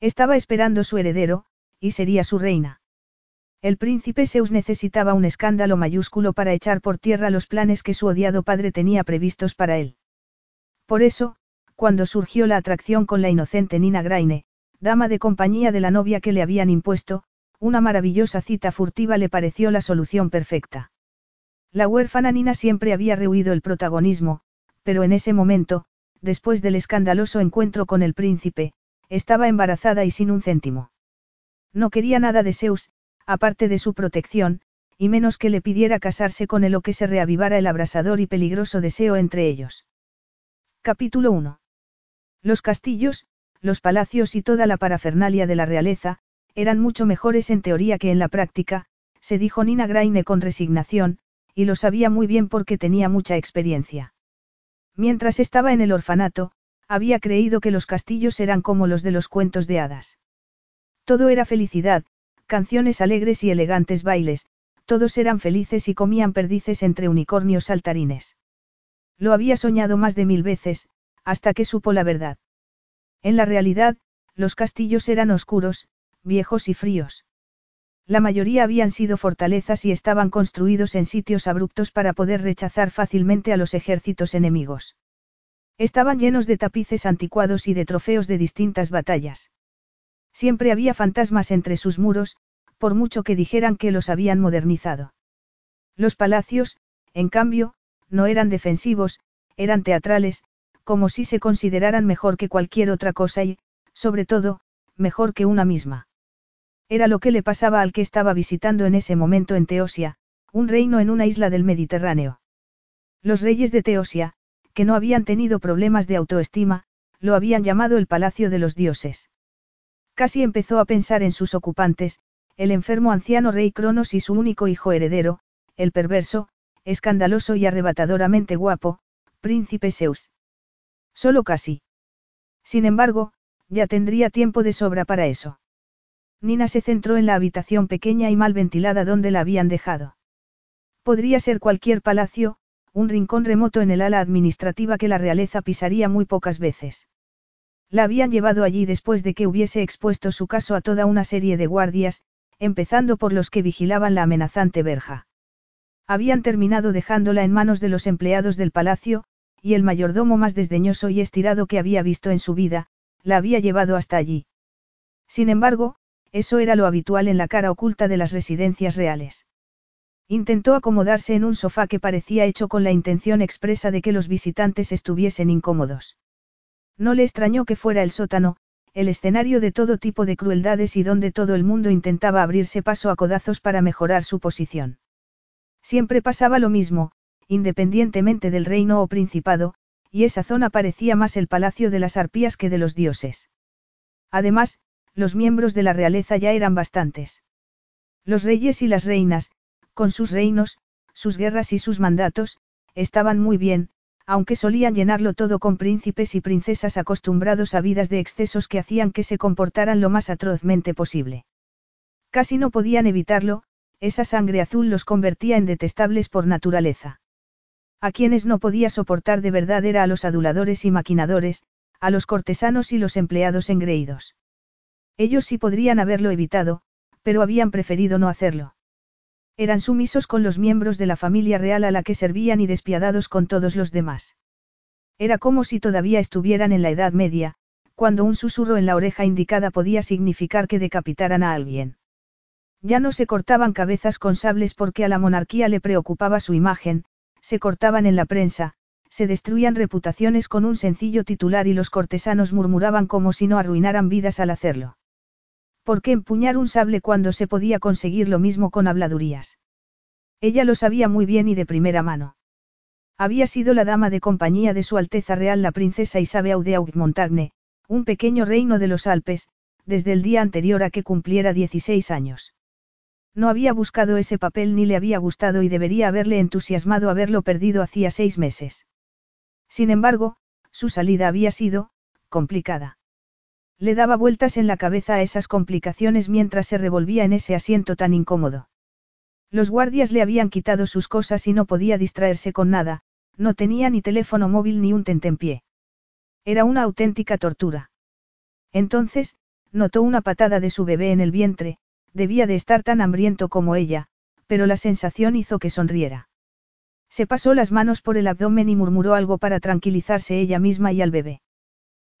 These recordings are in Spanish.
Estaba esperando su heredero, y sería su reina. El príncipe Zeus necesitaba un escándalo mayúsculo para echar por tierra los planes que su odiado padre tenía previstos para él. Por eso, cuando surgió la atracción con la inocente Nina Graine, dama de compañía de la novia que le habían impuesto, una maravillosa cita furtiva le pareció la solución perfecta. La huérfana Nina siempre había rehuido el protagonismo, pero en ese momento, después del escandaloso encuentro con el príncipe, estaba embarazada y sin un céntimo. No quería nada de Zeus, aparte de su protección, y menos que le pidiera casarse con él o que se reavivara el abrasador y peligroso deseo entre ellos. Capítulo 1. Los castillos, los palacios y toda la parafernalia de la realeza, eran mucho mejores en teoría que en la práctica, se dijo Nina Graine con resignación, y lo sabía muy bien porque tenía mucha experiencia. Mientras estaba en el orfanato, había creído que los castillos eran como los de los cuentos de hadas. Todo era felicidad, canciones alegres y elegantes bailes, todos eran felices y comían perdices entre unicornios saltarines. Lo había soñado más de mil veces, hasta que supo la verdad. En la realidad, los castillos eran oscuros, viejos y fríos. La mayoría habían sido fortalezas y estaban construidos en sitios abruptos para poder rechazar fácilmente a los ejércitos enemigos. Estaban llenos de tapices anticuados y de trofeos de distintas batallas. Siempre había fantasmas entre sus muros, por mucho que dijeran que los habían modernizado. Los palacios, en cambio, no eran defensivos, eran teatrales, como si se consideraran mejor que cualquier otra cosa y, sobre todo, mejor que una misma. Era lo que le pasaba al que estaba visitando en ese momento en Teosia, un reino en una isla del Mediterráneo. Los reyes de Teosia, que no habían tenido problemas de autoestima, lo habían llamado el Palacio de los Dioses. Casi empezó a pensar en sus ocupantes, el enfermo anciano rey Cronos y su único hijo heredero, el perverso, escandaloso y arrebatadoramente guapo, príncipe Zeus. Solo casi. Sin embargo, ya tendría tiempo de sobra para eso. Nina se centró en la habitación pequeña y mal ventilada donde la habían dejado. Podría ser cualquier palacio, un rincón remoto en el ala administrativa que la realeza pisaría muy pocas veces. La habían llevado allí después de que hubiese expuesto su caso a toda una serie de guardias, empezando por los que vigilaban la amenazante verja. Habían terminado dejándola en manos de los empleados del palacio, y el mayordomo más desdeñoso y estirado que había visto en su vida, la había llevado hasta allí. Sin embargo, eso era lo habitual en la cara oculta de las residencias reales. Intentó acomodarse en un sofá que parecía hecho con la intención expresa de que los visitantes estuviesen incómodos. No le extrañó que fuera el sótano, el escenario de todo tipo de crueldades y donde todo el mundo intentaba abrirse paso a codazos para mejorar su posición. Siempre pasaba lo mismo, independientemente del reino o principado, y esa zona parecía más el palacio de las arpías que de los dioses. Además, los miembros de la realeza ya eran bastantes. Los reyes y las reinas, con sus reinos, sus guerras y sus mandatos, estaban muy bien, aunque solían llenarlo todo con príncipes y princesas acostumbrados a vidas de excesos que hacían que se comportaran lo más atrozmente posible. Casi no podían evitarlo, esa sangre azul los convertía en detestables por naturaleza. A quienes no podía soportar de verdad era a los aduladores y maquinadores, a los cortesanos y los empleados engreídos. Ellos sí podrían haberlo evitado, pero habían preferido no hacerlo. Eran sumisos con los miembros de la familia real a la que servían y despiadados con todos los demás. Era como si todavía estuvieran en la Edad Media, cuando un susurro en la oreja indicada podía significar que decapitaran a alguien. Ya no se cortaban cabezas con sables porque a la monarquía le preocupaba su imagen, se cortaban en la prensa, se destruían reputaciones con un sencillo titular y los cortesanos murmuraban como si no arruinaran vidas al hacerlo. ¿Por qué empuñar un sable cuando se podía conseguir lo mismo con habladurías? Ella lo sabía muy bien y de primera mano. Había sido la dama de compañía de Su Alteza Real la princesa Isabel de Montagne, un pequeño reino de los Alpes, desde el día anterior a que cumpliera 16 años. No había buscado ese papel ni le había gustado y debería haberle entusiasmado haberlo perdido hacía seis meses. Sin embargo, su salida había sido, complicada. Le daba vueltas en la cabeza a esas complicaciones mientras se revolvía en ese asiento tan incómodo. Los guardias le habían quitado sus cosas y no podía distraerse con nada, no tenía ni teléfono móvil ni un tentempié. Era una auténtica tortura. Entonces, notó una patada de su bebé en el vientre, debía de estar tan hambriento como ella, pero la sensación hizo que sonriera. Se pasó las manos por el abdomen y murmuró algo para tranquilizarse ella misma y al bebé.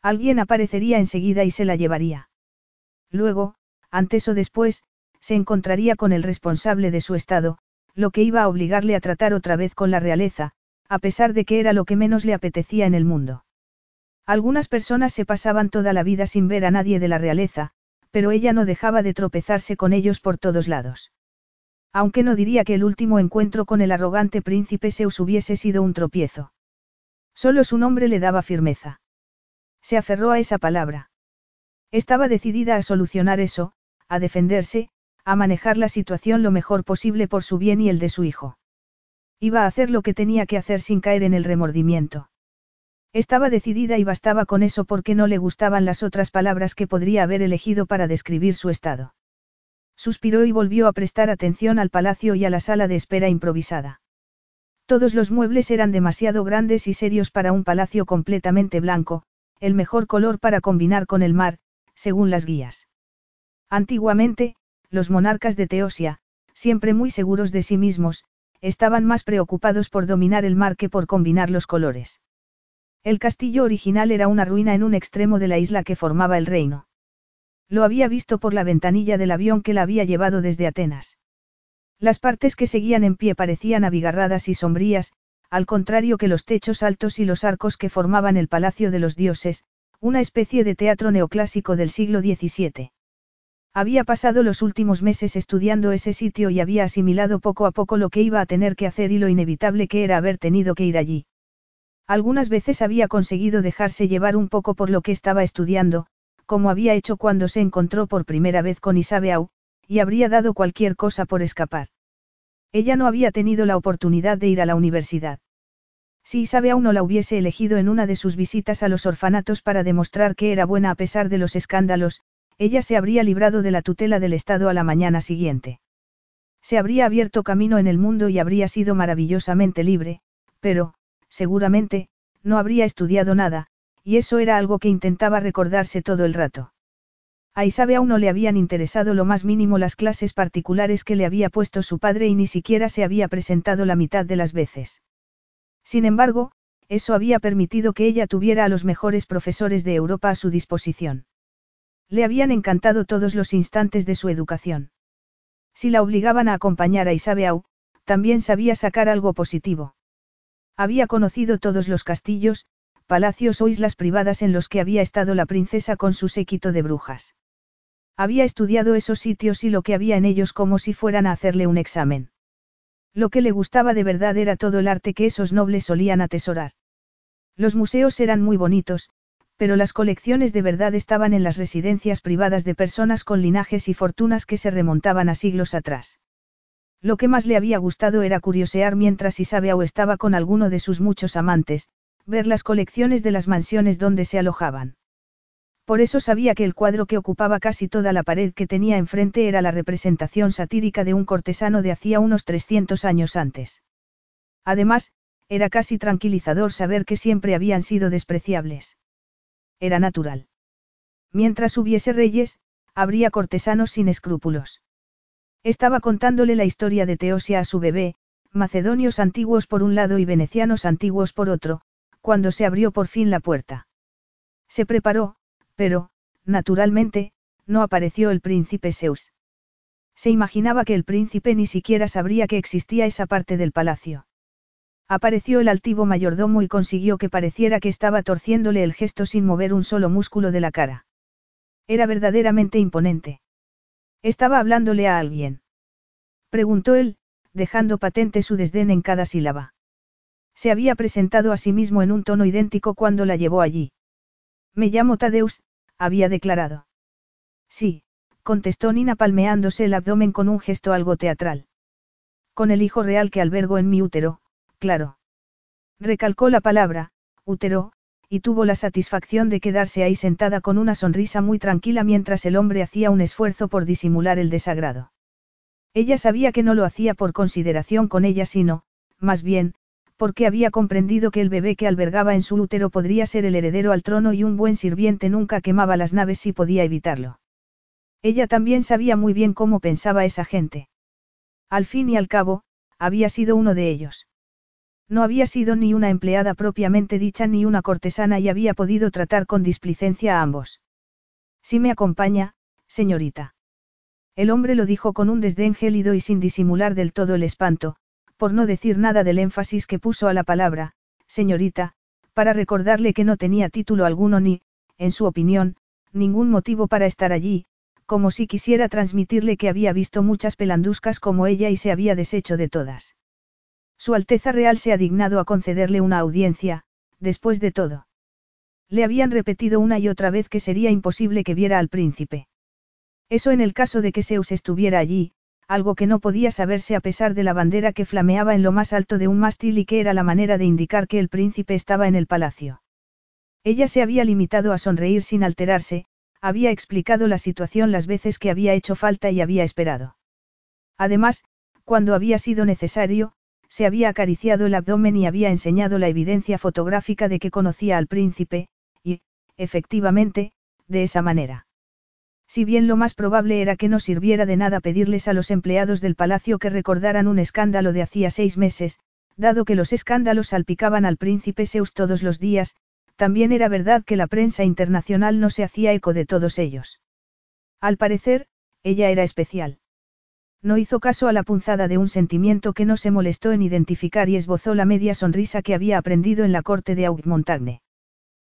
Alguien aparecería enseguida y se la llevaría. Luego, antes o después, se encontraría con el responsable de su estado, lo que iba a obligarle a tratar otra vez con la realeza, a pesar de que era lo que menos le apetecía en el mundo. Algunas personas se pasaban toda la vida sin ver a nadie de la realeza, pero ella no dejaba de tropezarse con ellos por todos lados. Aunque no diría que el último encuentro con el arrogante príncipe Zeus hubiese sido un tropiezo. Solo su nombre le daba firmeza. Se aferró a esa palabra. Estaba decidida a solucionar eso, a defenderse, a manejar la situación lo mejor posible por su bien y el de su hijo. Iba a hacer lo que tenía que hacer sin caer en el remordimiento. Estaba decidida y bastaba con eso porque no le gustaban las otras palabras que podría haber elegido para describir su estado. Suspiró y volvió a prestar atención al palacio y a la sala de espera improvisada. Todos los muebles eran demasiado grandes y serios para un palacio completamente blanco, el mejor color para combinar con el mar, según las guías. Antiguamente, los monarcas de Teosia, siempre muy seguros de sí mismos, estaban más preocupados por dominar el mar que por combinar los colores. El castillo original era una ruina en un extremo de la isla que formaba el reino. Lo había visto por la ventanilla del avión que la había llevado desde Atenas. Las partes que seguían en pie parecían abigarradas y sombrías, al contrario que los techos altos y los arcos que formaban el Palacio de los Dioses, una especie de teatro neoclásico del siglo XVII. Había pasado los últimos meses estudiando ese sitio y había asimilado poco a poco lo que iba a tener que hacer y lo inevitable que era haber tenido que ir allí. Algunas veces había conseguido dejarse llevar un poco por lo que estaba estudiando, como había hecho cuando se encontró por primera vez con Isabeau, y habría dado cualquier cosa por escapar. Ella no había tenido la oportunidad de ir a la universidad. Si Isabeau no la hubiese elegido en una de sus visitas a los orfanatos para demostrar que era buena a pesar de los escándalos, ella se habría librado de la tutela del Estado a la mañana siguiente. Se habría abierto camino en el mundo y habría sido maravillosamente libre, pero, seguramente, no habría estudiado nada, y eso era algo que intentaba recordarse todo el rato. A Isabe aún no le habían interesado lo más mínimo las clases particulares que le había puesto su padre y ni siquiera se había presentado la mitad de las veces. Sin embargo, eso había permitido que ella tuviera a los mejores profesores de Europa a su disposición. Le habían encantado todos los instantes de su educación. Si la obligaban a acompañar a Isabeau, también sabía sacar algo positivo. Había conocido todos los castillos, palacios o islas privadas en los que había estado la princesa con su séquito de brujas. Había estudiado esos sitios y lo que había en ellos como si fueran a hacerle un examen. Lo que le gustaba de verdad era todo el arte que esos nobles solían atesorar. Los museos eran muy bonitos, pero las colecciones de verdad estaban en las residencias privadas de personas con linajes y fortunas que se remontaban a siglos atrás. Lo que más le había gustado era curiosear mientras Isabeau estaba con alguno de sus muchos amantes, ver las colecciones de las mansiones donde se alojaban. Por eso sabía que el cuadro que ocupaba casi toda la pared que tenía enfrente era la representación satírica de un cortesano de hacía unos 300 años antes. Además, era casi tranquilizador saber que siempre habían sido despreciables. Era natural. Mientras hubiese reyes, habría cortesanos sin escrúpulos. Estaba contándole la historia de Teosia a su bebé, macedonios antiguos por un lado y venecianos antiguos por otro, cuando se abrió por fin la puerta. Se preparó, pero, naturalmente, no apareció el príncipe Zeus. Se imaginaba que el príncipe ni siquiera sabría que existía esa parte del palacio. Apareció el altivo mayordomo y consiguió que pareciera que estaba torciéndole el gesto sin mover un solo músculo de la cara. Era verdaderamente imponente. Estaba hablándole a alguien. Preguntó él, dejando patente su desdén en cada sílaba. Se había presentado a sí mismo en un tono idéntico cuando la llevó allí. Me llamo Tadeus, había declarado. Sí, contestó Nina palmeándose el abdomen con un gesto algo teatral. Con el hijo real que albergo en mi útero, claro. Recalcó la palabra, útero, y tuvo la satisfacción de quedarse ahí sentada con una sonrisa muy tranquila mientras el hombre hacía un esfuerzo por disimular el desagrado. Ella sabía que no lo hacía por consideración con ella, sino, más bien, porque había comprendido que el bebé que albergaba en su útero podría ser el heredero al trono y un buen sirviente nunca quemaba las naves si podía evitarlo. Ella también sabía muy bien cómo pensaba esa gente. Al fin y al cabo, había sido uno de ellos. No había sido ni una empleada propiamente dicha ni una cortesana y había podido tratar con displicencia a ambos. Si me acompaña, señorita. El hombre lo dijo con un desdén gélido y sin disimular del todo el espanto, por no decir nada del énfasis que puso a la palabra, señorita, para recordarle que no tenía título alguno ni, en su opinión, ningún motivo para estar allí, como si quisiera transmitirle que había visto muchas pelanduscas como ella y se había deshecho de todas. Su Alteza Real se ha dignado a concederle una audiencia, después de todo. Le habían repetido una y otra vez que sería imposible que viera al príncipe. Eso en el caso de que Zeus estuviera allí, algo que no podía saberse a pesar de la bandera que flameaba en lo más alto de un mástil y que era la manera de indicar que el príncipe estaba en el palacio. Ella se había limitado a sonreír sin alterarse, había explicado la situación las veces que había hecho falta y había esperado. Además, cuando había sido necesario, se había acariciado el abdomen y había enseñado la evidencia fotográfica de que conocía al príncipe, y, efectivamente, de esa manera. Si bien lo más probable era que no sirviera de nada pedirles a los empleados del palacio que recordaran un escándalo de hacía seis meses, dado que los escándalos salpicaban al príncipe Zeus todos los días, también era verdad que la prensa internacional no se hacía eco de todos ellos. Al parecer, ella era especial. No hizo caso a la punzada de un sentimiento que no se molestó en identificar y esbozó la media sonrisa que había aprendido en la corte de Augmontagne.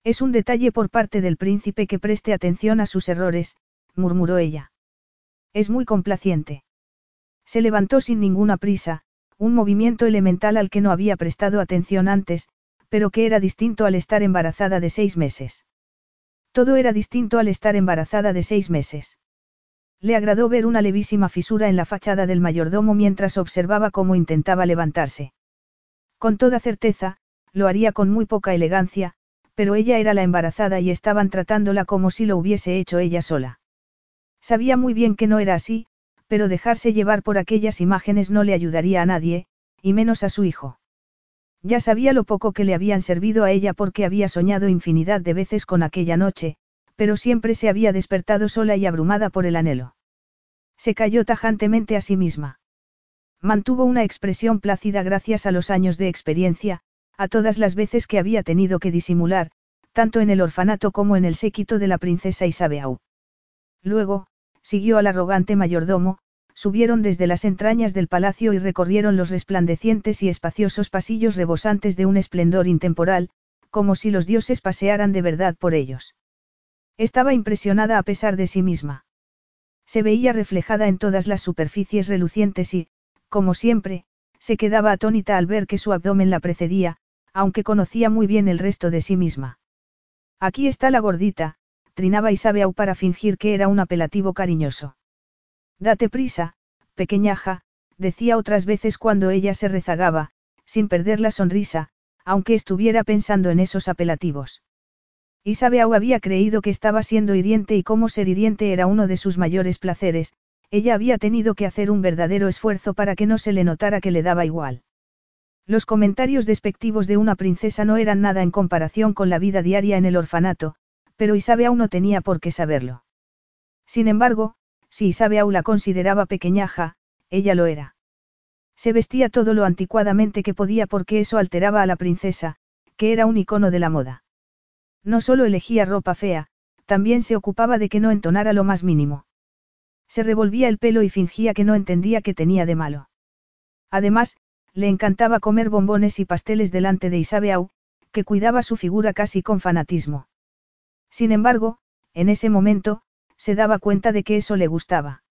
Es un detalle por parte del príncipe que preste atención a sus errores, murmuró ella. Es muy complaciente. Se levantó sin ninguna prisa, un movimiento elemental al que no había prestado atención antes, pero que era distinto al estar embarazada de seis meses. Todo era distinto al estar embarazada de seis meses. Le agradó ver una levísima fisura en la fachada del mayordomo mientras observaba cómo intentaba levantarse. Con toda certeza, lo haría con muy poca elegancia, pero ella era la embarazada y estaban tratándola como si lo hubiese hecho ella sola. Sabía muy bien que no era así, pero dejarse llevar por aquellas imágenes no le ayudaría a nadie, y menos a su hijo. Ya sabía lo poco que le habían servido a ella porque había soñado infinidad de veces con aquella noche, pero siempre se había despertado sola y abrumada por el anhelo. Se cayó tajantemente a sí misma. Mantuvo una expresión plácida gracias a los años de experiencia, a todas las veces que había tenido que disimular, tanto en el orfanato como en el séquito de la princesa Isabeau. Luego, siguió al arrogante mayordomo, subieron desde las entrañas del palacio y recorrieron los resplandecientes y espaciosos pasillos rebosantes de un esplendor intemporal, como si los dioses pasearan de verdad por ellos. Estaba impresionada a pesar de sí misma. Se veía reflejada en todas las superficies relucientes y, como siempre, se quedaba atónita al ver que su abdomen la precedía, aunque conocía muy bien el resto de sí misma. Aquí está la gordita, trinaba Isabeau para fingir que era un apelativo cariñoso. Date prisa, pequeñaja, decía otras veces cuando ella se rezagaba, sin perder la sonrisa, aunque estuviera pensando en esos apelativos. Isabeau había creído que estaba siendo hiriente y como ser hiriente era uno de sus mayores placeres, ella había tenido que hacer un verdadero esfuerzo para que no se le notara que le daba igual. Los comentarios despectivos de una princesa no eran nada en comparación con la vida diaria en el orfanato, pero Isabeau no tenía por qué saberlo. Sin embargo, si Isabeau la consideraba pequeñaja, ella lo era. Se vestía todo lo anticuadamente que podía porque eso alteraba a la princesa, que era un icono de la moda. No solo elegía ropa fea, también se ocupaba de que no entonara lo más mínimo. Se revolvía el pelo y fingía que no entendía qué tenía de malo. Además, le encantaba comer bombones y pasteles delante de Isabeau, que cuidaba su figura casi con fanatismo. Sin embargo, en ese momento, se daba cuenta de que eso le gustaba.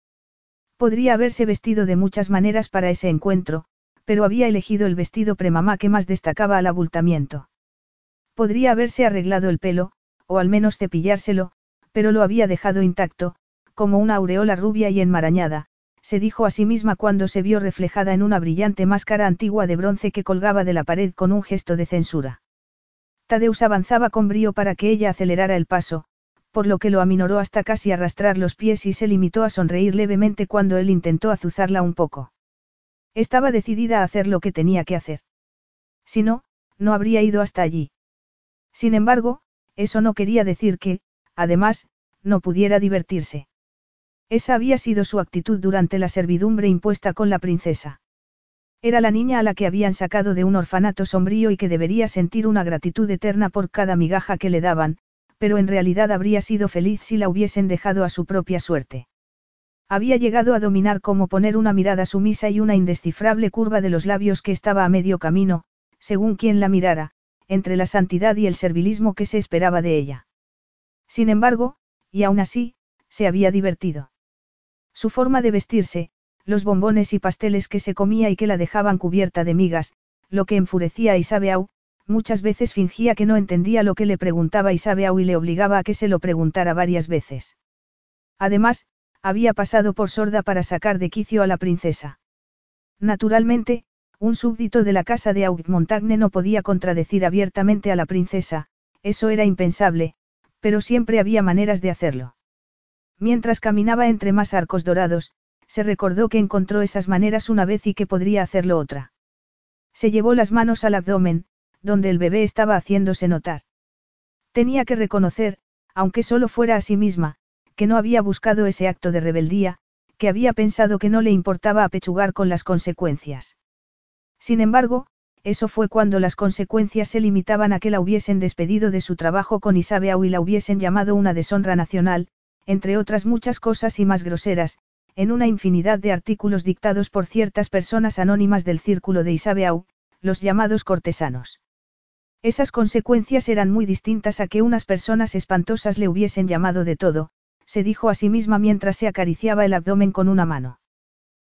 Podría haberse vestido de muchas maneras para ese encuentro, pero había elegido el vestido premamá que más destacaba al abultamiento. Podría haberse arreglado el pelo, o al menos cepillárselo, pero lo había dejado intacto, como una aureola rubia y enmarañada, se dijo a sí misma cuando se vio reflejada en una brillante máscara antigua de bronce que colgaba de la pared con un gesto de censura. Tadeus avanzaba con brío para que ella acelerara el paso, por lo que lo aminoró hasta casi arrastrar los pies y se limitó a sonreír levemente cuando él intentó azuzarla un poco. Estaba decidida a hacer lo que tenía que hacer. Si no, no habría ido hasta allí. Sin embargo, eso no quería decir que, además, no pudiera divertirse. Esa había sido su actitud durante la servidumbre impuesta con la princesa. Era la niña a la que habían sacado de un orfanato sombrío y que debería sentir una gratitud eterna por cada migaja que le daban, pero en realidad habría sido feliz si la hubiesen dejado a su propia suerte. Había llegado a dominar cómo poner una mirada sumisa y una indescifrable curva de los labios que estaba a medio camino, según quien la mirara, entre la santidad y el servilismo que se esperaba de ella. Sin embargo, y aún así, se había divertido. Su forma de vestirse, los bombones y pasteles que se comía y que la dejaban cubierta de migas, lo que enfurecía a Isabeau, muchas veces fingía que no entendía lo que le preguntaba Isabeau y le obligaba a que se lo preguntara varias veces. Además, había pasado por sorda para sacar de quicio a la princesa. Naturalmente, un súbdito de la casa de Augmontagne no podía contradecir abiertamente a la princesa, eso era impensable, pero siempre había maneras de hacerlo. Mientras caminaba entre más arcos dorados, se recordó que encontró esas maneras una vez y que podría hacerlo otra. Se llevó las manos al abdomen, donde el bebé estaba haciéndose notar. Tenía que reconocer, aunque solo fuera a sí misma, que no había buscado ese acto de rebeldía, que había pensado que no le importaba apechugar con las consecuencias. Sin embargo, eso fue cuando las consecuencias se limitaban a que la hubiesen despedido de su trabajo con Isabeau y la hubiesen llamado una deshonra nacional, entre otras muchas cosas y más groseras, en una infinidad de artículos dictados por ciertas personas anónimas del círculo de Isabeau, los llamados cortesanos. Esas consecuencias eran muy distintas a que unas personas espantosas le hubiesen llamado de todo, se dijo a sí misma mientras se acariciaba el abdomen con una mano.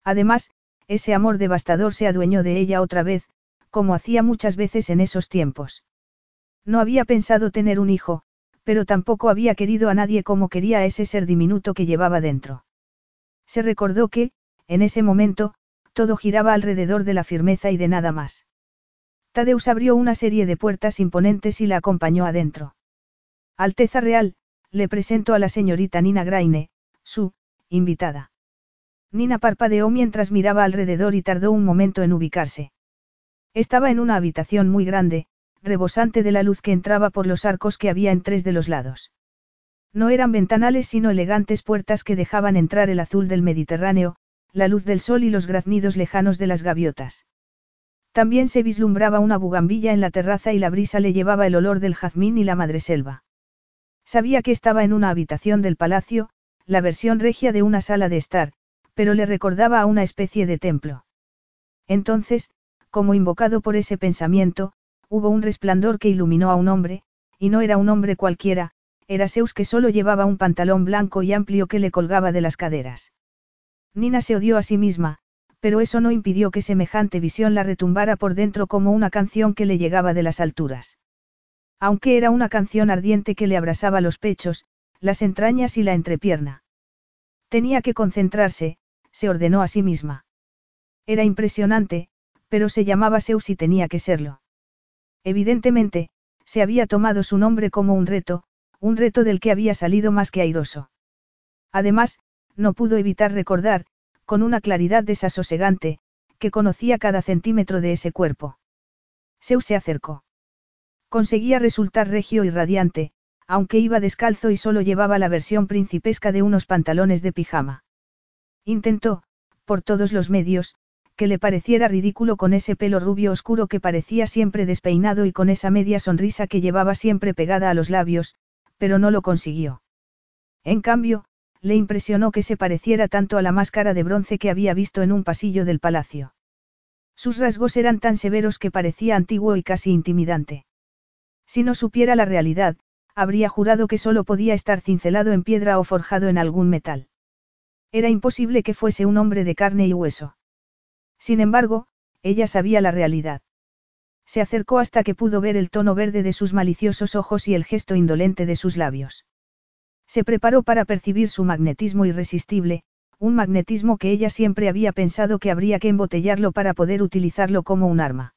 Además, ese amor devastador se adueñó de ella otra vez, como hacía muchas veces en esos tiempos. No había pensado tener un hijo, pero tampoco había querido a nadie como quería a ese ser diminuto que llevaba dentro. Se recordó que, en ese momento, todo giraba alrededor de la firmeza y de nada más. Tadeus abrió una serie de puertas imponentes y la acompañó adentro. Alteza Real, le presento a la señorita Nina Graine, su, invitada. Nina parpadeó mientras miraba alrededor y tardó un momento en ubicarse. Estaba en una habitación muy grande, rebosante de la luz que entraba por los arcos que había en tres de los lados. No eran ventanales sino elegantes puertas que dejaban entrar el azul del Mediterráneo, la luz del sol y los graznidos lejanos de las gaviotas. También se vislumbraba una bugambilla en la terraza y la brisa le llevaba el olor del jazmín y la madreselva. Sabía que estaba en una habitación del palacio, la versión regia de una sala de estar, pero le recordaba a una especie de templo. Entonces, como invocado por ese pensamiento, hubo un resplandor que iluminó a un hombre, y no era un hombre cualquiera, era Zeus que solo llevaba un pantalón blanco y amplio que le colgaba de las caderas. Nina se odió a sí misma, pero eso no impidió que semejante visión la retumbara por dentro como una canción que le llegaba de las alturas. Aunque era una canción ardiente que le abrasaba los pechos, las entrañas y la entrepierna. Tenía que concentrarse, se ordenó a sí misma. Era impresionante, pero se llamaba Zeus y tenía que serlo. Evidentemente, se había tomado su nombre como un reto, un reto del que había salido más que airoso. Además, no pudo evitar recordar, con una claridad desasosegante, que conocía cada centímetro de ese cuerpo. Zeus se acercó. Conseguía resultar regio y radiante, aunque iba descalzo y solo llevaba la versión principesca de unos pantalones de pijama. Intentó, por todos los medios, que le pareciera ridículo con ese pelo rubio oscuro que parecía siempre despeinado y con esa media sonrisa que llevaba siempre pegada a los labios, pero no lo consiguió. En cambio, le impresionó que se pareciera tanto a la máscara de bronce que había visto en un pasillo del palacio. Sus rasgos eran tan severos que parecía antiguo y casi intimidante. Si no supiera la realidad, habría jurado que solo podía estar cincelado en piedra o forjado en algún metal. Era imposible que fuese un hombre de carne y hueso. Sin embargo, ella sabía la realidad. Se acercó hasta que pudo ver el tono verde de sus maliciosos ojos y el gesto indolente de sus labios. Se preparó para percibir su magnetismo irresistible, un magnetismo que ella siempre había pensado que habría que embotellarlo para poder utilizarlo como un arma.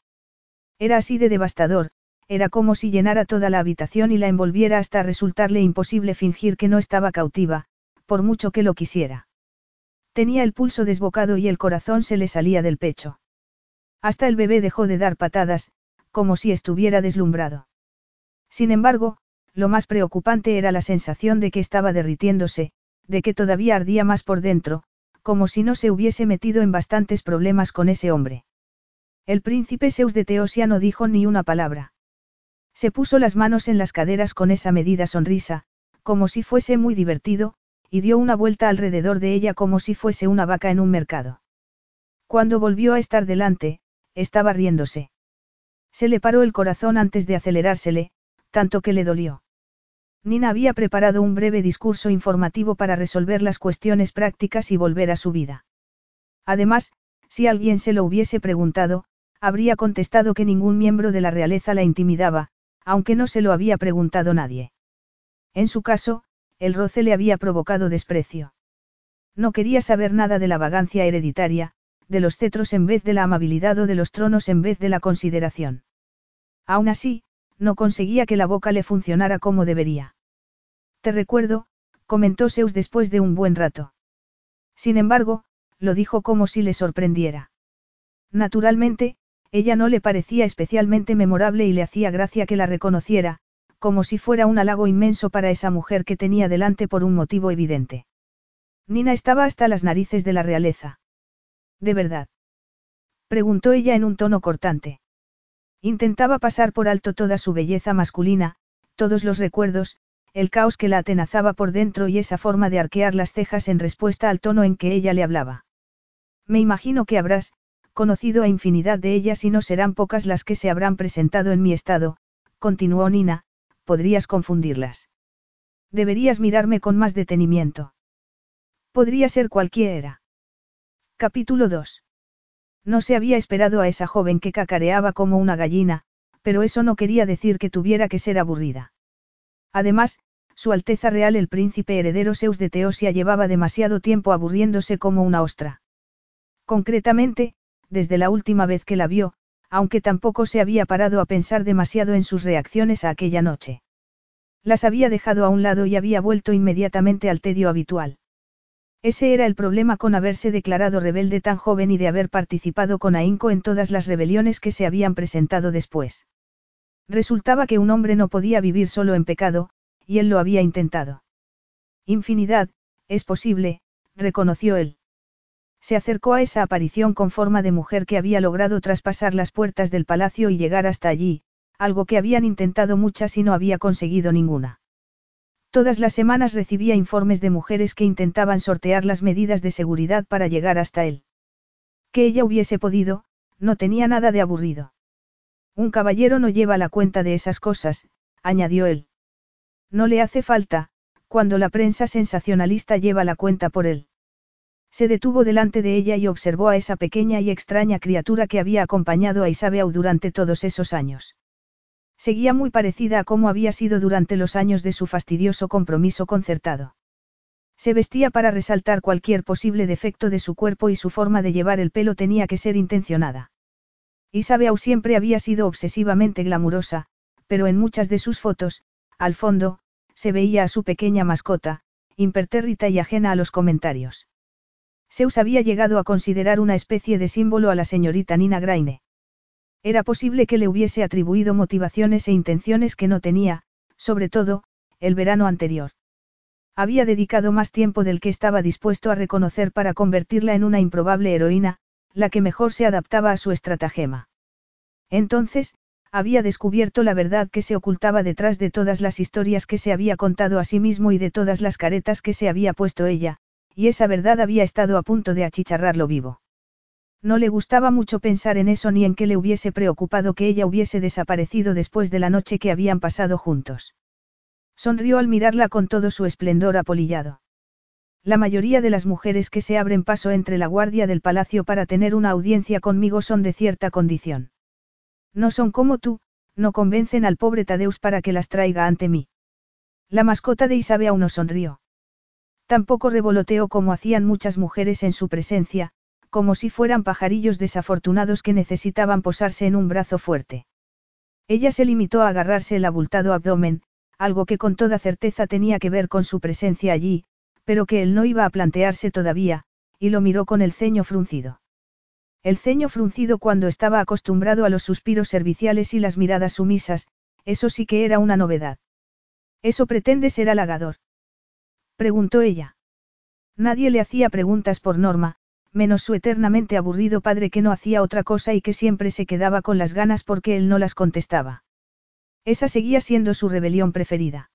Era así de devastador, era como si llenara toda la habitación y la envolviera hasta resultarle imposible fingir que no estaba cautiva, por mucho que lo quisiera. Tenía el pulso desbocado y el corazón se le salía del pecho. Hasta el bebé dejó de dar patadas, como si estuviera deslumbrado. Sin embargo, lo más preocupante era la sensación de que estaba derritiéndose, de que todavía ardía más por dentro, como si no se hubiese metido en bastantes problemas con ese hombre. El príncipe Zeus de Teosia no dijo ni una palabra. Se puso las manos en las caderas con esa medida sonrisa, como si fuese muy divertido, y dio una vuelta alrededor de ella como si fuese una vaca en un mercado. Cuando volvió a estar delante, estaba riéndose. Se le paró el corazón antes de acelerársele, tanto que le dolió. Nina había preparado un breve discurso informativo para resolver las cuestiones prácticas y volver a su vida. Además, si alguien se lo hubiese preguntado, habría contestado que ningún miembro de la realeza la intimidaba, aunque no se lo había preguntado nadie. En su caso, el roce le había provocado desprecio. No quería saber nada de la vagancia hereditaria, de los cetros en vez de la amabilidad o de los tronos en vez de la consideración. Aún así, no conseguía que la boca le funcionara como debería. Te recuerdo, comentó Zeus después de un buen rato. Sin embargo, lo dijo como si le sorprendiera. Naturalmente, ella no le parecía especialmente memorable y le hacía gracia que la reconociera, como si fuera un halago inmenso para esa mujer que tenía delante por un motivo evidente. Nina estaba hasta las narices de la realeza. ¿De verdad? preguntó ella en un tono cortante. Intentaba pasar por alto toda su belleza masculina, todos los recuerdos, el caos que la atenazaba por dentro y esa forma de arquear las cejas en respuesta al tono en que ella le hablaba. Me imagino que habrás, conocido a infinidad de ellas y no serán pocas las que se habrán presentado en mi estado, continuó Nina, podrías confundirlas. Deberías mirarme con más detenimiento. Podría ser cualquiera. Capítulo 2. No se había esperado a esa joven que cacareaba como una gallina, pero eso no quería decir que tuviera que ser aburrida. Además, Su Alteza Real el príncipe heredero Zeus de Teosia llevaba demasiado tiempo aburriéndose como una ostra. Concretamente, desde la última vez que la vio, aunque tampoco se había parado a pensar demasiado en sus reacciones a aquella noche. Las había dejado a un lado y había vuelto inmediatamente al tedio habitual. Ese era el problema con haberse declarado rebelde tan joven y de haber participado con ahínco en todas las rebeliones que se habían presentado después. Resultaba que un hombre no podía vivir solo en pecado, y él lo había intentado. Infinidad, es posible, reconoció él. Se acercó a esa aparición con forma de mujer que había logrado traspasar las puertas del palacio y llegar hasta allí, algo que habían intentado muchas y no había conseguido ninguna. Todas las semanas recibía informes de mujeres que intentaban sortear las medidas de seguridad para llegar hasta él. Que ella hubiese podido, no tenía nada de aburrido. Un caballero no lleva la cuenta de esas cosas, añadió él. No le hace falta, cuando la prensa sensacionalista lleva la cuenta por él. Se detuvo delante de ella y observó a esa pequeña y extraña criatura que había acompañado a Isabeau durante todos esos años. Seguía muy parecida a cómo había sido durante los años de su fastidioso compromiso concertado. Se vestía para resaltar cualquier posible defecto de su cuerpo y su forma de llevar el pelo tenía que ser intencionada. Isabeau siempre había sido obsesivamente glamurosa, pero en muchas de sus fotos, al fondo, se veía a su pequeña mascota, impertérrita y ajena a los comentarios. Zeus había llegado a considerar una especie de símbolo a la señorita Nina Graine. Era posible que le hubiese atribuido motivaciones e intenciones que no tenía, sobre todo, el verano anterior. Había dedicado más tiempo del que estaba dispuesto a reconocer para convertirla en una improbable heroína, la que mejor se adaptaba a su estratagema. Entonces, había descubierto la verdad que se ocultaba detrás de todas las historias que se había contado a sí mismo y de todas las caretas que se había puesto ella, y esa verdad había estado a punto de achicharrarlo vivo. No le gustaba mucho pensar en eso ni en que le hubiese preocupado que ella hubiese desaparecido después de la noche que habían pasado juntos. Sonrió al mirarla con todo su esplendor apolillado. La mayoría de las mujeres que se abren paso entre la guardia del palacio para tener una audiencia conmigo son de cierta condición. No son como tú, no convencen al pobre Tadeus para que las traiga ante mí. La mascota de Isabel aún no sonrió. Tampoco revoloteó como hacían muchas mujeres en su presencia, como si fueran pajarillos desafortunados que necesitaban posarse en un brazo fuerte. Ella se limitó a agarrarse el abultado abdomen, algo que con toda certeza tenía que ver con su presencia allí, pero que él no iba a plantearse todavía, y lo miró con el ceño fruncido. El ceño fruncido cuando estaba acostumbrado a los suspiros serviciales y las miradas sumisas, eso sí que era una novedad. ¿Eso pretende ser halagador? Preguntó ella. Nadie le hacía preguntas por norma, menos su eternamente aburrido padre que no hacía otra cosa y que siempre se quedaba con las ganas porque él no las contestaba. Esa seguía siendo su rebelión preferida.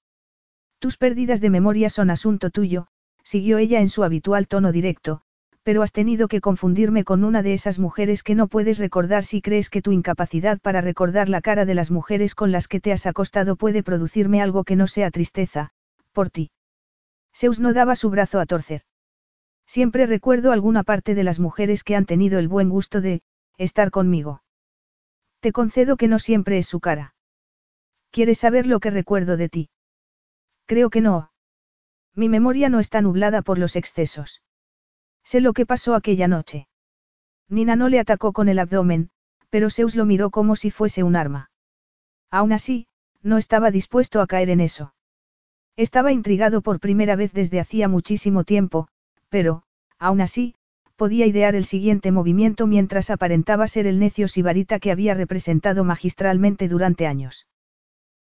Tus pérdidas de memoria son asunto tuyo, siguió ella en su habitual tono directo, pero has tenido que confundirme con una de esas mujeres que no puedes recordar si crees que tu incapacidad para recordar la cara de las mujeres con las que te has acostado puede producirme algo que no sea tristeza, por ti. Zeus no daba su brazo a torcer. Siempre recuerdo alguna parte de las mujeres que han tenido el buen gusto de, estar conmigo. Te concedo que no siempre es su cara. ¿Quieres saber lo que recuerdo de ti? Creo que no. Mi memoria no está nublada por los excesos. Sé lo que pasó aquella noche. Nina no le atacó con el abdomen, pero Zeus lo miró como si fuese un arma. Aún así, no estaba dispuesto a caer en eso. Estaba intrigado por primera vez desde hacía muchísimo tiempo, pero, aún así, podía idear el siguiente movimiento mientras aparentaba ser el necio sibarita que había representado magistralmente durante años.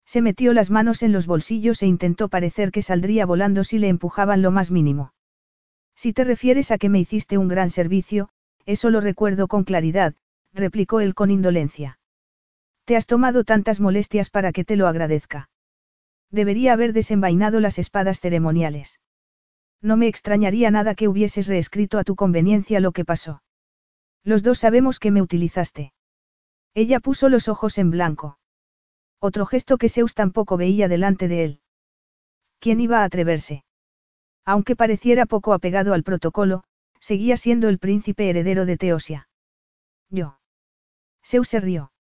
Se metió las manos en los bolsillos e intentó parecer que saldría volando si le empujaban lo más mínimo. Si te refieres a que me hiciste un gran servicio, eso lo recuerdo con claridad, replicó él con indolencia. Te has tomado tantas molestias para que te lo agradezca. Debería haber desenvainado las espadas ceremoniales. No me extrañaría nada que hubieses reescrito a tu conveniencia lo que pasó. Los dos sabemos que me utilizaste. Ella puso los ojos en blanco. Otro gesto que Zeus tampoco veía delante de él. ¿Quién iba a atreverse? Aunque pareciera poco apegado al protocolo, seguía siendo el príncipe heredero de Teosia. Yo. Zeus se rió.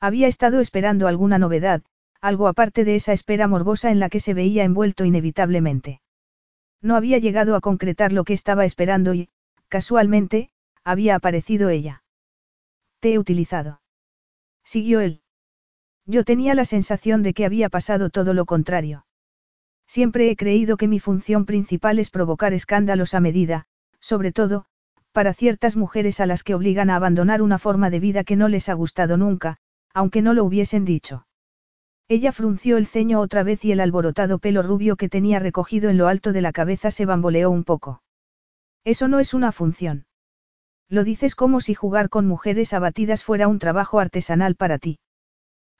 Había estado esperando alguna novedad, algo aparte de esa espera morbosa en la que se veía envuelto inevitablemente. No había llegado a concretar lo que estaba esperando y, casualmente, había aparecido ella. Te he utilizado. Siguió él. Yo tenía la sensación de que había pasado todo lo contrario. Siempre he creído que mi función principal es provocar escándalos a medida, sobre todo, para ciertas mujeres a las que obligan a abandonar una forma de vida que no les ha gustado nunca, aunque no lo hubiesen dicho. Ella frunció el ceño otra vez y el alborotado pelo rubio que tenía recogido en lo alto de la cabeza se bamboleó un poco. Eso no es una función. Lo dices como si jugar con mujeres abatidas fuera un trabajo artesanal para ti.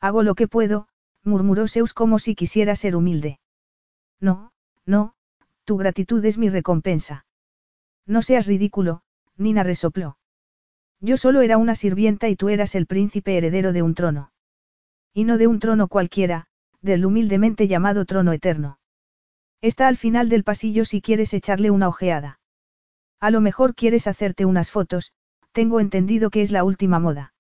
Hago lo que puedo, murmuró Zeus como si quisiera ser humilde. No, no, tu gratitud es mi recompensa. No seas ridículo, Nina resopló. Yo solo era una sirvienta y tú eras el príncipe heredero de un trono. Y no de un trono cualquiera, del humildemente llamado trono eterno. Está al final del pasillo si quieres echarle una ojeada. A lo mejor quieres hacerte unas fotos, tengo entendido que es la última moda.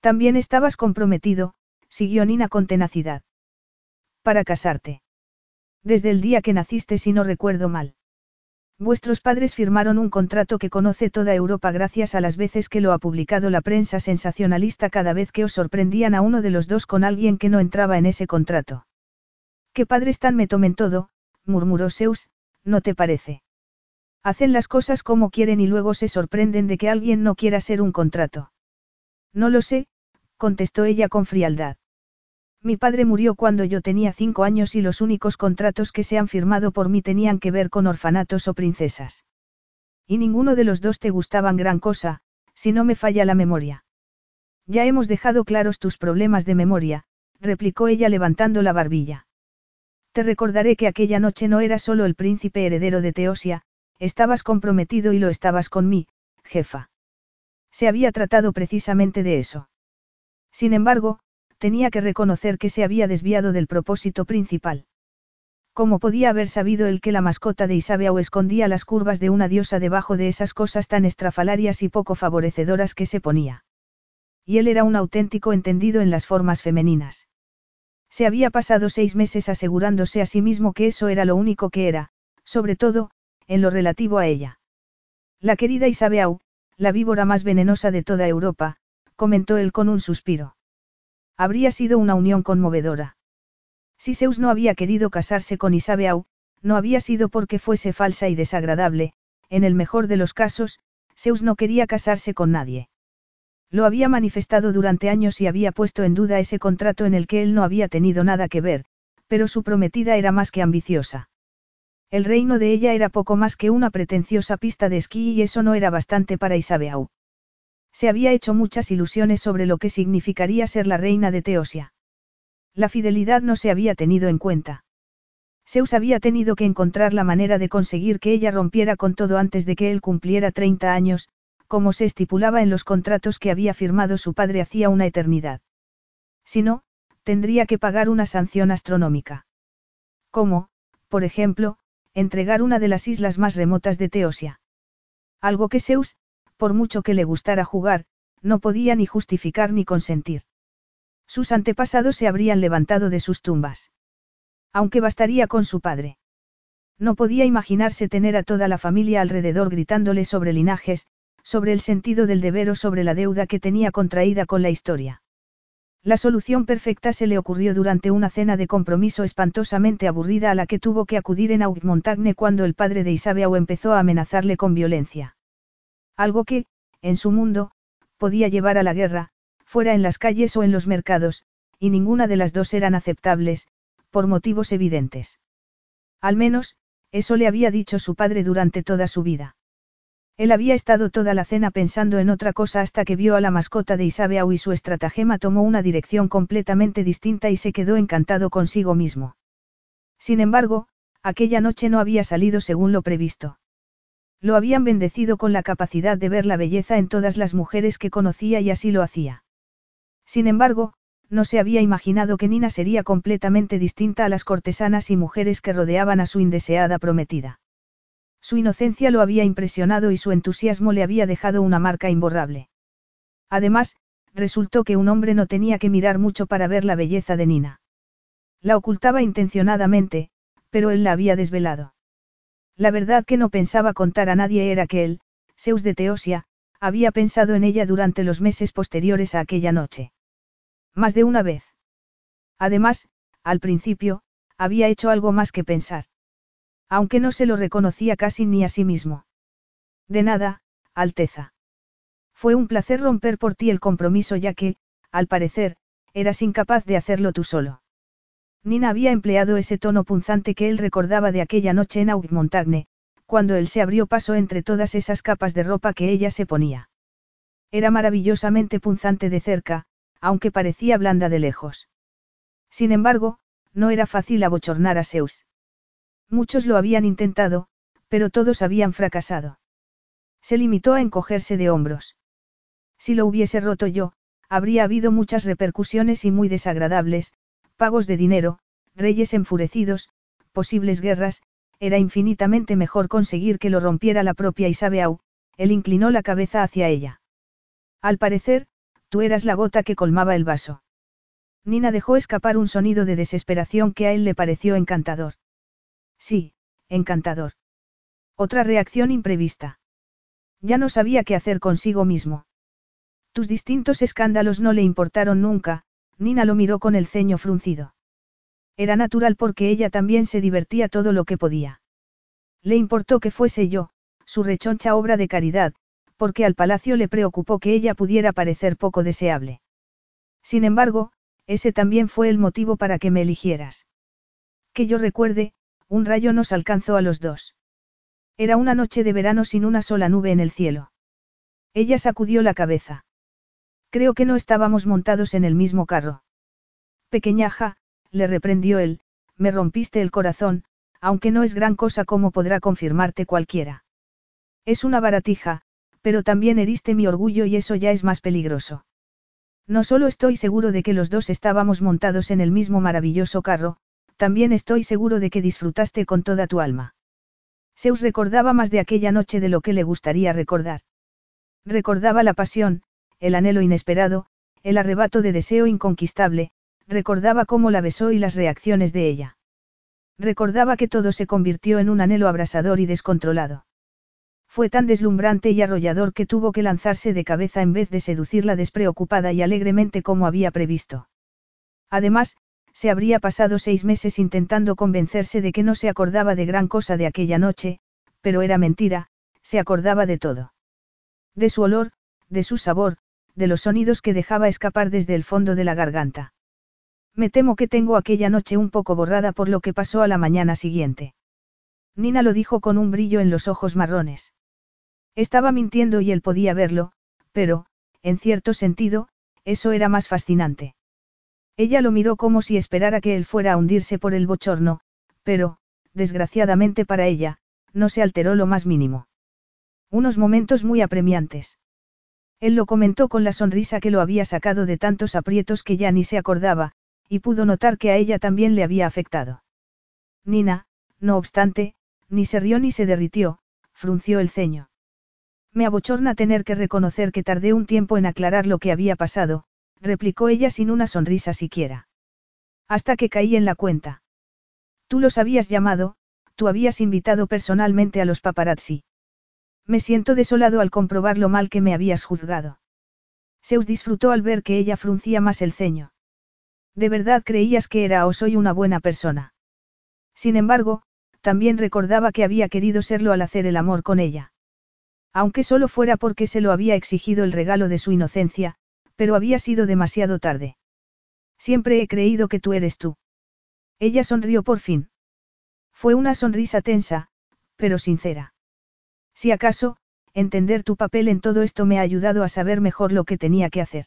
También estabas comprometido, siguió Nina con tenacidad. Para casarte. Desde el día que naciste si no recuerdo mal. Vuestros padres firmaron un contrato que conoce toda Europa gracias a las veces que lo ha publicado la prensa sensacionalista cada vez que os sorprendían a uno de los dos con alguien que no entraba en ese contrato. ¿Qué padres tan me tomen todo? murmuró Zeus, ¿no te parece? Hacen las cosas como quieren y luego se sorprenden de que alguien no quiera ser un contrato. No lo sé, contestó ella con frialdad. Mi padre murió cuando yo tenía cinco años y los únicos contratos que se han firmado por mí tenían que ver con orfanatos o princesas. Y ninguno de los dos te gustaban gran cosa, si no me falla la memoria. Ya hemos dejado claros tus problemas de memoria, replicó ella levantando la barbilla. Te recordaré que aquella noche no era solo el príncipe heredero de Teosia, estabas comprometido y lo estabas con mí, jefa. Se había tratado precisamente de eso. Sin embargo, tenía que reconocer que se había desviado del propósito principal. ¿Cómo podía haber sabido él que la mascota de Isabeau escondía las curvas de una diosa debajo de esas cosas tan estrafalarias y poco favorecedoras que se ponía? Y él era un auténtico entendido en las formas femeninas. Se había pasado seis meses asegurándose a sí mismo que eso era lo único que era, sobre todo, en lo relativo a ella. La querida Isabeau, la víbora más venenosa de toda Europa, comentó él con un suspiro. Habría sido una unión conmovedora. Si Zeus no había querido casarse con Isabeau, no había sido porque fuese falsa y desagradable, en el mejor de los casos, Zeus no quería casarse con nadie. Lo había manifestado durante años y había puesto en duda ese contrato en el que él no había tenido nada que ver, pero su prometida era más que ambiciosa. El reino de ella era poco más que una pretenciosa pista de esquí y eso no era bastante para Isabeau. Se había hecho muchas ilusiones sobre lo que significaría ser la reina de Teosia. La fidelidad no se había tenido en cuenta. Zeus había tenido que encontrar la manera de conseguir que ella rompiera con todo antes de que él cumpliera 30 años, como se estipulaba en los contratos que había firmado su padre hacía una eternidad. Si no, tendría que pagar una sanción astronómica. Como, por ejemplo, entregar una de las islas más remotas de Teosia. Algo que Zeus, por mucho que le gustara jugar, no podía ni justificar ni consentir. Sus antepasados se habrían levantado de sus tumbas. Aunque bastaría con su padre. No podía imaginarse tener a toda la familia alrededor gritándole sobre linajes, sobre el sentido del deber o sobre la deuda que tenía contraída con la historia. La solución perfecta se le ocurrió durante una cena de compromiso espantosamente aburrida a la que tuvo que acudir en Augmontagne cuando el padre de Isabeau empezó a amenazarle con violencia. Algo que, en su mundo, podía llevar a la guerra, fuera en las calles o en los mercados, y ninguna de las dos eran aceptables, por motivos evidentes. Al menos, eso le había dicho su padre durante toda su vida. Él había estado toda la cena pensando en otra cosa hasta que vio a la mascota de Isabeau y su estratagema tomó una dirección completamente distinta y se quedó encantado consigo mismo. Sin embargo, aquella noche no había salido según lo previsto. Lo habían bendecido con la capacidad de ver la belleza en todas las mujeres que conocía y así lo hacía. Sin embargo, no se había imaginado que Nina sería completamente distinta a las cortesanas y mujeres que rodeaban a su indeseada prometida. Su inocencia lo había impresionado y su entusiasmo le había dejado una marca imborrable. Además, resultó que un hombre no tenía que mirar mucho para ver la belleza de Nina. La ocultaba intencionadamente, pero él la había desvelado. La verdad que no pensaba contar a nadie era que él, Zeus de Teosia, había pensado en ella durante los meses posteriores a aquella noche. Más de una vez. Además, al principio, había hecho algo más que pensar. Aunque no se lo reconocía casi ni a sí mismo. De nada, Alteza. Fue un placer romper por ti el compromiso ya que, al parecer, eras incapaz de hacerlo tú solo. Nina había empleado ese tono punzante que él recordaba de aquella noche en Augmontagne, cuando él se abrió paso entre todas esas capas de ropa que ella se ponía. Era maravillosamente punzante de cerca, aunque parecía blanda de lejos. Sin embargo, no era fácil abochornar a Zeus. Muchos lo habían intentado, pero todos habían fracasado. Se limitó a encogerse de hombros. Si lo hubiese roto yo, habría habido muchas repercusiones y muy desagradables, pagos de dinero, reyes enfurecidos, posibles guerras, era infinitamente mejor conseguir que lo rompiera la propia Isabeau, él inclinó la cabeza hacia ella. Al parecer, tú eras la gota que colmaba el vaso. Nina dejó escapar un sonido de desesperación que a él le pareció encantador. Sí, encantador. Otra reacción imprevista. Ya no sabía qué hacer consigo mismo. Tus distintos escándalos no le importaron nunca, Nina lo miró con el ceño fruncido. Era natural porque ella también se divertía todo lo que podía. Le importó que fuese yo, su rechoncha obra de caridad, porque al palacio le preocupó que ella pudiera parecer poco deseable. Sin embargo, ese también fue el motivo para que me eligieras. Que yo recuerde, un rayo nos alcanzó a los dos. Era una noche de verano sin una sola nube en el cielo. Ella sacudió la cabeza. Creo que no estábamos montados en el mismo carro. Pequeñaja, le reprendió él, me rompiste el corazón, aunque no es gran cosa como podrá confirmarte cualquiera. Es una baratija, pero también heriste mi orgullo y eso ya es más peligroso. No solo estoy seguro de que los dos estábamos montados en el mismo maravilloso carro, también estoy seguro de que disfrutaste con toda tu alma. Zeus recordaba más de aquella noche de lo que le gustaría recordar. Recordaba la pasión, el anhelo inesperado, el arrebato de deseo inconquistable, recordaba cómo la besó y las reacciones de ella. Recordaba que todo se convirtió en un anhelo abrasador y descontrolado. Fue tan deslumbrante y arrollador que tuvo que lanzarse de cabeza en vez de seducirla despreocupada y alegremente como había previsto. Además, se habría pasado seis meses intentando convencerse de que no se acordaba de gran cosa de aquella noche, pero era mentira, se acordaba de todo. De su olor, de su sabor, de los sonidos que dejaba escapar desde el fondo de la garganta. Me temo que tengo aquella noche un poco borrada por lo que pasó a la mañana siguiente. Nina lo dijo con un brillo en los ojos marrones. Estaba mintiendo y él podía verlo, pero, en cierto sentido, eso era más fascinante. Ella lo miró como si esperara que él fuera a hundirse por el bochorno, pero, desgraciadamente para ella, no se alteró lo más mínimo. Unos momentos muy apremiantes. Él lo comentó con la sonrisa que lo había sacado de tantos aprietos que ya ni se acordaba, y pudo notar que a ella también le había afectado. Nina, no obstante, ni se rió ni se derritió, frunció el ceño. Me abochorna tener que reconocer que tardé un tiempo en aclarar lo que había pasado, replicó ella sin una sonrisa siquiera. Hasta que caí en la cuenta. Tú los habías llamado, tú habías invitado personalmente a los paparazzi. Me siento desolado al comprobar lo mal que me habías juzgado. Zeus disfrutó al ver que ella fruncía más el ceño. ¿De verdad creías que era o soy una buena persona? Sin embargo, también recordaba que había querido serlo al hacer el amor con ella. Aunque solo fuera porque se lo había exigido el regalo de su inocencia, pero había sido demasiado tarde. Siempre he creído que tú eres tú. Ella sonrió por fin. Fue una sonrisa tensa, pero sincera. Si acaso, entender tu papel en todo esto me ha ayudado a saber mejor lo que tenía que hacer.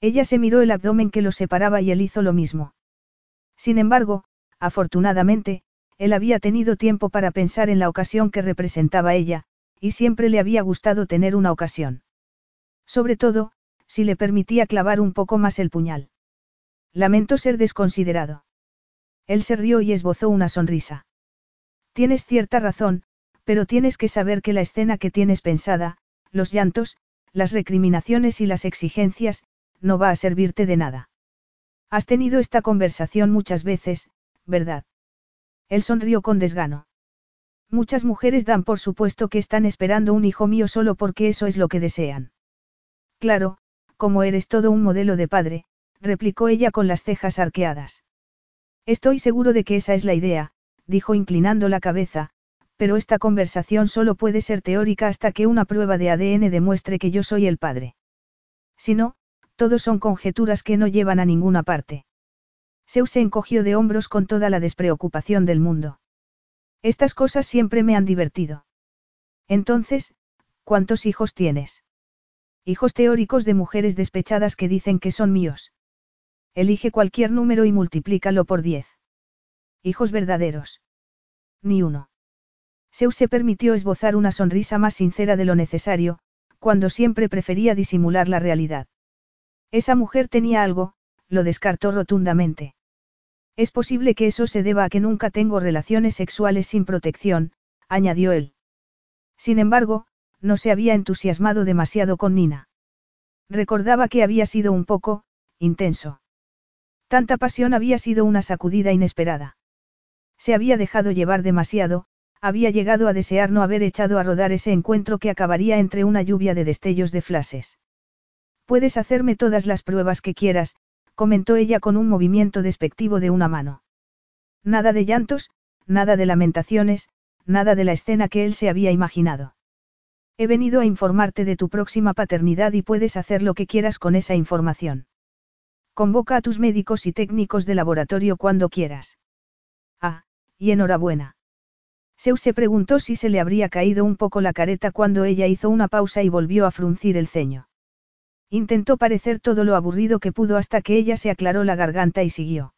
Ella se miró el abdomen que los separaba y él hizo lo mismo. Sin embargo, afortunadamente, él había tenido tiempo para pensar en la ocasión que representaba ella, y siempre le había gustado tener una ocasión. Sobre todo, si le permitía clavar un poco más el puñal. Lamento ser desconsiderado. Él se rió y esbozó una sonrisa. Tienes cierta razón, pero tienes que saber que la escena que tienes pensada, los llantos, las recriminaciones y las exigencias, no va a servirte de nada. Has tenido esta conversación muchas veces, ¿verdad? Él sonrió con desgano. Muchas mujeres dan por supuesto que están esperando un hijo mío solo porque eso es lo que desean. Claro, como eres todo un modelo de padre, replicó ella con las cejas arqueadas. Estoy seguro de que esa es la idea, dijo inclinando la cabeza, pero esta conversación solo puede ser teórica hasta que una prueba de ADN demuestre que yo soy el padre. Si no, todo son conjeturas que no llevan a ninguna parte. Zeus se encogió de hombros con toda la despreocupación del mundo. Estas cosas siempre me han divertido. Entonces, ¿cuántos hijos tienes? Hijos teóricos de mujeres despechadas que dicen que son míos. Elige cualquier número y multiplícalo por diez. Hijos verdaderos. Ni uno. Zeus se permitió esbozar una sonrisa más sincera de lo necesario, cuando siempre prefería disimular la realidad. Esa mujer tenía algo, lo descartó rotundamente. Es posible que eso se deba a que nunca tengo relaciones sexuales sin protección, añadió él. Sin embargo, no se había entusiasmado demasiado con Nina. Recordaba que había sido un poco, intenso. Tanta pasión había sido una sacudida inesperada. Se había dejado llevar demasiado, había llegado a desear no haber echado a rodar ese encuentro que acabaría entre una lluvia de destellos de flashes. Puedes hacerme todas las pruebas que quieras, comentó ella con un movimiento despectivo de una mano. Nada de llantos, nada de lamentaciones, nada de la escena que él se había imaginado. He venido a informarte de tu próxima paternidad y puedes hacer lo que quieras con esa información. Convoca a tus médicos y técnicos de laboratorio cuando quieras. Ah, y enhorabuena. Zeus se preguntó si se le habría caído un poco la careta cuando ella hizo una pausa y volvió a fruncir el ceño. Intentó parecer todo lo aburrido que pudo hasta que ella se aclaró la garganta y siguió.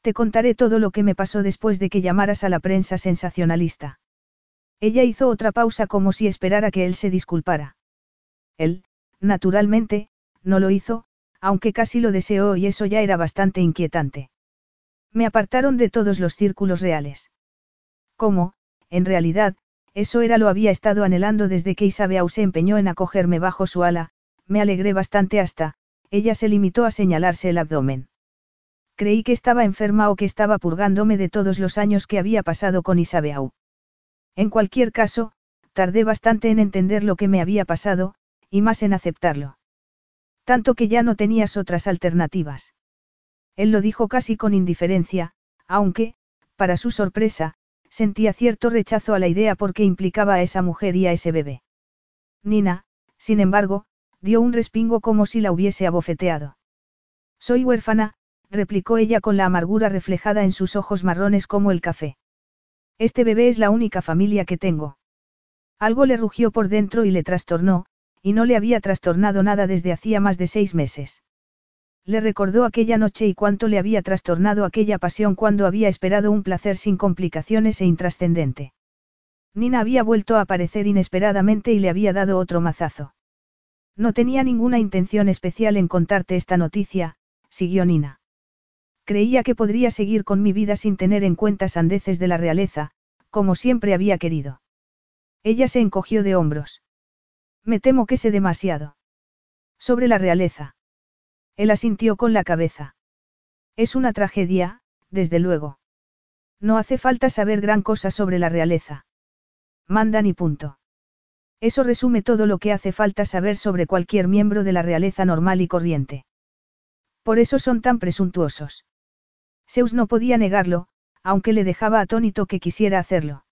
Te contaré todo lo que me pasó después de que llamaras a la prensa sensacionalista. Ella hizo otra pausa como si esperara que él se disculpara. Él, naturalmente, no lo hizo, aunque casi lo deseó y eso ya era bastante inquietante. Me apartaron de todos los círculos reales. ¿Cómo, en realidad, eso era lo había estado anhelando desde que Isabeau se empeñó en acogerme bajo su ala, me alegré bastante hasta, ella se limitó a señalarse el abdomen. Creí que estaba enferma o que estaba purgándome de todos los años que había pasado con Isabeau. En cualquier caso, tardé bastante en entender lo que me había pasado, y más en aceptarlo. Tanto que ya no tenías otras alternativas. Él lo dijo casi con indiferencia, aunque, para su sorpresa, sentía cierto rechazo a la idea porque implicaba a esa mujer y a ese bebé. Nina, sin embargo, dio un respingo como si la hubiese abofeteado. Soy huérfana, replicó ella con la amargura reflejada en sus ojos marrones como el café. Este bebé es la única familia que tengo. Algo le rugió por dentro y le trastornó, y no le había trastornado nada desde hacía más de seis meses. Le recordó aquella noche y cuánto le había trastornado aquella pasión cuando había esperado un placer sin complicaciones e intrascendente. Nina había vuelto a aparecer inesperadamente y le había dado otro mazazo. No tenía ninguna intención especial en contarte esta noticia, siguió Nina. Creía que podría seguir con mi vida sin tener en cuenta sandeces de la realeza, como siempre había querido. Ella se encogió de hombros. Me temo que sé demasiado. Sobre la realeza. Él asintió con la cabeza. Es una tragedia, desde luego. No hace falta saber gran cosa sobre la realeza. Mandan y punto. Eso resume todo lo que hace falta saber sobre cualquier miembro de la realeza normal y corriente. Por eso son tan presuntuosos. Zeus no podía negarlo, aunque le dejaba atónito que quisiera hacerlo.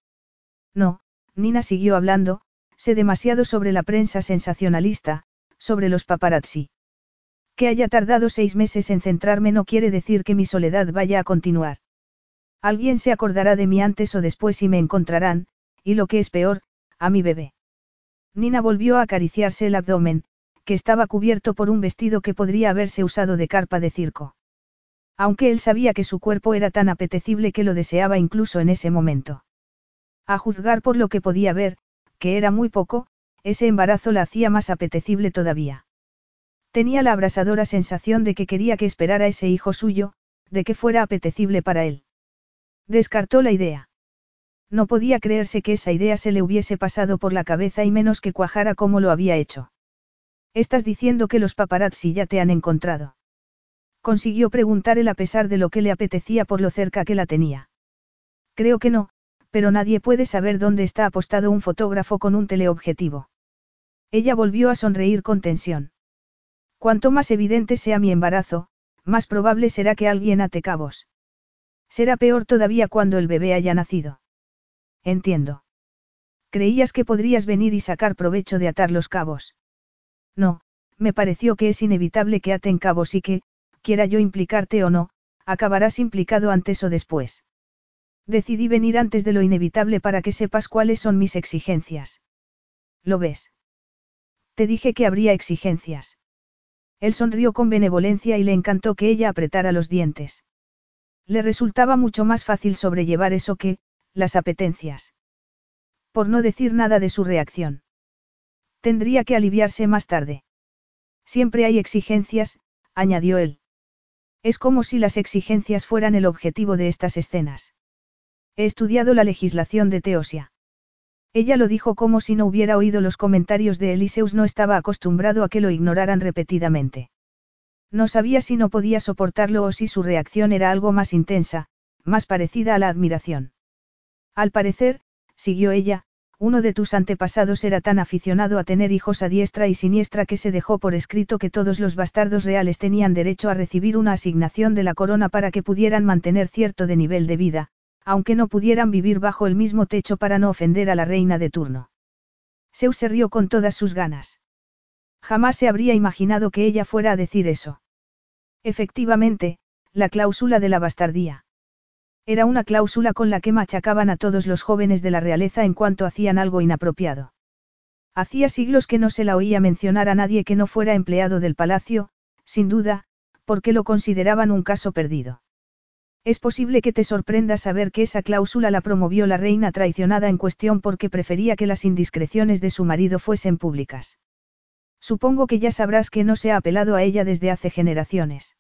No, Nina siguió hablando, sé demasiado sobre la prensa sensacionalista, sobre los paparazzi. Que haya tardado seis meses en centrarme no quiere decir que mi soledad vaya a continuar. Alguien se acordará de mí antes o después y me encontrarán, y lo que es peor, a mi bebé. Nina volvió a acariciarse el abdomen, que estaba cubierto por un vestido que podría haberse usado de carpa de circo. Aunque él sabía que su cuerpo era tan apetecible que lo deseaba incluso en ese momento. A juzgar por lo que podía ver, que era muy poco, ese embarazo la hacía más apetecible todavía. Tenía la abrasadora sensación de que quería que esperara ese hijo suyo, de que fuera apetecible para él. Descartó la idea. No podía creerse que esa idea se le hubiese pasado por la cabeza y menos que cuajara como lo había hecho. Estás diciendo que los paparazzi ya te han encontrado. Consiguió preguntar él a pesar de lo que le apetecía por lo cerca que la tenía. Creo que no, pero nadie puede saber dónde está apostado un fotógrafo con un teleobjetivo. Ella volvió a sonreír con tensión. Cuanto más evidente sea mi embarazo, más probable será que alguien ate cabos. Será peor todavía cuando el bebé haya nacido. Entiendo. Creías que podrías venir y sacar provecho de atar los cabos. No, me pareció que es inevitable que aten cabos y que, quiera yo implicarte o no, acabarás implicado antes o después. Decidí venir antes de lo inevitable para que sepas cuáles son mis exigencias. ¿Lo ves? Te dije que habría exigencias. Él sonrió con benevolencia y le encantó que ella apretara los dientes. Le resultaba mucho más fácil sobrellevar eso que, las apetencias. Por no decir nada de su reacción. Tendría que aliviarse más tarde. Siempre hay exigencias, añadió él. Es como si las exigencias fueran el objetivo de estas escenas. He estudiado la legislación de Teosia. Ella lo dijo como si no hubiera oído los comentarios de Eliseus no estaba acostumbrado a que lo ignoraran repetidamente. No sabía si no podía soportarlo o si su reacción era algo más intensa, más parecida a la admiración. Al parecer, siguió ella, uno de tus antepasados era tan aficionado a tener hijos a diestra y siniestra que se dejó por escrito que todos los bastardos reales tenían derecho a recibir una asignación de la corona para que pudieran mantener cierto de nivel de vida, aunque no pudieran vivir bajo el mismo techo para no ofender a la reina de turno. Zeus se rió con todas sus ganas. Jamás se habría imaginado que ella fuera a decir eso. Efectivamente, la cláusula de la bastardía. Era una cláusula con la que machacaban a todos los jóvenes de la realeza en cuanto hacían algo inapropiado. Hacía siglos que no se la oía mencionar a nadie que no fuera empleado del palacio, sin duda, porque lo consideraban un caso perdido. Es posible que te sorprenda saber que esa cláusula la promovió la reina traicionada en cuestión porque prefería que las indiscreciones de su marido fuesen públicas. Supongo que ya sabrás que no se ha apelado a ella desde hace generaciones.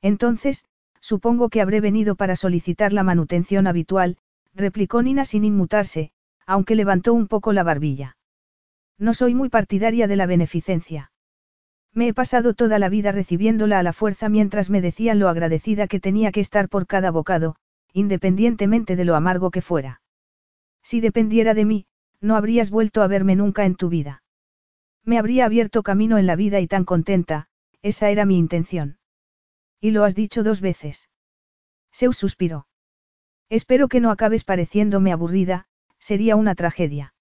Entonces, supongo que habré venido para solicitar la manutención habitual, replicó Nina sin inmutarse, aunque levantó un poco la barbilla. No soy muy partidaria de la beneficencia. Me he pasado toda la vida recibiéndola a la fuerza mientras me decían lo agradecida que tenía que estar por cada bocado, independientemente de lo amargo que fuera. Si dependiera de mí, no habrías vuelto a verme nunca en tu vida. Me habría abierto camino en la vida y tan contenta, esa era mi intención. Y lo has dicho dos veces. Zeus suspiró. Espero que no acabes pareciéndome aburrida, sería una tragedia.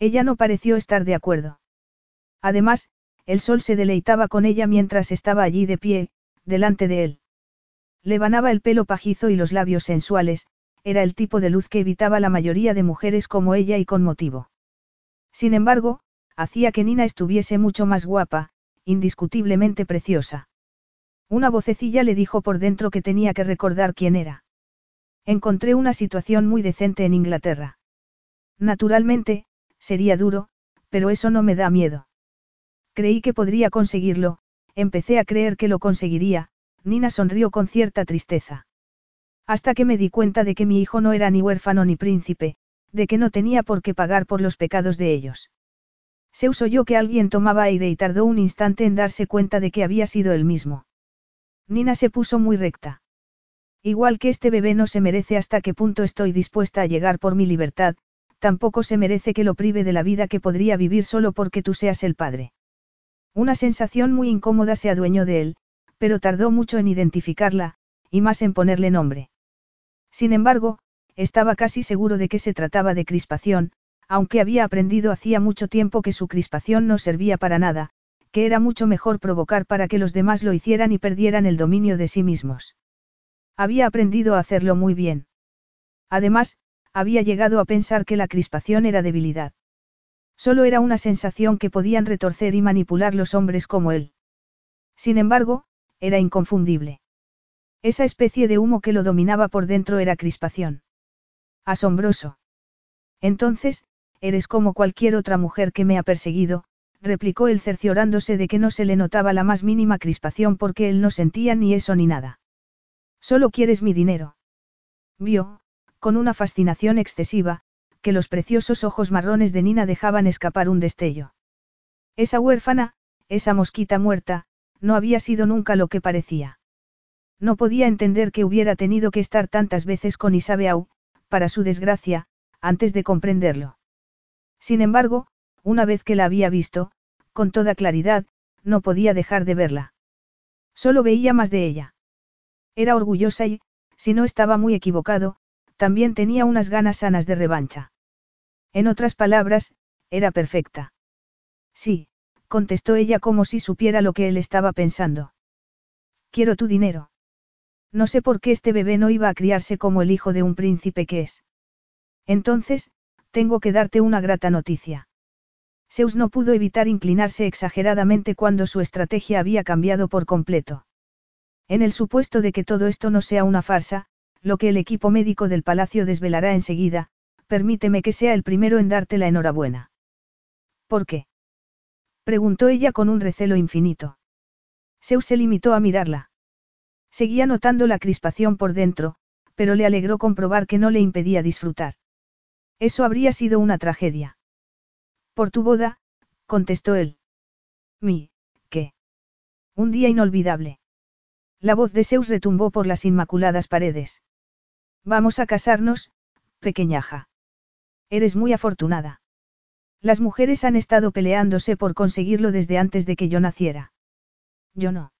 Ella no pareció estar de acuerdo. Además, el sol se deleitaba con ella mientras estaba allí de pie, delante de él. Levanaba el pelo pajizo y los labios sensuales, era el tipo de luz que evitaba la mayoría de mujeres como ella y con motivo. Sin embargo, hacía que Nina estuviese mucho más guapa, indiscutiblemente preciosa. Una vocecilla le dijo por dentro que tenía que recordar quién era. Encontré una situación muy decente en Inglaterra. Naturalmente, sería duro, pero eso no me da miedo. Creí que podría conseguirlo, empecé a creer que lo conseguiría, Nina sonrió con cierta tristeza. Hasta que me di cuenta de que mi hijo no era ni huérfano ni príncipe, de que no tenía por qué pagar por los pecados de ellos. Se oyó que alguien tomaba aire y tardó un instante en darse cuenta de que había sido él mismo. Nina se puso muy recta. Igual que este bebé no se merece hasta qué punto estoy dispuesta a llegar por mi libertad, tampoco se merece que lo prive de la vida que podría vivir solo porque tú seas el padre. Una sensación muy incómoda se adueñó de él, pero tardó mucho en identificarla, y más en ponerle nombre. Sin embargo, estaba casi seguro de que se trataba de crispación, aunque había aprendido hacía mucho tiempo que su crispación no servía para nada, que era mucho mejor provocar para que los demás lo hicieran y perdieran el dominio de sí mismos. Había aprendido a hacerlo muy bien. Además, había llegado a pensar que la crispación era debilidad. Solo era una sensación que podían retorcer y manipular los hombres como él. Sin embargo, era inconfundible. Esa especie de humo que lo dominaba por dentro era crispación. Asombroso. Entonces, eres como cualquier otra mujer que me ha perseguido, replicó él cerciorándose de que no se le notaba la más mínima crispación porque él no sentía ni eso ni nada. Solo quieres mi dinero. Vio, con una fascinación excesiva, que los preciosos ojos marrones de Nina dejaban escapar un destello. Esa huérfana, esa mosquita muerta, no había sido nunca lo que parecía. No podía entender que hubiera tenido que estar tantas veces con Isabeau, para su desgracia, antes de comprenderlo. Sin embargo, una vez que la había visto, con toda claridad, no podía dejar de verla. Solo veía más de ella. Era orgullosa y, si no estaba muy equivocado, también tenía unas ganas sanas de revancha. En otras palabras, era perfecta. Sí, contestó ella como si supiera lo que él estaba pensando. Quiero tu dinero. No sé por qué este bebé no iba a criarse como el hijo de un príncipe que es. Entonces, tengo que darte una grata noticia. Zeus no pudo evitar inclinarse exageradamente cuando su estrategia había cambiado por completo. En el supuesto de que todo esto no sea una farsa, lo que el equipo médico del palacio desvelará enseguida, permíteme que sea el primero en darte la enhorabuena. ¿Por qué? preguntó ella con un recelo infinito. Zeus se limitó a mirarla. Seguía notando la crispación por dentro, pero le alegró comprobar que no le impedía disfrutar. Eso habría sido una tragedia. Por tu boda, contestó él. Mi, ¿qué? Un día inolvidable. La voz de Zeus retumbó por las inmaculadas paredes. Vamos a casarnos, pequeñaja. Eres muy afortunada. Las mujeres han estado peleándose por conseguirlo desde antes de que yo naciera. Yo no.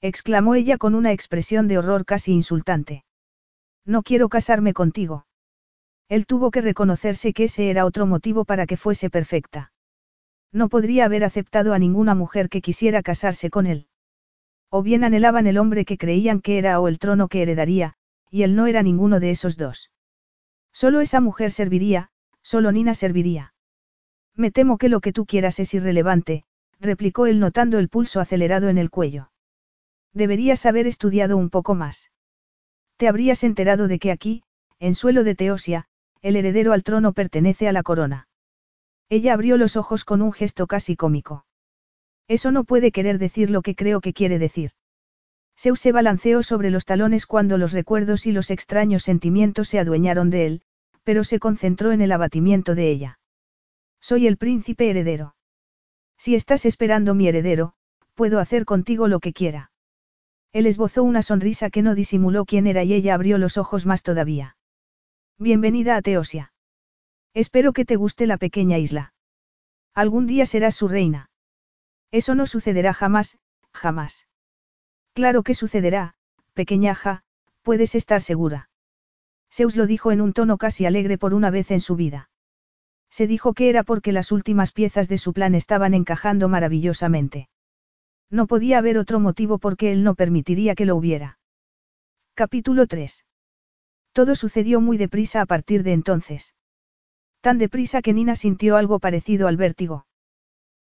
exclamó ella con una expresión de horror casi insultante. No quiero casarme contigo. Él tuvo que reconocerse que ese era otro motivo para que fuese perfecta. No podría haber aceptado a ninguna mujer que quisiera casarse con él. O bien anhelaban el hombre que creían que era o el trono que heredaría, y él no era ninguno de esos dos. Solo esa mujer serviría, solo Nina serviría. Me temo que lo que tú quieras es irrelevante, replicó él notando el pulso acelerado en el cuello. Deberías haber estudiado un poco más. Te habrías enterado de que aquí, en suelo de Teosia, el heredero al trono pertenece a la corona. Ella abrió los ojos con un gesto casi cómico. Eso no puede querer decir lo que creo que quiere decir. Zeus se balanceó sobre los talones cuando los recuerdos y los extraños sentimientos se adueñaron de él, pero se concentró en el abatimiento de ella. Soy el príncipe heredero. Si estás esperando mi heredero, puedo hacer contigo lo que quiera. Él esbozó una sonrisa que no disimuló quién era y ella abrió los ojos más todavía. Bienvenida a Teosia. Espero que te guste la pequeña isla. Algún día serás su reina. Eso no sucederá jamás, jamás. Claro que sucederá, pequeñaja, puedes estar segura. Zeus lo dijo en un tono casi alegre por una vez en su vida. Se dijo que era porque las últimas piezas de su plan estaban encajando maravillosamente. No podía haber otro motivo porque él no permitiría que lo hubiera. Capítulo 3. Todo sucedió muy deprisa a partir de entonces. Tan deprisa que Nina sintió algo parecido al vértigo.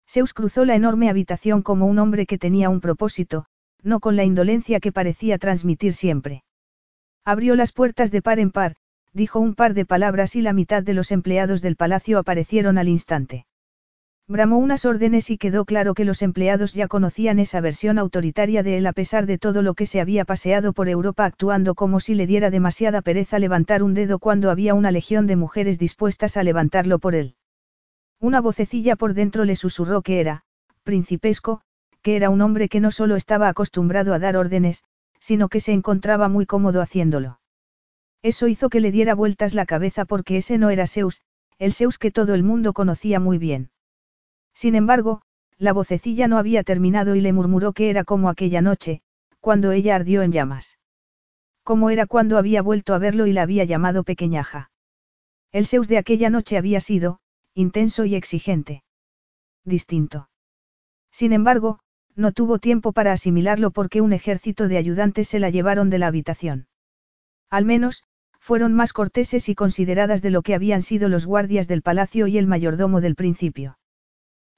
Zeus cruzó la enorme habitación como un hombre que tenía un propósito, no con la indolencia que parecía transmitir siempre. Abrió las puertas de par en par, dijo un par de palabras y la mitad de los empleados del palacio aparecieron al instante. Bramó unas órdenes y quedó claro que los empleados ya conocían esa versión autoritaria de él a pesar de todo lo que se había paseado por Europa actuando como si le diera demasiada pereza levantar un dedo cuando había una legión de mujeres dispuestas a levantarlo por él. Una vocecilla por dentro le susurró que era, principesco, que era un hombre que no solo estaba acostumbrado a dar órdenes, sino que se encontraba muy cómodo haciéndolo. Eso hizo que le diera vueltas la cabeza porque ese no era Zeus, el Zeus que todo el mundo conocía muy bien. Sin embargo, la vocecilla no había terminado y le murmuró que era como aquella noche, cuando ella ardió en llamas. Como era cuando había vuelto a verlo y la había llamado pequeñaja. El Zeus de aquella noche había sido, intenso y exigente. Distinto. Sin embargo, no tuvo tiempo para asimilarlo porque un ejército de ayudantes se la llevaron de la habitación. Al menos, fueron más corteses y consideradas de lo que habían sido los guardias del palacio y el mayordomo del principio.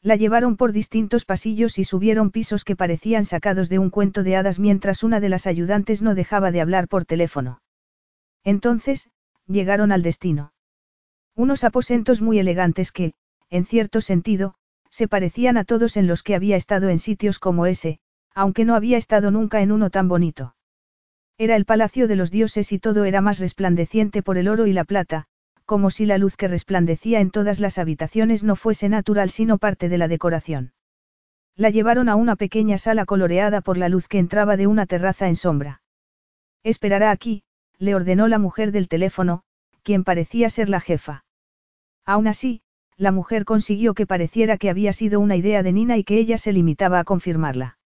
La llevaron por distintos pasillos y subieron pisos que parecían sacados de un cuento de hadas mientras una de las ayudantes no dejaba de hablar por teléfono. Entonces, llegaron al destino. Unos aposentos muy elegantes que, en cierto sentido, se parecían a todos en los que había estado en sitios como ese, aunque no había estado nunca en uno tan bonito. Era el palacio de los dioses y todo era más resplandeciente por el oro y la plata, como si la luz que resplandecía en todas las habitaciones no fuese natural sino parte de la decoración. La llevaron a una pequeña sala coloreada por la luz que entraba de una terraza en sombra. Esperará aquí, le ordenó la mujer del teléfono, quien parecía ser la jefa. Aún así, la mujer consiguió que pareciera que había sido una idea de Nina y que ella se limitaba a confirmarla.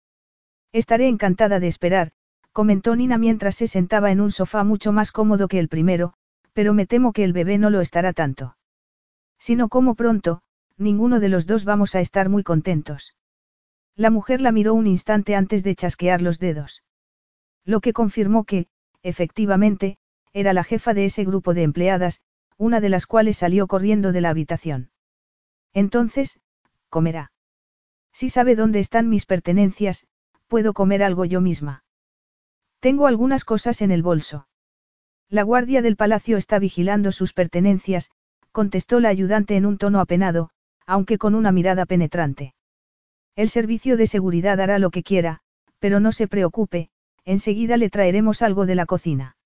Estaré encantada de esperar, comentó Nina mientras se sentaba en un sofá mucho más cómodo que el primero, pero me temo que el bebé no lo estará tanto. Si no como pronto, ninguno de los dos vamos a estar muy contentos. La mujer la miró un instante antes de chasquear los dedos. Lo que confirmó que, efectivamente, era la jefa de ese grupo de empleadas, una de las cuales salió corriendo de la habitación. Entonces, comerá. Si sabe dónde están mis pertenencias, puedo comer algo yo misma. Tengo algunas cosas en el bolso. La guardia del palacio está vigilando sus pertenencias, contestó la ayudante en un tono apenado, aunque con una mirada penetrante. El servicio de seguridad hará lo que quiera, pero no se preocupe, enseguida le traeremos algo de la cocina.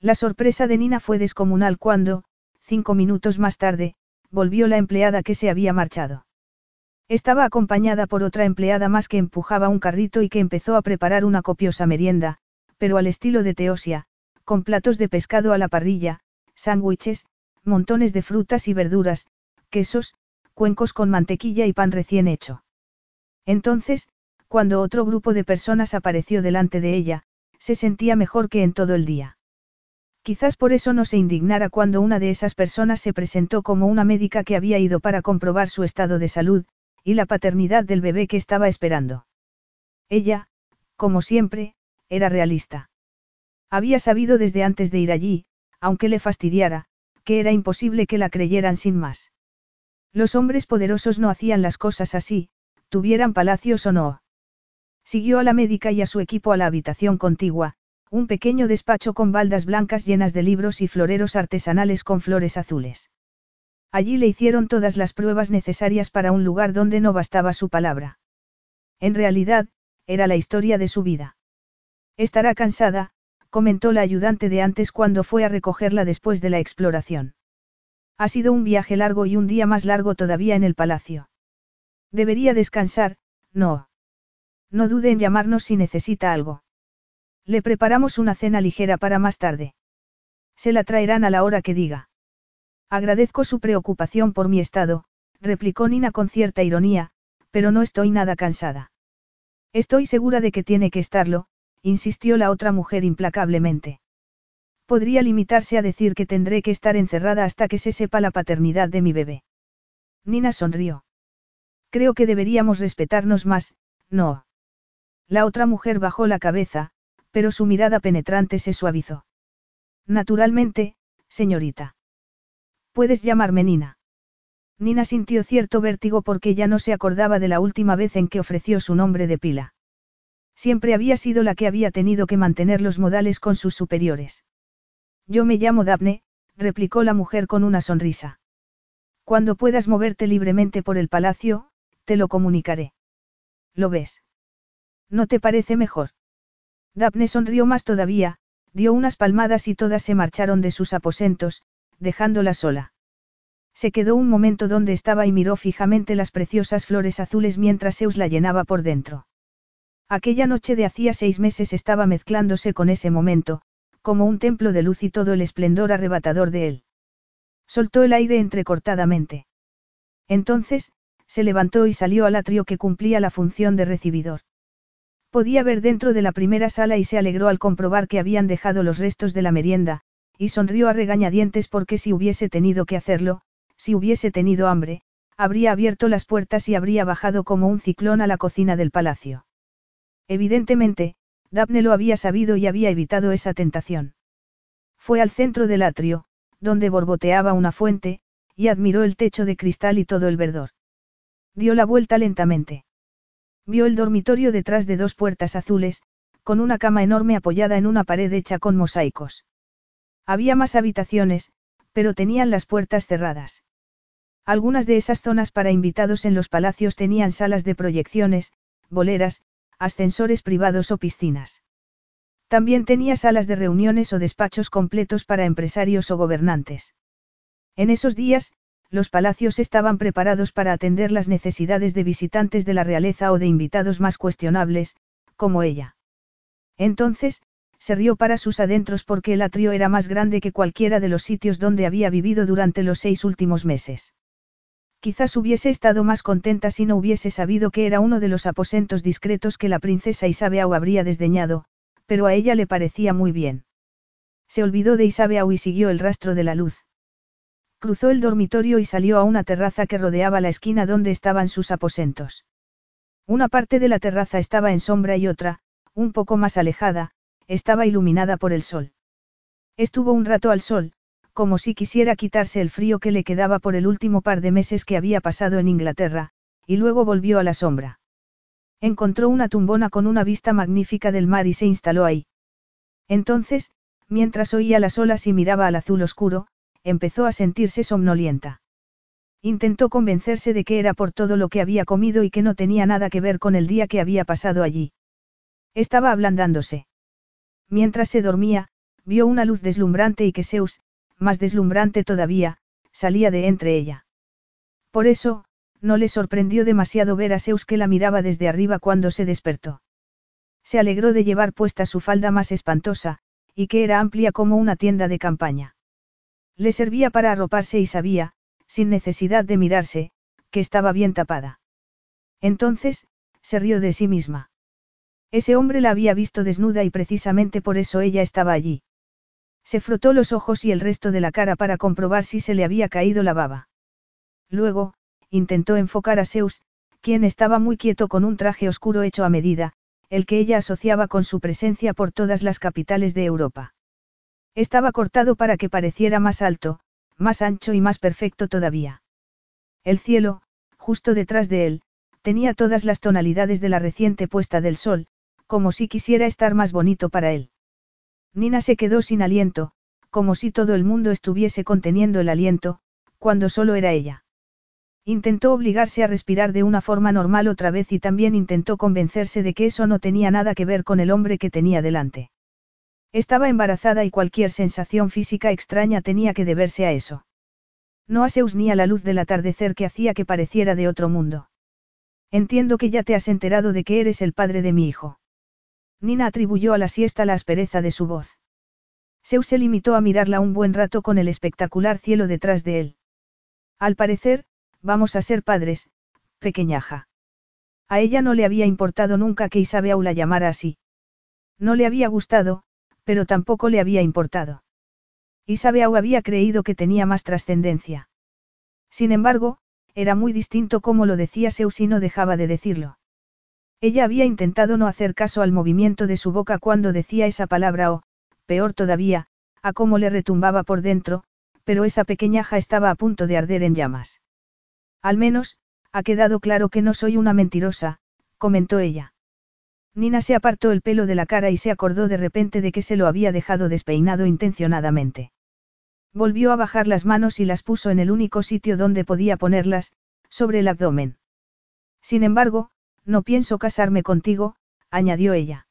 La sorpresa de Nina fue descomunal cuando, cinco minutos más tarde, volvió la empleada que se había marchado. Estaba acompañada por otra empleada más que empujaba un carrito y que empezó a preparar una copiosa merienda, pero al estilo de Teosia, con platos de pescado a la parrilla, sándwiches, montones de frutas y verduras, quesos, cuencos con mantequilla y pan recién hecho. Entonces, cuando otro grupo de personas apareció delante de ella, se sentía mejor que en todo el día. Quizás por eso no se indignara cuando una de esas personas se presentó como una médica que había ido para comprobar su estado de salud, y la paternidad del bebé que estaba esperando. Ella, como siempre, era realista. Había sabido desde antes de ir allí, aunque le fastidiara, que era imposible que la creyeran sin más. Los hombres poderosos no hacían las cosas así, tuvieran palacios o no. Siguió a la médica y a su equipo a la habitación contigua, un pequeño despacho con baldas blancas llenas de libros y floreros artesanales con flores azules. Allí le hicieron todas las pruebas necesarias para un lugar donde no bastaba su palabra. En realidad, era la historia de su vida. Estará cansada, comentó la ayudante de antes cuando fue a recogerla después de la exploración. Ha sido un viaje largo y un día más largo todavía en el palacio. Debería descansar, no. No dude en llamarnos si necesita algo. Le preparamos una cena ligera para más tarde. Se la traerán a la hora que diga. Agradezco su preocupación por mi estado, replicó Nina con cierta ironía, pero no estoy nada cansada. Estoy segura de que tiene que estarlo, insistió la otra mujer implacablemente. Podría limitarse a decir que tendré que estar encerrada hasta que se sepa la paternidad de mi bebé. Nina sonrió. Creo que deberíamos respetarnos más, no. La otra mujer bajó la cabeza, pero su mirada penetrante se suavizó. Naturalmente, señorita. Puedes llamarme Nina. Nina sintió cierto vértigo porque ya no se acordaba de la última vez en que ofreció su nombre de pila. Siempre había sido la que había tenido que mantener los modales con sus superiores. Yo me llamo Daphne, replicó la mujer con una sonrisa. Cuando puedas moverte libremente por el palacio, te lo comunicaré. ¿Lo ves? ¿No te parece mejor? Daphne sonrió más todavía, dio unas palmadas y todas se marcharon de sus aposentos, dejándola sola. Se quedó un momento donde estaba y miró fijamente las preciosas flores azules mientras Zeus la llenaba por dentro. Aquella noche de hacía seis meses estaba mezclándose con ese momento, como un templo de luz y todo el esplendor arrebatador de él. Soltó el aire entrecortadamente. Entonces, se levantó y salió al atrio que cumplía la función de recibidor. Podía ver dentro de la primera sala y se alegró al comprobar que habían dejado los restos de la merienda, y sonrió a regañadientes porque si hubiese tenido que hacerlo, si hubiese tenido hambre, habría abierto las puertas y habría bajado como un ciclón a la cocina del palacio. Evidentemente, Daphne lo había sabido y había evitado esa tentación. Fue al centro del atrio, donde borboteaba una fuente, y admiró el techo de cristal y todo el verdor. Dio la vuelta lentamente. Vio el dormitorio detrás de dos puertas azules, con una cama enorme apoyada en una pared hecha con mosaicos. Había más habitaciones, pero tenían las puertas cerradas. Algunas de esas zonas para invitados en los palacios tenían salas de proyecciones, boleras, ascensores privados o piscinas. También tenía salas de reuniones o despachos completos para empresarios o gobernantes. En esos días, los palacios estaban preparados para atender las necesidades de visitantes de la realeza o de invitados más cuestionables, como ella. Entonces, se rió para sus adentros porque el atrio era más grande que cualquiera de los sitios donde había vivido durante los seis últimos meses. Quizás hubiese estado más contenta si no hubiese sabido que era uno de los aposentos discretos que la princesa Isabeau habría desdeñado, pero a ella le parecía muy bien. Se olvidó de Isabeau y siguió el rastro de la luz. Cruzó el dormitorio y salió a una terraza que rodeaba la esquina donde estaban sus aposentos. Una parte de la terraza estaba en sombra y otra, un poco más alejada, estaba iluminada por el sol. Estuvo un rato al sol, como si quisiera quitarse el frío que le quedaba por el último par de meses que había pasado en Inglaterra, y luego volvió a la sombra. Encontró una tumbona con una vista magnífica del mar y se instaló ahí. Entonces, mientras oía las olas y miraba al azul oscuro, empezó a sentirse somnolienta. Intentó convencerse de que era por todo lo que había comido y que no tenía nada que ver con el día que había pasado allí. Estaba ablandándose. Mientras se dormía, vio una luz deslumbrante y que Zeus, más deslumbrante todavía, salía de entre ella. Por eso, no le sorprendió demasiado ver a Zeus que la miraba desde arriba cuando se despertó. Se alegró de llevar puesta su falda más espantosa, y que era amplia como una tienda de campaña. Le servía para arroparse y sabía, sin necesidad de mirarse, que estaba bien tapada. Entonces, se rió de sí misma. Ese hombre la había visto desnuda y precisamente por eso ella estaba allí. Se frotó los ojos y el resto de la cara para comprobar si se le había caído la baba. Luego, intentó enfocar a Zeus, quien estaba muy quieto con un traje oscuro hecho a medida, el que ella asociaba con su presencia por todas las capitales de Europa. Estaba cortado para que pareciera más alto, más ancho y más perfecto todavía. El cielo, justo detrás de él, tenía todas las tonalidades de la reciente puesta del sol, como si quisiera estar más bonito para él. Nina se quedó sin aliento, como si todo el mundo estuviese conteniendo el aliento, cuando solo era ella. Intentó obligarse a respirar de una forma normal otra vez y también intentó convencerse de que eso no tenía nada que ver con el hombre que tenía delante. Estaba embarazada y cualquier sensación física extraña tenía que deberse a eso. No a Zeus ni a la luz del atardecer que hacía que pareciera de otro mundo. Entiendo que ya te has enterado de que eres el padre de mi hijo. Nina atribuyó a la siesta la aspereza de su voz. Zeus se limitó a mirarla un buen rato con el espectacular cielo detrás de él. Al parecer, vamos a ser padres, pequeñaja. A ella no le había importado nunca que Isabel la llamara así. No le había gustado, pero tampoco le había importado. Isabel había creído que tenía más trascendencia. Sin embargo, era muy distinto como lo decía Zeus y no dejaba de decirlo. Ella había intentado no hacer caso al movimiento de su boca cuando decía esa palabra o, peor todavía, a cómo le retumbaba por dentro, pero esa pequeñaja estaba a punto de arder en llamas. Al menos, ha quedado claro que no soy una mentirosa, comentó ella. Nina se apartó el pelo de la cara y se acordó de repente de que se lo había dejado despeinado intencionadamente. Volvió a bajar las manos y las puso en el único sitio donde podía ponerlas, sobre el abdomen. Sin embargo, no pienso casarme contigo, añadió ella.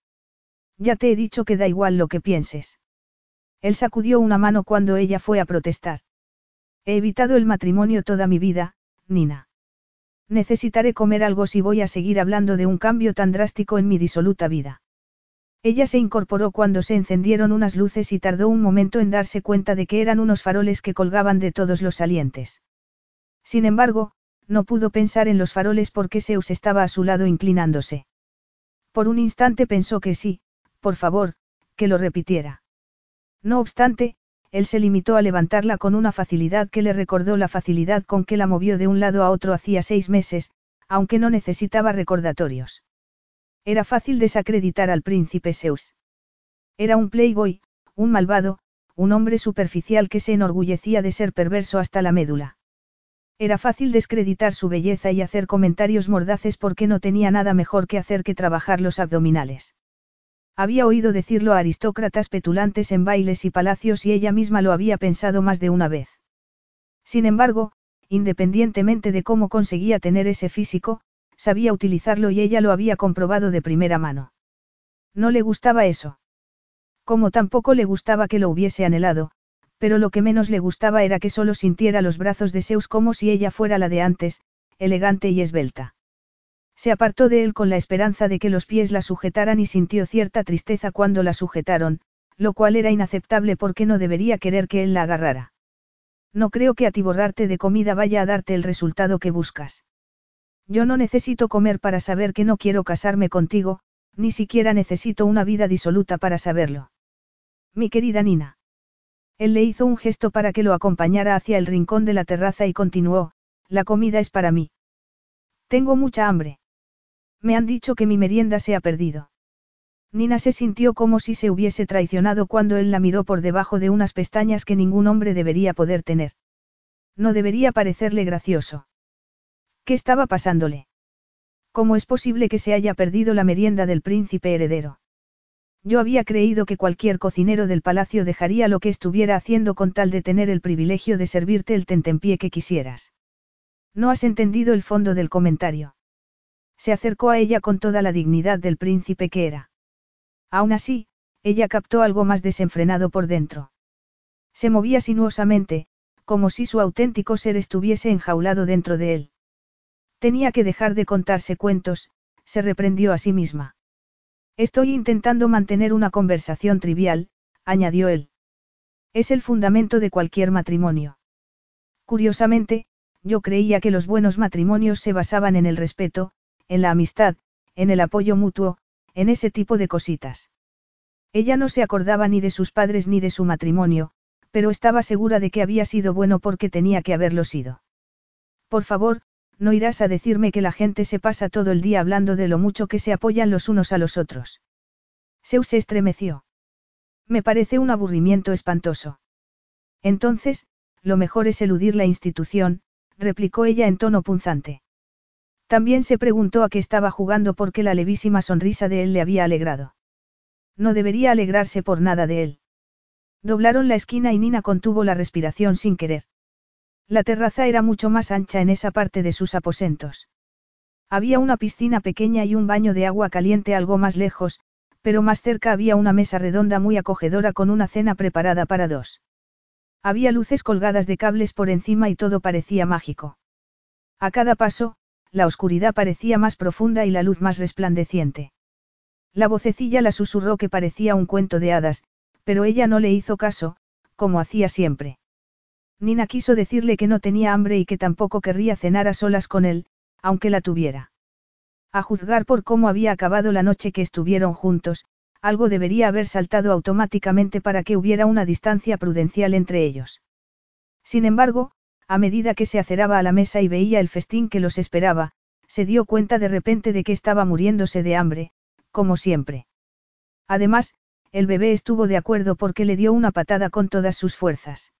Ya te he dicho que da igual lo que pienses. Él sacudió una mano cuando ella fue a protestar. He evitado el matrimonio toda mi vida, Nina. Necesitaré comer algo si voy a seguir hablando de un cambio tan drástico en mi disoluta vida. Ella se incorporó cuando se encendieron unas luces y tardó un momento en darse cuenta de que eran unos faroles que colgaban de todos los salientes. Sin embargo, no pudo pensar en los faroles porque Zeus estaba a su lado inclinándose. Por un instante pensó que sí, por favor, que lo repitiera. No obstante, él se limitó a levantarla con una facilidad que le recordó la facilidad con que la movió de un lado a otro hacía seis meses, aunque no necesitaba recordatorios. Era fácil desacreditar al príncipe Zeus. Era un playboy, un malvado, un hombre superficial que se enorgullecía de ser perverso hasta la médula. Era fácil descreditar su belleza y hacer comentarios mordaces porque no tenía nada mejor que hacer que trabajar los abdominales. Había oído decirlo a aristócratas petulantes en bailes y palacios y ella misma lo había pensado más de una vez. Sin embargo, independientemente de cómo conseguía tener ese físico, sabía utilizarlo y ella lo había comprobado de primera mano. No le gustaba eso. Como tampoco le gustaba que lo hubiese anhelado, pero lo que menos le gustaba era que solo sintiera los brazos de Zeus como si ella fuera la de antes, elegante y esbelta. Se apartó de él con la esperanza de que los pies la sujetaran y sintió cierta tristeza cuando la sujetaron, lo cual era inaceptable porque no debería querer que él la agarrara. No creo que atiborrarte de comida vaya a darte el resultado que buscas. Yo no necesito comer para saber que no quiero casarme contigo, ni siquiera necesito una vida disoluta para saberlo. Mi querida Nina. Él le hizo un gesto para que lo acompañara hacia el rincón de la terraza y continuó, la comida es para mí. Tengo mucha hambre. Me han dicho que mi merienda se ha perdido. Nina se sintió como si se hubiese traicionado cuando él la miró por debajo de unas pestañas que ningún hombre debería poder tener. No debería parecerle gracioso. ¿Qué estaba pasándole? ¿Cómo es posible que se haya perdido la merienda del príncipe heredero? Yo había creído que cualquier cocinero del palacio dejaría lo que estuviera haciendo con tal de tener el privilegio de servirte el tentempié que quisieras. No has entendido el fondo del comentario. Se acercó a ella con toda la dignidad del príncipe que era. Aún así, ella captó algo más desenfrenado por dentro. Se movía sinuosamente, como si su auténtico ser estuviese enjaulado dentro de él. Tenía que dejar de contarse cuentos, se reprendió a sí misma. Estoy intentando mantener una conversación trivial, añadió él. Es el fundamento de cualquier matrimonio. Curiosamente, yo creía que los buenos matrimonios se basaban en el respeto, en la amistad, en el apoyo mutuo, en ese tipo de cositas. Ella no se acordaba ni de sus padres ni de su matrimonio, pero estaba segura de que había sido bueno porque tenía que haberlo sido. Por favor, no irás a decirme que la gente se pasa todo el día hablando de lo mucho que se apoyan los unos a los otros. Zeus se estremeció. Me parece un aburrimiento espantoso. Entonces, lo mejor es eludir la institución, replicó ella en tono punzante. También se preguntó a qué estaba jugando porque la levísima sonrisa de él le había alegrado. No debería alegrarse por nada de él. Doblaron la esquina y Nina contuvo la respiración sin querer. La terraza era mucho más ancha en esa parte de sus aposentos. Había una piscina pequeña y un baño de agua caliente algo más lejos, pero más cerca había una mesa redonda muy acogedora con una cena preparada para dos. Había luces colgadas de cables por encima y todo parecía mágico. A cada paso, la oscuridad parecía más profunda y la luz más resplandeciente. La vocecilla la susurró que parecía un cuento de hadas, pero ella no le hizo caso, como hacía siempre. Nina quiso decirle que no tenía hambre y que tampoco querría cenar a solas con él, aunque la tuviera. A juzgar por cómo había acabado la noche que estuvieron juntos, algo debería haber saltado automáticamente para que hubiera una distancia prudencial entre ellos. Sin embargo, a medida que se aceraba a la mesa y veía el festín que los esperaba, se dio cuenta de repente de que estaba muriéndose de hambre, como siempre. Además, el bebé estuvo de acuerdo porque le dio una patada con todas sus fuerzas.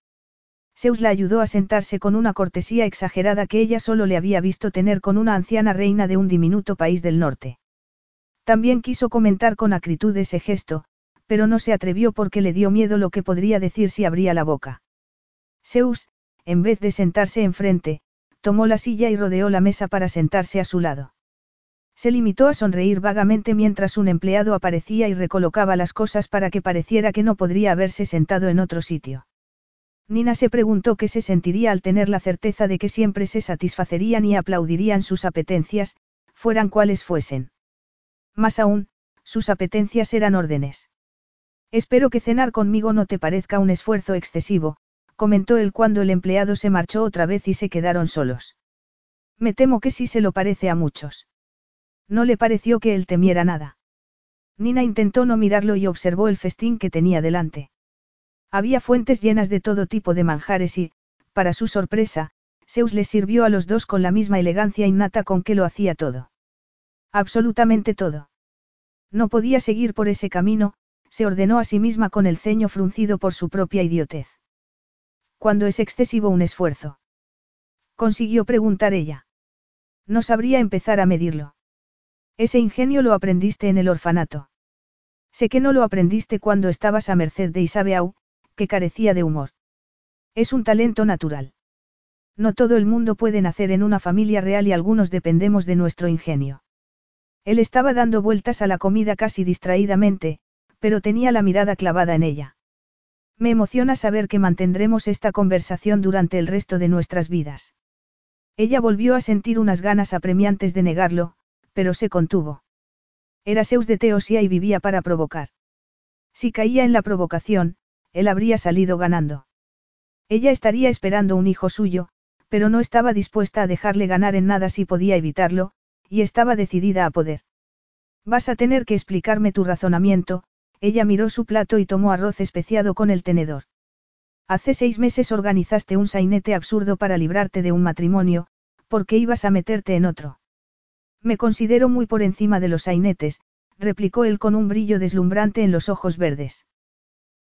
Zeus la ayudó a sentarse con una cortesía exagerada que ella solo le había visto tener con una anciana reina de un diminuto país del norte. También quiso comentar con acritud ese gesto, pero no se atrevió porque le dio miedo lo que podría decir si abría la boca. Zeus, en vez de sentarse enfrente, tomó la silla y rodeó la mesa para sentarse a su lado. Se limitó a sonreír vagamente mientras un empleado aparecía y recolocaba las cosas para que pareciera que no podría haberse sentado en otro sitio. Nina se preguntó qué se sentiría al tener la certeza de que siempre se satisfacerían y aplaudirían sus apetencias, fueran cuales fuesen. Más aún, sus apetencias eran órdenes. Espero que cenar conmigo no te parezca un esfuerzo excesivo, comentó él cuando el empleado se marchó otra vez y se quedaron solos. Me temo que sí se lo parece a muchos. No le pareció que él temiera nada. Nina intentó no mirarlo y observó el festín que tenía delante. Había fuentes llenas de todo tipo de manjares y, para su sorpresa, Zeus les sirvió a los dos con la misma elegancia innata con que lo hacía todo. Absolutamente todo. No podía seguir por ese camino, se ordenó a sí misma con el ceño fruncido por su propia idiotez. ¿Cuándo es excesivo un esfuerzo? Consiguió preguntar ella. No sabría empezar a medirlo. Ese ingenio lo aprendiste en el orfanato. Sé que no lo aprendiste cuando estabas a merced de Isabeau, que carecía de humor. Es un talento natural. No todo el mundo puede nacer en una familia real y algunos dependemos de nuestro ingenio. Él estaba dando vueltas a la comida casi distraídamente, pero tenía la mirada clavada en ella. Me emociona saber que mantendremos esta conversación durante el resto de nuestras vidas. Ella volvió a sentir unas ganas apremiantes de negarlo, pero se contuvo. Era Zeus de Teosia y vivía para provocar. Si caía en la provocación, él habría salido ganando. Ella estaría esperando un hijo suyo, pero no estaba dispuesta a dejarle ganar en nada si podía evitarlo, y estaba decidida a poder. Vas a tener que explicarme tu razonamiento, ella miró su plato y tomó arroz especiado con el tenedor. Hace seis meses organizaste un sainete absurdo para librarte de un matrimonio, porque ibas a meterte en otro. Me considero muy por encima de los sainetes, replicó él con un brillo deslumbrante en los ojos verdes.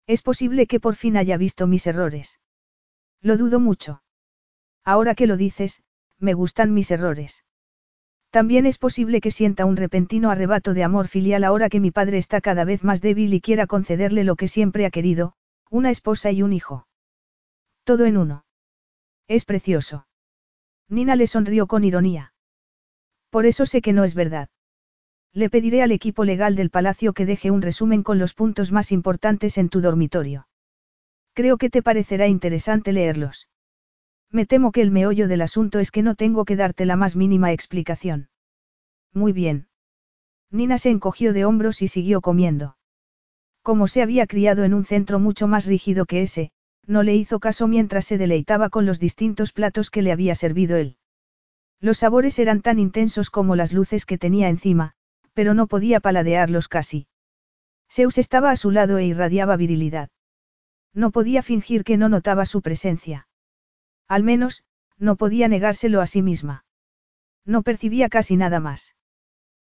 Es posible que por fin haya visto mis errores. Lo dudo mucho. Ahora que lo dices, me gustan mis errores. También es posible que sienta un repentino arrebato de amor filial ahora que mi padre está cada vez más débil y quiera concederle lo que siempre ha querido, una esposa y un hijo. Todo en uno. Es precioso. Nina le sonrió con ironía. Por eso sé que no es verdad. Le pediré al equipo legal del palacio que deje un resumen con los puntos más importantes en tu dormitorio. Creo que te parecerá interesante leerlos. Me temo que el meollo del asunto es que no tengo que darte la más mínima explicación. Muy bien. Nina se encogió de hombros y siguió comiendo. Como se había criado en un centro mucho más rígido que ese, no le hizo caso mientras se deleitaba con los distintos platos que le había servido él. Los sabores eran tan intensos como las luces que tenía encima, pero no podía paladearlos casi. Zeus estaba a su lado e irradiaba virilidad. No podía fingir que no notaba su presencia. Al menos, no podía negárselo a sí misma. No percibía casi nada más.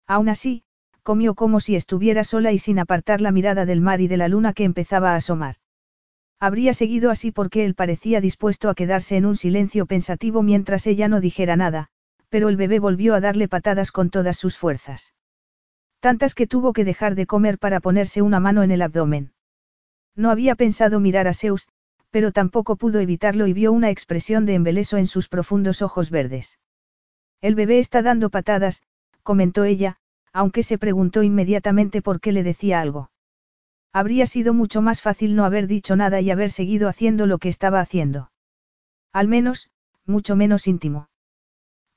Aún así, comió como si estuviera sola y sin apartar la mirada del mar y de la luna que empezaba a asomar. Habría seguido así porque él parecía dispuesto a quedarse en un silencio pensativo mientras ella no dijera nada, pero el bebé volvió a darle patadas con todas sus fuerzas. Tantas que tuvo que dejar de comer para ponerse una mano en el abdomen. No había pensado mirar a Zeus, pero tampoco pudo evitarlo y vio una expresión de embeleso en sus profundos ojos verdes. El bebé está dando patadas, comentó ella, aunque se preguntó inmediatamente por qué le decía algo. Habría sido mucho más fácil no haber dicho nada y haber seguido haciendo lo que estaba haciendo. Al menos, mucho menos íntimo.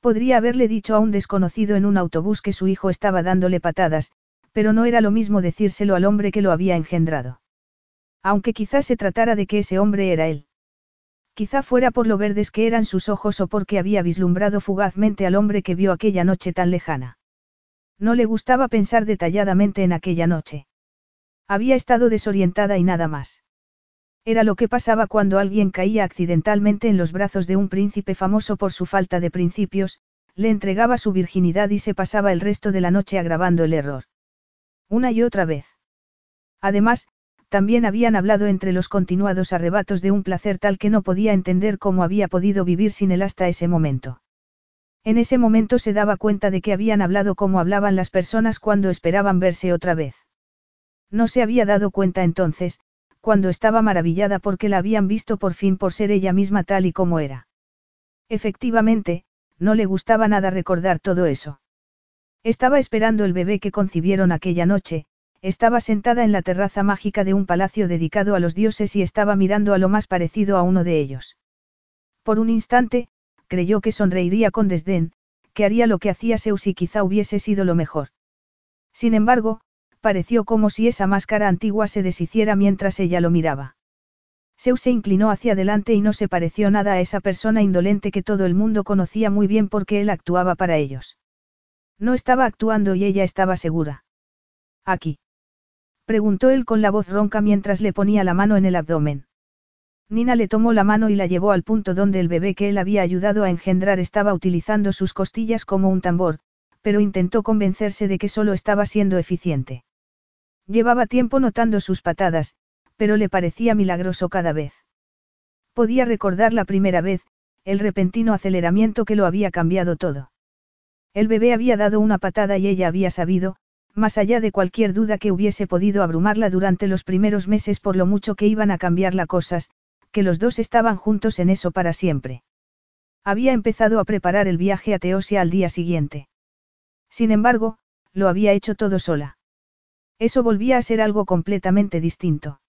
Podría haberle dicho a un desconocido en un autobús que su hijo estaba dándole patadas, pero no era lo mismo decírselo al hombre que lo había engendrado. Aunque quizás se tratara de que ese hombre era él. Quizá fuera por lo verdes que eran sus ojos o porque había vislumbrado fugazmente al hombre que vio aquella noche tan lejana. No le gustaba pensar detalladamente en aquella noche. Había estado desorientada y nada más. Era lo que pasaba cuando alguien caía accidentalmente en los brazos de un príncipe famoso por su falta de principios, le entregaba su virginidad y se pasaba el resto de la noche agravando el error. Una y otra vez. Además, también habían hablado entre los continuados arrebatos de un placer tal que no podía entender cómo había podido vivir sin él hasta ese momento. En ese momento se daba cuenta de que habían hablado como hablaban las personas cuando esperaban verse otra vez. No se había dado cuenta entonces, cuando estaba maravillada porque la habían visto por fin por ser ella misma tal y como era. Efectivamente, no le gustaba nada recordar todo eso. Estaba esperando el bebé que concibieron aquella noche, estaba sentada en la terraza mágica de un palacio dedicado a los dioses y estaba mirando a lo más parecido a uno de ellos. Por un instante, creyó que sonreiría con desdén, que haría lo que hacía Zeus y quizá hubiese sido lo mejor. Sin embargo, pareció como si esa máscara antigua se deshiciera mientras ella lo miraba. Zeus se inclinó hacia adelante y no se pareció nada a esa persona indolente que todo el mundo conocía muy bien porque él actuaba para ellos. No estaba actuando y ella estaba segura. Aquí. Preguntó él con la voz ronca mientras le ponía la mano en el abdomen. Nina le tomó la mano y la llevó al punto donde el bebé que él había ayudado a engendrar estaba utilizando sus costillas como un tambor, pero intentó convencerse de que solo estaba siendo eficiente. Llevaba tiempo notando sus patadas, pero le parecía milagroso cada vez. Podía recordar la primera vez, el repentino aceleramiento que lo había cambiado todo. El bebé había dado una patada y ella había sabido, más allá de cualquier duda que hubiese podido abrumarla durante los primeros meses por lo mucho que iban a cambiar las cosas, que los dos estaban juntos en eso para siempre. Había empezado a preparar el viaje a Teosia al día siguiente. Sin embargo, lo había hecho todo sola. Eso volvía a ser algo completamente distinto.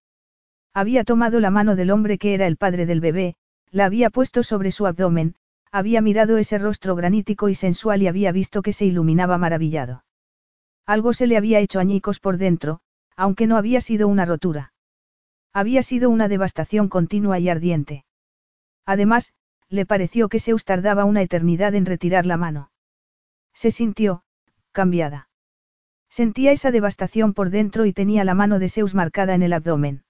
Había tomado la mano del hombre que era el padre del bebé, la había puesto sobre su abdomen, había mirado ese rostro granítico y sensual y había visto que se iluminaba maravillado. Algo se le había hecho añicos por dentro, aunque no había sido una rotura. Había sido una devastación continua y ardiente. Además, le pareció que Zeus tardaba una eternidad en retirar la mano. Se sintió, cambiada. Sentía esa devastación por dentro y tenía la mano de Zeus marcada en el abdomen.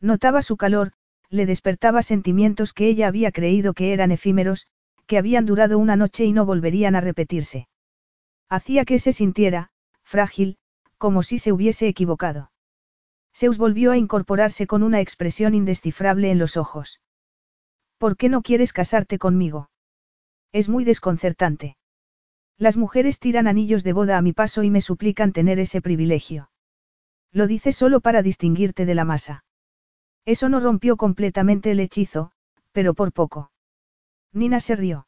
Notaba su calor, le despertaba sentimientos que ella había creído que eran efímeros, que habían durado una noche y no volverían a repetirse. Hacía que se sintiera, frágil, como si se hubiese equivocado. Zeus volvió a incorporarse con una expresión indescifrable en los ojos. ¿Por qué no quieres casarte conmigo? Es muy desconcertante. Las mujeres tiran anillos de boda a mi paso y me suplican tener ese privilegio. Lo dices solo para distinguirte de la masa. Eso no rompió completamente el hechizo, pero por poco. Nina se rió.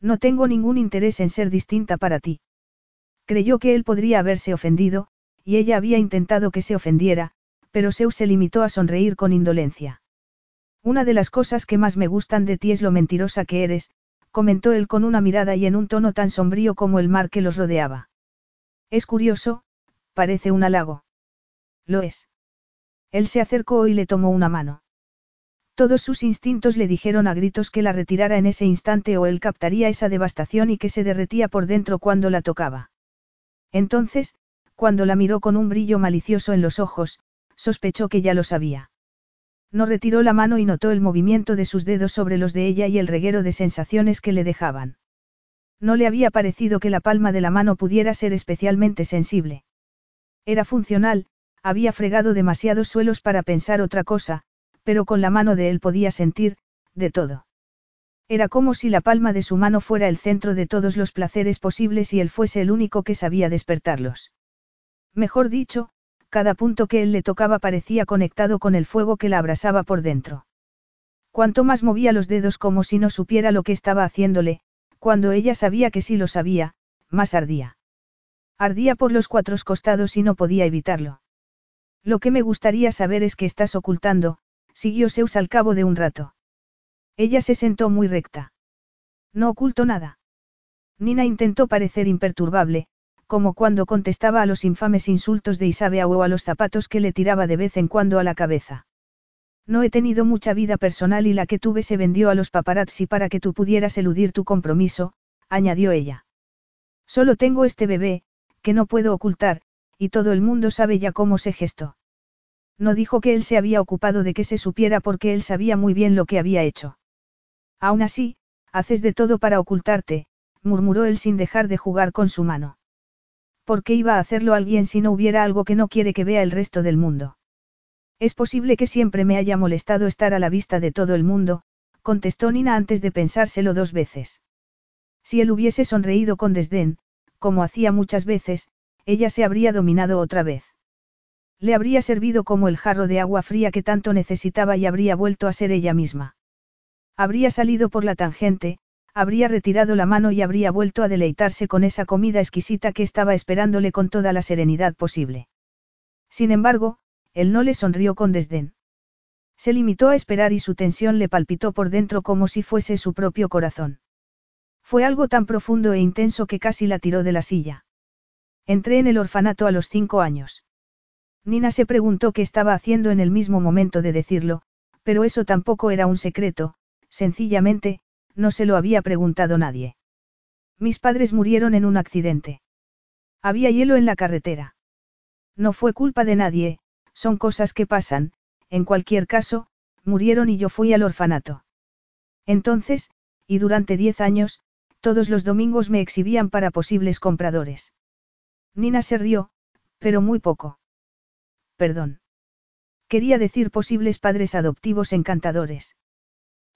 No tengo ningún interés en ser distinta para ti. Creyó que él podría haberse ofendido, y ella había intentado que se ofendiera, pero Zeus se limitó a sonreír con indolencia. Una de las cosas que más me gustan de ti es lo mentirosa que eres, comentó él con una mirada y en un tono tan sombrío como el mar que los rodeaba. Es curioso, parece un halago. Lo es. Él se acercó y le tomó una mano. Todos sus instintos le dijeron a gritos que la retirara en ese instante o él captaría esa devastación y que se derretía por dentro cuando la tocaba. Entonces, cuando la miró con un brillo malicioso en los ojos, sospechó que ya lo sabía. No retiró la mano y notó el movimiento de sus dedos sobre los de ella y el reguero de sensaciones que le dejaban. No le había parecido que la palma de la mano pudiera ser especialmente sensible. Era funcional, había fregado demasiados suelos para pensar otra cosa, pero con la mano de él podía sentir, de todo. Era como si la palma de su mano fuera el centro de todos los placeres posibles y él fuese el único que sabía despertarlos. Mejor dicho, cada punto que él le tocaba parecía conectado con el fuego que la abrasaba por dentro. Cuanto más movía los dedos como si no supiera lo que estaba haciéndole, cuando ella sabía que sí lo sabía, más ardía. Ardía por los cuatro costados y no podía evitarlo. Lo que me gustaría saber es qué estás ocultando, siguió Zeus al cabo de un rato. Ella se sentó muy recta. No oculto nada. Nina intentó parecer imperturbable, como cuando contestaba a los infames insultos de Isabea o a los zapatos que le tiraba de vez en cuando a la cabeza. No he tenido mucha vida personal y la que tuve se vendió a los paparazzi para que tú pudieras eludir tu compromiso, añadió ella. Solo tengo este bebé, que no puedo ocultar, y todo el mundo sabe ya cómo se gestó. No dijo que él se había ocupado de que se supiera porque él sabía muy bien lo que había hecho. Aún así, haces de todo para ocultarte, murmuró él sin dejar de jugar con su mano. ¿Por qué iba a hacerlo alguien si no hubiera algo que no quiere que vea el resto del mundo? Es posible que siempre me haya molestado estar a la vista de todo el mundo, contestó Nina antes de pensárselo dos veces. Si él hubiese sonreído con desdén, como hacía muchas veces, ella se habría dominado otra vez. Le habría servido como el jarro de agua fría que tanto necesitaba y habría vuelto a ser ella misma. Habría salido por la tangente, habría retirado la mano y habría vuelto a deleitarse con esa comida exquisita que estaba esperándole con toda la serenidad posible. Sin embargo, él no le sonrió con desdén. Se limitó a esperar y su tensión le palpitó por dentro como si fuese su propio corazón. Fue algo tan profundo e intenso que casi la tiró de la silla. Entré en el orfanato a los cinco años. Nina se preguntó qué estaba haciendo en el mismo momento de decirlo, pero eso tampoco era un secreto, sencillamente, no se lo había preguntado nadie. Mis padres murieron en un accidente. Había hielo en la carretera. No fue culpa de nadie, son cosas que pasan, en cualquier caso, murieron y yo fui al orfanato. Entonces, y durante diez años, todos los domingos me exhibían para posibles compradores. Nina se rió, pero muy poco. Perdón. Quería decir posibles padres adoptivos encantadores.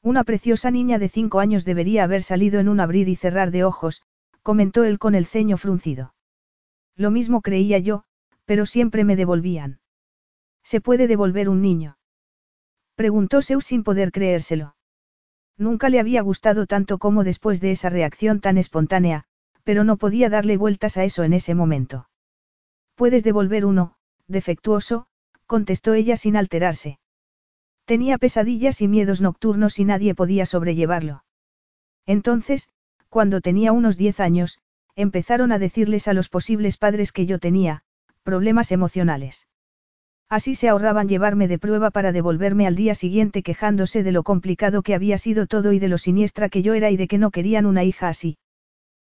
Una preciosa niña de cinco años debería haber salido en un abrir y cerrar de ojos, comentó él con el ceño fruncido. Lo mismo creía yo, pero siempre me devolvían. ¿Se puede devolver un niño? Preguntó Zeus sin poder creérselo. Nunca le había gustado tanto como después de esa reacción tan espontánea, pero no podía darle vueltas a eso en ese momento. Puedes devolver uno, defectuoso, contestó ella sin alterarse. Tenía pesadillas y miedos nocturnos y nadie podía sobrellevarlo. Entonces, cuando tenía unos diez años, empezaron a decirles a los posibles padres que yo tenía, problemas emocionales. Así se ahorraban llevarme de prueba para devolverme al día siguiente quejándose de lo complicado que había sido todo y de lo siniestra que yo era y de que no querían una hija así.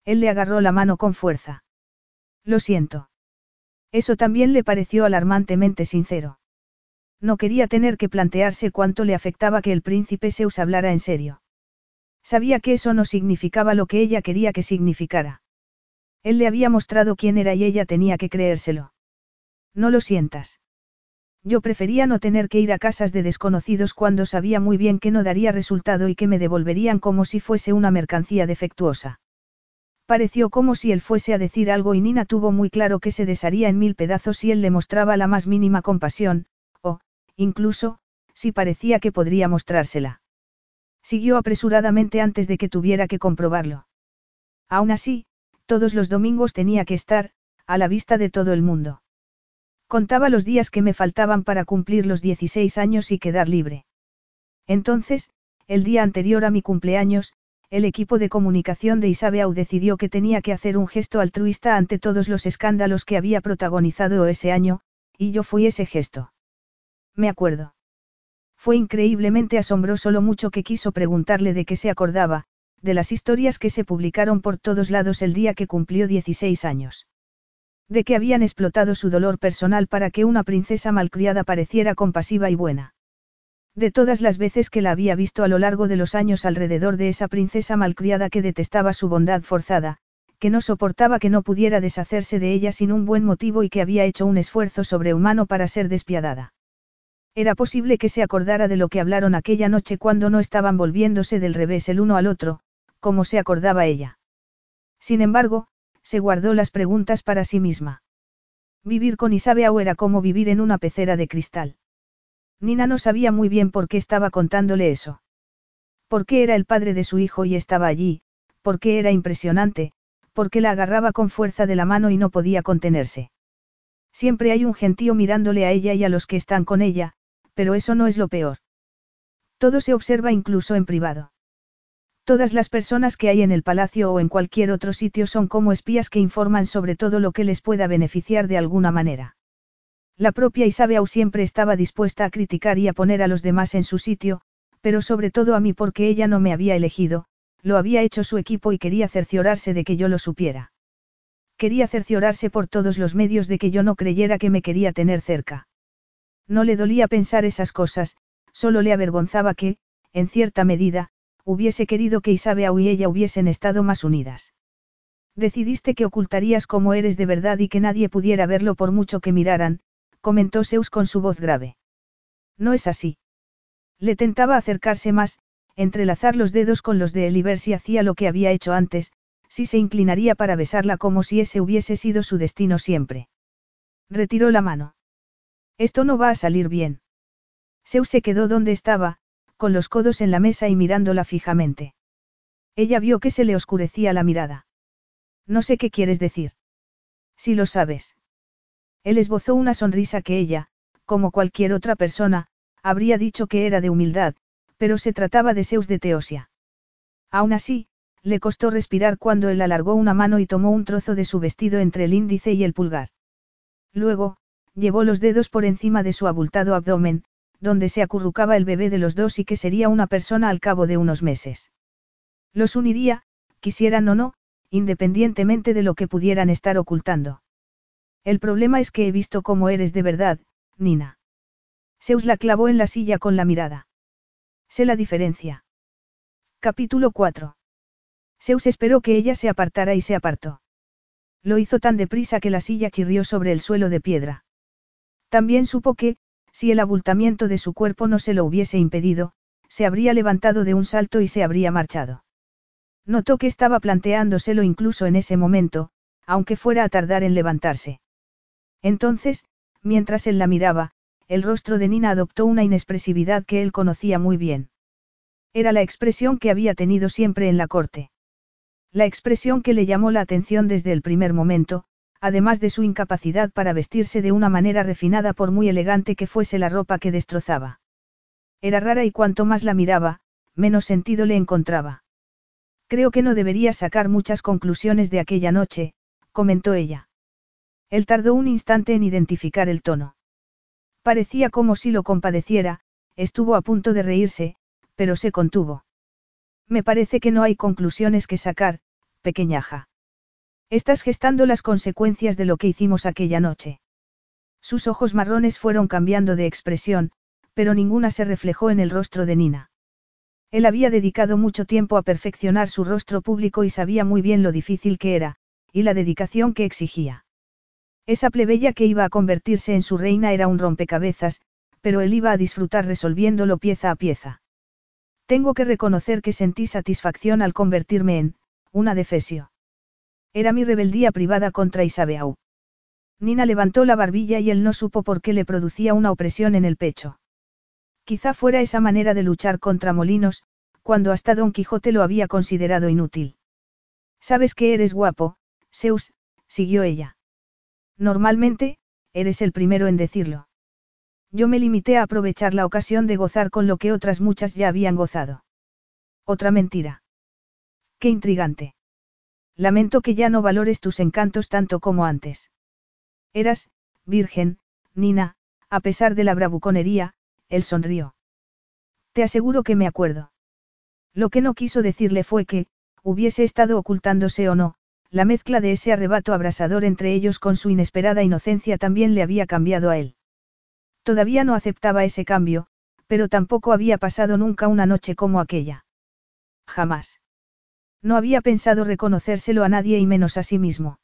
Él le agarró la mano con fuerza. Lo siento. Eso también le pareció alarmantemente sincero. No quería tener que plantearse cuánto le afectaba que el príncipe Zeus hablara en serio. Sabía que eso no significaba lo que ella quería que significara. Él le había mostrado quién era y ella tenía que creérselo. No lo sientas. Yo prefería no tener que ir a casas de desconocidos cuando sabía muy bien que no daría resultado y que me devolverían como si fuese una mercancía defectuosa. Pareció como si él fuese a decir algo y Nina tuvo muy claro que se desharía en mil pedazos si él le mostraba la más mínima compasión, incluso, si parecía que podría mostrársela. Siguió apresuradamente antes de que tuviera que comprobarlo. Aún así, todos los domingos tenía que estar, a la vista de todo el mundo. Contaba los días que me faltaban para cumplir los 16 años y quedar libre. Entonces, el día anterior a mi cumpleaños, el equipo de comunicación de Isabeau decidió que tenía que hacer un gesto altruista ante todos los escándalos que había protagonizado ese año, y yo fui ese gesto. Me acuerdo. Fue increíblemente asombroso lo mucho que quiso preguntarle de qué se acordaba, de las historias que se publicaron por todos lados el día que cumplió 16 años. De que habían explotado su dolor personal para que una princesa malcriada pareciera compasiva y buena. De todas las veces que la había visto a lo largo de los años alrededor de esa princesa malcriada que detestaba su bondad forzada, que no soportaba que no pudiera deshacerse de ella sin un buen motivo y que había hecho un esfuerzo sobrehumano para ser despiadada. Era posible que se acordara de lo que hablaron aquella noche cuando no estaban volviéndose del revés el uno al otro, como se acordaba ella. Sin embargo, se guardó las preguntas para sí misma. Vivir con Isabeau era como vivir en una pecera de cristal. Nina no sabía muy bien por qué estaba contándole eso. Por qué era el padre de su hijo y estaba allí, por qué era impresionante, por qué la agarraba con fuerza de la mano y no podía contenerse. Siempre hay un gentío mirándole a ella y a los que están con ella, pero eso no es lo peor. Todo se observa incluso en privado. Todas las personas que hay en el palacio o en cualquier otro sitio son como espías que informan sobre todo lo que les pueda beneficiar de alguna manera. La propia Isabeau siempre estaba dispuesta a criticar y a poner a los demás en su sitio, pero sobre todo a mí porque ella no me había elegido, lo había hecho su equipo y quería cerciorarse de que yo lo supiera. Quería cerciorarse por todos los medios de que yo no creyera que me quería tener cerca. No le dolía pensar esas cosas, solo le avergonzaba que, en cierta medida, hubiese querido que Isabeau y ella hubiesen estado más unidas. Decidiste que ocultarías cómo eres de verdad y que nadie pudiera verlo por mucho que miraran, comentó Zeus con su voz grave. No es así. Le tentaba acercarse más, entrelazar los dedos con los de él y ver si hacía lo que había hecho antes, si se inclinaría para besarla como si ese hubiese sido su destino siempre. Retiró la mano. Esto no va a salir bien. Zeus se quedó donde estaba, con los codos en la mesa y mirándola fijamente. Ella vio que se le oscurecía la mirada. No sé qué quieres decir. Si lo sabes. Él esbozó una sonrisa que ella, como cualquier otra persona, habría dicho que era de humildad, pero se trataba de Zeus de Teosia. Aún así, le costó respirar cuando él alargó una mano y tomó un trozo de su vestido entre el índice y el pulgar. Luego, llevó los dedos por encima de su abultado abdomen, donde se acurrucaba el bebé de los dos y que sería una persona al cabo de unos meses. Los uniría, quisieran o no, independientemente de lo que pudieran estar ocultando. El problema es que he visto cómo eres de verdad, Nina. Zeus la clavó en la silla con la mirada. Sé la diferencia. Capítulo 4. Zeus esperó que ella se apartara y se apartó. Lo hizo tan deprisa que la silla chirrió sobre el suelo de piedra. También supo que, si el abultamiento de su cuerpo no se lo hubiese impedido, se habría levantado de un salto y se habría marchado. Notó que estaba planteándoselo incluso en ese momento, aunque fuera a tardar en levantarse. Entonces, mientras él la miraba, el rostro de Nina adoptó una inexpresividad que él conocía muy bien. Era la expresión que había tenido siempre en la corte. La expresión que le llamó la atención desde el primer momento, además de su incapacidad para vestirse de una manera refinada por muy elegante que fuese la ropa que destrozaba. Era rara y cuanto más la miraba, menos sentido le encontraba. Creo que no debería sacar muchas conclusiones de aquella noche, comentó ella. Él tardó un instante en identificar el tono. Parecía como si lo compadeciera, estuvo a punto de reírse, pero se contuvo. Me parece que no hay conclusiones que sacar, pequeñaja. Estás gestando las consecuencias de lo que hicimos aquella noche. Sus ojos marrones fueron cambiando de expresión, pero ninguna se reflejó en el rostro de Nina. Él había dedicado mucho tiempo a perfeccionar su rostro público y sabía muy bien lo difícil que era, y la dedicación que exigía. Esa plebeya que iba a convertirse en su reina era un rompecabezas, pero él iba a disfrutar resolviéndolo pieza a pieza. Tengo que reconocer que sentí satisfacción al convertirme en, una defesio. Era mi rebeldía privada contra Isabeau. Nina levantó la barbilla y él no supo por qué le producía una opresión en el pecho. Quizá fuera esa manera de luchar contra molinos, cuando hasta Don Quijote lo había considerado inútil. Sabes que eres guapo, Zeus, siguió ella. Normalmente, eres el primero en decirlo. Yo me limité a aprovechar la ocasión de gozar con lo que otras muchas ya habían gozado. Otra mentira. Qué intrigante. Lamento que ya no valores tus encantos tanto como antes. Eras, virgen, Nina, a pesar de la bravuconería, él sonrió. Te aseguro que me acuerdo. Lo que no quiso decirle fue que, hubiese estado ocultándose o no, la mezcla de ese arrebato abrasador entre ellos con su inesperada inocencia también le había cambiado a él. Todavía no aceptaba ese cambio, pero tampoco había pasado nunca una noche como aquella. Jamás. No había pensado reconocérselo a nadie y menos a sí mismo.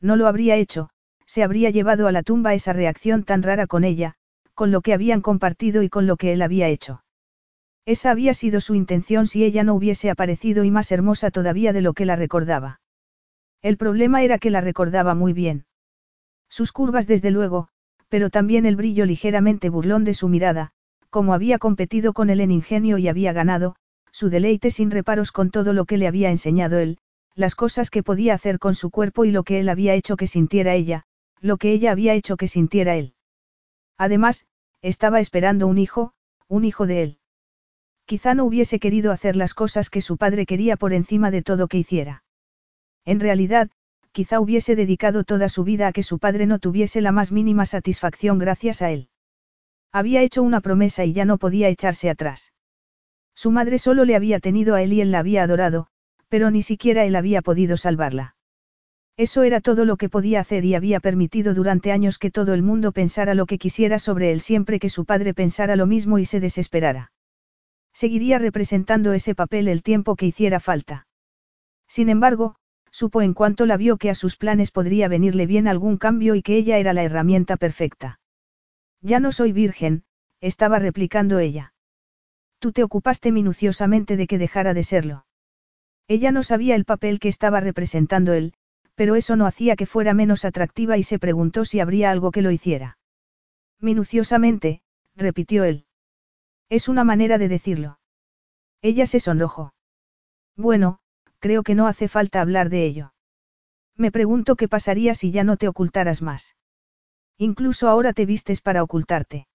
No lo habría hecho, se habría llevado a la tumba esa reacción tan rara con ella, con lo que habían compartido y con lo que él había hecho. Esa había sido su intención si ella no hubiese aparecido y más hermosa todavía de lo que la recordaba. El problema era que la recordaba muy bien. Sus curvas desde luego, pero también el brillo ligeramente burlón de su mirada, como había competido con él en ingenio y había ganado, su deleite sin reparos con todo lo que le había enseñado él, las cosas que podía hacer con su cuerpo y lo que él había hecho que sintiera ella, lo que ella había hecho que sintiera él. Además, estaba esperando un hijo, un hijo de él. Quizá no hubiese querido hacer las cosas que su padre quería por encima de todo que hiciera. En realidad, quizá hubiese dedicado toda su vida a que su padre no tuviese la más mínima satisfacción gracias a él. Había hecho una promesa y ya no podía echarse atrás. Su madre solo le había tenido a él y él la había adorado, pero ni siquiera él había podido salvarla. Eso era todo lo que podía hacer y había permitido durante años que todo el mundo pensara lo que quisiera sobre él siempre que su padre pensara lo mismo y se desesperara. Seguiría representando ese papel el tiempo que hiciera falta. Sin embargo, supo en cuanto la vio que a sus planes podría venirle bien algún cambio y que ella era la herramienta perfecta. Ya no soy virgen, estaba replicando ella. Tú te ocupaste minuciosamente de que dejara de serlo. Ella no sabía el papel que estaba representando él, pero eso no hacía que fuera menos atractiva y se preguntó si habría algo que lo hiciera. Minuciosamente, repitió él. Es una manera de decirlo. Ella se sonrojó. Bueno, creo que no hace falta hablar de ello. Me pregunto qué pasaría si ya no te ocultaras más. Incluso ahora te vistes para ocultarte.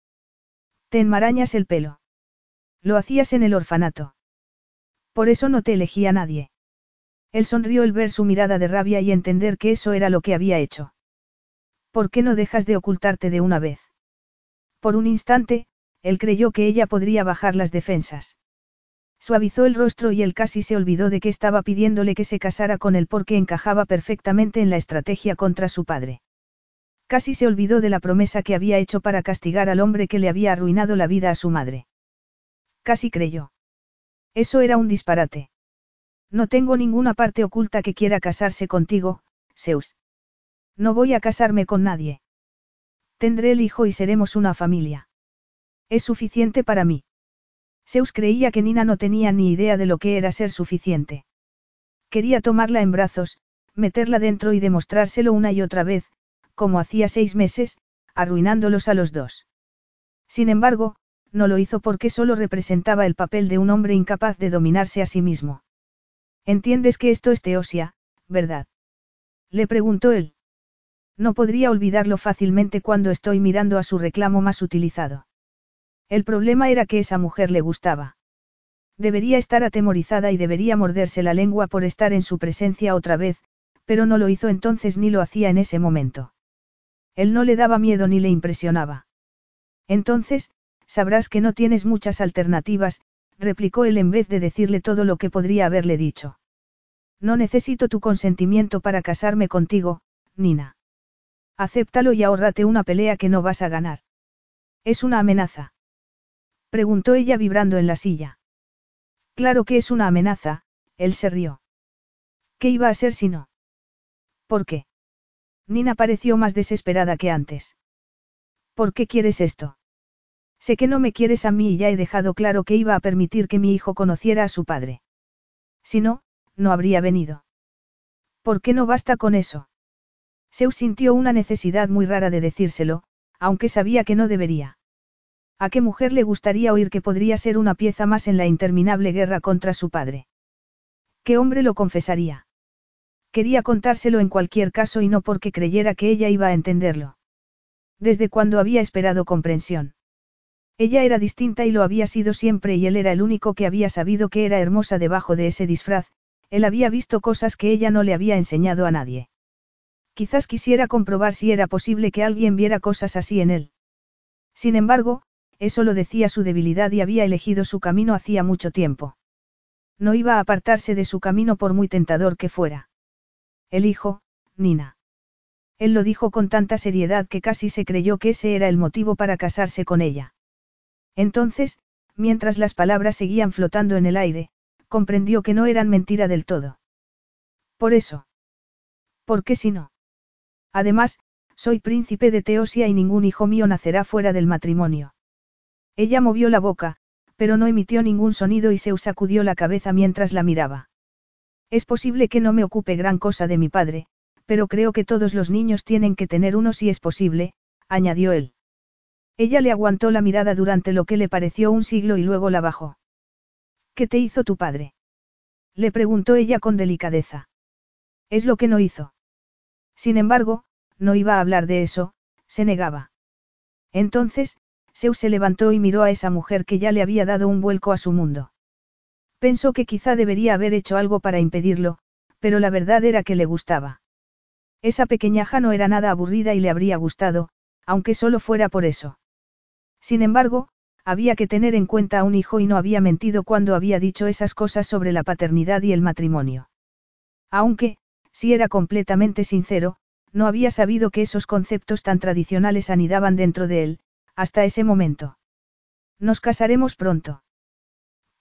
Te enmarañas el pelo. Lo hacías en el orfanato. Por eso no te elegía nadie. Él sonrió al ver su mirada de rabia y entender que eso era lo que había hecho. ¿Por qué no dejas de ocultarte de una vez? Por un instante, él creyó que ella podría bajar las defensas. Suavizó el rostro y él casi se olvidó de que estaba pidiéndole que se casara con él porque encajaba perfectamente en la estrategia contra su padre. Casi se olvidó de la promesa que había hecho para castigar al hombre que le había arruinado la vida a su madre. Casi creyó. Eso era un disparate. No tengo ninguna parte oculta que quiera casarse contigo, Zeus. No voy a casarme con nadie. Tendré el hijo y seremos una familia. Es suficiente para mí. Zeus creía que Nina no tenía ni idea de lo que era ser suficiente. Quería tomarla en brazos, meterla dentro y demostrárselo una y otra vez, como hacía seis meses, arruinándolos a los dos. Sin embargo, no lo hizo porque solo representaba el papel de un hombre incapaz de dominarse a sí mismo. Entiendes que esto es teosia, ¿verdad? Le preguntó él. No podría olvidarlo fácilmente cuando estoy mirando a su reclamo más utilizado. El problema era que esa mujer le gustaba. Debería estar atemorizada y debería morderse la lengua por estar en su presencia otra vez, pero no lo hizo entonces ni lo hacía en ese momento. Él no le daba miedo ni le impresionaba. Entonces, sabrás que no tienes muchas alternativas, replicó él en vez de decirle todo lo que podría haberle dicho. No necesito tu consentimiento para casarme contigo, Nina. Acéptalo y ahórrate una pelea que no vas a ganar. Es una amenaza. Preguntó ella vibrando en la silla. Claro que es una amenaza, él se rió. ¿Qué iba a ser si no? ¿Por qué? Nina pareció más desesperada que antes. ¿Por qué quieres esto? Sé que no me quieres a mí y ya he dejado claro que iba a permitir que mi hijo conociera a su padre. Si no, no habría venido. ¿Por qué no basta con eso? Zeus sintió una necesidad muy rara de decírselo, aunque sabía que no debería. ¿A qué mujer le gustaría oír que podría ser una pieza más en la interminable guerra contra su padre? ¿Qué hombre lo confesaría? Quería contárselo en cualquier caso y no porque creyera que ella iba a entenderlo. Desde cuando había esperado comprensión. Ella era distinta y lo había sido siempre y él era el único que había sabido que era hermosa debajo de ese disfraz, él había visto cosas que ella no le había enseñado a nadie. Quizás quisiera comprobar si era posible que alguien viera cosas así en él. Sin embargo, eso lo decía su debilidad y había elegido su camino hacía mucho tiempo. No iba a apartarse de su camino por muy tentador que fuera. El hijo, Nina. Él lo dijo con tanta seriedad que casi se creyó que ese era el motivo para casarse con ella. Entonces, mientras las palabras seguían flotando en el aire, comprendió que no eran mentira del todo. Por eso. ¿Por qué si no? Además, soy príncipe de Teosia y ningún hijo mío nacerá fuera del matrimonio. Ella movió la boca, pero no emitió ningún sonido y se sacudió la cabeza mientras la miraba. Es posible que no me ocupe gran cosa de mi padre, pero creo que todos los niños tienen que tener uno si es posible, añadió él. Ella le aguantó la mirada durante lo que le pareció un siglo y luego la bajó. ¿Qué te hizo tu padre? Le preguntó ella con delicadeza. Es lo que no hizo. Sin embargo, no iba a hablar de eso, se negaba. Entonces, Zeus se levantó y miró a esa mujer que ya le había dado un vuelco a su mundo. Pensó que quizá debería haber hecho algo para impedirlo, pero la verdad era que le gustaba. Esa pequeñaja no era nada aburrida y le habría gustado, aunque solo fuera por eso. Sin embargo, había que tener en cuenta a un hijo y no había mentido cuando había dicho esas cosas sobre la paternidad y el matrimonio. Aunque, si era completamente sincero, no había sabido que esos conceptos tan tradicionales anidaban dentro de él, hasta ese momento. Nos casaremos pronto.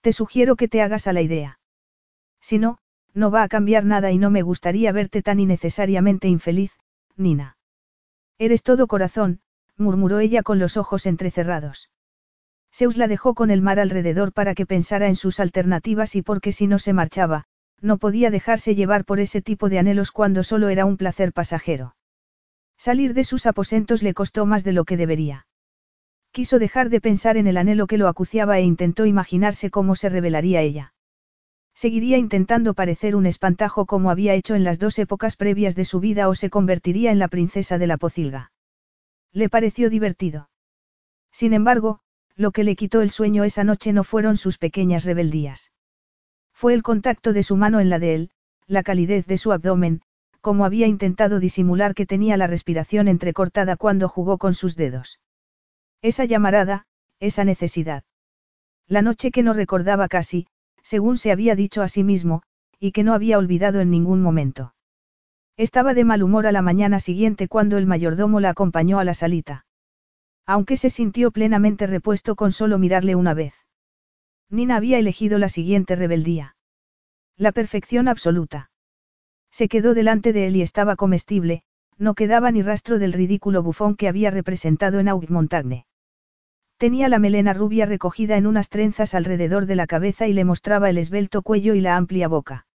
Te sugiero que te hagas a la idea. Si no, no va a cambiar nada y no me gustaría verte tan innecesariamente infeliz, Nina. Eres todo corazón, murmuró ella con los ojos entrecerrados. Zeus la dejó con el mar alrededor para que pensara en sus alternativas y porque si no se marchaba, no podía dejarse llevar por ese tipo de anhelos cuando solo era un placer pasajero. Salir de sus aposentos le costó más de lo que debería. Quiso dejar de pensar en el anhelo que lo acuciaba e intentó imaginarse cómo se revelaría ella. Seguiría intentando parecer un espantajo como había hecho en las dos épocas previas de su vida o se convertiría en la princesa de la pocilga. Le pareció divertido. Sin embargo, lo que le quitó el sueño esa noche no fueron sus pequeñas rebeldías. Fue el contacto de su mano en la de él, la calidez de su abdomen, como había intentado disimular que tenía la respiración entrecortada cuando jugó con sus dedos. Esa llamarada, esa necesidad. La noche que no recordaba casi, según se había dicho a sí mismo, y que no había olvidado en ningún momento. Estaba de mal humor a la mañana siguiente cuando el mayordomo la acompañó a la salita. Aunque se sintió plenamente repuesto con solo mirarle una vez. Nina había elegido la siguiente rebeldía. La perfección absoluta. Se quedó delante de él y estaba comestible, no quedaba ni rastro del ridículo bufón que había representado en Montagne. Tenía la melena rubia recogida en unas trenzas alrededor de la cabeza y le mostraba el esbelto cuello y la amplia boca.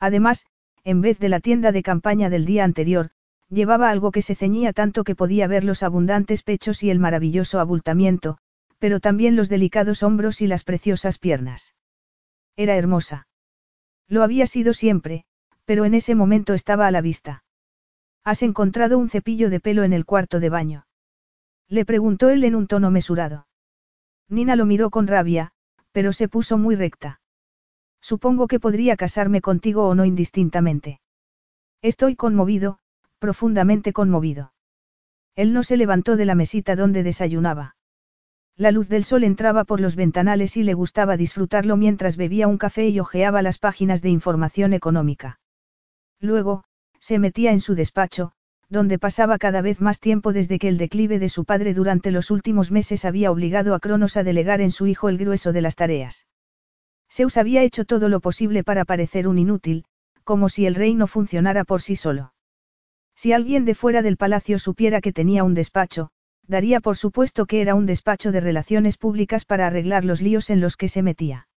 Además, en vez de la tienda de campaña del día anterior, llevaba algo que se ceñía tanto que podía ver los abundantes pechos y el maravilloso abultamiento, pero también los delicados hombros y las preciosas piernas. Era hermosa. Lo había sido siempre, pero en ese momento estaba a la vista. ¿Has encontrado un cepillo de pelo en el cuarto de baño? Le preguntó él en un tono mesurado. Nina lo miró con rabia, pero se puso muy recta. Supongo que podría casarme contigo o no indistintamente. Estoy conmovido, profundamente conmovido. Él no se levantó de la mesita donde desayunaba. La luz del sol entraba por los ventanales y le gustaba disfrutarlo mientras bebía un café y hojeaba las páginas de información económica. Luego, se metía en su despacho, donde pasaba cada vez más tiempo desde que el declive de su padre durante los últimos meses había obligado a Cronos a delegar en su hijo el grueso de las tareas. Zeus había hecho todo lo posible para parecer un inútil, como si el rey no funcionara por sí solo. Si alguien de fuera del palacio supiera que tenía un despacho, daría por supuesto que era un despacho de relaciones públicas para arreglar los líos en los que se metía.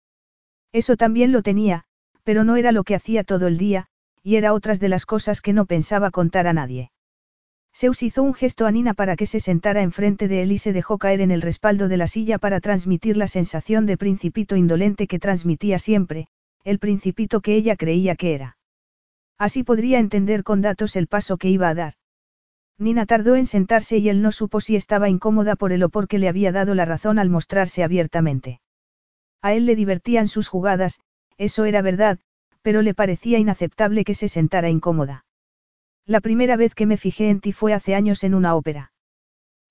Eso también lo tenía, pero no era lo que hacía todo el día, y era otras de las cosas que no pensaba contar a nadie. Zeus hizo un gesto a Nina para que se sentara enfrente de él y se dejó caer en el respaldo de la silla para transmitir la sensación de principito indolente que transmitía siempre, el principito que ella creía que era. Así podría entender con datos el paso que iba a dar. Nina tardó en sentarse y él no supo si estaba incómoda por él o porque le había dado la razón al mostrarse abiertamente. A él le divertían sus jugadas, eso era verdad, pero le parecía inaceptable que se sentara incómoda. La primera vez que me fijé en ti fue hace años en una ópera.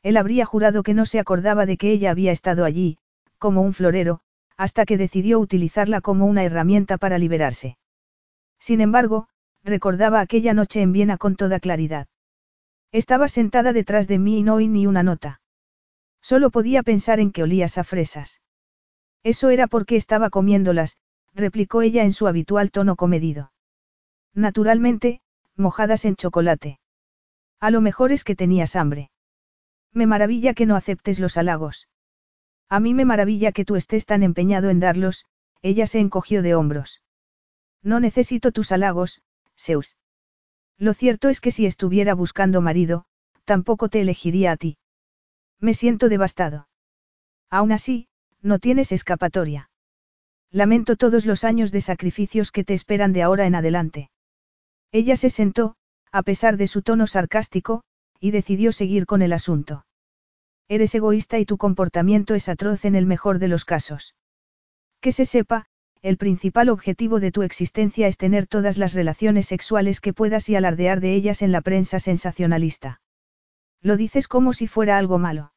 Él habría jurado que no se acordaba de que ella había estado allí, como un florero, hasta que decidió utilizarla como una herramienta para liberarse. Sin embargo, recordaba aquella noche en Viena con toda claridad. Estaba sentada detrás de mí y no oí ni una nota. Solo podía pensar en que olías a fresas. Eso era porque estaba comiéndolas, replicó ella en su habitual tono comedido. Naturalmente, mojadas en chocolate. A lo mejor es que tenías hambre. Me maravilla que no aceptes los halagos. A mí me maravilla que tú estés tan empeñado en darlos, ella se encogió de hombros. No necesito tus halagos, Zeus. Lo cierto es que si estuviera buscando marido, tampoco te elegiría a ti. Me siento devastado. Aún así, no tienes escapatoria. Lamento todos los años de sacrificios que te esperan de ahora en adelante. Ella se sentó, a pesar de su tono sarcástico, y decidió seguir con el asunto. Eres egoísta y tu comportamiento es atroz en el mejor de los casos. Que se sepa, el principal objetivo de tu existencia es tener todas las relaciones sexuales que puedas y alardear de ellas en la prensa sensacionalista. Lo dices como si fuera algo malo.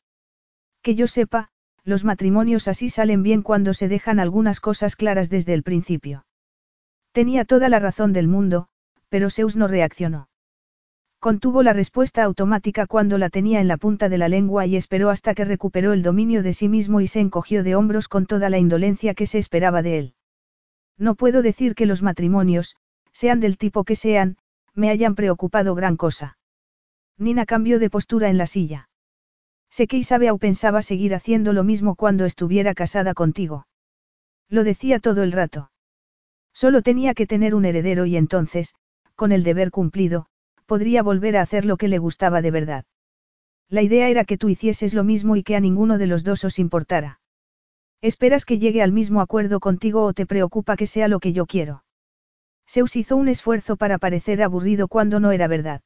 Que yo sepa, los matrimonios así salen bien cuando se dejan algunas cosas claras desde el principio. Tenía toda la razón del mundo, pero Zeus no reaccionó. Contuvo la respuesta automática cuando la tenía en la punta de la lengua y esperó hasta que recuperó el dominio de sí mismo y se encogió de hombros con toda la indolencia que se esperaba de él. No puedo decir que los matrimonios, sean del tipo que sean, me hayan preocupado gran cosa. Nina cambió de postura en la silla. Sé que Isabel pensaba seguir haciendo lo mismo cuando estuviera casada contigo. Lo decía todo el rato. Solo tenía que tener un heredero y entonces, con el deber cumplido, podría volver a hacer lo que le gustaba de verdad. La idea era que tú hicieses lo mismo y que a ninguno de los dos os importara. ¿Esperas que llegue al mismo acuerdo contigo o te preocupa que sea lo que yo quiero? Zeus hizo un esfuerzo para parecer aburrido cuando no era verdad.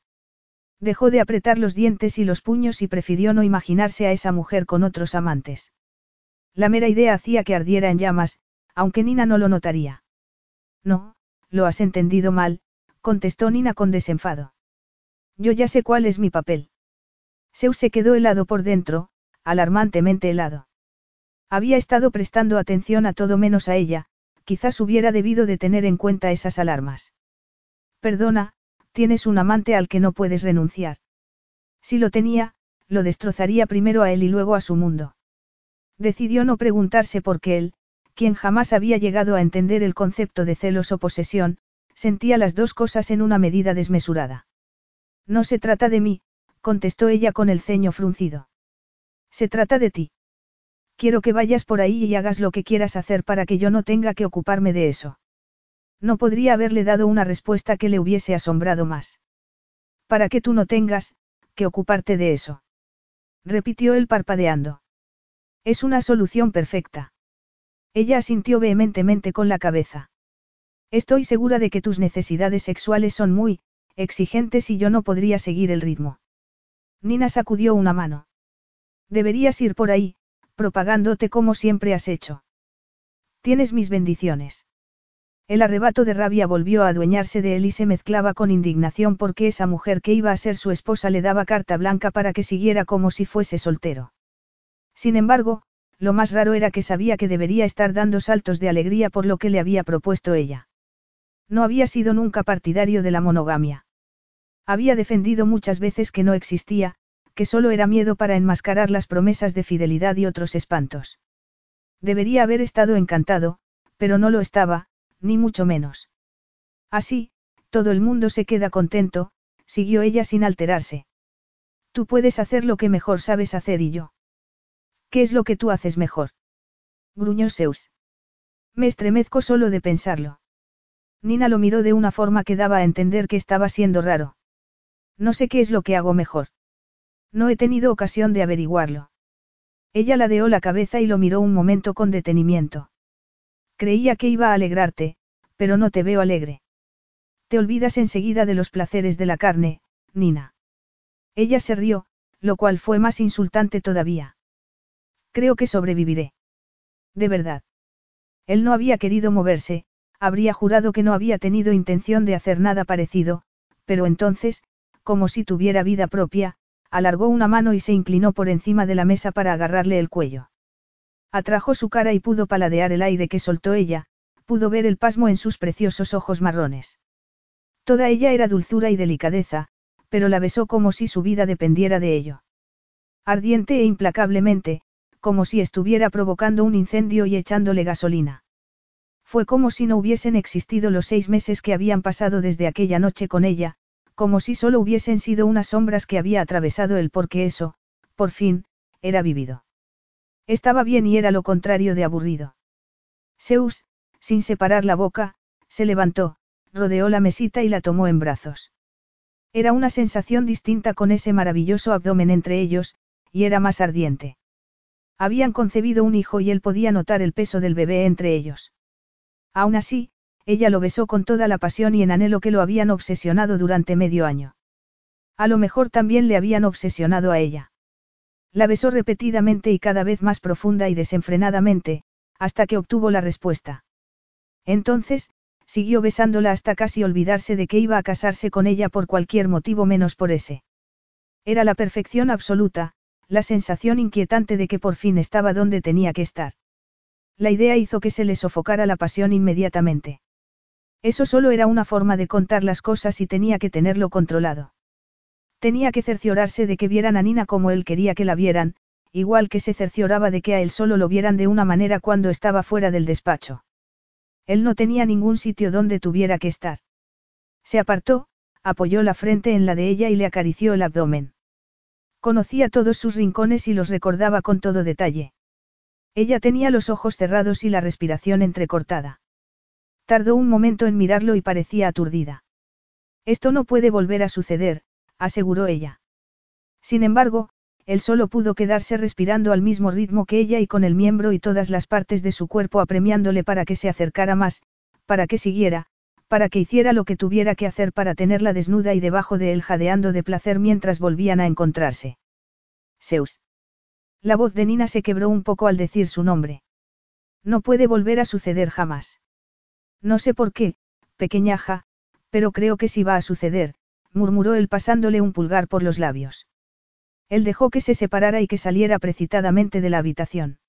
Dejó de apretar los dientes y los puños y prefirió no imaginarse a esa mujer con otros amantes. La mera idea hacía que ardiera en llamas, aunque Nina no lo notaría. No, lo has entendido mal, contestó Nina con desenfado. Yo ya sé cuál es mi papel. Zeus se quedó helado por dentro, alarmantemente helado. Había estado prestando atención a todo menos a ella, quizás hubiera debido de tener en cuenta esas alarmas. Perdona, tienes un amante al que no puedes renunciar. Si lo tenía, lo destrozaría primero a él y luego a su mundo. Decidió no preguntarse por qué él, quien jamás había llegado a entender el concepto de celos o posesión, sentía las dos cosas en una medida desmesurada. No se trata de mí, contestó ella con el ceño fruncido. Se trata de ti. Quiero que vayas por ahí y hagas lo que quieras hacer para que yo no tenga que ocuparme de eso. No podría haberle dado una respuesta que le hubiese asombrado más. Para que tú no tengas, que ocuparte de eso. Repitió él parpadeando. Es una solución perfecta. Ella asintió vehementemente con la cabeza. Estoy segura de que tus necesidades sexuales son muy, exigentes y yo no podría seguir el ritmo. Nina sacudió una mano. Deberías ir por ahí, propagándote como siempre has hecho. Tienes mis bendiciones. El arrebato de rabia volvió a adueñarse de él y se mezclaba con indignación porque esa mujer que iba a ser su esposa le daba carta blanca para que siguiera como si fuese soltero. Sin embargo, lo más raro era que sabía que debería estar dando saltos de alegría por lo que le había propuesto ella. No había sido nunca partidario de la monogamia. Había defendido muchas veces que no existía, que solo era miedo para enmascarar las promesas de fidelidad y otros espantos. Debería haber estado encantado, pero no lo estaba, ni mucho menos. Así, todo el mundo se queda contento, siguió ella sin alterarse. Tú puedes hacer lo que mejor sabes hacer y yo. ¿Qué es lo que tú haces mejor? gruñó Zeus. Me estremezco solo de pensarlo. Nina lo miró de una forma que daba a entender que estaba siendo raro. No sé qué es lo que hago mejor. No he tenido ocasión de averiguarlo. Ella ladeó la cabeza y lo miró un momento con detenimiento. Creía que iba a alegrarte, pero no te veo alegre. Te olvidas enseguida de los placeres de la carne, Nina. Ella se rió, lo cual fue más insultante todavía. Creo que sobreviviré. De verdad. Él no había querido moverse, habría jurado que no había tenido intención de hacer nada parecido, pero entonces, como si tuviera vida propia, alargó una mano y se inclinó por encima de la mesa para agarrarle el cuello. Atrajo su cara y pudo paladear el aire que soltó ella, pudo ver el pasmo en sus preciosos ojos marrones. Toda ella era dulzura y delicadeza, pero la besó como si su vida dependiera de ello. Ardiente e implacablemente, como si estuviera provocando un incendio y echándole gasolina. Fue como si no hubiesen existido los seis meses que habían pasado desde aquella noche con ella, como si solo hubiesen sido unas sombras que había atravesado él porque eso, por fin, era vivido. Estaba bien y era lo contrario de aburrido. Zeus, sin separar la boca, se levantó, rodeó la mesita y la tomó en brazos. Era una sensación distinta con ese maravilloso abdomen entre ellos, y era más ardiente. Habían concebido un hijo y él podía notar el peso del bebé entre ellos. Aún así, ella lo besó con toda la pasión y en anhelo que lo habían obsesionado durante medio año. A lo mejor también le habían obsesionado a ella. La besó repetidamente y cada vez más profunda y desenfrenadamente, hasta que obtuvo la respuesta. Entonces, siguió besándola hasta casi olvidarse de que iba a casarse con ella por cualquier motivo menos por ese. Era la perfección absoluta, la sensación inquietante de que por fin estaba donde tenía que estar. La idea hizo que se le sofocara la pasión inmediatamente. Eso solo era una forma de contar las cosas y tenía que tenerlo controlado. Tenía que cerciorarse de que vieran a Nina como él quería que la vieran, igual que se cercioraba de que a él solo lo vieran de una manera cuando estaba fuera del despacho. Él no tenía ningún sitio donde tuviera que estar. Se apartó, apoyó la frente en la de ella y le acarició el abdomen. Conocía todos sus rincones y los recordaba con todo detalle. Ella tenía los ojos cerrados y la respiración entrecortada. Tardó un momento en mirarlo y parecía aturdida. Esto no puede volver a suceder, aseguró ella. Sin embargo, él solo pudo quedarse respirando al mismo ritmo que ella y con el miembro y todas las partes de su cuerpo apremiándole para que se acercara más, para que siguiera, para que hiciera lo que tuviera que hacer para tenerla desnuda y debajo de él jadeando de placer mientras volvían a encontrarse. Zeus. La voz de Nina se quebró un poco al decir su nombre. No puede volver a suceder jamás. No sé por qué, pequeñaja, pero creo que sí va a suceder, murmuró él pasándole un pulgar por los labios. Él dejó que se separara y que saliera precipitadamente de la habitación.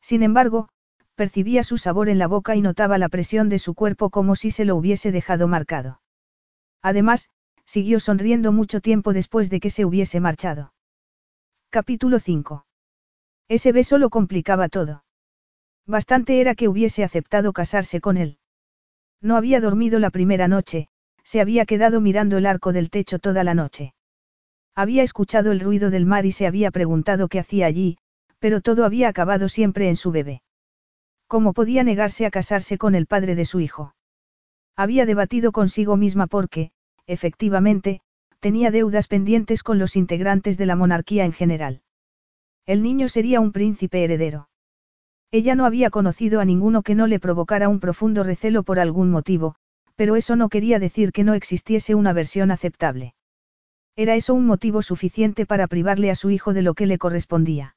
Sin embargo, percibía su sabor en la boca y notaba la presión de su cuerpo como si se lo hubiese dejado marcado. Además, siguió sonriendo mucho tiempo después de que se hubiese marchado. Capítulo 5. Ese beso lo complicaba todo. Bastante era que hubiese aceptado casarse con él. No había dormido la primera noche, se había quedado mirando el arco del techo toda la noche. Había escuchado el ruido del mar y se había preguntado qué hacía allí, pero todo había acabado siempre en su bebé. ¿Cómo podía negarse a casarse con el padre de su hijo? Había debatido consigo misma porque, efectivamente, tenía deudas pendientes con los integrantes de la monarquía en general. El niño sería un príncipe heredero. Ella no había conocido a ninguno que no le provocara un profundo recelo por algún motivo, pero eso no quería decir que no existiese una versión aceptable. Era eso un motivo suficiente para privarle a su hijo de lo que le correspondía.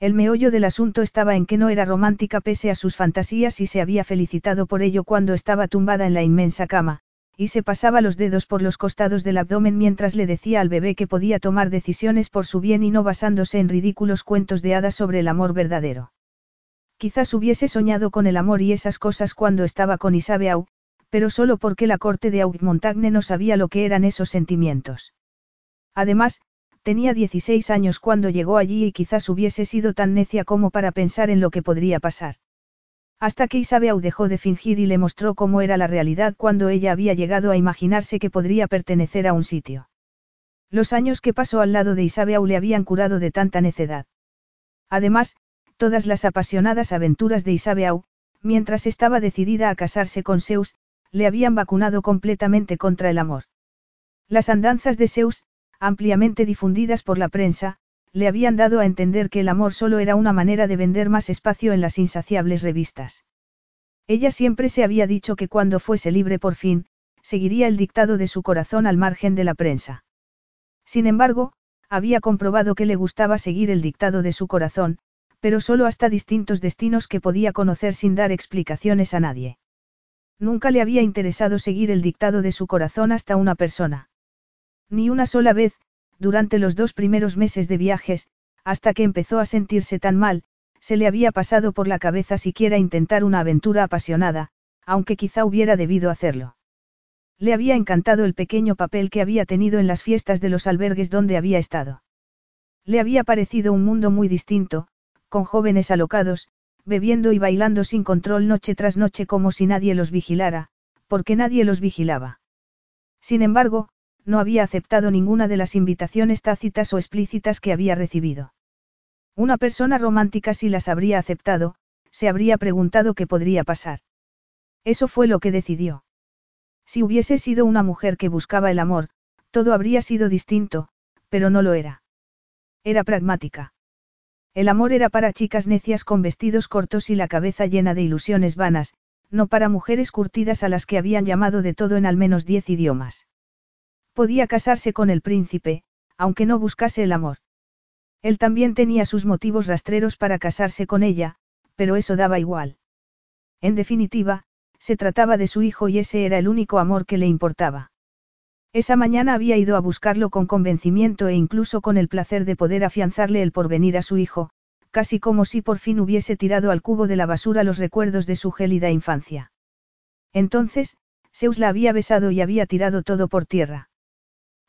El meollo del asunto estaba en que no era romántica pese a sus fantasías y se había felicitado por ello cuando estaba tumbada en la inmensa cama, y se pasaba los dedos por los costados del abdomen mientras le decía al bebé que podía tomar decisiones por su bien y no basándose en ridículos cuentos de hadas sobre el amor verdadero. Quizás hubiese soñado con el amor y esas cosas cuando estaba con Isabeau, pero solo porque la corte de Aug Montagne no sabía lo que eran esos sentimientos. Además, Tenía 16 años cuando llegó allí y quizás hubiese sido tan necia como para pensar en lo que podría pasar. Hasta que Isabeau dejó de fingir y le mostró cómo era la realidad cuando ella había llegado a imaginarse que podría pertenecer a un sitio. Los años que pasó al lado de Isabeau le habían curado de tanta necedad. Además, todas las apasionadas aventuras de Isabeau, mientras estaba decidida a casarse con Zeus, le habían vacunado completamente contra el amor. Las andanzas de Zeus, ampliamente difundidas por la prensa, le habían dado a entender que el amor solo era una manera de vender más espacio en las insaciables revistas. Ella siempre se había dicho que cuando fuese libre por fin, seguiría el dictado de su corazón al margen de la prensa. Sin embargo, había comprobado que le gustaba seguir el dictado de su corazón, pero solo hasta distintos destinos que podía conocer sin dar explicaciones a nadie. Nunca le había interesado seguir el dictado de su corazón hasta una persona. Ni una sola vez, durante los dos primeros meses de viajes, hasta que empezó a sentirse tan mal, se le había pasado por la cabeza siquiera intentar una aventura apasionada, aunque quizá hubiera debido hacerlo. Le había encantado el pequeño papel que había tenido en las fiestas de los albergues donde había estado. Le había parecido un mundo muy distinto, con jóvenes alocados, bebiendo y bailando sin control noche tras noche como si nadie los vigilara, porque nadie los vigilaba. Sin embargo, no había aceptado ninguna de las invitaciones tácitas o explícitas que había recibido. Una persona romántica si las habría aceptado, se habría preguntado qué podría pasar. Eso fue lo que decidió. Si hubiese sido una mujer que buscaba el amor, todo habría sido distinto, pero no lo era. Era pragmática. El amor era para chicas necias con vestidos cortos y la cabeza llena de ilusiones vanas, no para mujeres curtidas a las que habían llamado de todo en al menos diez idiomas. Podía casarse con el príncipe, aunque no buscase el amor. Él también tenía sus motivos rastreros para casarse con ella, pero eso daba igual. En definitiva, se trataba de su hijo y ese era el único amor que le importaba. Esa mañana había ido a buscarlo con convencimiento e incluso con el placer de poder afianzarle el porvenir a su hijo, casi como si por fin hubiese tirado al cubo de la basura los recuerdos de su gélida infancia. Entonces, Zeus la había besado y había tirado todo por tierra.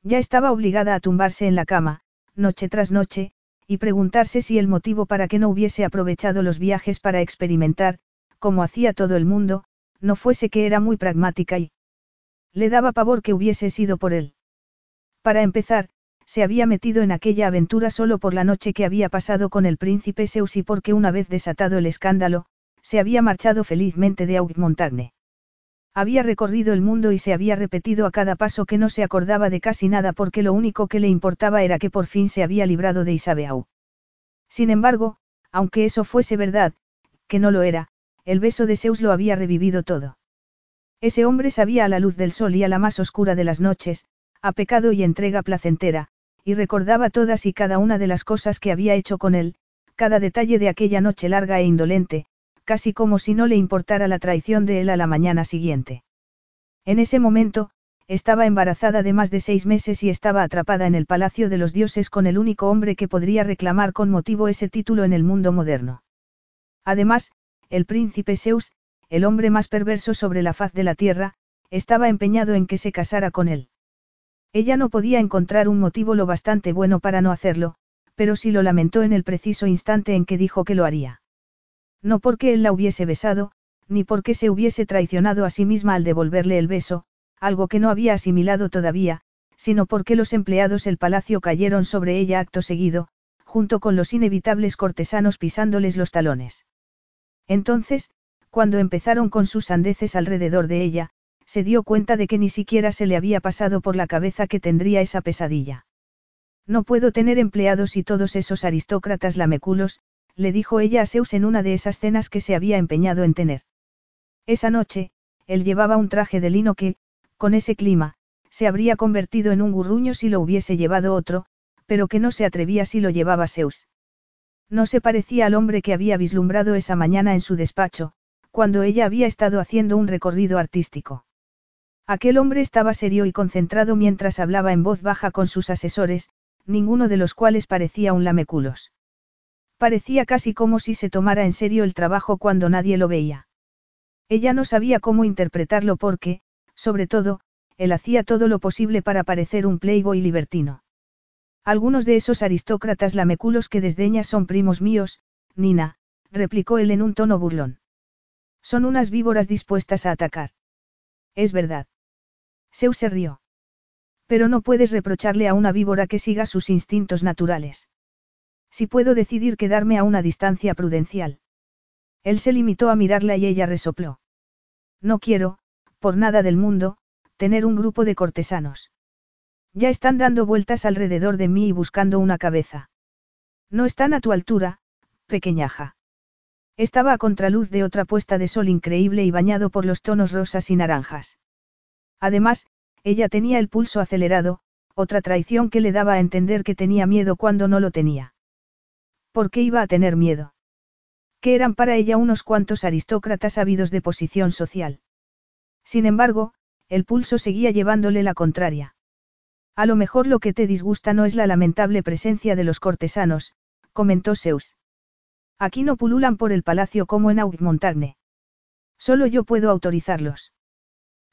Ya estaba obligada a tumbarse en la cama, noche tras noche, y preguntarse si el motivo para que no hubiese aprovechado los viajes para experimentar, como hacía todo el mundo, no fuese que era muy pragmática y le daba pavor que hubiese sido por él. Para empezar, se había metido en aquella aventura solo por la noche que había pasado con el príncipe Zeus y porque una vez desatado el escándalo, se había marchado felizmente de Augmontagne. Había recorrido el mundo y se había repetido a cada paso que no se acordaba de casi nada porque lo único que le importaba era que por fin se había librado de Isabeau. Sin embargo, aunque eso fuese verdad, que no lo era, el beso de Zeus lo había revivido todo. Ese hombre sabía a la luz del sol y a la más oscura de las noches, a pecado y entrega placentera, y recordaba todas y cada una de las cosas que había hecho con él, cada detalle de aquella noche larga e indolente, casi como si no le importara la traición de él a la mañana siguiente. En ese momento, estaba embarazada de más de seis meses y estaba atrapada en el Palacio de los Dioses con el único hombre que podría reclamar con motivo ese título en el mundo moderno. Además, el príncipe Zeus, el hombre más perverso sobre la faz de la tierra, estaba empeñado en que se casara con él. Ella no podía encontrar un motivo lo bastante bueno para no hacerlo, pero sí lo lamentó en el preciso instante en que dijo que lo haría. No porque él la hubiese besado, ni porque se hubiese traicionado a sí misma al devolverle el beso, algo que no había asimilado todavía, sino porque los empleados del palacio cayeron sobre ella acto seguido, junto con los inevitables cortesanos pisándoles los talones. Entonces, cuando empezaron con sus sandeces alrededor de ella, se dio cuenta de que ni siquiera se le había pasado por la cabeza que tendría esa pesadilla. No puedo tener empleados y todos esos aristócratas lameculos, le dijo ella a Zeus en una de esas cenas que se había empeñado en tener. Esa noche, él llevaba un traje de lino que, con ese clima, se habría convertido en un gurruño si lo hubiese llevado otro, pero que no se atrevía si lo llevaba Zeus. No se parecía al hombre que había vislumbrado esa mañana en su despacho, cuando ella había estado haciendo un recorrido artístico. Aquel hombre estaba serio y concentrado mientras hablaba en voz baja con sus asesores, ninguno de los cuales parecía un lameculos. Parecía casi como si se tomara en serio el trabajo cuando nadie lo veía. Ella no sabía cómo interpretarlo porque, sobre todo, él hacía todo lo posible para parecer un playboy libertino. Algunos de esos aristócratas lameculos que desdeñas son primos míos, Nina, replicó él en un tono burlón. Son unas víboras dispuestas a atacar. Es verdad. Zeus se rió. Pero no puedes reprocharle a una víbora que siga sus instintos naturales. Si puedo decidir quedarme a una distancia prudencial. Él se limitó a mirarla y ella resopló. No quiero, por nada del mundo, tener un grupo de cortesanos. Ya están dando vueltas alrededor de mí y buscando una cabeza. No están a tu altura, pequeñaja. Estaba a contraluz de otra puesta de sol increíble y bañado por los tonos rosas y naranjas. Además, ella tenía el pulso acelerado, otra traición que le daba a entender que tenía miedo cuando no lo tenía. ¿Por qué iba a tener miedo? Que eran para ella unos cuantos aristócratas ávidos de posición social. Sin embargo, el pulso seguía llevándole la contraria. A lo mejor lo que te disgusta no es la lamentable presencia de los cortesanos, comentó Zeus. Aquí no pululan por el palacio como en Augmontagne. Solo yo puedo autorizarlos.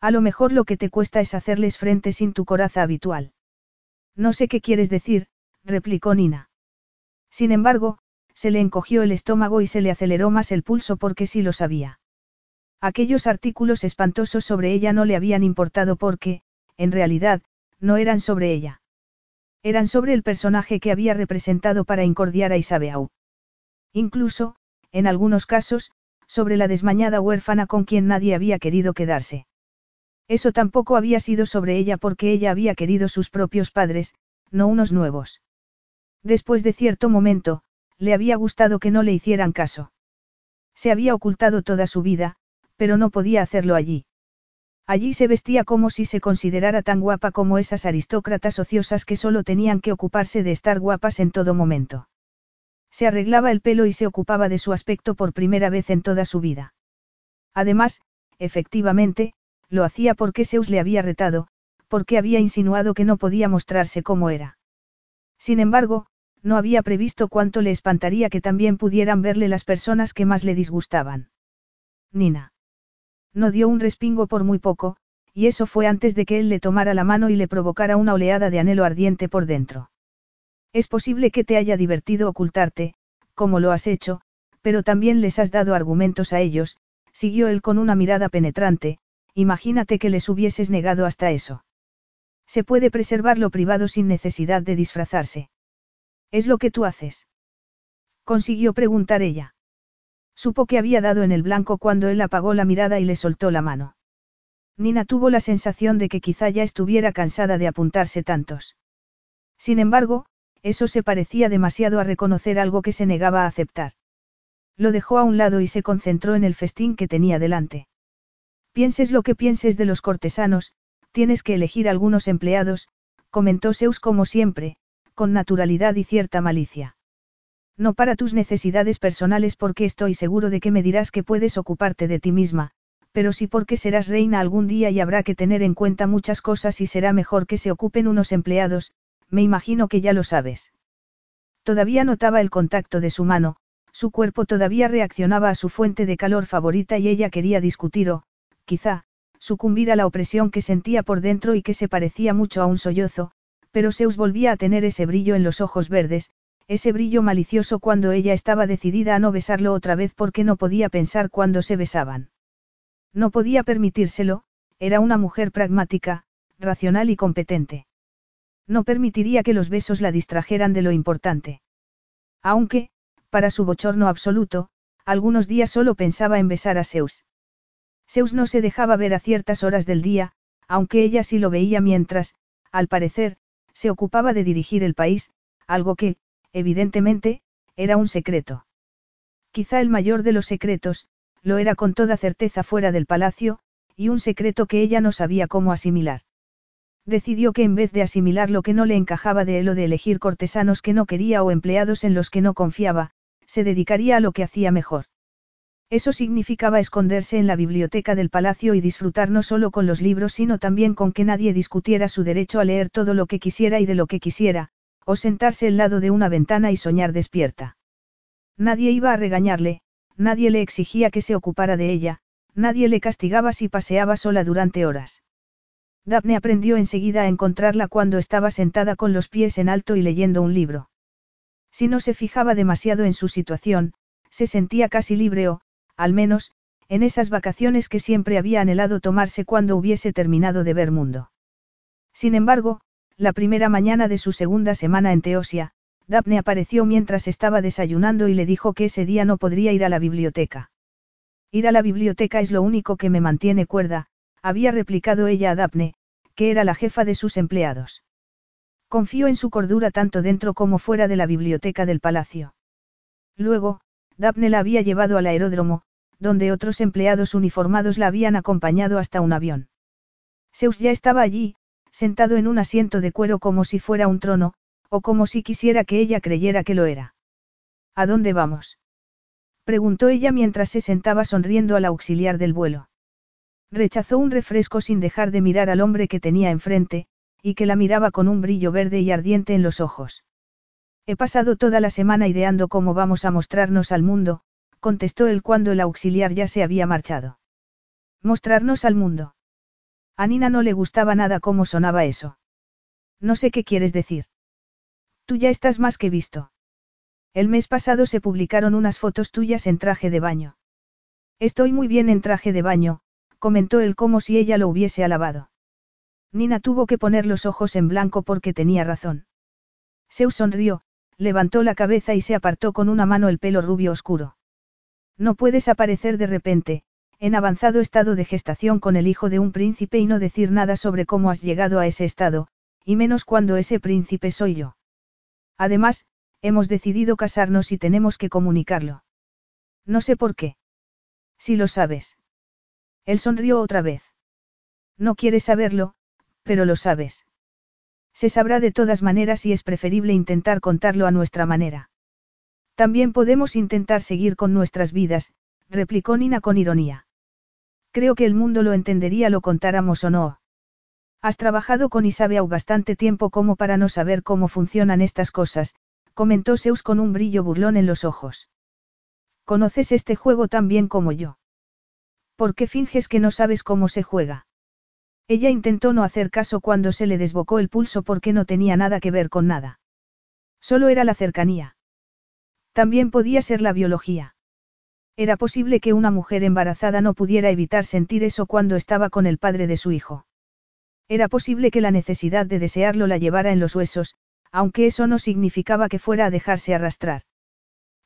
A lo mejor lo que te cuesta es hacerles frente sin tu coraza habitual. No sé qué quieres decir, replicó Nina. Sin embargo, se le encogió el estómago y se le aceleró más el pulso porque sí lo sabía. Aquellos artículos espantosos sobre ella no le habían importado porque, en realidad, no eran sobre ella. Eran sobre el personaje que había representado para incordiar a Isabeau. Incluso, en algunos casos, sobre la desmañada huérfana con quien nadie había querido quedarse. Eso tampoco había sido sobre ella porque ella había querido sus propios padres, no unos nuevos. Después de cierto momento, le había gustado que no le hicieran caso. Se había ocultado toda su vida, pero no podía hacerlo allí. Allí se vestía como si se considerara tan guapa como esas aristócratas ociosas que solo tenían que ocuparse de estar guapas en todo momento. Se arreglaba el pelo y se ocupaba de su aspecto por primera vez en toda su vida. Además, efectivamente, lo hacía porque Zeus le había retado, porque había insinuado que no podía mostrarse como era. Sin embargo, no había previsto cuánto le espantaría que también pudieran verle las personas que más le disgustaban. Nina. No dio un respingo por muy poco, y eso fue antes de que él le tomara la mano y le provocara una oleada de anhelo ardiente por dentro. Es posible que te haya divertido ocultarte, como lo has hecho, pero también les has dado argumentos a ellos, siguió él con una mirada penetrante, imagínate que les hubieses negado hasta eso. Se puede preservar lo privado sin necesidad de disfrazarse. ¿Es lo que tú haces? Consiguió preguntar ella. Supo que había dado en el blanco cuando él apagó la mirada y le soltó la mano. Nina tuvo la sensación de que quizá ya estuviera cansada de apuntarse tantos. Sin embargo, eso se parecía demasiado a reconocer algo que se negaba a aceptar. Lo dejó a un lado y se concentró en el festín que tenía delante. Pienses lo que pienses de los cortesanos, tienes que elegir algunos empleados, comentó Zeus como siempre, con naturalidad y cierta malicia. No para tus necesidades personales porque estoy seguro de que me dirás que puedes ocuparte de ti misma, pero sí porque serás reina algún día y habrá que tener en cuenta muchas cosas y será mejor que se ocupen unos empleados, me imagino que ya lo sabes. Todavía notaba el contacto de su mano, su cuerpo todavía reaccionaba a su fuente de calor favorita y ella quería discutir o, quizá, sucumbir a la opresión que sentía por dentro y que se parecía mucho a un sollozo, pero Zeus volvía a tener ese brillo en los ojos verdes, ese brillo malicioso cuando ella estaba decidida a no besarlo otra vez porque no podía pensar cuando se besaban. No podía permitírselo, era una mujer pragmática, racional y competente. No permitiría que los besos la distrajeran de lo importante. Aunque, para su bochorno absoluto, algunos días solo pensaba en besar a Zeus. Zeus no se dejaba ver a ciertas horas del día, aunque ella sí lo veía mientras, al parecer, se ocupaba de dirigir el país, algo que, evidentemente, era un secreto. Quizá el mayor de los secretos, lo era con toda certeza fuera del palacio, y un secreto que ella no sabía cómo asimilar. Decidió que en vez de asimilar lo que no le encajaba de él o de elegir cortesanos que no quería o empleados en los que no confiaba, se dedicaría a lo que hacía mejor. Eso significaba esconderse en la biblioteca del palacio y disfrutar no solo con los libros sino también con que nadie discutiera su derecho a leer todo lo que quisiera y de lo que quisiera, o sentarse al lado de una ventana y soñar despierta. Nadie iba a regañarle, nadie le exigía que se ocupara de ella, nadie le castigaba si paseaba sola durante horas. Daphne aprendió enseguida a encontrarla cuando estaba sentada con los pies en alto y leyendo un libro. Si no se fijaba demasiado en su situación, se sentía casi libre o, al menos, en esas vacaciones que siempre había anhelado tomarse cuando hubiese terminado de ver mundo. Sin embargo, la primera mañana de su segunda semana en Teosia, Daphne apareció mientras estaba desayunando y le dijo que ese día no podría ir a la biblioteca. Ir a la biblioteca es lo único que me mantiene cuerda, había replicado ella a Daphne, que era la jefa de sus empleados. Confío en su cordura tanto dentro como fuera de la biblioteca del palacio. Luego, Daphne la había llevado al aeródromo, donde otros empleados uniformados la habían acompañado hasta un avión. Zeus ya estaba allí, sentado en un asiento de cuero como si fuera un trono, o como si quisiera que ella creyera que lo era. ¿A dónde vamos? preguntó ella mientras se sentaba sonriendo al auxiliar del vuelo. Rechazó un refresco sin dejar de mirar al hombre que tenía enfrente, y que la miraba con un brillo verde y ardiente en los ojos. He pasado toda la semana ideando cómo vamos a mostrarnos al mundo, contestó él cuando el auxiliar ya se había marchado. Mostrarnos al mundo. A Nina no le gustaba nada cómo sonaba eso. No sé qué quieres decir. Tú ya estás más que visto. El mes pasado se publicaron unas fotos tuyas en traje de baño. Estoy muy bien en traje de baño, comentó él como si ella lo hubiese alabado. Nina tuvo que poner los ojos en blanco porque tenía razón. Seu sonrió, levantó la cabeza y se apartó con una mano el pelo rubio oscuro. No puedes aparecer de repente, en avanzado estado de gestación con el hijo de un príncipe y no decir nada sobre cómo has llegado a ese estado, y menos cuando ese príncipe soy yo. Además, hemos decidido casarnos y tenemos que comunicarlo. No sé por qué. Si lo sabes. Él sonrió otra vez. No quieres saberlo, pero lo sabes. Se sabrá de todas maneras y es preferible intentar contarlo a nuestra manera. También podemos intentar seguir con nuestras vidas, replicó Nina con ironía. Creo que el mundo lo entendería lo contáramos o no. Has trabajado con Isabel bastante tiempo como para no saber cómo funcionan estas cosas, comentó Zeus con un brillo burlón en los ojos. Conoces este juego tan bien como yo. ¿Por qué finges que no sabes cómo se juega? Ella intentó no hacer caso cuando se le desbocó el pulso porque no tenía nada que ver con nada. Solo era la cercanía. También podía ser la biología. Era posible que una mujer embarazada no pudiera evitar sentir eso cuando estaba con el padre de su hijo. Era posible que la necesidad de desearlo la llevara en los huesos, aunque eso no significaba que fuera a dejarse arrastrar.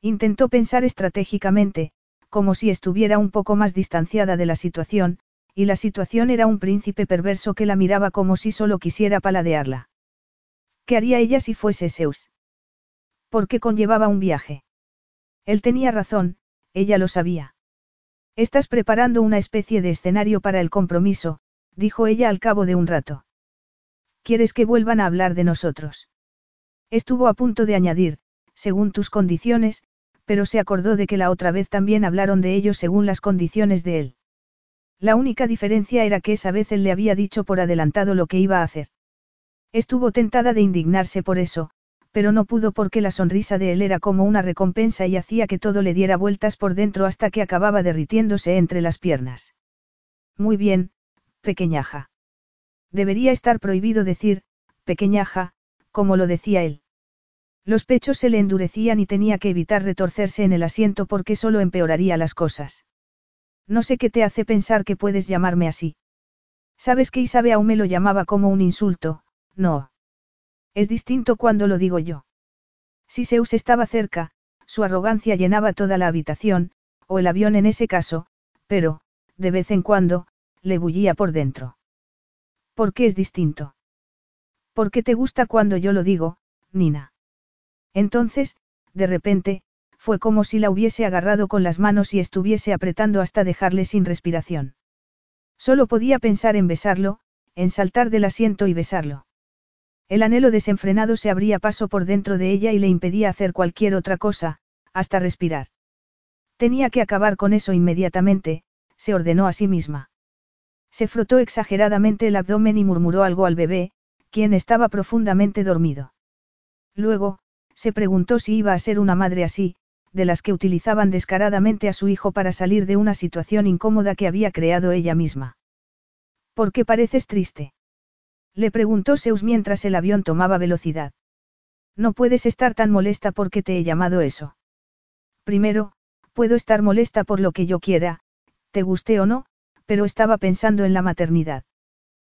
Intentó pensar estratégicamente, como si estuviera un poco más distanciada de la situación, y la situación era un príncipe perverso que la miraba como si solo quisiera paladearla. ¿Qué haría ella si fuese Zeus? ¿Por qué conllevaba un viaje? Él tenía razón, ella lo sabía. Estás preparando una especie de escenario para el compromiso, dijo ella al cabo de un rato. ¿Quieres que vuelvan a hablar de nosotros? Estuvo a punto de añadir, según tus condiciones, pero se acordó de que la otra vez también hablaron de ellos según las condiciones de él. La única diferencia era que esa vez él le había dicho por adelantado lo que iba a hacer. Estuvo tentada de indignarse por eso, pero no pudo porque la sonrisa de él era como una recompensa y hacía que todo le diera vueltas por dentro hasta que acababa derritiéndose entre las piernas. Muy bien, pequeñaja. Debería estar prohibido decir, pequeñaja, como lo decía él. Los pechos se le endurecían y tenía que evitar retorcerse en el asiento porque solo empeoraría las cosas. No sé qué te hace pensar que puedes llamarme así. Sabes que Isabel aún me lo llamaba como un insulto, no. Es distinto cuando lo digo yo. Si Zeus estaba cerca, su arrogancia llenaba toda la habitación, o el avión en ese caso, pero, de vez en cuando, le bullía por dentro. ¿Por qué es distinto? ¿Por qué te gusta cuando yo lo digo, Nina? Entonces, de repente, fue como si la hubiese agarrado con las manos y estuviese apretando hasta dejarle sin respiración. Solo podía pensar en besarlo, en saltar del asiento y besarlo. El anhelo desenfrenado se abría paso por dentro de ella y le impedía hacer cualquier otra cosa, hasta respirar. Tenía que acabar con eso inmediatamente, se ordenó a sí misma. Se frotó exageradamente el abdomen y murmuró algo al bebé, quien estaba profundamente dormido. Luego, se preguntó si iba a ser una madre así, de las que utilizaban descaradamente a su hijo para salir de una situación incómoda que había creado ella misma. ¿Por qué pareces triste? Le preguntó Zeus mientras el avión tomaba velocidad. No puedes estar tan molesta porque te he llamado eso. Primero, puedo estar molesta por lo que yo quiera, te guste o no, pero estaba pensando en la maternidad.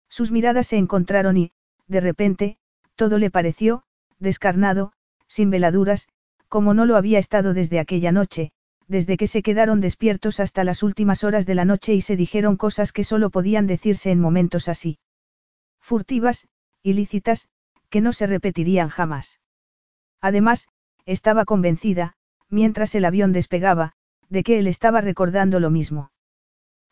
Sus miradas se encontraron y, de repente, todo le pareció, descarnado, sin veladuras, como no lo había estado desde aquella noche, desde que se quedaron despiertos hasta las últimas horas de la noche y se dijeron cosas que solo podían decirse en momentos así furtivas, ilícitas, que no se repetirían jamás. Además, estaba convencida, mientras el avión despegaba, de que él estaba recordando lo mismo.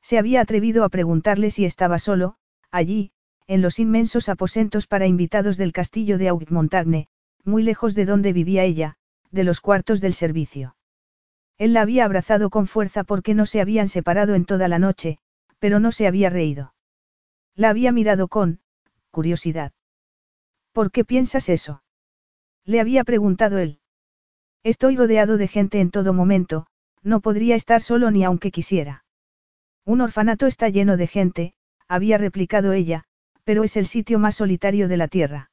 Se había atrevido a preguntarle si estaba solo, allí, en los inmensos aposentos para invitados del castillo de Augmontagne, muy lejos de donde vivía ella, de los cuartos del servicio. Él la había abrazado con fuerza porque no se habían separado en toda la noche, pero no se había reído. La había mirado con, curiosidad. ¿Por qué piensas eso? Le había preguntado él. Estoy rodeado de gente en todo momento, no podría estar solo ni aunque quisiera. Un orfanato está lleno de gente, había replicado ella, pero es el sitio más solitario de la tierra.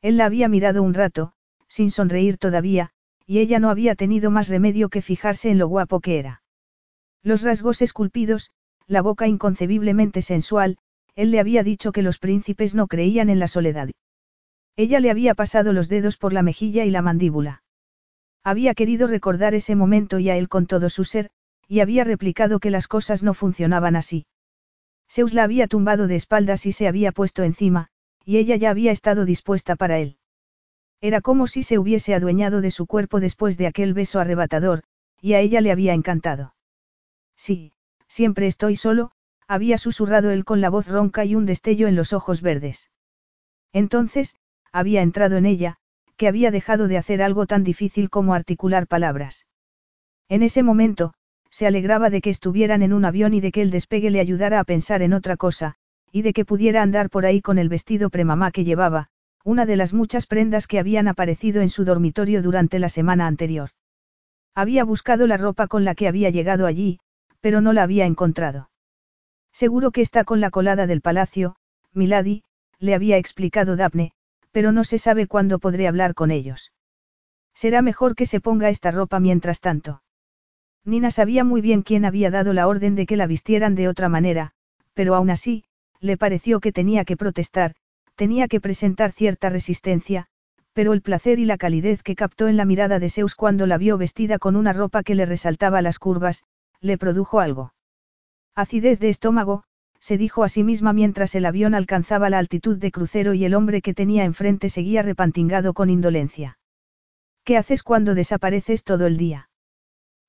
Él la había mirado un rato, sin sonreír todavía, y ella no había tenido más remedio que fijarse en lo guapo que era. Los rasgos esculpidos, la boca inconcebiblemente sensual, él le había dicho que los príncipes no creían en la soledad. Ella le había pasado los dedos por la mejilla y la mandíbula. Había querido recordar ese momento y a él con todo su ser, y había replicado que las cosas no funcionaban así. Zeus la había tumbado de espaldas y se había puesto encima, y ella ya había estado dispuesta para él. Era como si se hubiese adueñado de su cuerpo después de aquel beso arrebatador, y a ella le había encantado. Sí, siempre estoy solo, había susurrado él con la voz ronca y un destello en los ojos verdes. Entonces, había entrado en ella, que había dejado de hacer algo tan difícil como articular palabras. En ese momento, se alegraba de que estuvieran en un avión y de que el despegue le ayudara a pensar en otra cosa, y de que pudiera andar por ahí con el vestido premamá que llevaba, una de las muchas prendas que habían aparecido en su dormitorio durante la semana anterior. Había buscado la ropa con la que había llegado allí, pero no la había encontrado. Seguro que está con la colada del palacio, Milady, le había explicado Daphne, pero no se sabe cuándo podré hablar con ellos. Será mejor que se ponga esta ropa mientras tanto. Nina sabía muy bien quién había dado la orden de que la vistieran de otra manera, pero aún así, le pareció que tenía que protestar, tenía que presentar cierta resistencia, pero el placer y la calidez que captó en la mirada de Zeus cuando la vio vestida con una ropa que le resaltaba las curvas, le produjo algo. Acidez de estómago, se dijo a sí misma mientras el avión alcanzaba la altitud de crucero y el hombre que tenía enfrente seguía repantingado con indolencia. ¿Qué haces cuando desapareces todo el día?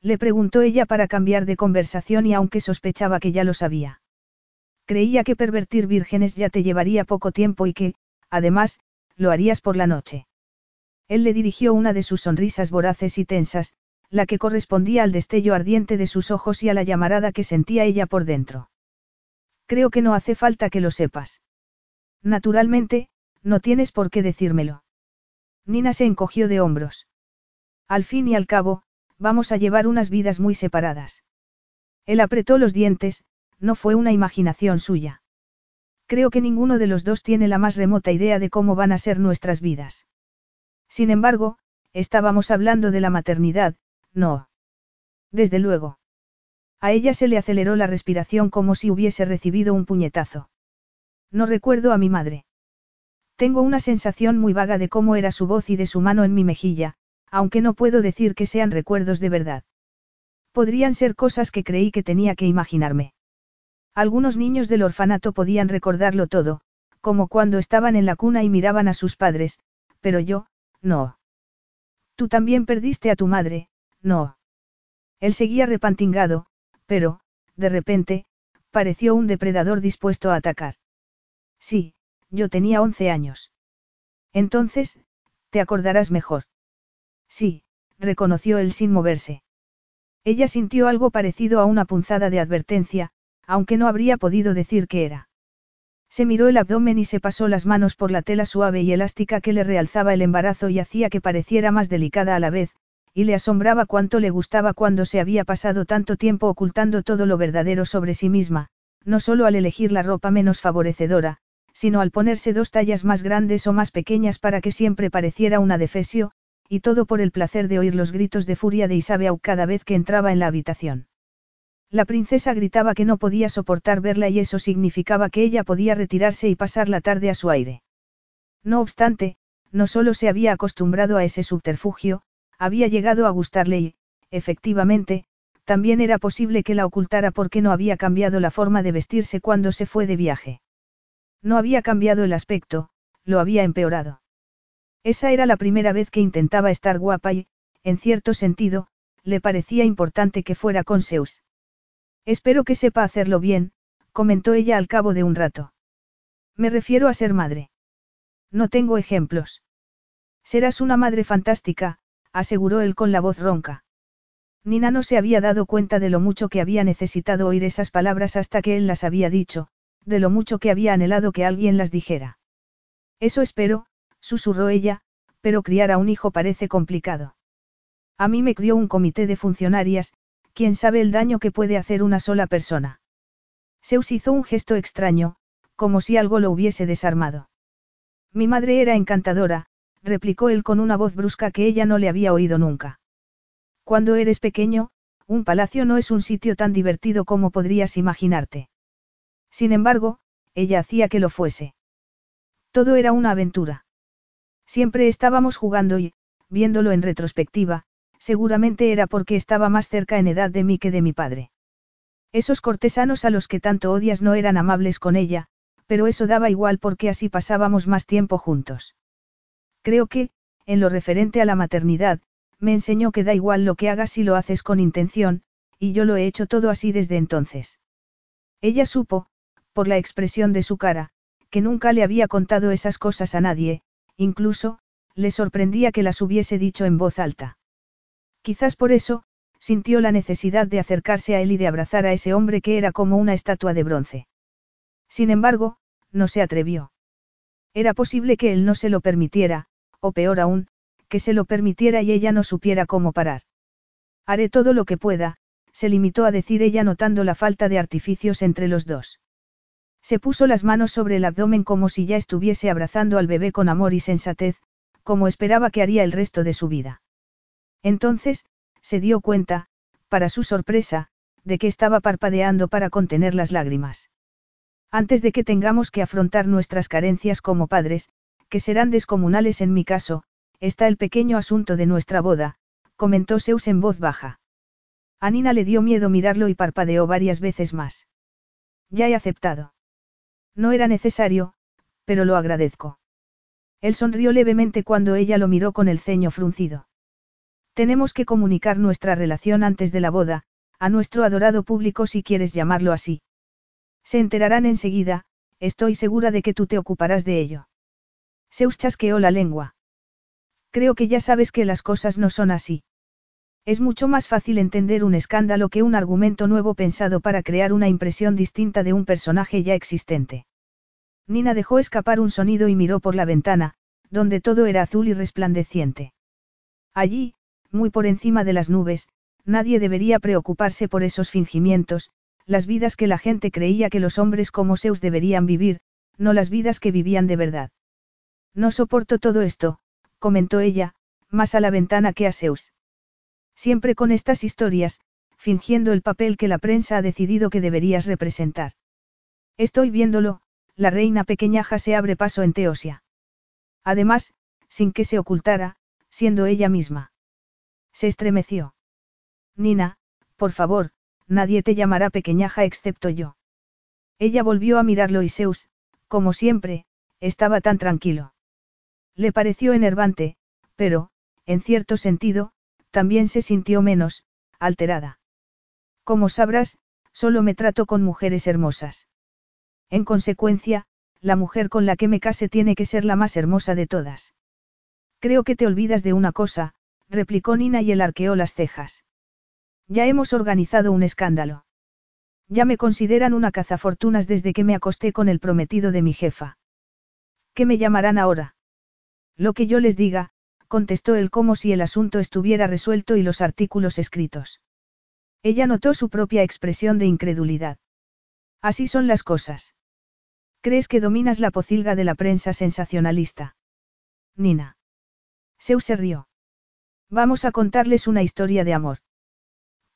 Le preguntó ella para cambiar de conversación y aunque sospechaba que ya lo sabía. Creía que pervertir vírgenes ya te llevaría poco tiempo y que, además, lo harías por la noche. Él le dirigió una de sus sonrisas voraces y tensas, la que correspondía al destello ardiente de sus ojos y a la llamarada que sentía ella por dentro. Creo que no hace falta que lo sepas. Naturalmente, no tienes por qué decírmelo. Nina se encogió de hombros. Al fin y al cabo, vamos a llevar unas vidas muy separadas. Él apretó los dientes, no fue una imaginación suya. Creo que ninguno de los dos tiene la más remota idea de cómo van a ser nuestras vidas. Sin embargo, estábamos hablando de la maternidad, no. Desde luego. A ella se le aceleró la respiración como si hubiese recibido un puñetazo. No recuerdo a mi madre. Tengo una sensación muy vaga de cómo era su voz y de su mano en mi mejilla, aunque no puedo decir que sean recuerdos de verdad. Podrían ser cosas que creí que tenía que imaginarme. Algunos niños del orfanato podían recordarlo todo, como cuando estaban en la cuna y miraban a sus padres, pero yo, no. Tú también perdiste a tu madre, no. Él seguía repantingado, pero, de repente, pareció un depredador dispuesto a atacar. Sí, yo tenía once años. Entonces, te acordarás mejor. Sí, reconoció él sin moverse. Ella sintió algo parecido a una punzada de advertencia, aunque no habría podido decir qué era. Se miró el abdomen y se pasó las manos por la tela suave y elástica que le realzaba el embarazo y hacía que pareciera más delicada a la vez, y le asombraba cuánto le gustaba cuando se había pasado tanto tiempo ocultando todo lo verdadero sobre sí misma, no solo al elegir la ropa menos favorecedora, sino al ponerse dos tallas más grandes o más pequeñas para que siempre pareciera una defesio, y todo por el placer de oír los gritos de furia de Isabeau cada vez que entraba en la habitación. La princesa gritaba que no podía soportar verla y eso significaba que ella podía retirarse y pasar la tarde a su aire. No obstante, no solo se había acostumbrado a ese subterfugio, había llegado a gustarle y, efectivamente, también era posible que la ocultara porque no había cambiado la forma de vestirse cuando se fue de viaje. No había cambiado el aspecto, lo había empeorado. Esa era la primera vez que intentaba estar guapa y, en cierto sentido, le parecía importante que fuera con Zeus. Espero que sepa hacerlo bien, comentó ella al cabo de un rato. Me refiero a ser madre. No tengo ejemplos. Serás una madre fantástica, aseguró él con la voz ronca. Nina no se había dado cuenta de lo mucho que había necesitado oír esas palabras hasta que él las había dicho, de lo mucho que había anhelado que alguien las dijera. Eso espero, susurró ella, pero criar a un hijo parece complicado. A mí me crió un comité de funcionarias, quién sabe el daño que puede hacer una sola persona. Zeus hizo un gesto extraño, como si algo lo hubiese desarmado. Mi madre era encantadora, replicó él con una voz brusca que ella no le había oído nunca. Cuando eres pequeño, un palacio no es un sitio tan divertido como podrías imaginarte. Sin embargo, ella hacía que lo fuese. Todo era una aventura. Siempre estábamos jugando y, viéndolo en retrospectiva, seguramente era porque estaba más cerca en edad de mí que de mi padre. Esos cortesanos a los que tanto odias no eran amables con ella, pero eso daba igual porque así pasábamos más tiempo juntos. Creo que, en lo referente a la maternidad, me enseñó que da igual lo que hagas si lo haces con intención, y yo lo he hecho todo así desde entonces. Ella supo, por la expresión de su cara, que nunca le había contado esas cosas a nadie, incluso, le sorprendía que las hubiese dicho en voz alta. Quizás por eso, sintió la necesidad de acercarse a él y de abrazar a ese hombre que era como una estatua de bronce. Sin embargo, no se atrevió. Era posible que él no se lo permitiera, o peor aún, que se lo permitiera y ella no supiera cómo parar. Haré todo lo que pueda, se limitó a decir ella notando la falta de artificios entre los dos. Se puso las manos sobre el abdomen como si ya estuviese abrazando al bebé con amor y sensatez, como esperaba que haría el resto de su vida. Entonces, se dio cuenta, para su sorpresa, de que estaba parpadeando para contener las lágrimas. Antes de que tengamos que afrontar nuestras carencias como padres, que serán descomunales en mi caso, está el pequeño asunto de nuestra boda, comentó Zeus en voz baja. A Nina le dio miedo mirarlo y parpadeó varias veces más. Ya he aceptado. No era necesario, pero lo agradezco. Él sonrió levemente cuando ella lo miró con el ceño fruncido. Tenemos que comunicar nuestra relación antes de la boda, a nuestro adorado público si quieres llamarlo así. Se enterarán enseguida, estoy segura de que tú te ocuparás de ello. Zeus chasqueó la lengua. Creo que ya sabes que las cosas no son así. Es mucho más fácil entender un escándalo que un argumento nuevo pensado para crear una impresión distinta de un personaje ya existente. Nina dejó escapar un sonido y miró por la ventana, donde todo era azul y resplandeciente. Allí, muy por encima de las nubes, nadie debería preocuparse por esos fingimientos, las vidas que la gente creía que los hombres como Zeus deberían vivir, no las vidas que vivían de verdad. No soporto todo esto, comentó ella, más a la ventana que a Zeus. Siempre con estas historias, fingiendo el papel que la prensa ha decidido que deberías representar. Estoy viéndolo, la reina pequeñaja se abre paso en Teosia. Además, sin que se ocultara, siendo ella misma. Se estremeció. Nina, por favor, nadie te llamará pequeñaja excepto yo. Ella volvió a mirarlo y Zeus, como siempre, estaba tan tranquilo. Le pareció enervante, pero, en cierto sentido, también se sintió menos, alterada. Como sabrás, solo me trato con mujeres hermosas. En consecuencia, la mujer con la que me case tiene que ser la más hermosa de todas. Creo que te olvidas de una cosa, replicó Nina y él arqueó las cejas. Ya hemos organizado un escándalo. Ya me consideran una cazafortunas desde que me acosté con el prometido de mi jefa. ¿Qué me llamarán ahora? Lo que yo les diga, contestó él como si el asunto estuviera resuelto y los artículos escritos. Ella notó su propia expresión de incredulidad. Así son las cosas. ¿Crees que dominas la pocilga de la prensa sensacionalista? Nina. Seu se rió. Vamos a contarles una historia de amor.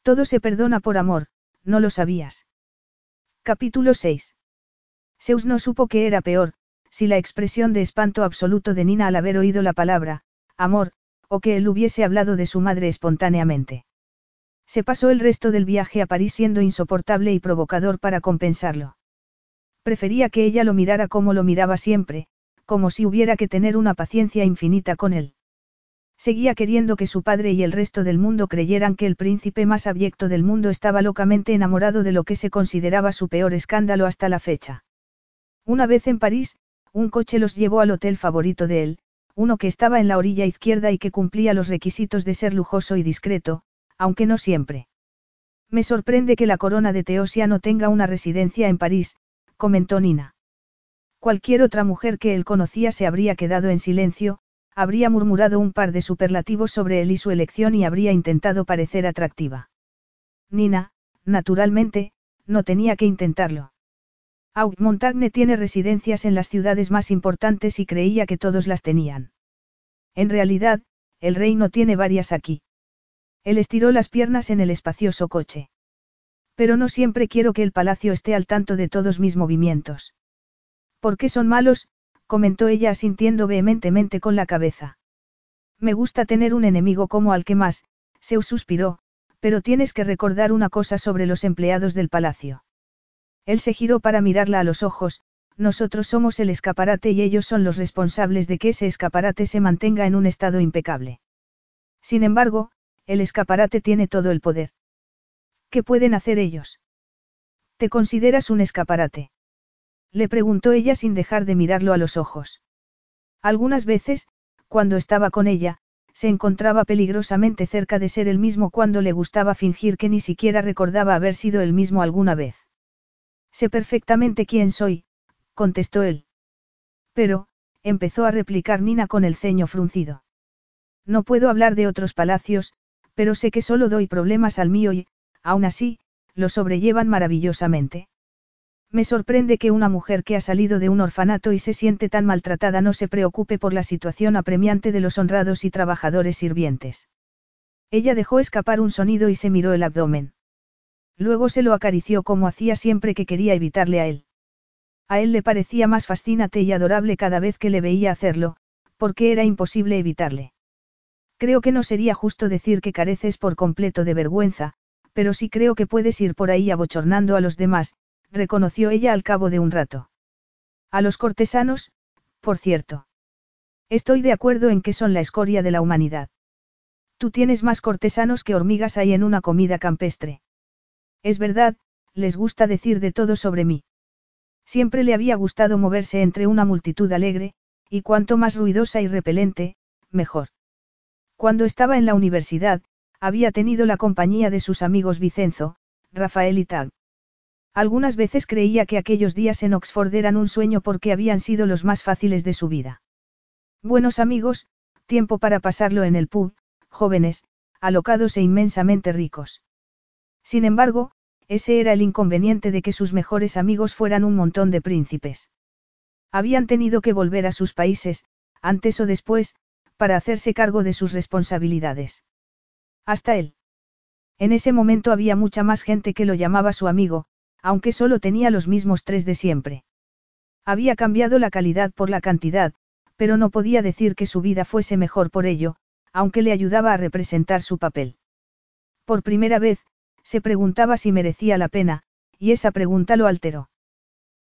Todo se perdona por amor, ¿no lo sabías? Capítulo 6. Zeus no supo qué era peor, si la expresión de espanto absoluto de Nina al haber oído la palabra, amor, o que él hubiese hablado de su madre espontáneamente. Se pasó el resto del viaje a París siendo insoportable y provocador para compensarlo. Prefería que ella lo mirara como lo miraba siempre, como si hubiera que tener una paciencia infinita con él. Seguía queriendo que su padre y el resto del mundo creyeran que el príncipe más abyecto del mundo estaba locamente enamorado de lo que se consideraba su peor escándalo hasta la fecha. Una vez en París, un coche los llevó al hotel favorito de él, uno que estaba en la orilla izquierda y que cumplía los requisitos de ser lujoso y discreto, aunque no siempre. Me sorprende que la corona de Teosia no tenga una residencia en París, comentó Nina. Cualquier otra mujer que él conocía se habría quedado en silencio, habría murmurado un par de superlativos sobre él y su elección y habría intentado parecer atractiva. Nina, naturalmente, no tenía que intentarlo. Aug Montagne tiene residencias en las ciudades más importantes y creía que todos las tenían. En realidad, el rey no tiene varias aquí. Él estiró las piernas en el espacioso coche. Pero no siempre quiero que el palacio esté al tanto de todos mis movimientos. ¿Por qué son malos? Comentó ella asintiendo vehementemente con la cabeza. Me gusta tener un enemigo como al que más, Zeus suspiró, pero tienes que recordar una cosa sobre los empleados del palacio. Él se giró para mirarla a los ojos, nosotros somos el escaparate y ellos son los responsables de que ese escaparate se mantenga en un estado impecable. Sin embargo, el escaparate tiene todo el poder. ¿Qué pueden hacer ellos? ¿Te consideras un escaparate? Le preguntó ella sin dejar de mirarlo a los ojos. Algunas veces, cuando estaba con ella, se encontraba peligrosamente cerca de ser el mismo cuando le gustaba fingir que ni siquiera recordaba haber sido el mismo alguna vez. Sé perfectamente quién soy, contestó él. Pero, empezó a replicar Nina con el ceño fruncido. No puedo hablar de otros palacios, pero sé que solo doy problemas al mío y, aún así, lo sobrellevan maravillosamente. Me sorprende que una mujer que ha salido de un orfanato y se siente tan maltratada no se preocupe por la situación apremiante de los honrados y trabajadores sirvientes. Ella dejó escapar un sonido y se miró el abdomen. Luego se lo acarició como hacía siempre que quería evitarle a él. A él le parecía más fascinante y adorable cada vez que le veía hacerlo, porque era imposible evitarle. Creo que no sería justo decir que careces por completo de vergüenza, pero sí creo que puedes ir por ahí abochornando a los demás, reconoció ella al cabo de un rato. A los cortesanos, por cierto. Estoy de acuerdo en que son la escoria de la humanidad. Tú tienes más cortesanos que hormigas hay en una comida campestre. Es verdad, les gusta decir de todo sobre mí. Siempre le había gustado moverse entre una multitud alegre, y cuanto más ruidosa y repelente, mejor. Cuando estaba en la universidad, había tenido la compañía de sus amigos Vicenzo, Rafael y Tag. Algunas veces creía que aquellos días en Oxford eran un sueño porque habían sido los más fáciles de su vida. Buenos amigos, tiempo para pasarlo en el pub, jóvenes, alocados e inmensamente ricos. Sin embargo, ese era el inconveniente de que sus mejores amigos fueran un montón de príncipes. Habían tenido que volver a sus países, antes o después, para hacerse cargo de sus responsabilidades. Hasta él. En ese momento había mucha más gente que lo llamaba su amigo, aunque solo tenía los mismos tres de siempre. Había cambiado la calidad por la cantidad, pero no podía decir que su vida fuese mejor por ello, aunque le ayudaba a representar su papel. Por primera vez, se preguntaba si merecía la pena, y esa pregunta lo alteró.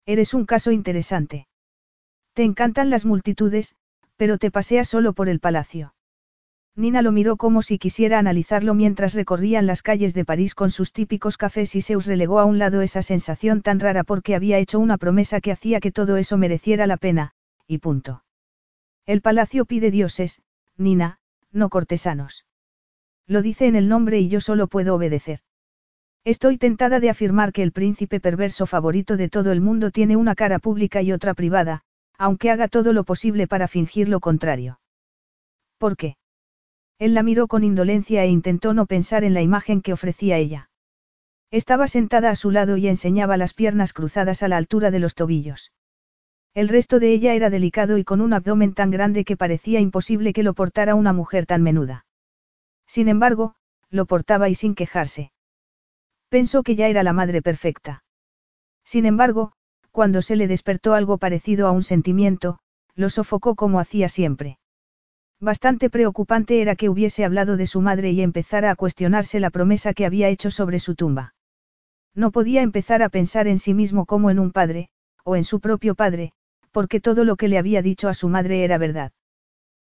Eres un caso interesante. Te encantan las multitudes, pero te paseas solo por el palacio. Nina lo miró como si quisiera analizarlo mientras recorrían las calles de París con sus típicos cafés y Zeus relegó a un lado esa sensación tan rara porque había hecho una promesa que hacía que todo eso mereciera la pena, y punto. El palacio pide dioses, Nina, no cortesanos. Lo dice en el nombre y yo solo puedo obedecer. Estoy tentada de afirmar que el príncipe perverso favorito de todo el mundo tiene una cara pública y otra privada, aunque haga todo lo posible para fingir lo contrario. ¿Por qué? Él la miró con indolencia e intentó no pensar en la imagen que ofrecía ella. Estaba sentada a su lado y enseñaba las piernas cruzadas a la altura de los tobillos. El resto de ella era delicado y con un abdomen tan grande que parecía imposible que lo portara una mujer tan menuda. Sin embargo, lo portaba y sin quejarse. Pensó que ya era la madre perfecta. Sin embargo, cuando se le despertó algo parecido a un sentimiento, lo sofocó como hacía siempre. Bastante preocupante era que hubiese hablado de su madre y empezara a cuestionarse la promesa que había hecho sobre su tumba. No podía empezar a pensar en sí mismo como en un padre, o en su propio padre, porque todo lo que le había dicho a su madre era verdad.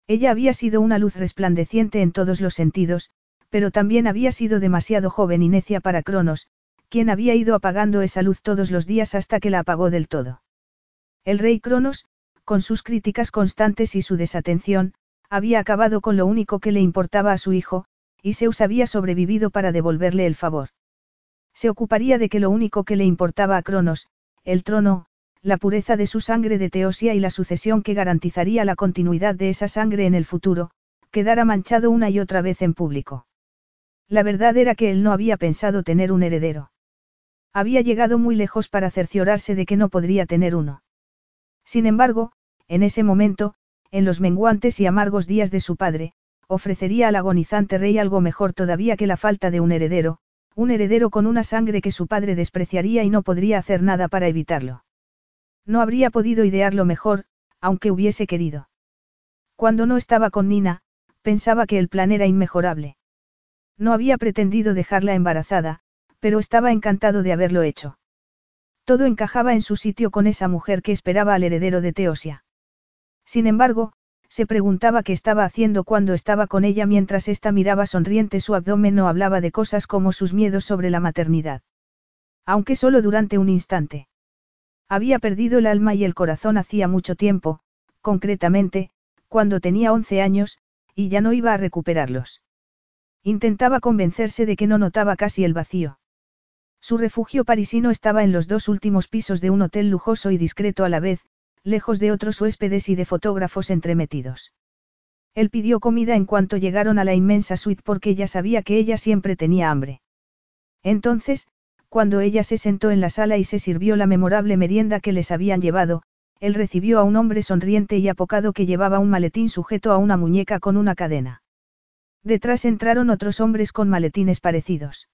Ella había sido una luz resplandeciente en todos los sentidos, pero también había sido demasiado joven y necia para Cronos, quien había ido apagando esa luz todos los días hasta que la apagó del todo. El rey Cronos, con sus críticas constantes y su desatención, había acabado con lo único que le importaba a su hijo, y Zeus había sobrevivido para devolverle el favor. Se ocuparía de que lo único que le importaba a Cronos, el trono, la pureza de su sangre de Teosia y la sucesión que garantizaría la continuidad de esa sangre en el futuro, quedara manchado una y otra vez en público. La verdad era que él no había pensado tener un heredero. Había llegado muy lejos para cerciorarse de que no podría tener uno. Sin embargo, en ese momento, en los menguantes y amargos días de su padre, ofrecería al agonizante rey algo mejor todavía que la falta de un heredero, un heredero con una sangre que su padre despreciaría y no podría hacer nada para evitarlo. No habría podido idearlo mejor, aunque hubiese querido. Cuando no estaba con Nina, pensaba que el plan era inmejorable. No había pretendido dejarla embarazada, pero estaba encantado de haberlo hecho. Todo encajaba en su sitio con esa mujer que esperaba al heredero de Teosia. Sin embargo, se preguntaba qué estaba haciendo cuando estaba con ella mientras ésta miraba sonriente su abdomen o hablaba de cosas como sus miedos sobre la maternidad. Aunque solo durante un instante. Había perdido el alma y el corazón hacía mucho tiempo, concretamente, cuando tenía 11 años, y ya no iba a recuperarlos. Intentaba convencerse de que no notaba casi el vacío. Su refugio parisino estaba en los dos últimos pisos de un hotel lujoso y discreto a la vez, lejos de otros huéspedes y de fotógrafos entremetidos. Él pidió comida en cuanto llegaron a la inmensa suite porque ella sabía que ella siempre tenía hambre. Entonces, cuando ella se sentó en la sala y se sirvió la memorable merienda que les habían llevado, él recibió a un hombre sonriente y apocado que llevaba un maletín sujeto a una muñeca con una cadena. Detrás entraron otros hombres con maletines parecidos.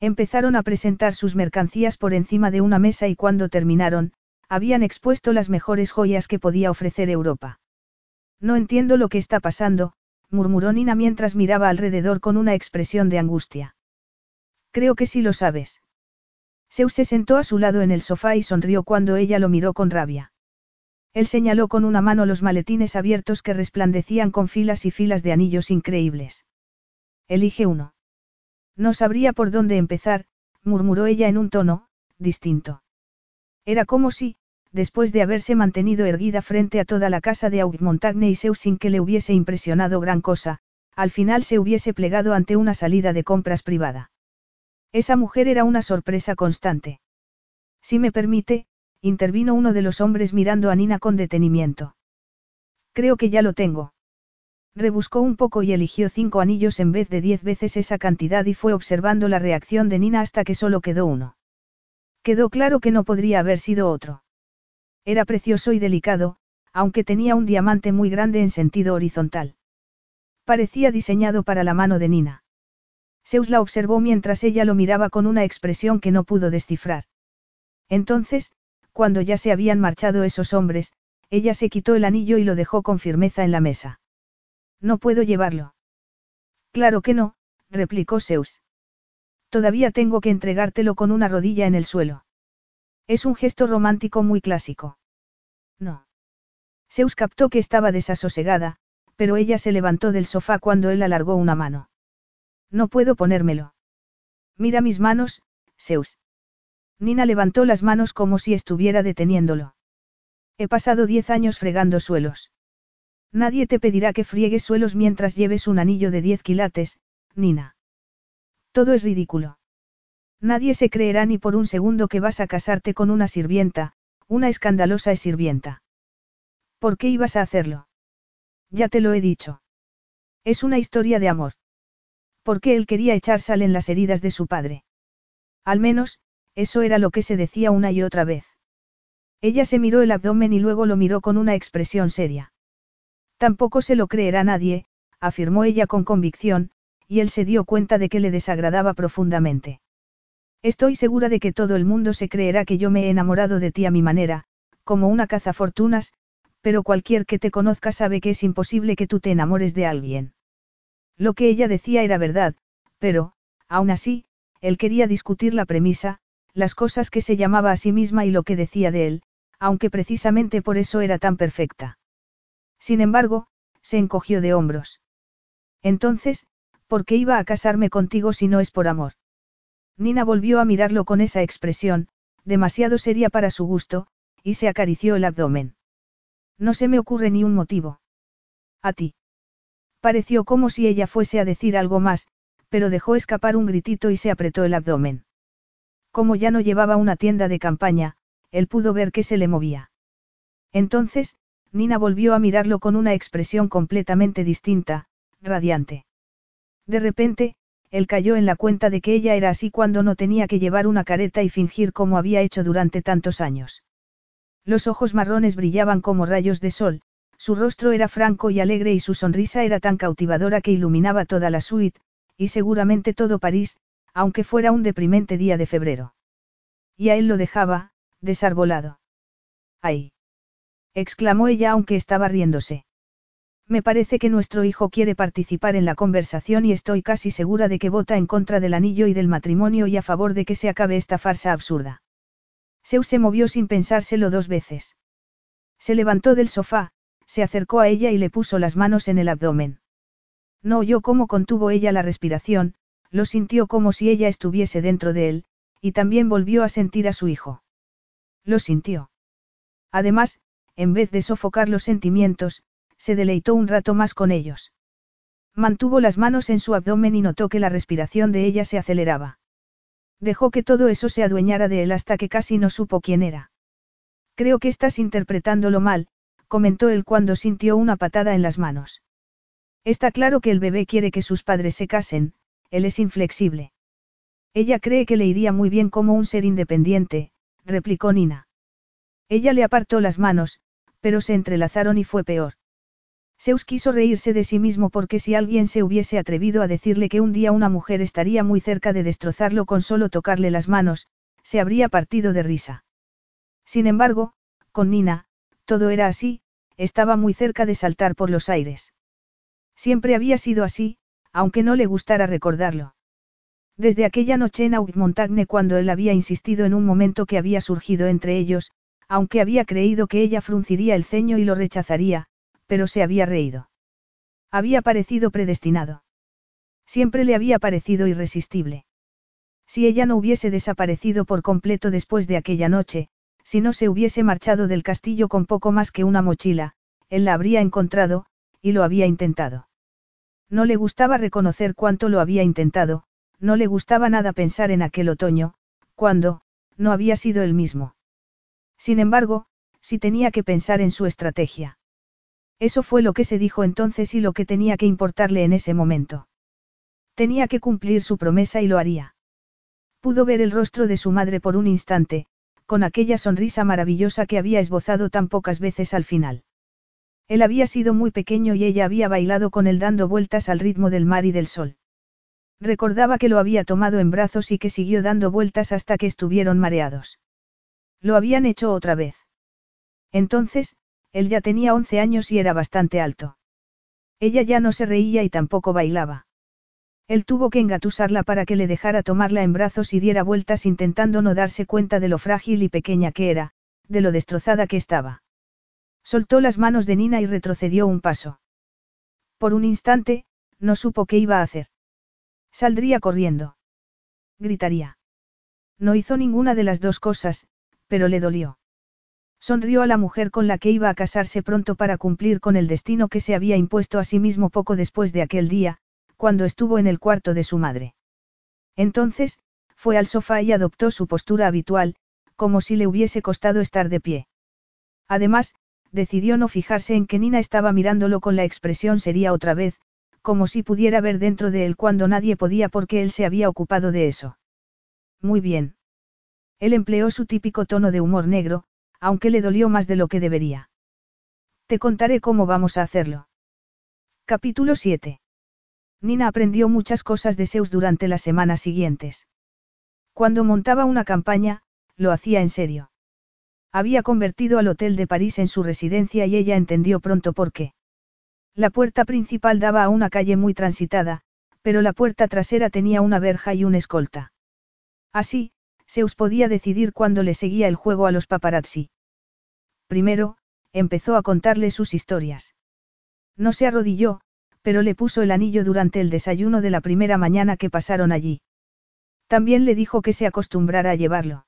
Empezaron a presentar sus mercancías por encima de una mesa y cuando terminaron, habían expuesto las mejores joyas que podía ofrecer Europa. No entiendo lo que está pasando, murmuró Nina mientras miraba alrededor con una expresión de angustia. Creo que sí lo sabes. Zeus se sentó a su lado en el sofá y sonrió cuando ella lo miró con rabia. Él señaló con una mano los maletines abiertos que resplandecían con filas y filas de anillos increíbles. Elige uno. No sabría por dónde empezar, murmuró ella en un tono, distinto. Era como si, después de haberse mantenido erguida frente a toda la casa de Augmontagne y Zeus sin que le hubiese impresionado gran cosa, al final se hubiese plegado ante una salida de compras privada. Esa mujer era una sorpresa constante. Si me permite, intervino uno de los hombres mirando a Nina con detenimiento. Creo que ya lo tengo. Rebuscó un poco y eligió cinco anillos en vez de diez veces esa cantidad y fue observando la reacción de Nina hasta que solo quedó uno. Quedó claro que no podría haber sido otro. Era precioso y delicado, aunque tenía un diamante muy grande en sentido horizontal. Parecía diseñado para la mano de Nina. Zeus la observó mientras ella lo miraba con una expresión que no pudo descifrar. Entonces, cuando ya se habían marchado esos hombres, ella se quitó el anillo y lo dejó con firmeza en la mesa. No puedo llevarlo. Claro que no, replicó Zeus. Todavía tengo que entregártelo con una rodilla en el suelo. Es un gesto romántico muy clásico. No. Zeus captó que estaba desasosegada, pero ella se levantó del sofá cuando él alargó una mano. No puedo ponérmelo. Mira mis manos, Zeus. Nina levantó las manos como si estuviera deteniéndolo. He pasado diez años fregando suelos. Nadie te pedirá que friegues suelos mientras lleves un anillo de diez quilates, Nina. Todo es ridículo. Nadie se creerá ni por un segundo que vas a casarte con una sirvienta, una escandalosa sirvienta. ¿Por qué ibas a hacerlo? Ya te lo he dicho. Es una historia de amor. Porque él quería echar sal en las heridas de su padre. Al menos, eso era lo que se decía una y otra vez. Ella se miró el abdomen y luego lo miró con una expresión seria. Tampoco se lo creerá nadie, afirmó ella con convicción, y él se dio cuenta de que le desagradaba profundamente. Estoy segura de que todo el mundo se creerá que yo me he enamorado de ti a mi manera, como una cazafortunas, pero cualquier que te conozca sabe que es imposible que tú te enamores de alguien. Lo que ella decía era verdad, pero, aún así, él quería discutir la premisa, las cosas que se llamaba a sí misma y lo que decía de él, aunque precisamente por eso era tan perfecta. Sin embargo, se encogió de hombros. Entonces, ¿por qué iba a casarme contigo si no es por amor? Nina volvió a mirarlo con esa expresión, demasiado seria para su gusto, y se acarició el abdomen. No se me ocurre ni un motivo. A ti. Pareció como si ella fuese a decir algo más, pero dejó escapar un gritito y se apretó el abdomen. Como ya no llevaba una tienda de campaña, él pudo ver que se le movía. Entonces, Nina volvió a mirarlo con una expresión completamente distinta, radiante. De repente, él cayó en la cuenta de que ella era así cuando no tenía que llevar una careta y fingir como había hecho durante tantos años. Los ojos marrones brillaban como rayos de sol, su rostro era franco y alegre y su sonrisa era tan cautivadora que iluminaba toda la suite, y seguramente todo París, aunque fuera un deprimente día de febrero. Y a él lo dejaba, desarbolado. ¡Ay! exclamó ella aunque estaba riéndose. Me parece que nuestro hijo quiere participar en la conversación y estoy casi segura de que vota en contra del anillo y del matrimonio y a favor de que se acabe esta farsa absurda. Zeus se movió sin pensárselo dos veces. Se levantó del sofá, se acercó a ella y le puso las manos en el abdomen. No oyó cómo contuvo ella la respiración, lo sintió como si ella estuviese dentro de él, y también volvió a sentir a su hijo. Lo sintió. Además, en vez de sofocar los sentimientos, se deleitó un rato más con ellos. Mantuvo las manos en su abdomen y notó que la respiración de ella se aceleraba. Dejó que todo eso se adueñara de él hasta que casi no supo quién era. Creo que estás interpretándolo mal, comentó él cuando sintió una patada en las manos. Está claro que el bebé quiere que sus padres se casen, él es inflexible. Ella cree que le iría muy bien como un ser independiente, replicó Nina. Ella le apartó las manos, pero se entrelazaron y fue peor. Zeus quiso reírse de sí mismo porque si alguien se hubiese atrevido a decirle que un día una mujer estaría muy cerca de destrozarlo con solo tocarle las manos, se habría partido de risa. Sin embargo, con Nina, todo era así, estaba muy cerca de saltar por los aires. Siempre había sido así, aunque no le gustara recordarlo. Desde aquella noche en Montagne cuando él había insistido en un momento que había surgido entre ellos, aunque había creído que ella frunciría el ceño y lo rechazaría, pero se había reído. Había parecido predestinado. Siempre le había parecido irresistible. Si ella no hubiese desaparecido por completo después de aquella noche, si no se hubiese marchado del castillo con poco más que una mochila, él la habría encontrado, y lo había intentado. No le gustaba reconocer cuánto lo había intentado, no le gustaba nada pensar en aquel otoño, cuando, no había sido el mismo. Sin embargo, si tenía que pensar en su estrategia. Eso fue lo que se dijo entonces y lo que tenía que importarle en ese momento. Tenía que cumplir su promesa y lo haría. Pudo ver el rostro de su madre por un instante, con aquella sonrisa maravillosa que había esbozado tan pocas veces al final. Él había sido muy pequeño y ella había bailado con él dando vueltas al ritmo del mar y del sol. Recordaba que lo había tomado en brazos y que siguió dando vueltas hasta que estuvieron mareados. Lo habían hecho otra vez. Entonces, él ya tenía 11 años y era bastante alto. Ella ya no se reía y tampoco bailaba. Él tuvo que engatusarla para que le dejara tomarla en brazos y diera vueltas intentando no darse cuenta de lo frágil y pequeña que era, de lo destrozada que estaba. Soltó las manos de Nina y retrocedió un paso. Por un instante, no supo qué iba a hacer. Saldría corriendo. Gritaría. No hizo ninguna de las dos cosas, pero le dolió. Sonrió a la mujer con la que iba a casarse pronto para cumplir con el destino que se había impuesto a sí mismo poco después de aquel día, cuando estuvo en el cuarto de su madre. Entonces, fue al sofá y adoptó su postura habitual, como si le hubiese costado estar de pie. Además, decidió no fijarse en que Nina estaba mirándolo con la expresión sería otra vez, como si pudiera ver dentro de él cuando nadie podía porque él se había ocupado de eso. Muy bien. Él empleó su típico tono de humor negro, aunque le dolió más de lo que debería. Te contaré cómo vamos a hacerlo. Capítulo 7. Nina aprendió muchas cosas de Zeus durante las semanas siguientes. Cuando montaba una campaña, lo hacía en serio. Había convertido al Hotel de París en su residencia y ella entendió pronto por qué. La puerta principal daba a una calle muy transitada, pero la puerta trasera tenía una verja y un escolta. Así, Zeus podía decidir cuándo le seguía el juego a los paparazzi. Primero, empezó a contarle sus historias. No se arrodilló, pero le puso el anillo durante el desayuno de la primera mañana que pasaron allí. También le dijo que se acostumbrara a llevarlo.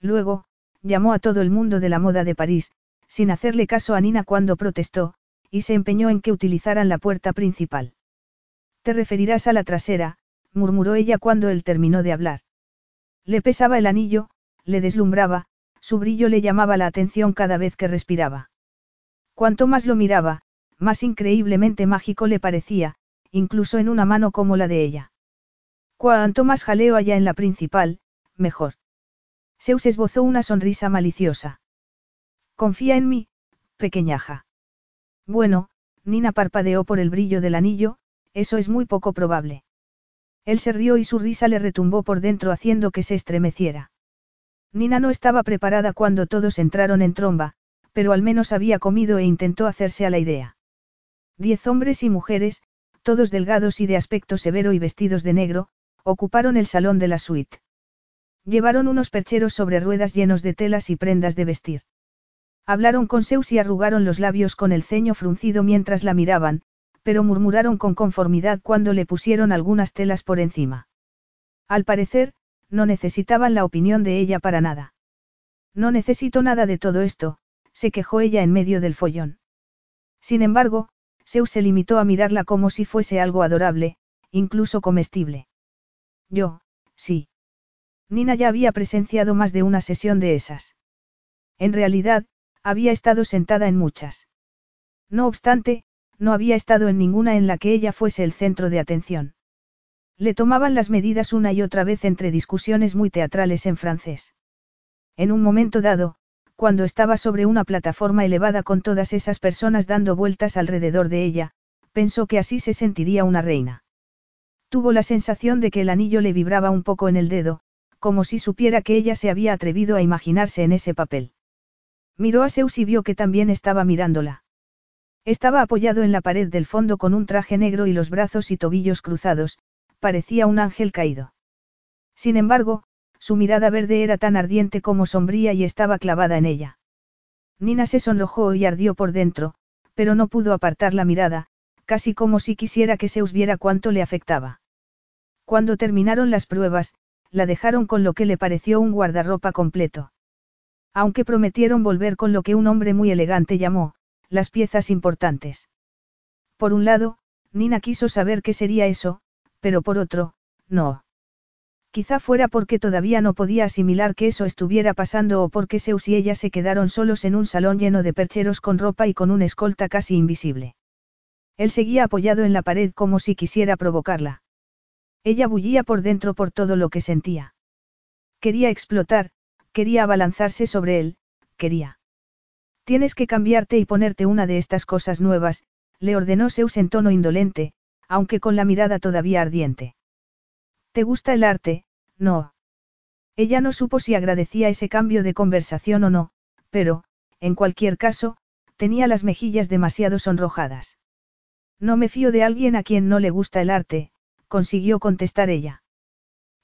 Luego, llamó a todo el mundo de la moda de París, sin hacerle caso a Nina cuando protestó, y se empeñó en que utilizaran la puerta principal. Te referirás a la trasera, murmuró ella cuando él terminó de hablar. Le pesaba el anillo, le deslumbraba, su brillo le llamaba la atención cada vez que respiraba. Cuanto más lo miraba, más increíblemente mágico le parecía, incluso en una mano como la de ella. Cuanto más jaleo haya en la principal, mejor. Zeus esbozó una sonrisa maliciosa. Confía en mí, pequeñaja. Bueno, Nina parpadeó por el brillo del anillo, eso es muy poco probable. Él se rió y su risa le retumbó por dentro haciendo que se estremeciera. Nina no estaba preparada cuando todos entraron en tromba, pero al menos había comido e intentó hacerse a la idea. Diez hombres y mujeres, todos delgados y de aspecto severo y vestidos de negro, ocuparon el salón de la suite. Llevaron unos percheros sobre ruedas llenos de telas y prendas de vestir. Hablaron con Zeus y arrugaron los labios con el ceño fruncido mientras la miraban, pero murmuraron con conformidad cuando le pusieron algunas telas por encima. Al parecer, No necesitaban la opinión de ella para nada. No necesito nada de todo esto, se quejó ella en medio del follón. Sin embargo, Zeus se limitó a mirarla como si fuese algo adorable, incluso comestible. Yo, sí. Nina ya había presenciado más de una sesión de esas. En realidad, había estado sentada en muchas. No obstante, no había estado en ninguna en la que ella fuese el centro de atención. Le tomaban las medidas una y otra vez entre discusiones muy teatrales en francés. En un momento dado, cuando estaba sobre una plataforma elevada con todas esas personas dando vueltas alrededor de ella, pensó que así se sentiría una reina. Tuvo la sensación de que el anillo le vibraba un poco en el dedo, como si supiera que ella se había atrevido a imaginarse en ese papel. Miró a Zeus y vio que también estaba mirándola. Estaba apoyado en la pared del fondo con un traje negro y los brazos y tobillos cruzados, parecía un ángel caído. Sin embargo, su mirada verde era tan ardiente como sombría y estaba clavada en ella. Nina se sonrojó y ardió por dentro, pero no pudo apartar la mirada, casi como si quisiera que Zeus viera cuánto le afectaba. Cuando terminaron las pruebas, la dejaron con lo que le pareció un guardarropa completo. Aunque prometieron volver con lo que un hombre muy elegante llamó, las piezas importantes. Por un lado, Nina quiso saber qué sería eso, pero por otro, no. Quizá fuera porque todavía no podía asimilar que eso estuviera pasando o porque Zeus y ella se quedaron solos en un salón lleno de percheros con ropa y con un escolta casi invisible. Él seguía apoyado en la pared como si quisiera provocarla. Ella bullía por dentro por todo lo que sentía. Quería explotar, quería abalanzarse sobre él, quería. Tienes que cambiarte y ponerte una de estas cosas nuevas, le ordenó Zeus en tono indolente, aunque con la mirada todavía ardiente. ¿Te gusta el arte? No. Ella no supo si agradecía ese cambio de conversación o no, pero, en cualquier caso, tenía las mejillas demasiado sonrojadas. No me fío de alguien a quien no le gusta el arte, consiguió contestar ella.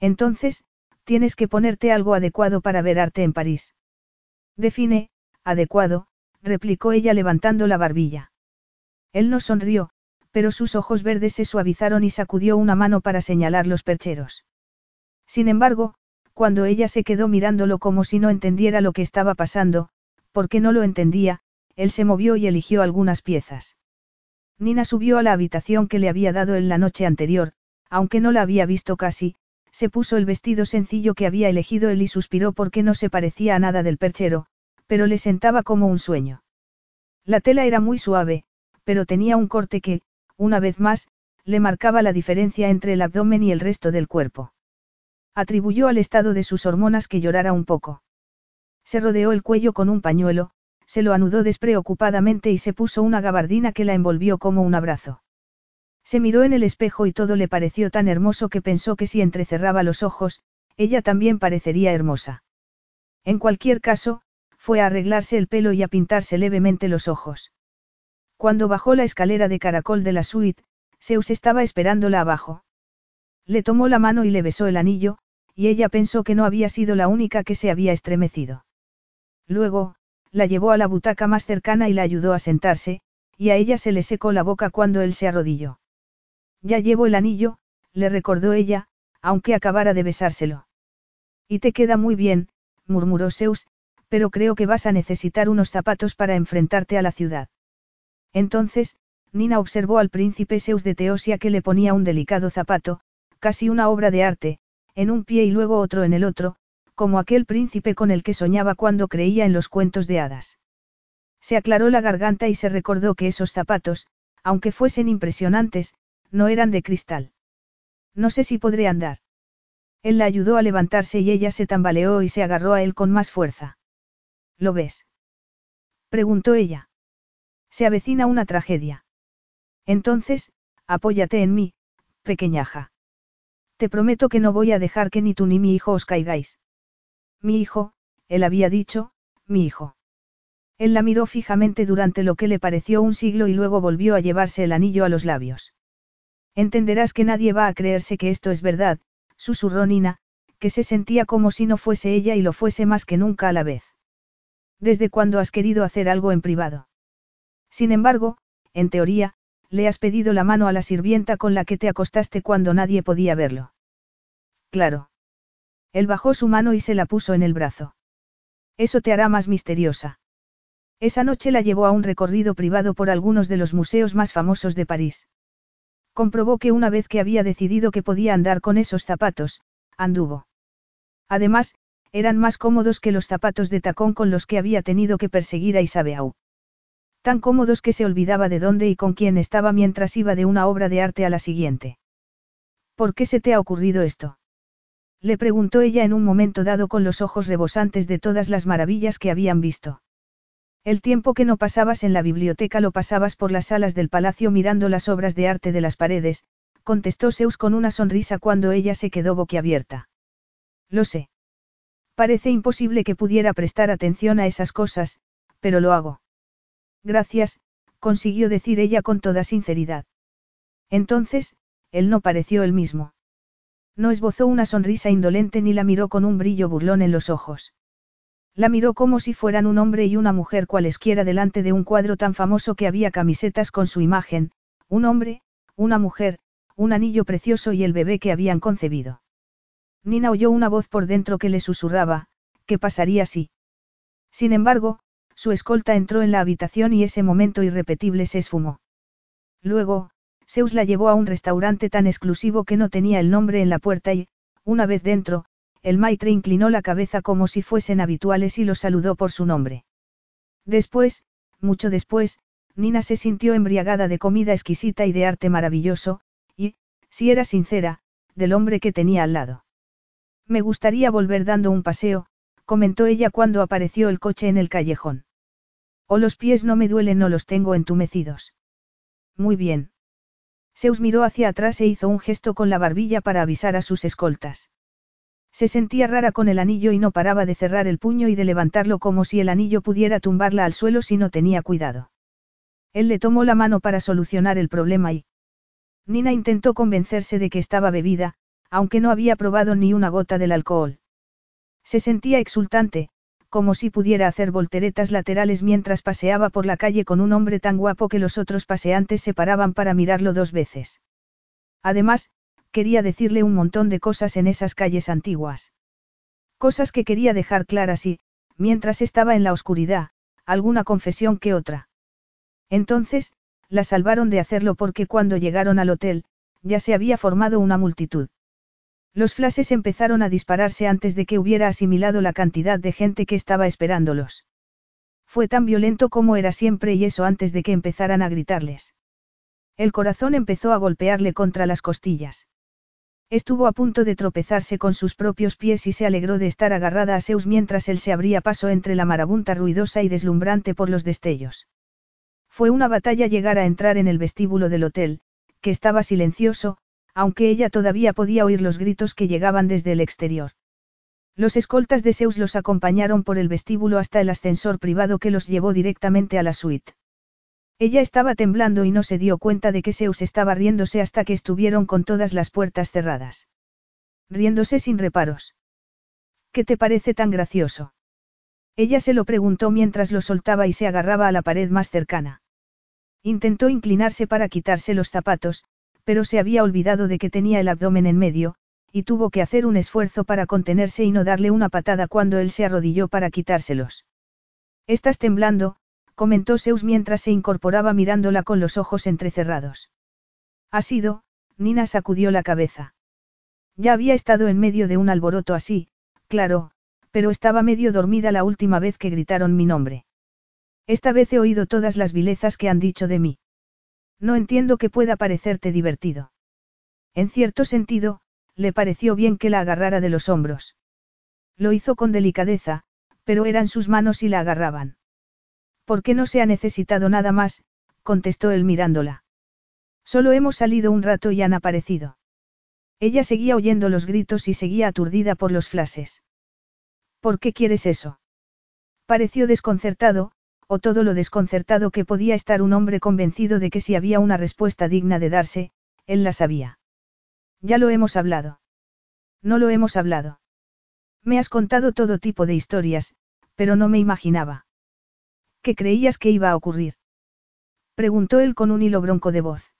Entonces, tienes que ponerte algo adecuado para ver arte en París. Define, adecuado, replicó ella levantando la barbilla. Él no sonrió, pero sus ojos verdes se suavizaron y sacudió una mano para señalar los percheros. Sin embargo, cuando ella se quedó mirándolo como si no entendiera lo que estaba pasando, porque no lo entendía, él se movió y eligió algunas piezas. Nina subió a la habitación que le había dado en la noche anterior, aunque no la había visto casi, se puso el vestido sencillo que había elegido él y suspiró porque no se parecía a nada del perchero, pero le sentaba como un sueño. La tela era muy suave, pero tenía un corte que, una vez más, le marcaba la diferencia entre el abdomen y el resto del cuerpo. Atribuyó al estado de sus hormonas que llorara un poco. Se rodeó el cuello con un pañuelo, se lo anudó despreocupadamente y se puso una gabardina que la envolvió como un abrazo. Se miró en el espejo y todo le pareció tan hermoso que pensó que si entrecerraba los ojos, ella también parecería hermosa. En cualquier caso, fue a arreglarse el pelo y a pintarse levemente los ojos. Cuando bajó la escalera de caracol de la suite, Zeus estaba esperándola abajo. Le tomó la mano y le besó el anillo, y ella pensó que no había sido la única que se había estremecido. Luego, la llevó a la butaca más cercana y la ayudó a sentarse, y a ella se le secó la boca cuando él se arrodilló. Ya llevo el anillo, le recordó ella, aunque acabara de besárselo. Y te queda muy bien, murmuró Zeus, pero creo que vas a necesitar unos zapatos para enfrentarte a la ciudad. Entonces, Nina observó al príncipe Zeus de Teosia que le ponía un delicado zapato, casi una obra de arte, en un pie y luego otro en el otro, como aquel príncipe con el que soñaba cuando creía en los cuentos de hadas. Se aclaró la garganta y se recordó que esos zapatos, aunque fuesen impresionantes, no eran de cristal. No sé si podré andar. Él la ayudó a levantarse y ella se tambaleó y se agarró a él con más fuerza. ¿Lo ves? preguntó ella. Se avecina una tragedia. Entonces, apóyate en mí, pequeñaja. Te prometo que no voy a dejar que ni tú ni mi hijo os caigáis. Mi hijo, él había dicho, mi hijo. Él la miró fijamente durante lo que le pareció un siglo y luego volvió a llevarse el anillo a los labios. Entenderás que nadie va a creerse que esto es verdad, susurró Nina, que se sentía como si no fuese ella y lo fuese más que nunca a la vez. ¿Desde cuándo has querido hacer algo en privado? Sin embargo, en teoría, le has pedido la mano a la sirvienta con la que te acostaste cuando nadie podía verlo. Claro. Él bajó su mano y se la puso en el brazo. Eso te hará más misteriosa. Esa noche la llevó a un recorrido privado por algunos de los museos más famosos de París. Comprobó que una vez que había decidido que podía andar con esos zapatos, anduvo. Además, eran más cómodos que los zapatos de tacón con los que había tenido que perseguir a Isabeau. Tan cómodos que se olvidaba de dónde y con quién estaba mientras iba de una obra de arte a la siguiente. ¿Por qué se te ha ocurrido esto? Le preguntó ella en un momento dado con los ojos rebosantes de todas las maravillas que habían visto. El tiempo que no pasabas en la biblioteca lo pasabas por las salas del palacio mirando las obras de arte de las paredes, contestó Zeus con una sonrisa cuando ella se quedó boquiabierta. Lo sé. Parece imposible que pudiera prestar atención a esas cosas, pero lo hago. Gracias, consiguió decir ella con toda sinceridad. Entonces, él no pareció el mismo. No esbozó una sonrisa indolente ni la miró con un brillo burlón en los ojos. La miró como si fueran un hombre y una mujer cualesquiera delante de un cuadro tan famoso que había camisetas con su imagen, un hombre, una mujer, un anillo precioso y el bebé que habían concebido. Nina oyó una voz por dentro que le susurraba, ¿qué pasaría si? Sin embargo, su escolta entró en la habitación y ese momento irrepetible se esfumó. Luego, Zeus la llevó a un restaurante tan exclusivo que no tenía el nombre en la puerta y, una vez dentro, el maitre inclinó la cabeza como si fuesen habituales y lo saludó por su nombre. Después, mucho después, Nina se sintió embriagada de comida exquisita y de arte maravilloso, y, si era sincera, del hombre que tenía al lado. Me gustaría volver dando un paseo, comentó ella cuando apareció el coche en el callejón. O los pies no me duelen o los tengo entumecidos. Muy bien. Zeus miró hacia atrás e hizo un gesto con la barbilla para avisar a sus escoltas. Se sentía rara con el anillo y no paraba de cerrar el puño y de levantarlo como si el anillo pudiera tumbarla al suelo si no tenía cuidado. Él le tomó la mano para solucionar el problema y... Nina intentó convencerse de que estaba bebida, aunque no había probado ni una gota del alcohol. Se sentía exultante, como si pudiera hacer volteretas laterales mientras paseaba por la calle con un hombre tan guapo que los otros paseantes se paraban para mirarlo dos veces. Además, quería decirle un montón de cosas en esas calles antiguas. Cosas que quería dejar claras y, mientras estaba en la oscuridad, alguna confesión que otra. Entonces, la salvaron de hacerlo porque cuando llegaron al hotel, ya se había formado una multitud. Los flashes empezaron a dispararse antes de que hubiera asimilado la cantidad de gente que estaba esperándolos. Fue tan violento como era siempre y eso antes de que empezaran a gritarles. El corazón empezó a golpearle contra las costillas. Estuvo a punto de tropezarse con sus propios pies y se alegró de estar agarrada a Zeus mientras él se abría paso entre la marabunta ruidosa y deslumbrante por los destellos. Fue una batalla llegar a entrar en el vestíbulo del hotel, que estaba silencioso, aunque ella todavía podía oír los gritos que llegaban desde el exterior. Los escoltas de Zeus los acompañaron por el vestíbulo hasta el ascensor privado que los llevó directamente a la suite. Ella estaba temblando y no se dio cuenta de que Zeus estaba riéndose hasta que estuvieron con todas las puertas cerradas. Riéndose sin reparos. ¿Qué te parece tan gracioso? Ella se lo preguntó mientras lo soltaba y se agarraba a la pared más cercana. Intentó inclinarse para quitarse los zapatos, pero se había olvidado de que tenía el abdomen en medio, y tuvo que hacer un esfuerzo para contenerse y no darle una patada cuando él se arrodilló para quitárselos. Estás temblando, comentó Zeus mientras se incorporaba mirándola con los ojos entrecerrados. Ha sido, Nina sacudió la cabeza. Ya había estado en medio de un alboroto así, claro, pero estaba medio dormida la última vez que gritaron mi nombre. Esta vez he oído todas las vilezas que han dicho de mí. No entiendo que pueda parecerte divertido. En cierto sentido, le pareció bien que la agarrara de los hombros. Lo hizo con delicadeza, pero eran sus manos y la agarraban. ¿Por qué no se ha necesitado nada más? contestó él mirándola. Solo hemos salido un rato y han aparecido. Ella seguía oyendo los gritos y seguía aturdida por los flashes. ¿Por qué quieres eso? Pareció desconcertado, o todo lo desconcertado que podía estar un hombre convencido de que si había una respuesta digna de darse, él la sabía. Ya lo hemos hablado. No lo hemos hablado. Me has contado todo tipo de historias, pero no me imaginaba. ¿Qué creías que iba a ocurrir? Preguntó él con un hilo bronco de voz.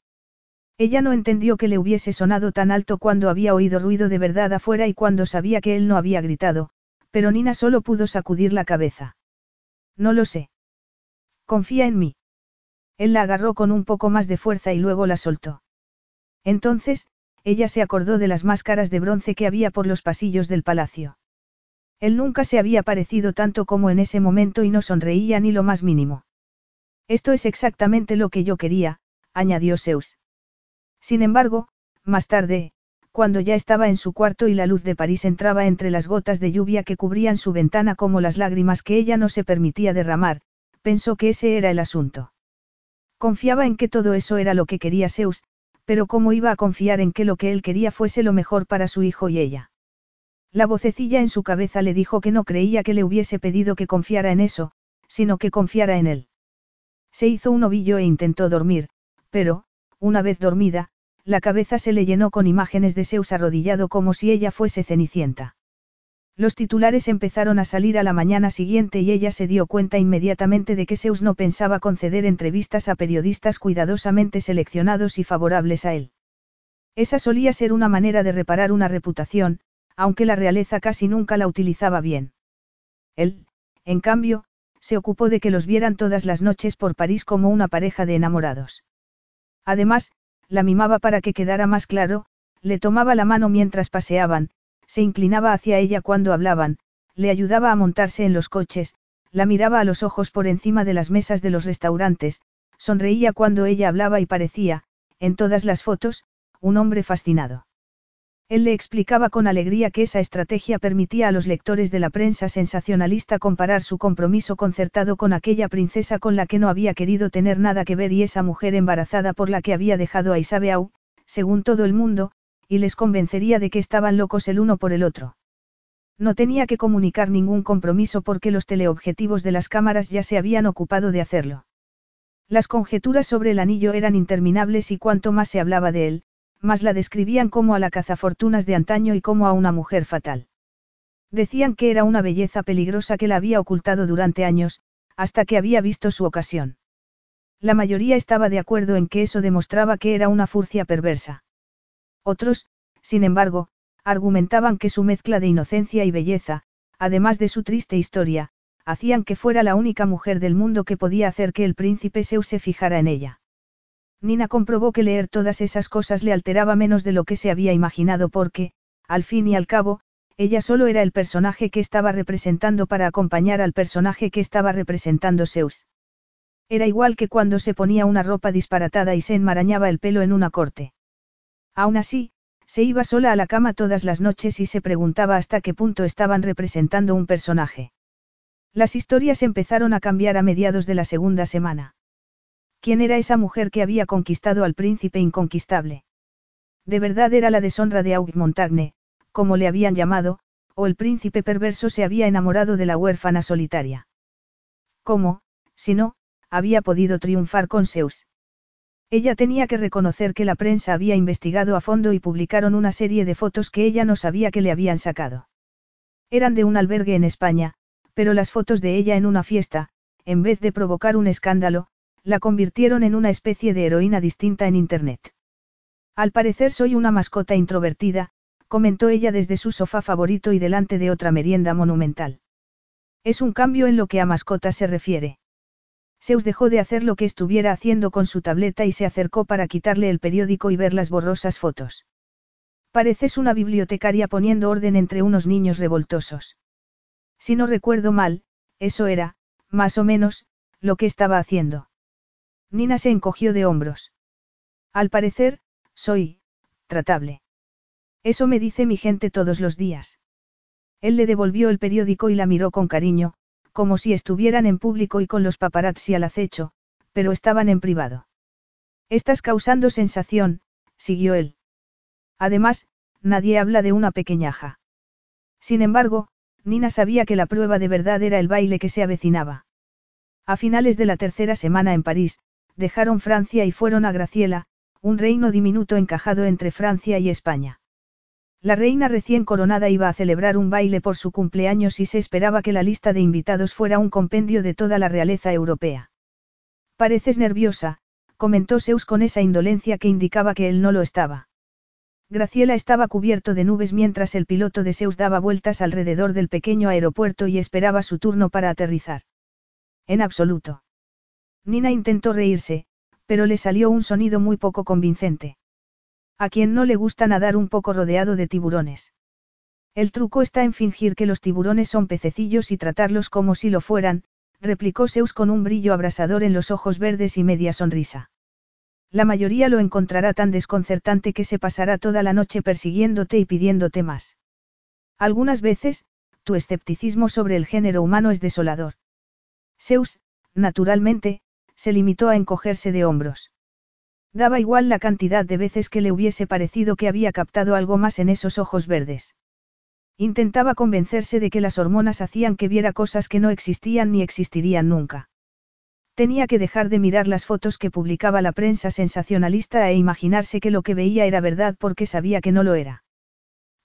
Ella no entendió que le hubiese sonado tan alto cuando había oído ruido de verdad afuera y cuando sabía que él no había gritado, pero Nina solo pudo sacudir la cabeza. No lo sé. Confía en mí. Él la agarró con un poco más de fuerza y luego la soltó. Entonces, ella se acordó de las máscaras de bronce que había por los pasillos del palacio. Él nunca se había parecido tanto como en ese momento y no sonreía ni lo más mínimo. Esto es exactamente lo que yo quería, añadió Zeus. Sin embargo, más tarde, cuando ya estaba en su cuarto y la luz de París entraba entre las gotas de lluvia que cubrían su ventana como las lágrimas que ella no se permitía derramar, pensó que ese era el asunto. Confiaba en que todo eso era lo que quería Zeus, pero ¿cómo iba a confiar en que lo que él quería fuese lo mejor para su hijo y ella? La vocecilla en su cabeza le dijo que no creía que le hubiese pedido que confiara en eso, sino que confiara en él. Se hizo un ovillo e intentó dormir, pero, una vez dormida, la cabeza se le llenó con imágenes de Zeus arrodillado como si ella fuese cenicienta. Los titulares empezaron a salir a la mañana siguiente y ella se dio cuenta inmediatamente de que Zeus no pensaba conceder entrevistas a periodistas cuidadosamente seleccionados y favorables a él. Esa solía ser una manera de reparar una reputación, aunque la realeza casi nunca la utilizaba bien. Él, en cambio, se ocupó de que los vieran todas las noches por París como una pareja de enamorados. Además, la mimaba para que quedara más claro, le tomaba la mano mientras paseaban, se inclinaba hacia ella cuando hablaban, le ayudaba a montarse en los coches, la miraba a los ojos por encima de las mesas de los restaurantes, sonreía cuando ella hablaba y parecía, en todas las fotos, un hombre fascinado. Él le explicaba con alegría que esa estrategia permitía a los lectores de la prensa sensacionalista comparar su compromiso concertado con aquella princesa con la que no había querido tener nada que ver y esa mujer embarazada por la que había dejado a Isabeau, según todo el mundo, y les convencería de que estaban locos el uno por el otro. No tenía que comunicar ningún compromiso porque los teleobjetivos de las cámaras ya se habían ocupado de hacerlo. Las conjeturas sobre el anillo eran interminables y cuanto más se hablaba de él, más la describían como a la cazafortunas de antaño y como a una mujer fatal. Decían que era una belleza peligrosa que la había ocultado durante años, hasta que había visto su ocasión. La mayoría estaba de acuerdo en que eso demostraba que era una furcia perversa. Otros, sin embargo, argumentaban que su mezcla de inocencia y belleza, además de su triste historia, hacían que fuera la única mujer del mundo que podía hacer que el príncipe Zeus se fijara en ella. Nina comprobó que leer todas esas cosas le alteraba menos de lo que se había imaginado porque, al fin y al cabo, ella solo era el personaje que estaba representando para acompañar al personaje que estaba representando Zeus. Era igual que cuando se ponía una ropa disparatada y se enmarañaba el pelo en una corte. Aún así, se iba sola a la cama todas las noches y se preguntaba hasta qué punto estaban representando un personaje. Las historias empezaron a cambiar a mediados de la segunda semana. ¿Quién era esa mujer que había conquistado al príncipe inconquistable? De verdad era la deshonra de Aug Montagne, como le habían llamado, o el príncipe perverso se había enamorado de la huérfana solitaria. ¿Cómo, si no, había podido triunfar con Zeus? Ella tenía que reconocer que la prensa había investigado a fondo y publicaron una serie de fotos que ella no sabía que le habían sacado. Eran de un albergue en España, pero las fotos de ella en una fiesta, en vez de provocar un escándalo, la convirtieron en una especie de heroína distinta en Internet. Al parecer soy una mascota introvertida, comentó ella desde su sofá favorito y delante de otra merienda monumental. Es un cambio en lo que a mascotas se refiere. Zeus dejó de hacer lo que estuviera haciendo con su tableta y se acercó para quitarle el periódico y ver las borrosas fotos. Pareces una bibliotecaria poniendo orden entre unos niños revoltosos. Si no recuerdo mal, eso era, más o menos, lo que estaba haciendo. Nina se encogió de hombros. Al parecer, soy, tratable. Eso me dice mi gente todos los días. Él le devolvió el periódico y la miró con cariño, como si estuvieran en público y con los paparazzi al acecho, pero estaban en privado. Estás causando sensación, siguió él. Además, nadie habla de una pequeñaja. Sin embargo, Nina sabía que la prueba de verdad era el baile que se avecinaba. A finales de la tercera semana en París, dejaron Francia y fueron a Graciela, un reino diminuto encajado entre Francia y España. La reina recién coronada iba a celebrar un baile por su cumpleaños y se esperaba que la lista de invitados fuera un compendio de toda la realeza europea. Pareces nerviosa, comentó Zeus con esa indolencia que indicaba que él no lo estaba. Graciela estaba cubierto de nubes mientras el piloto de Zeus daba vueltas alrededor del pequeño aeropuerto y esperaba su turno para aterrizar. En absoluto. Nina intentó reírse, pero le salió un sonido muy poco convincente. A quien no le gusta nadar un poco rodeado de tiburones. El truco está en fingir que los tiburones son pececillos y tratarlos como si lo fueran, replicó Zeus con un brillo abrasador en los ojos verdes y media sonrisa. La mayoría lo encontrará tan desconcertante que se pasará toda la noche persiguiéndote y pidiéndote más. Algunas veces, tu escepticismo sobre el género humano es desolador. Zeus, naturalmente, se limitó a encogerse de hombros. Daba igual la cantidad de veces que le hubiese parecido que había captado algo más en esos ojos verdes. Intentaba convencerse de que las hormonas hacían que viera cosas que no existían ni existirían nunca. Tenía que dejar de mirar las fotos que publicaba la prensa sensacionalista e imaginarse que lo que veía era verdad porque sabía que no lo era.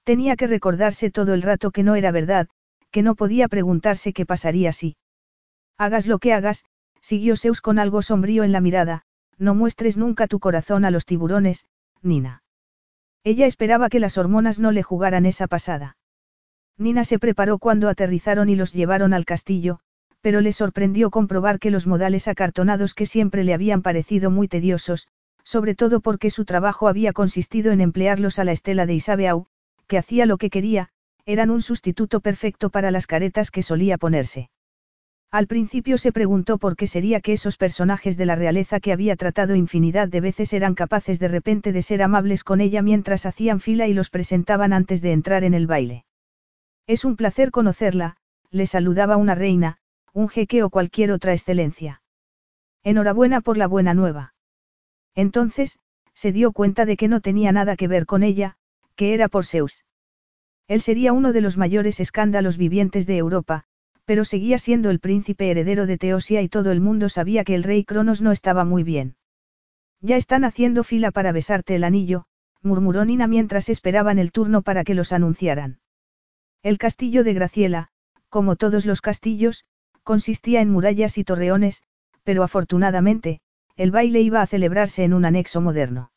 Tenía que recordarse todo el rato que no era verdad, que no podía preguntarse qué pasaría si. Hagas lo que hagas, siguió Zeus con algo sombrío en la mirada, no muestres nunca tu corazón a los tiburones, Nina. Ella esperaba que las hormonas no le jugaran esa pasada. Nina se preparó cuando aterrizaron y los llevaron al castillo, pero le sorprendió comprobar que los modales acartonados que siempre le habían parecido muy tediosos, sobre todo porque su trabajo había consistido en emplearlos a la estela de Isabeau, que hacía lo que quería, eran un sustituto perfecto para las caretas que solía ponerse. Al principio se preguntó por qué sería que esos personajes de la realeza que había tratado infinidad de veces eran capaces de repente de ser amables con ella mientras hacían fila y los presentaban antes de entrar en el baile. Es un placer conocerla, le saludaba una reina, un jeque o cualquier otra excelencia. Enhorabuena por la buena nueva. Entonces, se dio cuenta de que no tenía nada que ver con ella, que era por Zeus. Él sería uno de los mayores escándalos vivientes de Europa, pero seguía siendo el príncipe heredero de Teosia y todo el mundo sabía que el rey Cronos no estaba muy bien. Ya están haciendo fila para besarte el anillo, murmuró Nina mientras esperaban el turno para que los anunciaran. El castillo de Graciela, como todos los castillos, consistía en murallas y torreones, pero afortunadamente, el baile iba a celebrarse en un anexo moderno.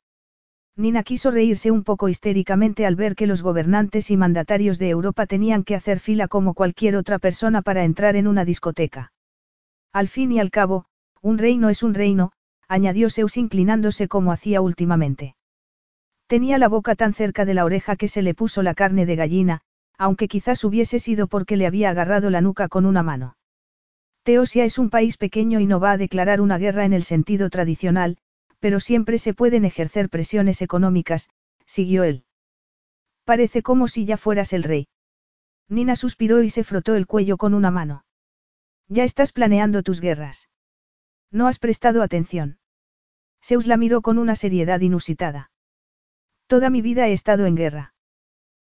Nina quiso reírse un poco histéricamente al ver que los gobernantes y mandatarios de Europa tenían que hacer fila como cualquier otra persona para entrar en una discoteca. Al fin y al cabo, un reino es un reino, añadió Zeus inclinándose como hacía últimamente. Tenía la boca tan cerca de la oreja que se le puso la carne de gallina, aunque quizás hubiese sido porque le había agarrado la nuca con una mano. Teosia es un país pequeño y no va a declarar una guerra en el sentido tradicional, pero siempre se pueden ejercer presiones económicas, siguió él. Parece como si ya fueras el rey. Nina suspiró y se frotó el cuello con una mano. Ya estás planeando tus guerras. No has prestado atención. Zeus la miró con una seriedad inusitada. Toda mi vida he estado en guerra.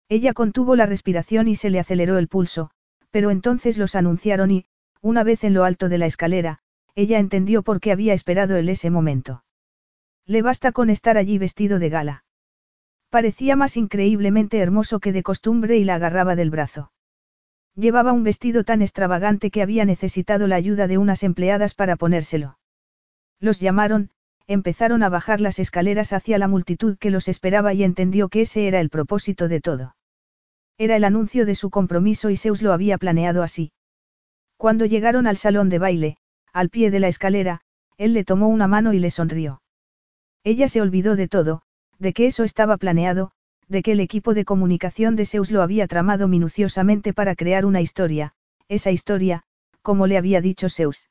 Ella contuvo la respiración y se le aceleró el pulso, pero entonces los anunciaron y, una vez en lo alto de la escalera, ella entendió por qué había esperado él ese momento. Le basta con estar allí vestido de gala. Parecía más increíblemente hermoso que de costumbre y la agarraba del brazo. Llevaba un vestido tan extravagante que había necesitado la ayuda de unas empleadas para ponérselo. Los llamaron, empezaron a bajar las escaleras hacia la multitud que los esperaba y entendió que ese era el propósito de todo. Era el anuncio de su compromiso y Zeus lo había planeado así. Cuando llegaron al salón de baile, al pie de la escalera, él le tomó una mano y le sonrió. Ella se olvidó de todo, de que eso estaba planeado, de que el equipo de comunicación de Zeus lo había tramado minuciosamente para crear una historia, esa historia, como le había dicho Zeus.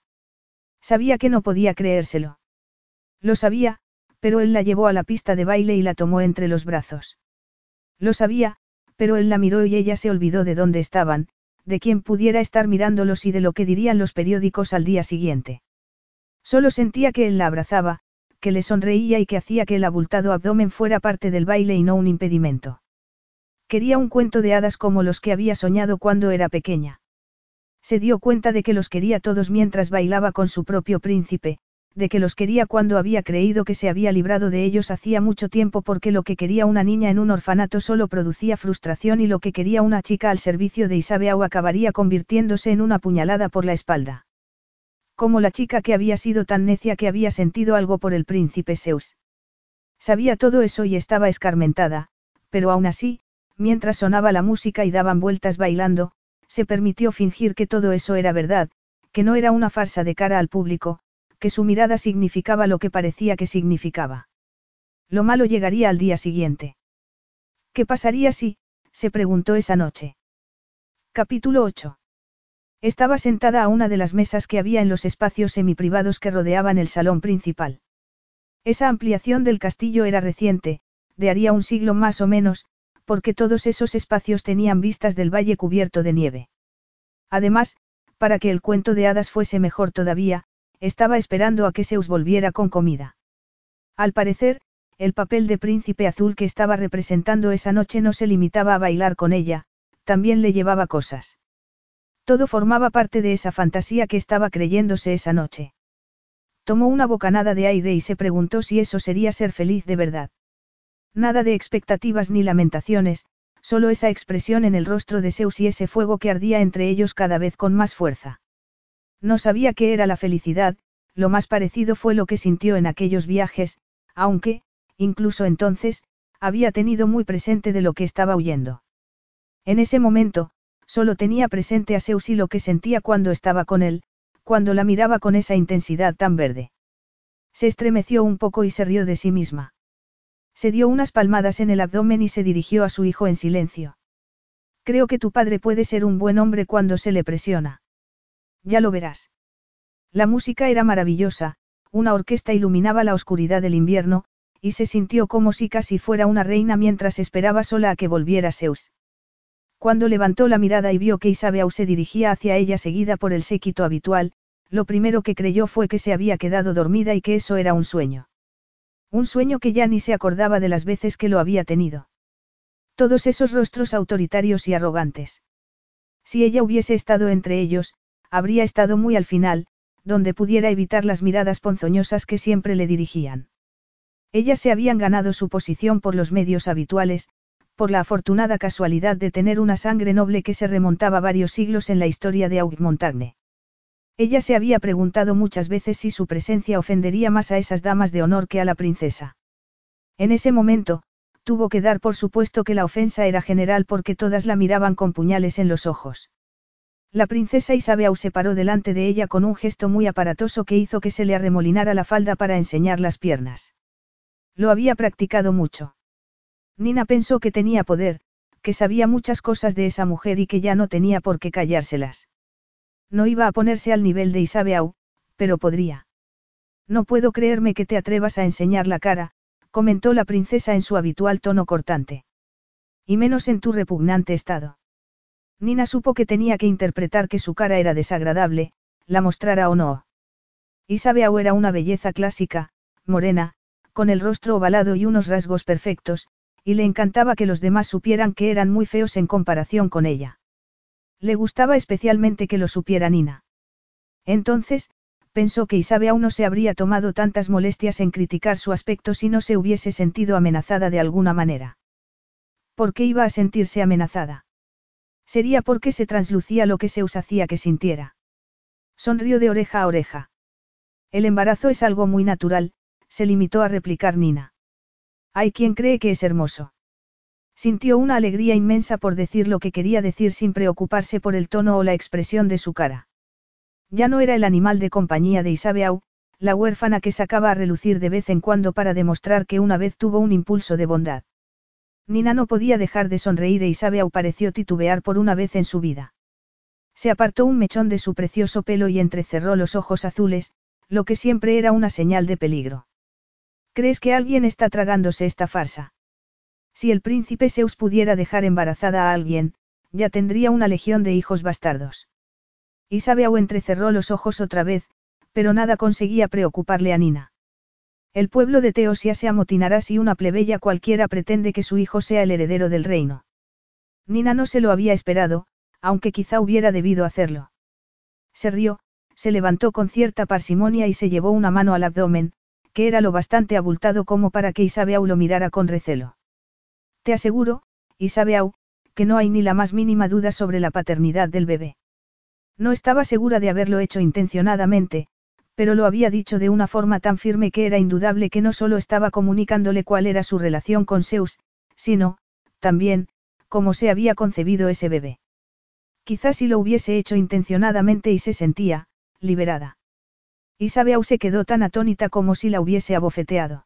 Sabía que no podía creérselo. Lo sabía, pero él la llevó a la pista de baile y la tomó entre los brazos. Lo sabía, pero él la miró y ella se olvidó de dónde estaban, de quien pudiera estar mirándolos y de lo que dirían los periódicos al día siguiente. Solo sentía que él la abrazaba, que le sonreía y que hacía que el abultado abdomen fuera parte del baile y no un impedimento. Quería un cuento de hadas como los que había soñado cuando era pequeña. Se dio cuenta de que los quería todos mientras bailaba con su propio príncipe, de que los quería cuando había creído que se había librado de ellos hacía mucho tiempo porque lo que quería una niña en un orfanato solo producía frustración y lo que quería una chica al servicio de Isabeau acabaría convirtiéndose en una puñalada por la espalda. Como la chica que había sido tan necia que había sentido algo por el príncipe Zeus. Sabía todo eso y estaba escarmentada, pero aún así, mientras sonaba la música y daban vueltas bailando, se permitió fingir que todo eso era verdad, que no era una farsa de cara al público, que su mirada significaba lo que parecía que significaba. Lo malo llegaría al día siguiente. ¿Qué pasaría si? se preguntó esa noche. Capítulo 8. Estaba sentada a una de las mesas que había en los espacios semiprivados que rodeaban el salón principal. Esa ampliación del castillo era reciente, de haría un siglo más o menos, porque todos esos espacios tenían vistas del valle cubierto de nieve. Además, para que el cuento de hadas fuese mejor todavía, estaba esperando a que Zeus volviera con comida. Al parecer, el papel de príncipe azul que estaba representando esa noche no se limitaba a bailar con ella, también le llevaba cosas. Todo formaba parte de esa fantasía que estaba creyéndose esa noche. Tomó una bocanada de aire y se preguntó si eso sería ser feliz de verdad. Nada de expectativas ni lamentaciones, solo esa expresión en el rostro de Zeus y ese fuego que ardía entre ellos cada vez con más fuerza. No sabía qué era la felicidad, lo más parecido fue lo que sintió en aquellos viajes, aunque, incluso entonces, había tenido muy presente de lo que estaba huyendo. En ese momento, solo tenía presente a Zeus y lo que sentía cuando estaba con él, cuando la miraba con esa intensidad tan verde. Se estremeció un poco y se rió de sí misma. Se dio unas palmadas en el abdomen y se dirigió a su hijo en silencio. Creo que tu padre puede ser un buen hombre cuando se le presiona. Ya lo verás. La música era maravillosa, una orquesta iluminaba la oscuridad del invierno, y se sintió como si casi fuera una reina mientras esperaba sola a que volviera Zeus. Cuando levantó la mirada y vio que Isabeau se dirigía hacia ella seguida por el séquito habitual, lo primero que creyó fue que se había quedado dormida y que eso era un sueño. Un sueño que ya ni se acordaba de las veces que lo había tenido. Todos esos rostros autoritarios y arrogantes. Si ella hubiese estado entre ellos, habría estado muy al final, donde pudiera evitar las miradas ponzoñosas que siempre le dirigían. Ellas se habían ganado su posición por los medios habituales, por la afortunada casualidad de tener una sangre noble que se remontaba varios siglos en la historia de Augmontagne. Ella se había preguntado muchas veces si su presencia ofendería más a esas damas de honor que a la princesa. En ese momento, tuvo que dar por supuesto que la ofensa era general porque todas la miraban con puñales en los ojos. La princesa Isabeau se paró delante de ella con un gesto muy aparatoso que hizo que se le arremolinara la falda para enseñar las piernas. Lo había practicado mucho. Nina pensó que tenía poder, que sabía muchas cosas de esa mujer y que ya no tenía por qué callárselas. No iba a ponerse al nivel de Isabeau, pero podría. No puedo creerme que te atrevas a enseñar la cara, comentó la princesa en su habitual tono cortante. Y menos en tu repugnante estado. Nina supo que tenía que interpretar que su cara era desagradable, la mostrara o no. Isabeau era una belleza clásica, morena, con el rostro ovalado y unos rasgos perfectos, y le encantaba que los demás supieran que eran muy feos en comparación con ella. Le gustaba especialmente que lo supiera Nina. Entonces, pensó que Isabe aún no se habría tomado tantas molestias en criticar su aspecto si no se hubiese sentido amenazada de alguna manera. ¿Por qué iba a sentirse amenazada? Sería porque se translucía lo que se hacía que sintiera. Sonrió de oreja a oreja. El embarazo es algo muy natural, se limitó a replicar Nina. Hay quien cree que es hermoso. Sintió una alegría inmensa por decir lo que quería decir sin preocuparse por el tono o la expresión de su cara. Ya no era el animal de compañía de Isabeau, la huérfana que sacaba a relucir de vez en cuando para demostrar que una vez tuvo un impulso de bondad. Nina no podía dejar de sonreír e Isabeau pareció titubear por una vez en su vida. Se apartó un mechón de su precioso pelo y entrecerró los ojos azules, lo que siempre era una señal de peligro. ¿Crees que alguien está tragándose esta farsa? Si el príncipe Zeus pudiera dejar embarazada a alguien, ya tendría una legión de hijos bastardos. Isabeau entrecerró los ojos otra vez, pero nada conseguía preocuparle a Nina. El pueblo de Teosia se amotinará si una plebeya cualquiera pretende que su hijo sea el heredero del reino. Nina no se lo había esperado, aunque quizá hubiera debido hacerlo. Se rió, se levantó con cierta parsimonia y se llevó una mano al abdomen, que era lo bastante abultado como para que Isabeau lo mirara con recelo. Te aseguro, Isabeau, que no hay ni la más mínima duda sobre la paternidad del bebé. No estaba segura de haberlo hecho intencionadamente, pero lo había dicho de una forma tan firme que era indudable que no solo estaba comunicándole cuál era su relación con Zeus, sino, también, cómo se había concebido ese bebé. Quizás si lo hubiese hecho intencionadamente y se sentía, liberada. Isabeau se quedó tan atónita como si la hubiese abofeteado.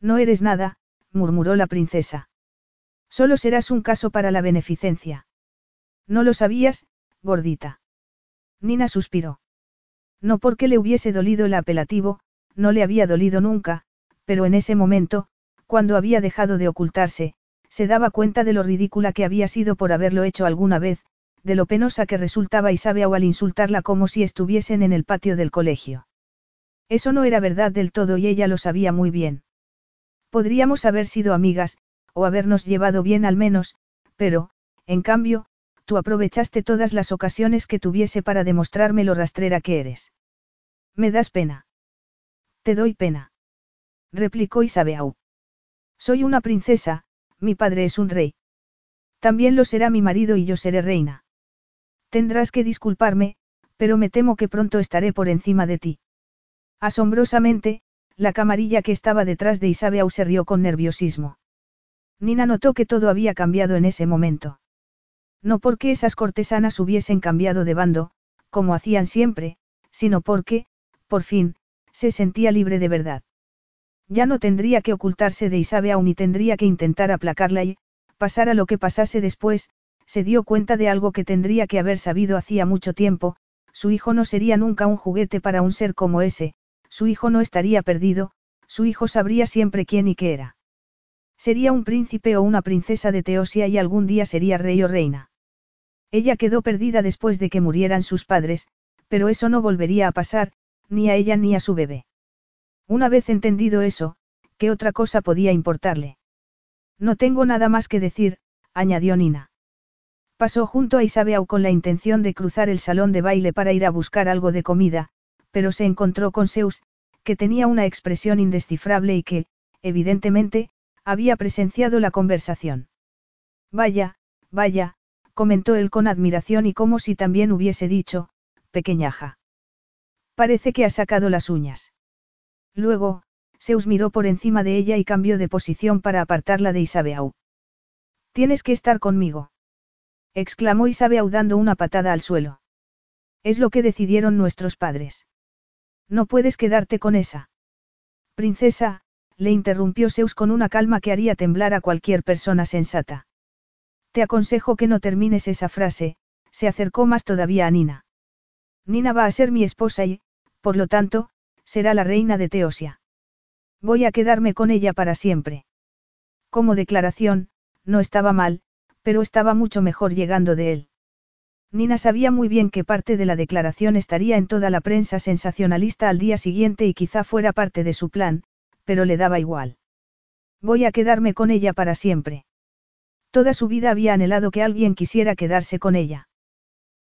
No eres nada, murmuró la princesa. Solo serás un caso para la beneficencia. No lo sabías, gordita. Nina suspiró. No porque le hubiese dolido el apelativo, no le había dolido nunca, pero en ese momento, cuando había dejado de ocultarse, se daba cuenta de lo ridícula que había sido por haberlo hecho alguna vez, de lo penosa que resultaba Isabel al insultarla como si estuviesen en el patio del colegio. Eso no era verdad del todo y ella lo sabía muy bien. Podríamos haber sido amigas, o habernos llevado bien al menos, pero, en cambio, tú aprovechaste todas las ocasiones que tuviese para demostrarme lo rastrera que eres. Me das pena. Te doy pena. Replicó Isabeau. Soy una princesa, mi padre es un rey. También lo será mi marido y yo seré reina. Tendrás que disculparme, pero me temo que pronto estaré por encima de ti. Asombrosamente, la camarilla que estaba detrás de Isabeau se rió con nerviosismo. Nina notó que todo había cambiado en ese momento. No porque esas cortesanas hubiesen cambiado de bando, como hacían siempre, sino porque, por fin, se sentía libre de verdad. Ya no tendría que ocultarse de Isabeau ni tendría que intentar aplacarla y, pasara lo que pasase después, se dio cuenta de algo que tendría que haber sabido hacía mucho tiempo, su hijo no sería nunca un juguete para un ser como ese, su hijo no estaría perdido, su hijo sabría siempre quién y qué era. Sería un príncipe o una princesa de Teosia y algún día sería rey o reina. Ella quedó perdida después de que murieran sus padres, pero eso no volvería a pasar, ni a ella ni a su bebé. Una vez entendido eso, ¿qué otra cosa podía importarle? No tengo nada más que decir, añadió Nina. Pasó junto a Isabeau con la intención de cruzar el salón de baile para ir a buscar algo de comida, pero se encontró con Zeus, que tenía una expresión indescifrable y que, evidentemente, había presenciado la conversación. Vaya, vaya, comentó él con admiración y como si también hubiese dicho, pequeñaja. Parece que ha sacado las uñas. Luego, Zeus miró por encima de ella y cambió de posición para apartarla de Isabeau. Tienes que estar conmigo exclamó Isabeau dando una patada al suelo. Es lo que decidieron nuestros padres. No puedes quedarte con esa. Princesa, le interrumpió Zeus con una calma que haría temblar a cualquier persona sensata. Te aconsejo que no termines esa frase, se acercó más todavía a Nina. Nina va a ser mi esposa y, por lo tanto, será la reina de Teosia. Voy a quedarme con ella para siempre. Como declaración, no estaba mal, pero estaba mucho mejor llegando de él. Nina sabía muy bien que parte de la declaración estaría en toda la prensa sensacionalista al día siguiente y quizá fuera parte de su plan, pero le daba igual. Voy a quedarme con ella para siempre. Toda su vida había anhelado que alguien quisiera quedarse con ella.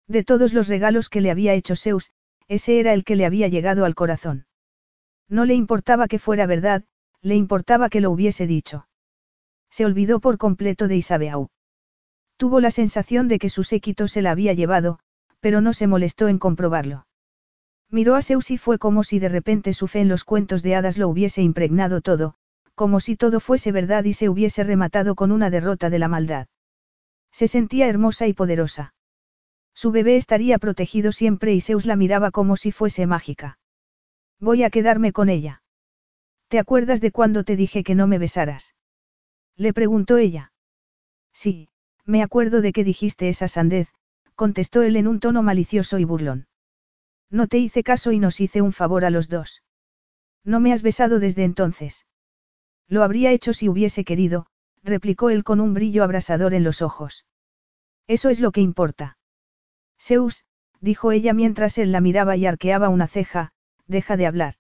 De todos los regalos que le había hecho Zeus, ese era el que le había llegado al corazón. No le importaba que fuera verdad, le importaba que lo hubiese dicho. Se olvidó por completo de Isabeau. Tuvo la sensación de que su séquito se la había llevado, pero no se molestó en comprobarlo. Miró a Zeus y fue como si de repente su fe en los cuentos de hadas lo hubiese impregnado todo, como si todo fuese verdad y se hubiese rematado con una derrota de la maldad. Se sentía hermosa y poderosa. Su bebé estaría protegido siempre y Zeus la miraba como si fuese mágica. Voy a quedarme con ella. ¿Te acuerdas de cuando te dije que no me besaras? Le preguntó ella. Sí, me acuerdo de que dijiste esa sandez, contestó él en un tono malicioso y burlón. No te hice caso y nos hice un favor a los dos. No me has besado desde entonces. Lo habría hecho si hubiese querido, replicó él con un brillo abrasador en los ojos. Eso es lo que importa. Zeus, dijo ella mientras él la miraba y arqueaba una ceja, deja de hablar.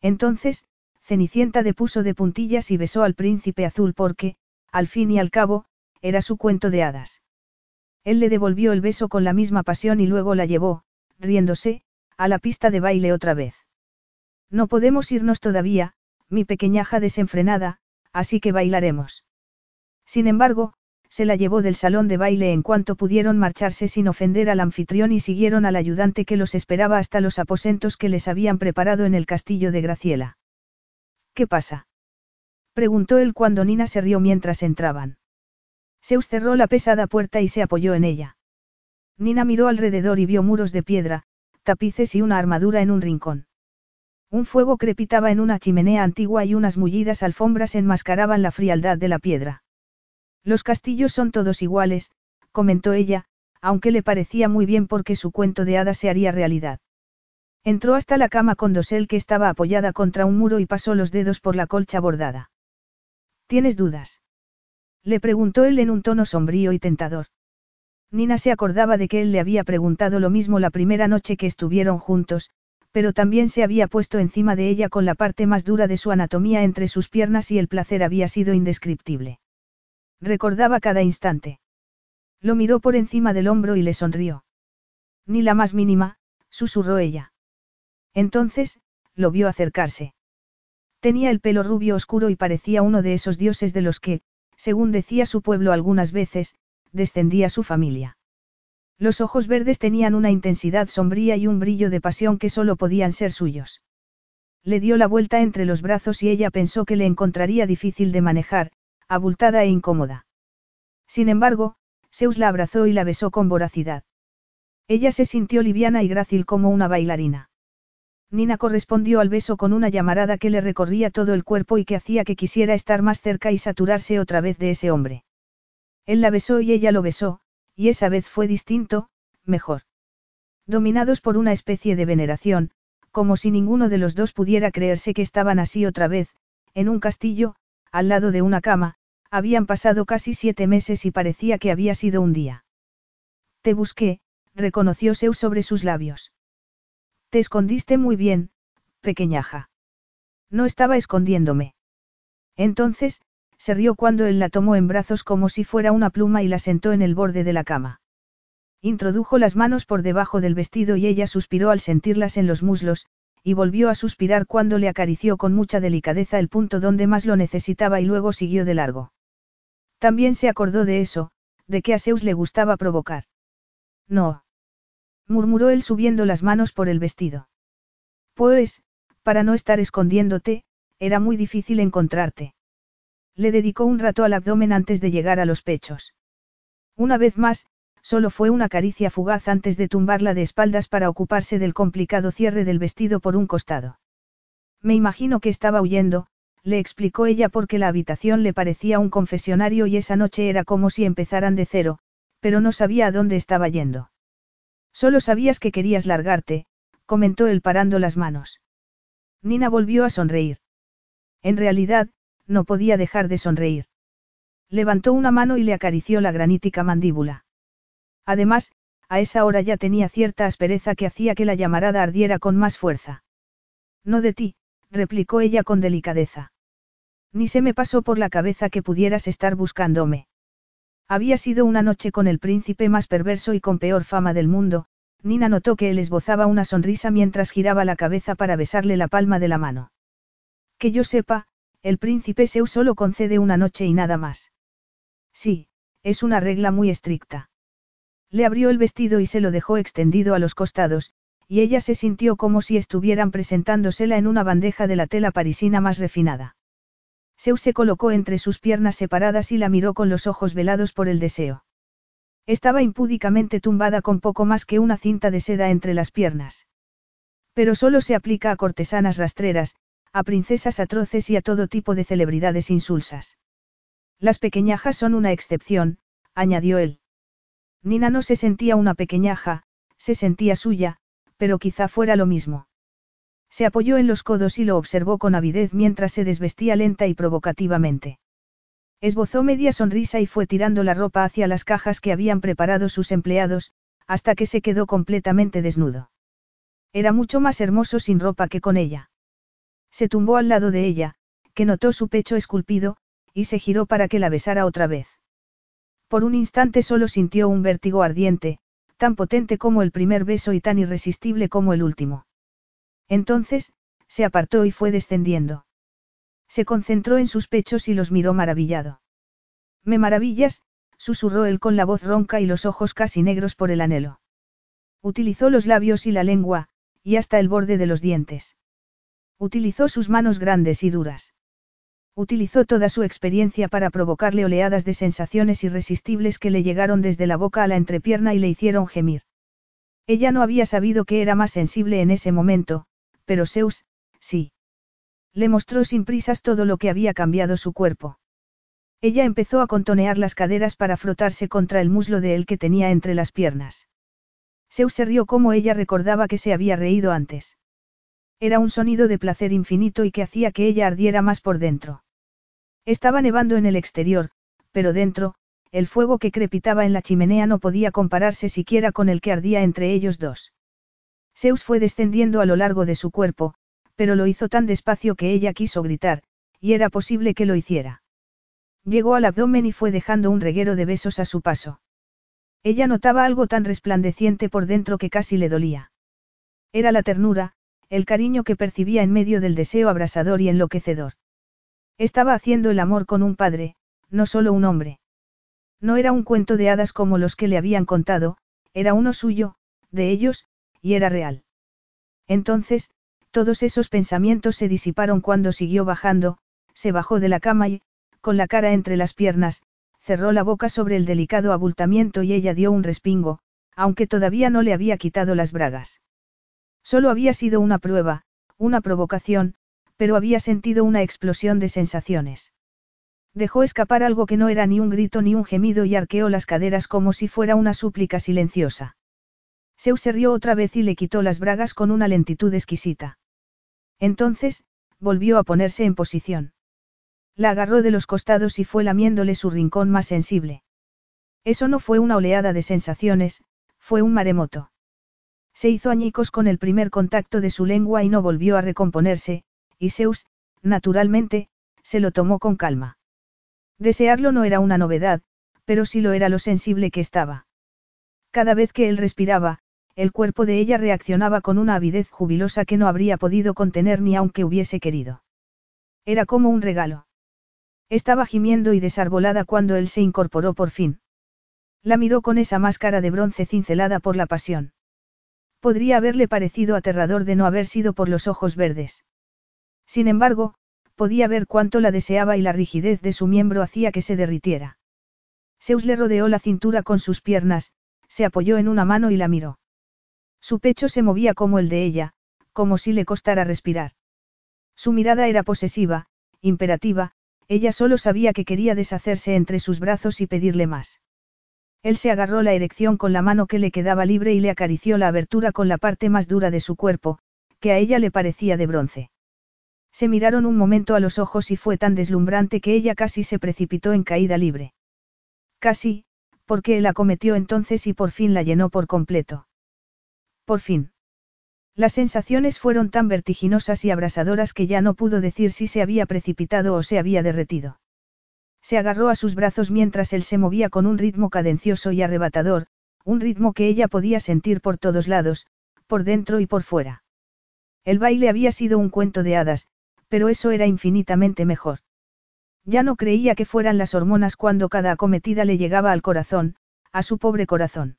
Entonces, Cenicienta depuso de puntillas y besó al príncipe azul porque, al fin y al cabo, era su cuento de hadas. Él le devolvió el beso con la misma pasión y luego la llevó, riéndose, a la pista de baile otra vez. No podemos irnos todavía, mi pequeñaja desenfrenada, así que bailaremos. Sin embargo, se la llevó del salón de baile en cuanto pudieron marcharse sin ofender al anfitrión y siguieron al ayudante que los esperaba hasta los aposentos que les habían preparado en el castillo de Graciela. ¿Qué pasa? preguntó él cuando Nina se rió mientras entraban. Zeus cerró la pesada puerta y se apoyó en ella. Nina miró alrededor y vio muros de piedra, tapices y una armadura en un rincón. Un fuego crepitaba en una chimenea antigua y unas mullidas alfombras enmascaraban la frialdad de la piedra. Los castillos son todos iguales, comentó ella, aunque le parecía muy bien porque su cuento de hadas se haría realidad. Entró hasta la cama con dosel que estaba apoyada contra un muro y pasó los dedos por la colcha bordada. ¿Tienes dudas? Le preguntó él en un tono sombrío y tentador. Nina se acordaba de que él le había preguntado lo mismo la primera noche que estuvieron juntos, pero también se había puesto encima de ella con la parte más dura de su anatomía entre sus piernas y el placer había sido indescriptible. Recordaba cada instante. Lo miró por encima del hombro y le sonrió. Ni la más mínima, susurró ella. Entonces, lo vio acercarse. Tenía el pelo rubio oscuro y parecía uno de esos dioses de los que, según decía su pueblo algunas veces, descendía su familia. Los ojos verdes tenían una intensidad sombría y un brillo de pasión que solo podían ser suyos. Le dio la vuelta entre los brazos y ella pensó que le encontraría difícil de manejar, abultada e incómoda. Sin embargo, Zeus la abrazó y la besó con voracidad. Ella se sintió liviana y grácil como una bailarina. Nina correspondió al beso con una llamarada que le recorría todo el cuerpo y que hacía que quisiera estar más cerca y saturarse otra vez de ese hombre. Él la besó y ella lo besó, y esa vez fue distinto, mejor. Dominados por una especie de veneración, como si ninguno de los dos pudiera creerse que estaban así otra vez, en un castillo, al lado de una cama, habían pasado casi siete meses y parecía que había sido un día. Te busqué, reconoció Zeus sobre sus labios. Te escondiste muy bien, pequeñaja. No estaba escondiéndome. Entonces, se rió cuando él la tomó en brazos como si fuera una pluma y la sentó en el borde de la cama. Introdujo las manos por debajo del vestido y ella suspiró al sentirlas en los muslos, y volvió a suspirar cuando le acarició con mucha delicadeza el punto donde más lo necesitaba y luego siguió de largo. También se acordó de eso, de que a Zeus le gustaba provocar. No. Murmuró él subiendo las manos por el vestido. Pues, para no estar escondiéndote, era muy difícil encontrarte. Le dedicó un rato al abdomen antes de llegar a los pechos. Una vez más, solo fue una caricia fugaz antes de tumbarla de espaldas para ocuparse del complicado cierre del vestido por un costado. Me imagino que estaba huyendo, le explicó ella porque la habitación le parecía un confesionario y esa noche era como si empezaran de cero, pero no sabía a dónde estaba yendo. Solo sabías que querías largarte, comentó él parando las manos. Nina volvió a sonreír. En realidad, no podía dejar de sonreír. Levantó una mano y le acarició la granítica mandíbula. Además, a esa hora ya tenía cierta aspereza que hacía que la llamarada ardiera con más fuerza. No de ti, replicó ella con delicadeza. Ni se me pasó por la cabeza que pudieras estar buscándome. Había sido una noche con el príncipe más perverso y con peor fama del mundo, Nina notó que él esbozaba una sonrisa mientras giraba la cabeza para besarle la palma de la mano. Que yo sepa, el príncipe Seu solo concede una noche y nada más. Sí, es una regla muy estricta. Le abrió el vestido y se lo dejó extendido a los costados, y ella se sintió como si estuvieran presentándosela en una bandeja de la tela parisina más refinada. Zeus se colocó entre sus piernas separadas y la miró con los ojos velados por el deseo. Estaba impúdicamente tumbada con poco más que una cinta de seda entre las piernas. Pero solo se aplica a cortesanas rastreras, a princesas atroces y a todo tipo de celebridades insulsas. Las pequeñajas son una excepción, añadió él. Nina no se sentía una pequeñaja, se sentía suya, pero quizá fuera lo mismo. Se apoyó en los codos y lo observó con avidez mientras se desvestía lenta y provocativamente. Esbozó media sonrisa y fue tirando la ropa hacia las cajas que habían preparado sus empleados, hasta que se quedó completamente desnudo. Era mucho más hermoso sin ropa que con ella. Se tumbó al lado de ella, que notó su pecho esculpido, y se giró para que la besara otra vez. Por un instante solo sintió un vértigo ardiente, tan potente como el primer beso y tan irresistible como el último. Entonces, se apartó y fue descendiendo. Se concentró en sus pechos y los miró maravillado. Me maravillas, susurró él con la voz ronca y los ojos casi negros por el anhelo. Utilizó los labios y la lengua, y hasta el borde de los dientes. Utilizó sus manos grandes y duras. Utilizó toda su experiencia para provocarle oleadas de sensaciones irresistibles que le llegaron desde la boca a la entrepierna y le hicieron gemir. Ella no había sabido que era más sensible en ese momento, pero Zeus, sí. Le mostró sin prisas todo lo que había cambiado su cuerpo. Ella empezó a contonear las caderas para frotarse contra el muslo de él que tenía entre las piernas. Zeus se rió como ella recordaba que se había reído antes. Era un sonido de placer infinito y que hacía que ella ardiera más por dentro. Estaba nevando en el exterior, pero dentro, el fuego que crepitaba en la chimenea no podía compararse siquiera con el que ardía entre ellos dos. Zeus fue descendiendo a lo largo de su cuerpo, pero lo hizo tan despacio que ella quiso gritar, y era posible que lo hiciera. Llegó al abdomen y fue dejando un reguero de besos a su paso. Ella notaba algo tan resplandeciente por dentro que casi le dolía. Era la ternura, el cariño que percibía en medio del deseo abrasador y enloquecedor. Estaba haciendo el amor con un padre, no solo un hombre. No era un cuento de hadas como los que le habían contado, era uno suyo, de ellos, y era real. Entonces, todos esos pensamientos se disiparon cuando siguió bajando, se bajó de la cama y, con la cara entre las piernas, cerró la boca sobre el delicado abultamiento y ella dio un respingo, aunque todavía no le había quitado las bragas. Solo había sido una prueba, una provocación, pero había sentido una explosión de sensaciones. Dejó escapar algo que no era ni un grito ni un gemido y arqueó las caderas como si fuera una súplica silenciosa. Zeus se rió otra vez y le quitó las bragas con una lentitud exquisita. Entonces, volvió a ponerse en posición. La agarró de los costados y fue lamiéndole su rincón más sensible. Eso no fue una oleada de sensaciones, fue un maremoto. Se hizo añicos con el primer contacto de su lengua y no volvió a recomponerse, y Zeus, naturalmente, se lo tomó con calma. Desearlo no era una novedad, pero sí lo era lo sensible que estaba. Cada vez que él respiraba, el cuerpo de ella reaccionaba con una avidez jubilosa que no habría podido contener ni aunque hubiese querido. Era como un regalo. Estaba gimiendo y desarbolada cuando él se incorporó por fin. La miró con esa máscara de bronce cincelada por la pasión. Podría haberle parecido aterrador de no haber sido por los ojos verdes. Sin embargo, podía ver cuánto la deseaba y la rigidez de su miembro hacía que se derritiera. Zeus le rodeó la cintura con sus piernas, se apoyó en una mano y la miró. Su pecho se movía como el de ella, como si le costara respirar. Su mirada era posesiva, imperativa, ella solo sabía que quería deshacerse entre sus brazos y pedirle más. Él se agarró la erección con la mano que le quedaba libre y le acarició la abertura con la parte más dura de su cuerpo, que a ella le parecía de bronce. Se miraron un momento a los ojos y fue tan deslumbrante que ella casi se precipitó en caída libre. Casi, porque él acometió entonces y por fin la llenó por completo. Por fin. Las sensaciones fueron tan vertiginosas y abrasadoras que ya no pudo decir si se había precipitado o se había derretido. Se agarró a sus brazos mientras él se movía con un ritmo cadencioso y arrebatador, un ritmo que ella podía sentir por todos lados, por dentro y por fuera. El baile había sido un cuento de hadas, pero eso era infinitamente mejor. Ya no creía que fueran las hormonas cuando cada acometida le llegaba al corazón, a su pobre corazón.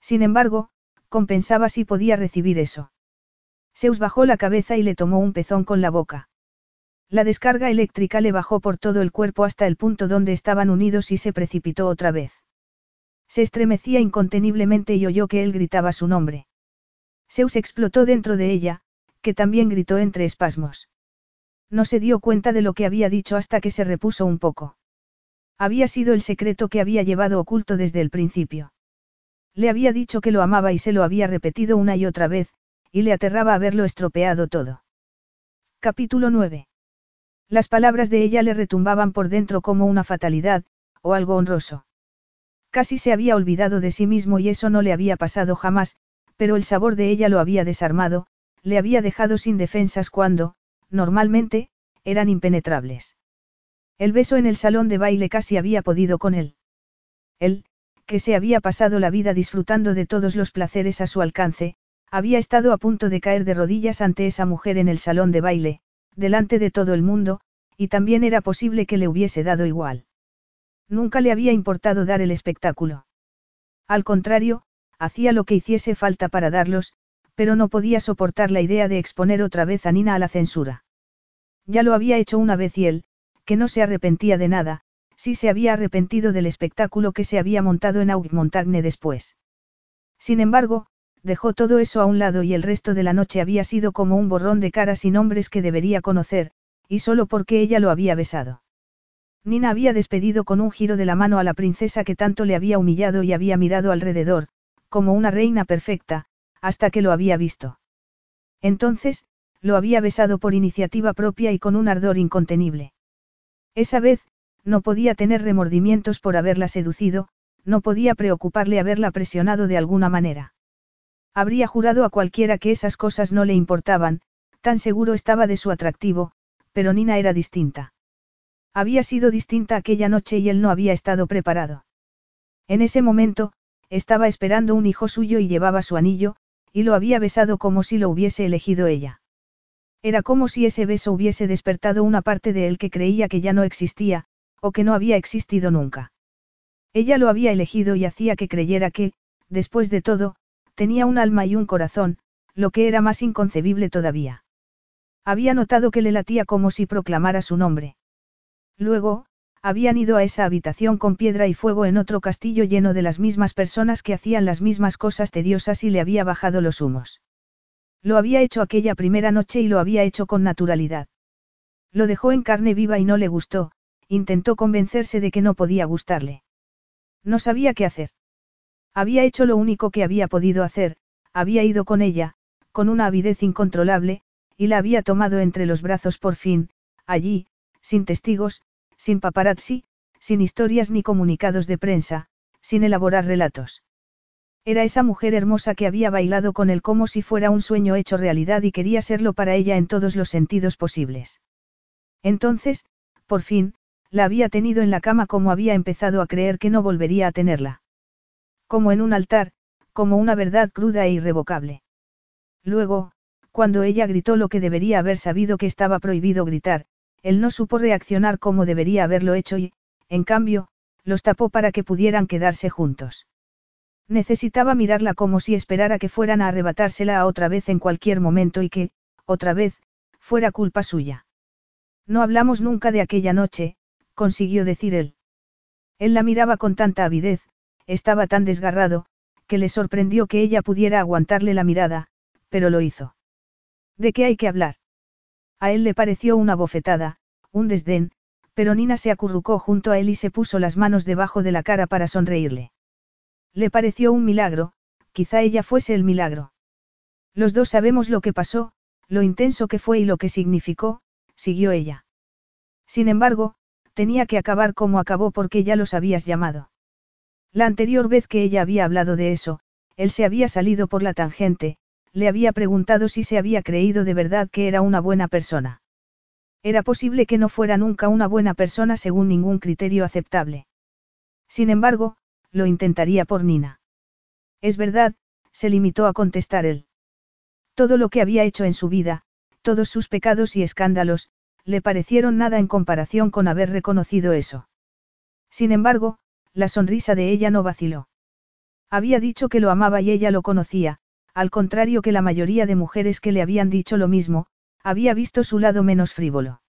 Sin embargo, compensaba si podía recibir eso. Zeus bajó la cabeza y le tomó un pezón con la boca. La descarga eléctrica le bajó por todo el cuerpo hasta el punto donde estaban unidos y se precipitó otra vez. Se estremecía inconteniblemente y oyó que él gritaba su nombre. Zeus explotó dentro de ella, que también gritó entre espasmos. No se dio cuenta de lo que había dicho hasta que se repuso un poco. Había sido el secreto que había llevado oculto desde el principio. Le había dicho que lo amaba y se lo había repetido una y otra vez, y le aterraba haberlo estropeado todo. Capítulo 9. Las palabras de ella le retumbaban por dentro como una fatalidad, o algo honroso. Casi se había olvidado de sí mismo y eso no le había pasado jamás, pero el sabor de ella lo había desarmado, le había dejado sin defensas cuando, normalmente, eran impenetrables. El beso en el salón de baile casi había podido con él. Él, que se había pasado la vida disfrutando de todos los placeres a su alcance, había estado a punto de caer de rodillas ante esa mujer en el salón de baile, delante de todo el mundo, y también era posible que le hubiese dado igual. Nunca le había importado dar el espectáculo. Al contrario, hacía lo que hiciese falta para darlos, pero no podía soportar la idea de exponer otra vez a Nina a la censura. Ya lo había hecho una vez y él, que no se arrepentía de nada, sí se había arrepentido del espectáculo que se había montado en Augmontagne después. Sin embargo, dejó todo eso a un lado y el resto de la noche había sido como un borrón de caras y nombres que debería conocer, y solo porque ella lo había besado. Nina había despedido con un giro de la mano a la princesa que tanto le había humillado y había mirado alrededor, como una reina perfecta, hasta que lo había visto. Entonces, lo había besado por iniciativa propia y con un ardor incontenible. Esa vez, no podía tener remordimientos por haberla seducido, no podía preocuparle haberla presionado de alguna manera. Habría jurado a cualquiera que esas cosas no le importaban, tan seguro estaba de su atractivo, pero Nina era distinta. Había sido distinta aquella noche y él no había estado preparado. En ese momento, estaba esperando un hijo suyo y llevaba su anillo, y lo había besado como si lo hubiese elegido ella. Era como si ese beso hubiese despertado una parte de él que creía que ya no existía, o que no había existido nunca. Ella lo había elegido y hacía que creyera que, después de todo, tenía un alma y un corazón, lo que era más inconcebible todavía. Había notado que le latía como si proclamara su nombre. Luego, habían ido a esa habitación con piedra y fuego en otro castillo lleno de las mismas personas que hacían las mismas cosas tediosas y le había bajado los humos. Lo había hecho aquella primera noche y lo había hecho con naturalidad. Lo dejó en carne viva y no le gustó, intentó convencerse de que no podía gustarle. No sabía qué hacer. Había hecho lo único que había podido hacer, había ido con ella, con una avidez incontrolable, y la había tomado entre los brazos por fin, allí, sin testigos, sin paparazzi, sin historias ni comunicados de prensa, sin elaborar relatos. Era esa mujer hermosa que había bailado con él como si fuera un sueño hecho realidad y quería serlo para ella en todos los sentidos posibles. Entonces, por fin, la había tenido en la cama como había empezado a creer que no volvería a tenerla. Como en un altar, como una verdad cruda e irrevocable. Luego, cuando ella gritó lo que debería haber sabido que estaba prohibido gritar, él no supo reaccionar como debería haberlo hecho y, en cambio, los tapó para que pudieran quedarse juntos. Necesitaba mirarla como si esperara que fueran a arrebatársela a otra vez en cualquier momento y que, otra vez, fuera culpa suya. No hablamos nunca de aquella noche, consiguió decir él. Él la miraba con tanta avidez, estaba tan desgarrado, que le sorprendió que ella pudiera aguantarle la mirada, pero lo hizo. ¿De qué hay que hablar? A él le pareció una bofetada, un desdén, pero Nina se acurrucó junto a él y se puso las manos debajo de la cara para sonreírle. Le pareció un milagro, quizá ella fuese el milagro. Los dos sabemos lo que pasó, lo intenso que fue y lo que significó, siguió ella. Sin embargo, tenía que acabar como acabó porque ya los habías llamado. La anterior vez que ella había hablado de eso, él se había salido por la tangente, le había preguntado si se había creído de verdad que era una buena persona. Era posible que no fuera nunca una buena persona según ningún criterio aceptable. Sin embargo, lo intentaría por Nina. Es verdad, se limitó a contestar él. Todo lo que había hecho en su vida, todos sus pecados y escándalos, le parecieron nada en comparación con haber reconocido eso. Sin embargo, la sonrisa de ella no vaciló. Había dicho que lo amaba y ella lo conocía, al contrario que la mayoría de mujeres que le habían dicho lo mismo, había visto su lado menos frívolo.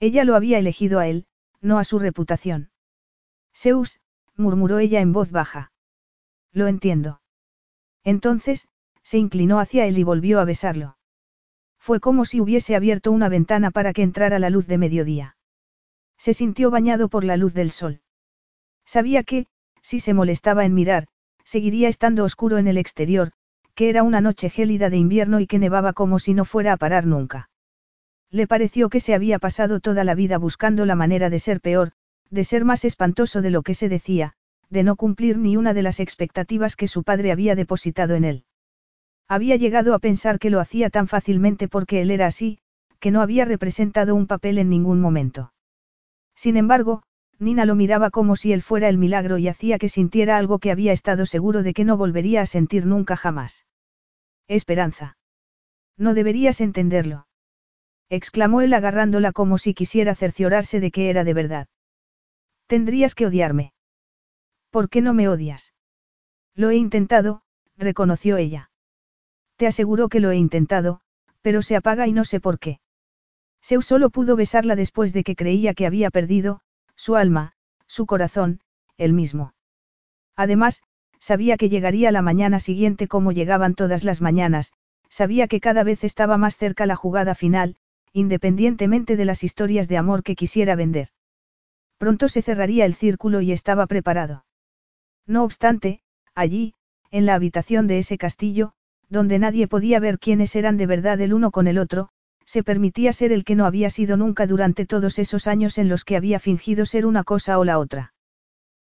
Ella lo había elegido a él, no a su reputación. Zeus, murmuró ella en voz baja. Lo entiendo. Entonces, se inclinó hacia él y volvió a besarlo. Fue como si hubiese abierto una ventana para que entrara la luz de mediodía. Se sintió bañado por la luz del sol. Sabía que, si se molestaba en mirar, seguiría estando oscuro en el exterior, que era una noche gélida de invierno y que nevaba como si no fuera a parar nunca. Le pareció que se había pasado toda la vida buscando la manera de ser peor, de ser más espantoso de lo que se decía, de no cumplir ni una de las expectativas que su padre había depositado en él. Había llegado a pensar que lo hacía tan fácilmente porque él era así, que no había representado un papel en ningún momento. Sin embargo, Nina lo miraba como si él fuera el milagro y hacía que sintiera algo que había estado seguro de que no volvería a sentir nunca jamás. Esperanza. No deberías entenderlo. Exclamó él agarrándola como si quisiera cerciorarse de que era de verdad. Tendrías que odiarme. ¿Por qué no me odias? Lo he intentado, reconoció ella. Te aseguro que lo he intentado, pero se apaga y no sé por qué. Zeus solo pudo besarla después de que creía que había perdido, su alma, su corazón, él mismo. Además, sabía que llegaría la mañana siguiente como llegaban todas las mañanas, sabía que cada vez estaba más cerca la jugada final, independientemente de las historias de amor que quisiera vender. Pronto se cerraría el círculo y estaba preparado. No obstante, allí, en la habitación de ese castillo, donde nadie podía ver quiénes eran de verdad el uno con el otro, se permitía ser el que no había sido nunca durante todos esos años en los que había fingido ser una cosa o la otra.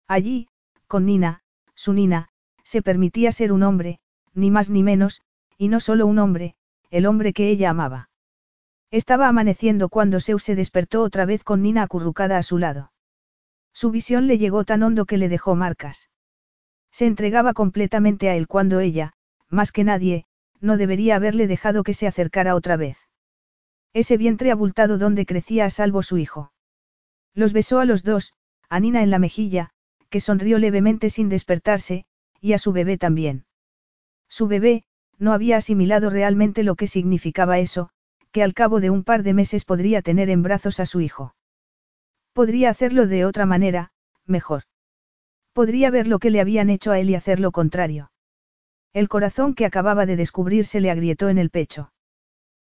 Allí, con Nina, su Nina, se permitía ser un hombre, ni más ni menos, y no solo un hombre, el hombre que ella amaba. Estaba amaneciendo cuando Zeus se despertó otra vez con Nina acurrucada a su lado. Su visión le llegó tan hondo que le dejó marcas. Se entregaba completamente a él cuando ella, más que nadie, no debería haberle dejado que se acercara otra vez. Ese vientre abultado donde crecía a salvo su hijo. Los besó a los dos, a Nina en la mejilla, que sonrió levemente sin despertarse, y a su bebé también. Su bebé, no había asimilado realmente lo que significaba eso, que al cabo de un par de meses podría tener en brazos a su hijo. Podría hacerlo de otra manera, mejor. Podría ver lo que le habían hecho a él y hacer lo contrario. El corazón que acababa de descubrir se le agrietó en el pecho.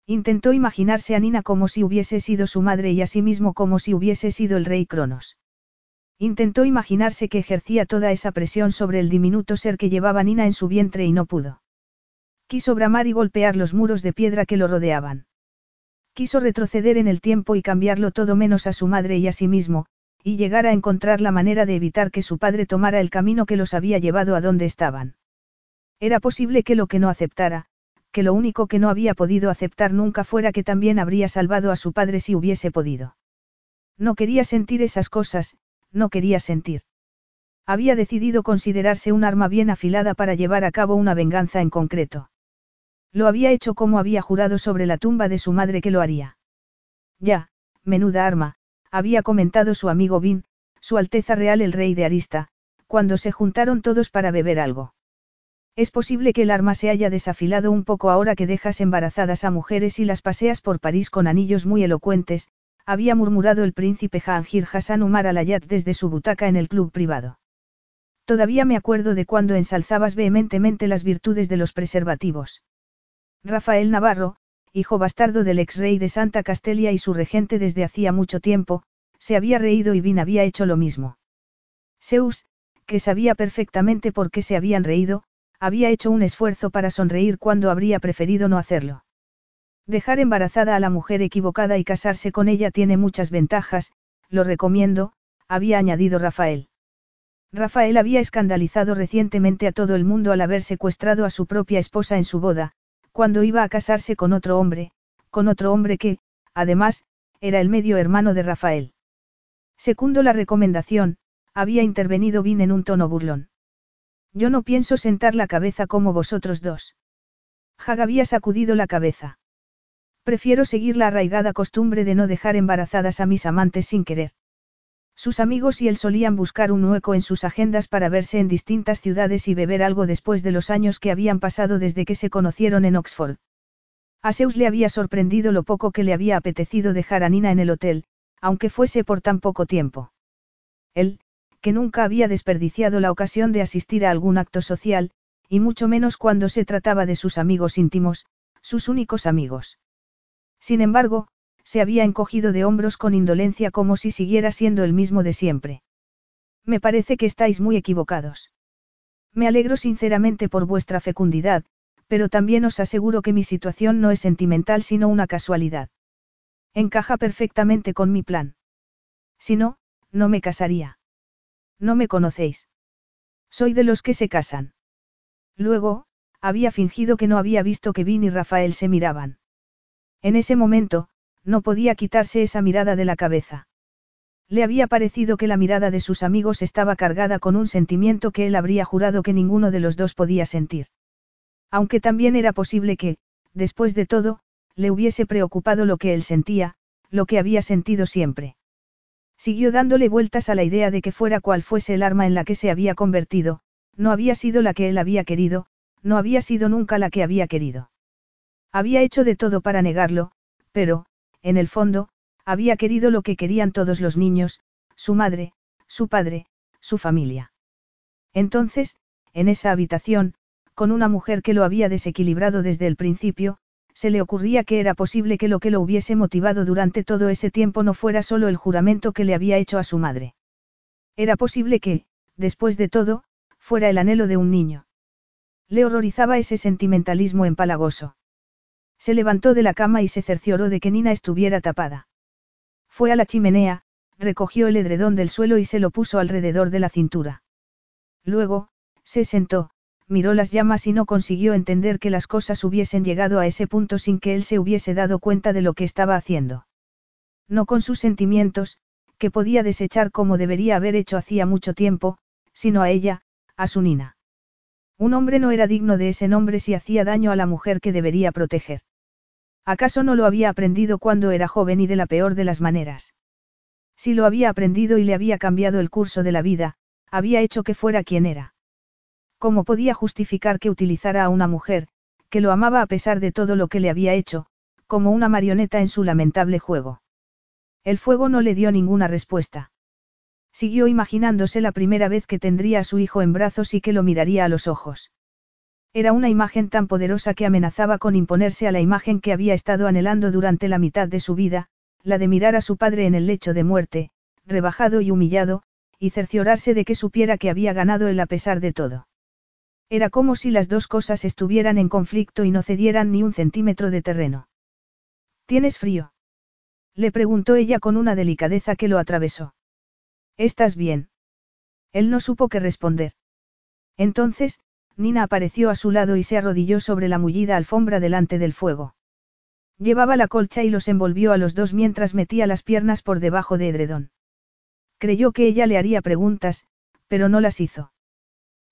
Intentó imaginarse a Nina como si hubiese sido su madre y a sí mismo como si hubiese sido el rey Cronos. Intentó imaginarse que ejercía toda esa presión sobre el diminuto ser que llevaba Nina en su vientre y no pudo. Quiso bramar y golpear los muros de piedra que lo rodeaban. Quiso retroceder en el tiempo y cambiarlo todo menos a su madre y a sí mismo, y llegar a encontrar la manera de evitar que su padre tomara el camino que los había llevado a donde estaban. Era posible que lo que no aceptara, que lo único que no había podido aceptar nunca fuera que también habría salvado a su padre si hubiese podido. No quería sentir esas cosas, no quería sentir. Había decidido considerarse un arma bien afilada para llevar a cabo una venganza en concreto. Lo había hecho como había jurado sobre la tumba de su madre que lo haría. Ya, menuda arma, había comentado su amigo Vin, su Alteza Real el Rey de Arista, cuando se juntaron todos para beber algo. Es posible que el arma se haya desafilado un poco ahora que dejas embarazadas a mujeres y las paseas por París con anillos muy elocuentes, había murmurado el príncipe Jahangir Hassan Umar al-Ayat desde su butaca en el club privado. Todavía me acuerdo de cuando ensalzabas vehementemente las virtudes de los preservativos. Rafael Navarro, hijo bastardo del ex rey de Santa Castelia y su regente desde hacía mucho tiempo, se había reído y Vin había hecho lo mismo. Zeus, que sabía perfectamente por qué se habían reído, había hecho un esfuerzo para sonreír cuando habría preferido no hacerlo. Dejar embarazada a la mujer equivocada y casarse con ella tiene muchas ventajas, lo recomiendo, había añadido Rafael. Rafael había escandalizado recientemente a todo el mundo al haber secuestrado a su propia esposa en su boda, cuando iba a casarse con otro hombre, con otro hombre que, además, era el medio hermano de Rafael. Segundo la recomendación, había intervenido Vin en un tono burlón. Yo no pienso sentar la cabeza como vosotros dos. Hag había sacudido la cabeza. Prefiero seguir la arraigada costumbre de no dejar embarazadas a mis amantes sin querer. Sus amigos y él solían buscar un hueco en sus agendas para verse en distintas ciudades y beber algo después de los años que habían pasado desde que se conocieron en Oxford. A Zeus le había sorprendido lo poco que le había apetecido dejar a Nina en el hotel, aunque fuese por tan poco tiempo. Él, que nunca había desperdiciado la ocasión de asistir a algún acto social, y mucho menos cuando se trataba de sus amigos íntimos, sus únicos amigos. Sin embargo, se había encogido de hombros con indolencia como si siguiera siendo el mismo de siempre. Me parece que estáis muy equivocados. Me alegro sinceramente por vuestra fecundidad, pero también os aseguro que mi situación no es sentimental sino una casualidad. Encaja perfectamente con mi plan. Si no, no me casaría. No me conocéis. Soy de los que se casan. Luego, había fingido que no había visto que Vin y Rafael se miraban. En ese momento, no podía quitarse esa mirada de la cabeza. Le había parecido que la mirada de sus amigos estaba cargada con un sentimiento que él habría jurado que ninguno de los dos podía sentir. Aunque también era posible que, después de todo, le hubiese preocupado lo que él sentía, lo que había sentido siempre. Siguió dándole vueltas a la idea de que fuera cual fuese el arma en la que se había convertido, no había sido la que él había querido, no había sido nunca la que había querido. Había hecho de todo para negarlo, pero, en el fondo, había querido lo que querían todos los niños, su madre, su padre, su familia. Entonces, en esa habitación, con una mujer que lo había desequilibrado desde el principio, se le ocurría que era posible que lo que lo hubiese motivado durante todo ese tiempo no fuera solo el juramento que le había hecho a su madre. Era posible que, después de todo, fuera el anhelo de un niño. Le horrorizaba ese sentimentalismo empalagoso. Se levantó de la cama y se cercioró de que Nina estuviera tapada. Fue a la chimenea, recogió el edredón del suelo y se lo puso alrededor de la cintura. Luego, se sentó, miró las llamas y no consiguió entender que las cosas hubiesen llegado a ese punto sin que él se hubiese dado cuenta de lo que estaba haciendo. No con sus sentimientos, que podía desechar como debería haber hecho hacía mucho tiempo, sino a ella, a su Nina. Un hombre no era digno de ese nombre si hacía daño a la mujer que debería proteger. ¿Acaso no lo había aprendido cuando era joven y de la peor de las maneras? Si lo había aprendido y le había cambiado el curso de la vida, había hecho que fuera quien era. ¿Cómo podía justificar que utilizara a una mujer, que lo amaba a pesar de todo lo que le había hecho, como una marioneta en su lamentable juego? El fuego no le dio ninguna respuesta. Siguió imaginándose la primera vez que tendría a su hijo en brazos y que lo miraría a los ojos. Era una imagen tan poderosa que amenazaba con imponerse a la imagen que había estado anhelando durante la mitad de su vida, la de mirar a su padre en el lecho de muerte, rebajado y humillado, y cerciorarse de que supiera que había ganado él a pesar de todo. Era como si las dos cosas estuvieran en conflicto y no cedieran ni un centímetro de terreno. ¿Tienes frío? Le preguntó ella con una delicadeza que lo atravesó. ¿Estás bien? Él no supo qué responder. Entonces, Nina apareció a su lado y se arrodilló sobre la mullida alfombra delante del fuego. Llevaba la colcha y los envolvió a los dos mientras metía las piernas por debajo de edredón. Creyó que ella le haría preguntas, pero no las hizo.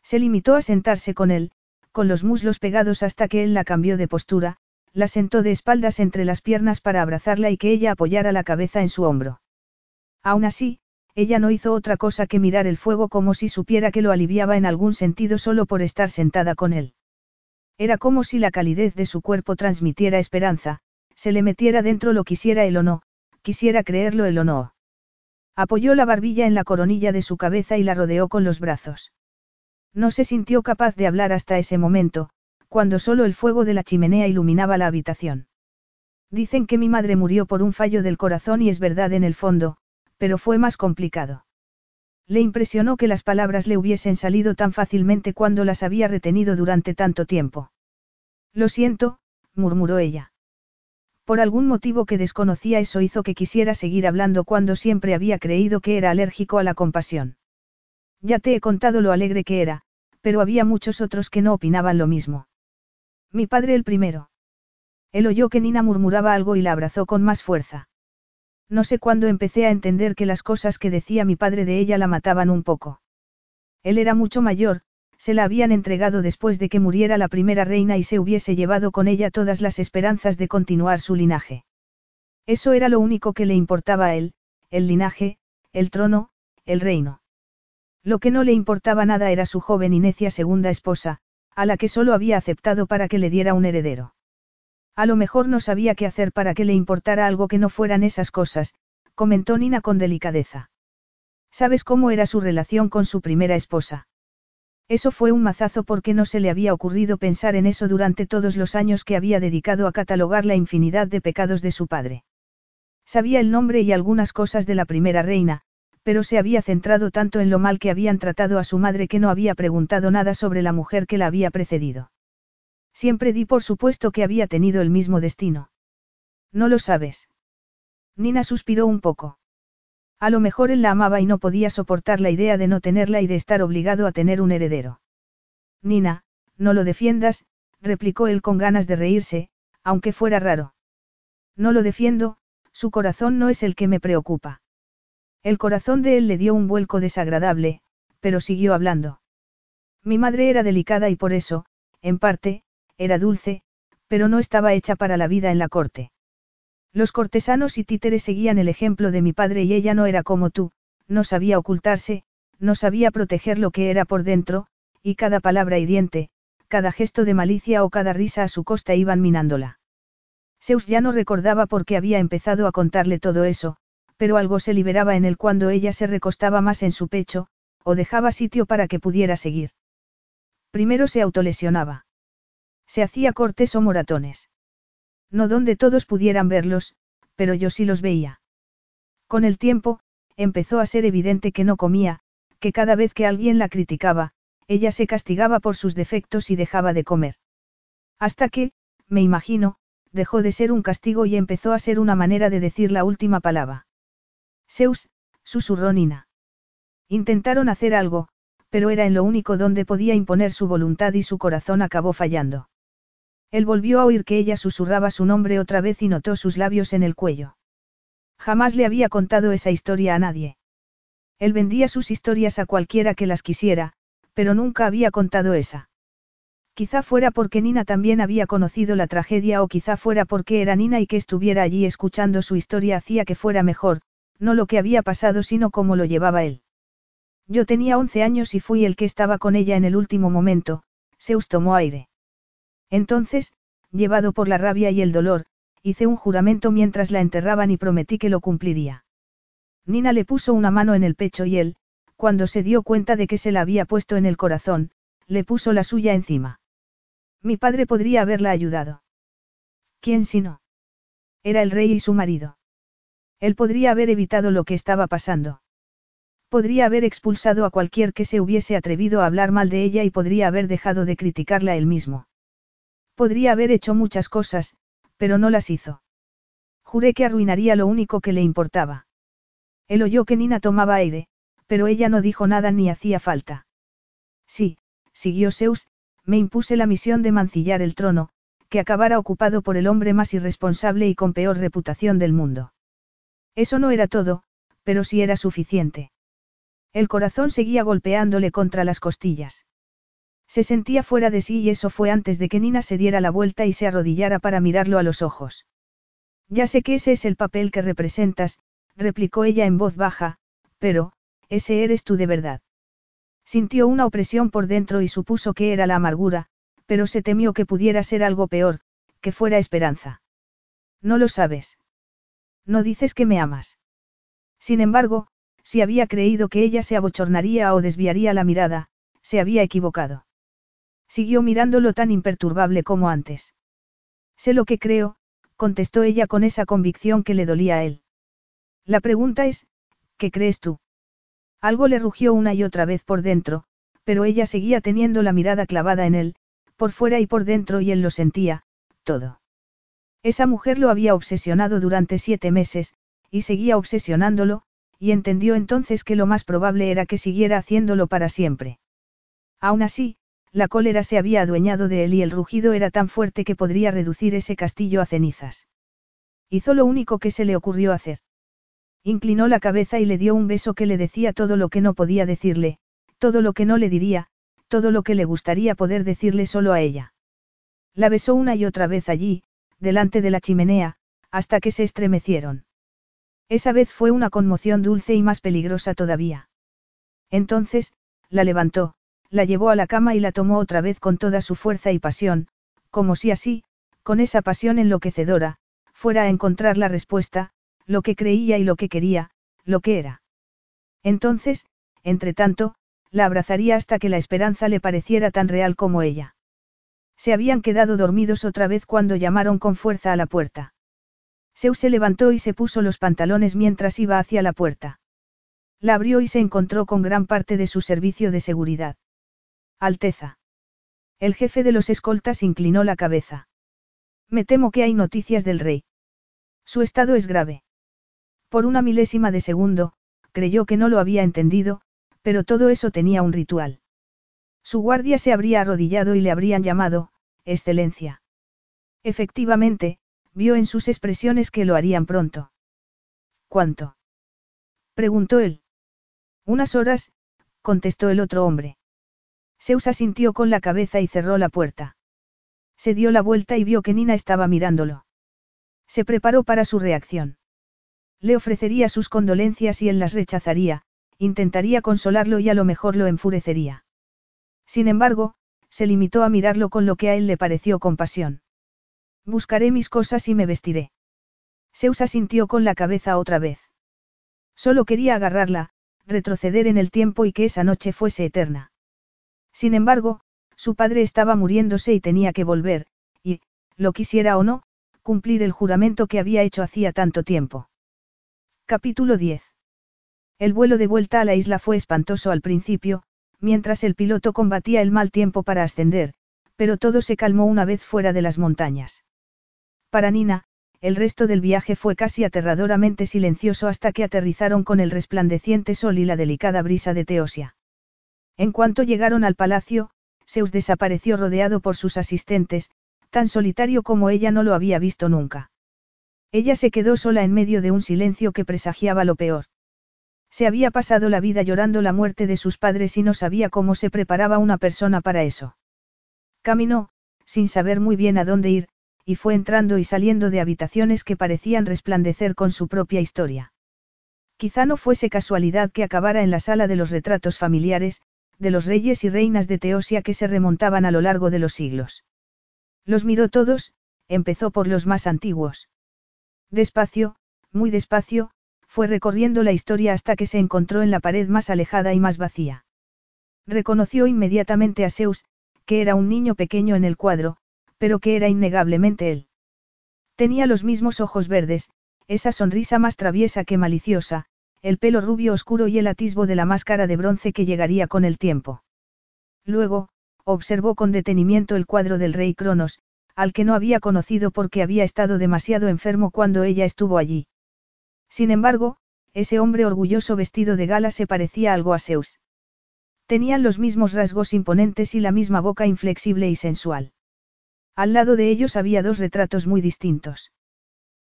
Se limitó a sentarse con él, con los muslos pegados hasta que él la cambió de postura, la sentó de espaldas entre las piernas para abrazarla y que ella apoyara la cabeza en su hombro. Aún así, ella no hizo otra cosa que mirar el fuego como si supiera que lo aliviaba en algún sentido solo por estar sentada con él. Era como si la calidez de su cuerpo transmitiera esperanza, se le metiera dentro lo quisiera él o no, quisiera creerlo él o no. Apoyó la barbilla en la coronilla de su cabeza y la rodeó con los brazos. No se sintió capaz de hablar hasta ese momento, cuando solo el fuego de la chimenea iluminaba la habitación. Dicen que mi madre murió por un fallo del corazón y es verdad en el fondo, pero fue más complicado. Le impresionó que las palabras le hubiesen salido tan fácilmente cuando las había retenido durante tanto tiempo. Lo siento, murmuró ella. Por algún motivo que desconocía eso hizo que quisiera seguir hablando cuando siempre había creído que era alérgico a la compasión. Ya te he contado lo alegre que era, pero había muchos otros que no opinaban lo mismo. Mi padre el primero. Él oyó que Nina murmuraba algo y la abrazó con más fuerza. No sé cuándo empecé a entender que las cosas que decía mi padre de ella la mataban un poco. Él era mucho mayor, se la habían entregado después de que muriera la primera reina y se hubiese llevado con ella todas las esperanzas de continuar su linaje. Eso era lo único que le importaba a él, el linaje, el trono, el reino. Lo que no le importaba nada era su joven y necia segunda esposa, a la que solo había aceptado para que le diera un heredero. A lo mejor no sabía qué hacer para que le importara algo que no fueran esas cosas, comentó Nina con delicadeza. ¿Sabes cómo era su relación con su primera esposa? Eso fue un mazazo porque no se le había ocurrido pensar en eso durante todos los años que había dedicado a catalogar la infinidad de pecados de su padre. Sabía el nombre y algunas cosas de la primera reina, pero se había centrado tanto en lo mal que habían tratado a su madre que no había preguntado nada sobre la mujer que la había precedido. Siempre di por supuesto que había tenido el mismo destino. No lo sabes. Nina suspiró un poco. A lo mejor él la amaba y no podía soportar la idea de no tenerla y de estar obligado a tener un heredero. Nina, no lo defiendas, replicó él con ganas de reírse, aunque fuera raro. No lo defiendo, su corazón no es el que me preocupa. El corazón de él le dio un vuelco desagradable, pero siguió hablando. Mi madre era delicada y por eso, en parte, era dulce, pero no estaba hecha para la vida en la corte. Los cortesanos y títeres seguían el ejemplo de mi padre y ella no era como tú, no sabía ocultarse, no sabía proteger lo que era por dentro, y cada palabra hiriente, cada gesto de malicia o cada risa a su costa iban minándola. Zeus ya no recordaba por qué había empezado a contarle todo eso, pero algo se liberaba en él cuando ella se recostaba más en su pecho, o dejaba sitio para que pudiera seguir. Primero se autolesionaba. Se hacía cortes o moratones. No donde todos pudieran verlos, pero yo sí los veía. Con el tiempo, empezó a ser evidente que no comía, que cada vez que alguien la criticaba, ella se castigaba por sus defectos y dejaba de comer. Hasta que, me imagino, dejó de ser un castigo y empezó a ser una manera de decir la última palabra. Zeus, susurró Nina. Intentaron hacer algo, pero era en lo único donde podía imponer su voluntad y su corazón acabó fallando. Él volvió a oír que ella susurraba su nombre otra vez y notó sus labios en el cuello. Jamás le había contado esa historia a nadie. Él vendía sus historias a cualquiera que las quisiera, pero nunca había contado esa. Quizá fuera porque Nina también había conocido la tragedia o quizá fuera porque era Nina y que estuviera allí escuchando su historia hacía que fuera mejor, no lo que había pasado sino cómo lo llevaba él. Yo tenía once años y fui el que estaba con ella en el último momento, Zeus tomó aire. Entonces, llevado por la rabia y el dolor, hice un juramento mientras la enterraban y prometí que lo cumpliría. Nina le puso una mano en el pecho y él, cuando se dio cuenta de que se la había puesto en el corazón, le puso la suya encima. Mi padre podría haberla ayudado. ¿Quién si no? Era el rey y su marido. Él podría haber evitado lo que estaba pasando. Podría haber expulsado a cualquier que se hubiese atrevido a hablar mal de ella y podría haber dejado de criticarla él mismo. Podría haber hecho muchas cosas, pero no las hizo. Juré que arruinaría lo único que le importaba. Él oyó que Nina tomaba aire, pero ella no dijo nada ni hacía falta. Sí, siguió Zeus, me impuse la misión de mancillar el trono, que acabara ocupado por el hombre más irresponsable y con peor reputación del mundo. Eso no era todo, pero sí era suficiente. El corazón seguía golpeándole contra las costillas. Se sentía fuera de sí y eso fue antes de que Nina se diera la vuelta y se arrodillara para mirarlo a los ojos. Ya sé que ese es el papel que representas, replicó ella en voz baja, pero, ese eres tú de verdad. Sintió una opresión por dentro y supuso que era la amargura, pero se temió que pudiera ser algo peor, que fuera esperanza. No lo sabes. No dices que me amas. Sin embargo, si había creído que ella se abochornaría o desviaría la mirada, se había equivocado. Siguió mirándolo tan imperturbable como antes. Sé lo que creo, contestó ella con esa convicción que le dolía a él. La pregunta es, ¿qué crees tú? Algo le rugió una y otra vez por dentro, pero ella seguía teniendo la mirada clavada en él, por fuera y por dentro y él lo sentía, todo. Esa mujer lo había obsesionado durante siete meses, y seguía obsesionándolo, y entendió entonces que lo más probable era que siguiera haciéndolo para siempre. Aún así, la cólera se había adueñado de él y el rugido era tan fuerte que podría reducir ese castillo a cenizas. Hizo lo único que se le ocurrió hacer. Inclinó la cabeza y le dio un beso que le decía todo lo que no podía decirle, todo lo que no le diría, todo lo que le gustaría poder decirle solo a ella. La besó una y otra vez allí, delante de la chimenea, hasta que se estremecieron. Esa vez fue una conmoción dulce y más peligrosa todavía. Entonces, la levantó, la llevó a la cama y la tomó otra vez con toda su fuerza y pasión, como si así, con esa pasión enloquecedora, fuera a encontrar la respuesta, lo que creía y lo que quería, lo que era. Entonces, entre tanto, la abrazaría hasta que la esperanza le pareciera tan real como ella. Se habían quedado dormidos otra vez cuando llamaron con fuerza a la puerta. Zeus se levantó y se puso los pantalones mientras iba hacia la puerta. La abrió y se encontró con gran parte de su servicio de seguridad. Alteza. El jefe de los escoltas inclinó la cabeza. Me temo que hay noticias del rey. Su estado es grave. Por una milésima de segundo, creyó que no lo había entendido, pero todo eso tenía un ritual. Su guardia se habría arrodillado y le habrían llamado, Excelencia. Efectivamente, vio en sus expresiones que lo harían pronto. ¿Cuánto? preguntó él. Unas horas, contestó el otro hombre. Zeus asintió con la cabeza y cerró la puerta. Se dio la vuelta y vio que Nina estaba mirándolo. Se preparó para su reacción. Le ofrecería sus condolencias y él las rechazaría, intentaría consolarlo y a lo mejor lo enfurecería. Sin embargo, se limitó a mirarlo con lo que a él le pareció compasión. Buscaré mis cosas y me vestiré. Zeus asintió con la cabeza otra vez. Solo quería agarrarla, retroceder en el tiempo y que esa noche fuese eterna. Sin embargo, su padre estaba muriéndose y tenía que volver, y, lo quisiera o no, cumplir el juramento que había hecho hacía tanto tiempo. Capítulo 10. El vuelo de vuelta a la isla fue espantoso al principio, mientras el piloto combatía el mal tiempo para ascender, pero todo se calmó una vez fuera de las montañas. Para Nina, el resto del viaje fue casi aterradoramente silencioso hasta que aterrizaron con el resplandeciente sol y la delicada brisa de Teosia. En cuanto llegaron al palacio, Zeus desapareció rodeado por sus asistentes, tan solitario como ella no lo había visto nunca. Ella se quedó sola en medio de un silencio que presagiaba lo peor. Se había pasado la vida llorando la muerte de sus padres y no sabía cómo se preparaba una persona para eso. Caminó, sin saber muy bien a dónde ir, y fue entrando y saliendo de habitaciones que parecían resplandecer con su propia historia. Quizá no fuese casualidad que acabara en la sala de los retratos familiares, de los reyes y reinas de Teosia que se remontaban a lo largo de los siglos. Los miró todos, empezó por los más antiguos. Despacio, muy despacio, fue recorriendo la historia hasta que se encontró en la pared más alejada y más vacía. Reconoció inmediatamente a Zeus, que era un niño pequeño en el cuadro, pero que era innegablemente él. Tenía los mismos ojos verdes, esa sonrisa más traviesa que maliciosa, el pelo rubio oscuro y el atisbo de la máscara de bronce que llegaría con el tiempo. Luego, observó con detenimiento el cuadro del rey Cronos, al que no había conocido porque había estado demasiado enfermo cuando ella estuvo allí. Sin embargo, ese hombre orgulloso vestido de gala se parecía algo a Zeus. Tenían los mismos rasgos imponentes y la misma boca inflexible y sensual. Al lado de ellos había dos retratos muy distintos.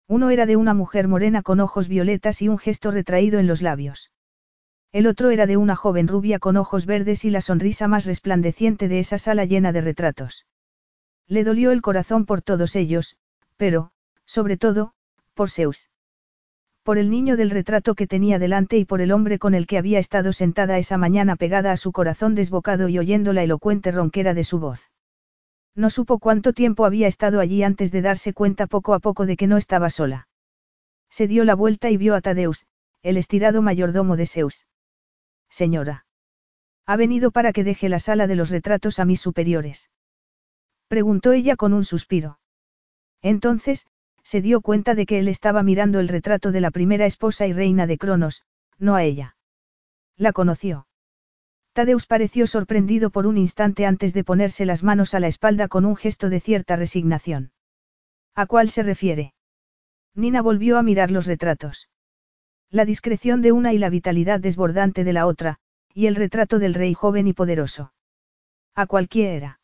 Uno era de una mujer morena con ojos violetas y un gesto retraído en los labios. El otro era de una joven rubia con ojos verdes y la sonrisa más resplandeciente de esa sala llena de retratos. Le dolió el corazón por todos ellos, pero, sobre todo, por Zeus. Por el niño del retrato que tenía delante y por el hombre con el que había estado sentada esa mañana pegada a su corazón desbocado y oyendo la elocuente ronquera de su voz. No supo cuánto tiempo había estado allí antes de darse cuenta poco a poco de que no estaba sola. Se dio la vuelta y vio a Tadeus, el estirado mayordomo de Zeus. Señora. Ha venido para que deje la sala de los retratos a mis superiores. Preguntó ella con un suspiro. Entonces, se dio cuenta de que él estaba mirando el retrato de la primera esposa y reina de Cronos, no a ella. La conoció. Tadeus pareció sorprendido por un instante antes de ponerse las manos a la espalda con un gesto de cierta resignación. ¿A cuál se refiere? Nina volvió a mirar los retratos. La discreción de una y la vitalidad desbordante de la otra, y el retrato del rey joven y poderoso. A cualquiera.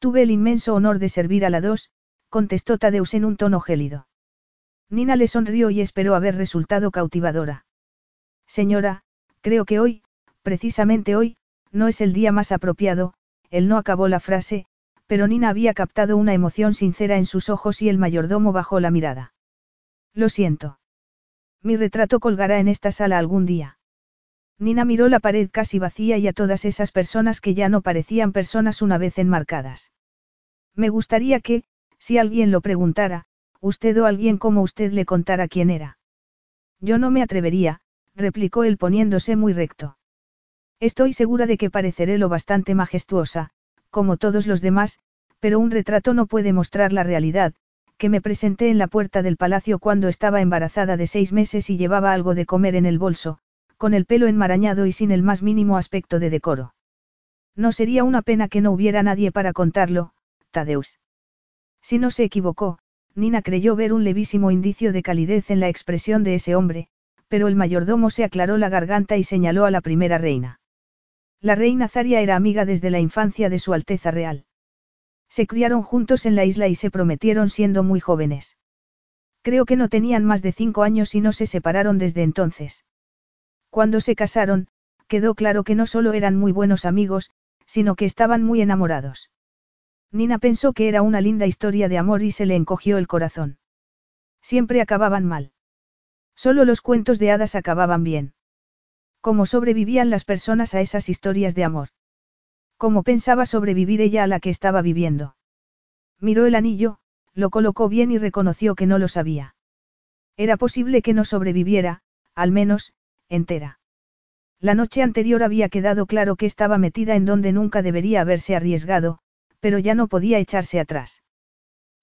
Tuve el inmenso honor de servir a la dos, contestó Tadeus en un tono gélido. Nina le sonrió y esperó haber resultado cautivadora. Señora, creo que hoy, precisamente hoy, no es el día más apropiado, él no acabó la frase, pero Nina había captado una emoción sincera en sus ojos y el mayordomo bajó la mirada. Lo siento. Mi retrato colgará en esta sala algún día. Nina miró la pared casi vacía y a todas esas personas que ya no parecían personas una vez enmarcadas. Me gustaría que, si alguien lo preguntara, usted o alguien como usted le contara quién era. Yo no me atrevería, replicó él poniéndose muy recto. Estoy segura de que pareceré lo bastante majestuosa, como todos los demás, pero un retrato no puede mostrar la realidad, que me presenté en la puerta del palacio cuando estaba embarazada de seis meses y llevaba algo de comer en el bolso, con el pelo enmarañado y sin el más mínimo aspecto de decoro. No sería una pena que no hubiera nadie para contarlo, Tadeus. Si no se equivocó, Nina creyó ver un levísimo indicio de calidez en la expresión de ese hombre, pero el mayordomo se aclaró la garganta y señaló a la primera reina. La reina Zaria era amiga desde la infancia de su Alteza Real. Se criaron juntos en la isla y se prometieron siendo muy jóvenes. Creo que no tenían más de cinco años y no se separaron desde entonces. Cuando se casaron, quedó claro que no solo eran muy buenos amigos, sino que estaban muy enamorados. Nina pensó que era una linda historia de amor y se le encogió el corazón. Siempre acababan mal. Solo los cuentos de hadas acababan bien. ¿Cómo sobrevivían las personas a esas historias de amor? ¿Cómo pensaba sobrevivir ella a la que estaba viviendo? Miró el anillo, lo colocó bien y reconoció que no lo sabía. Era posible que no sobreviviera, al menos, entera. La noche anterior había quedado claro que estaba metida en donde nunca debería haberse arriesgado, pero ya no podía echarse atrás.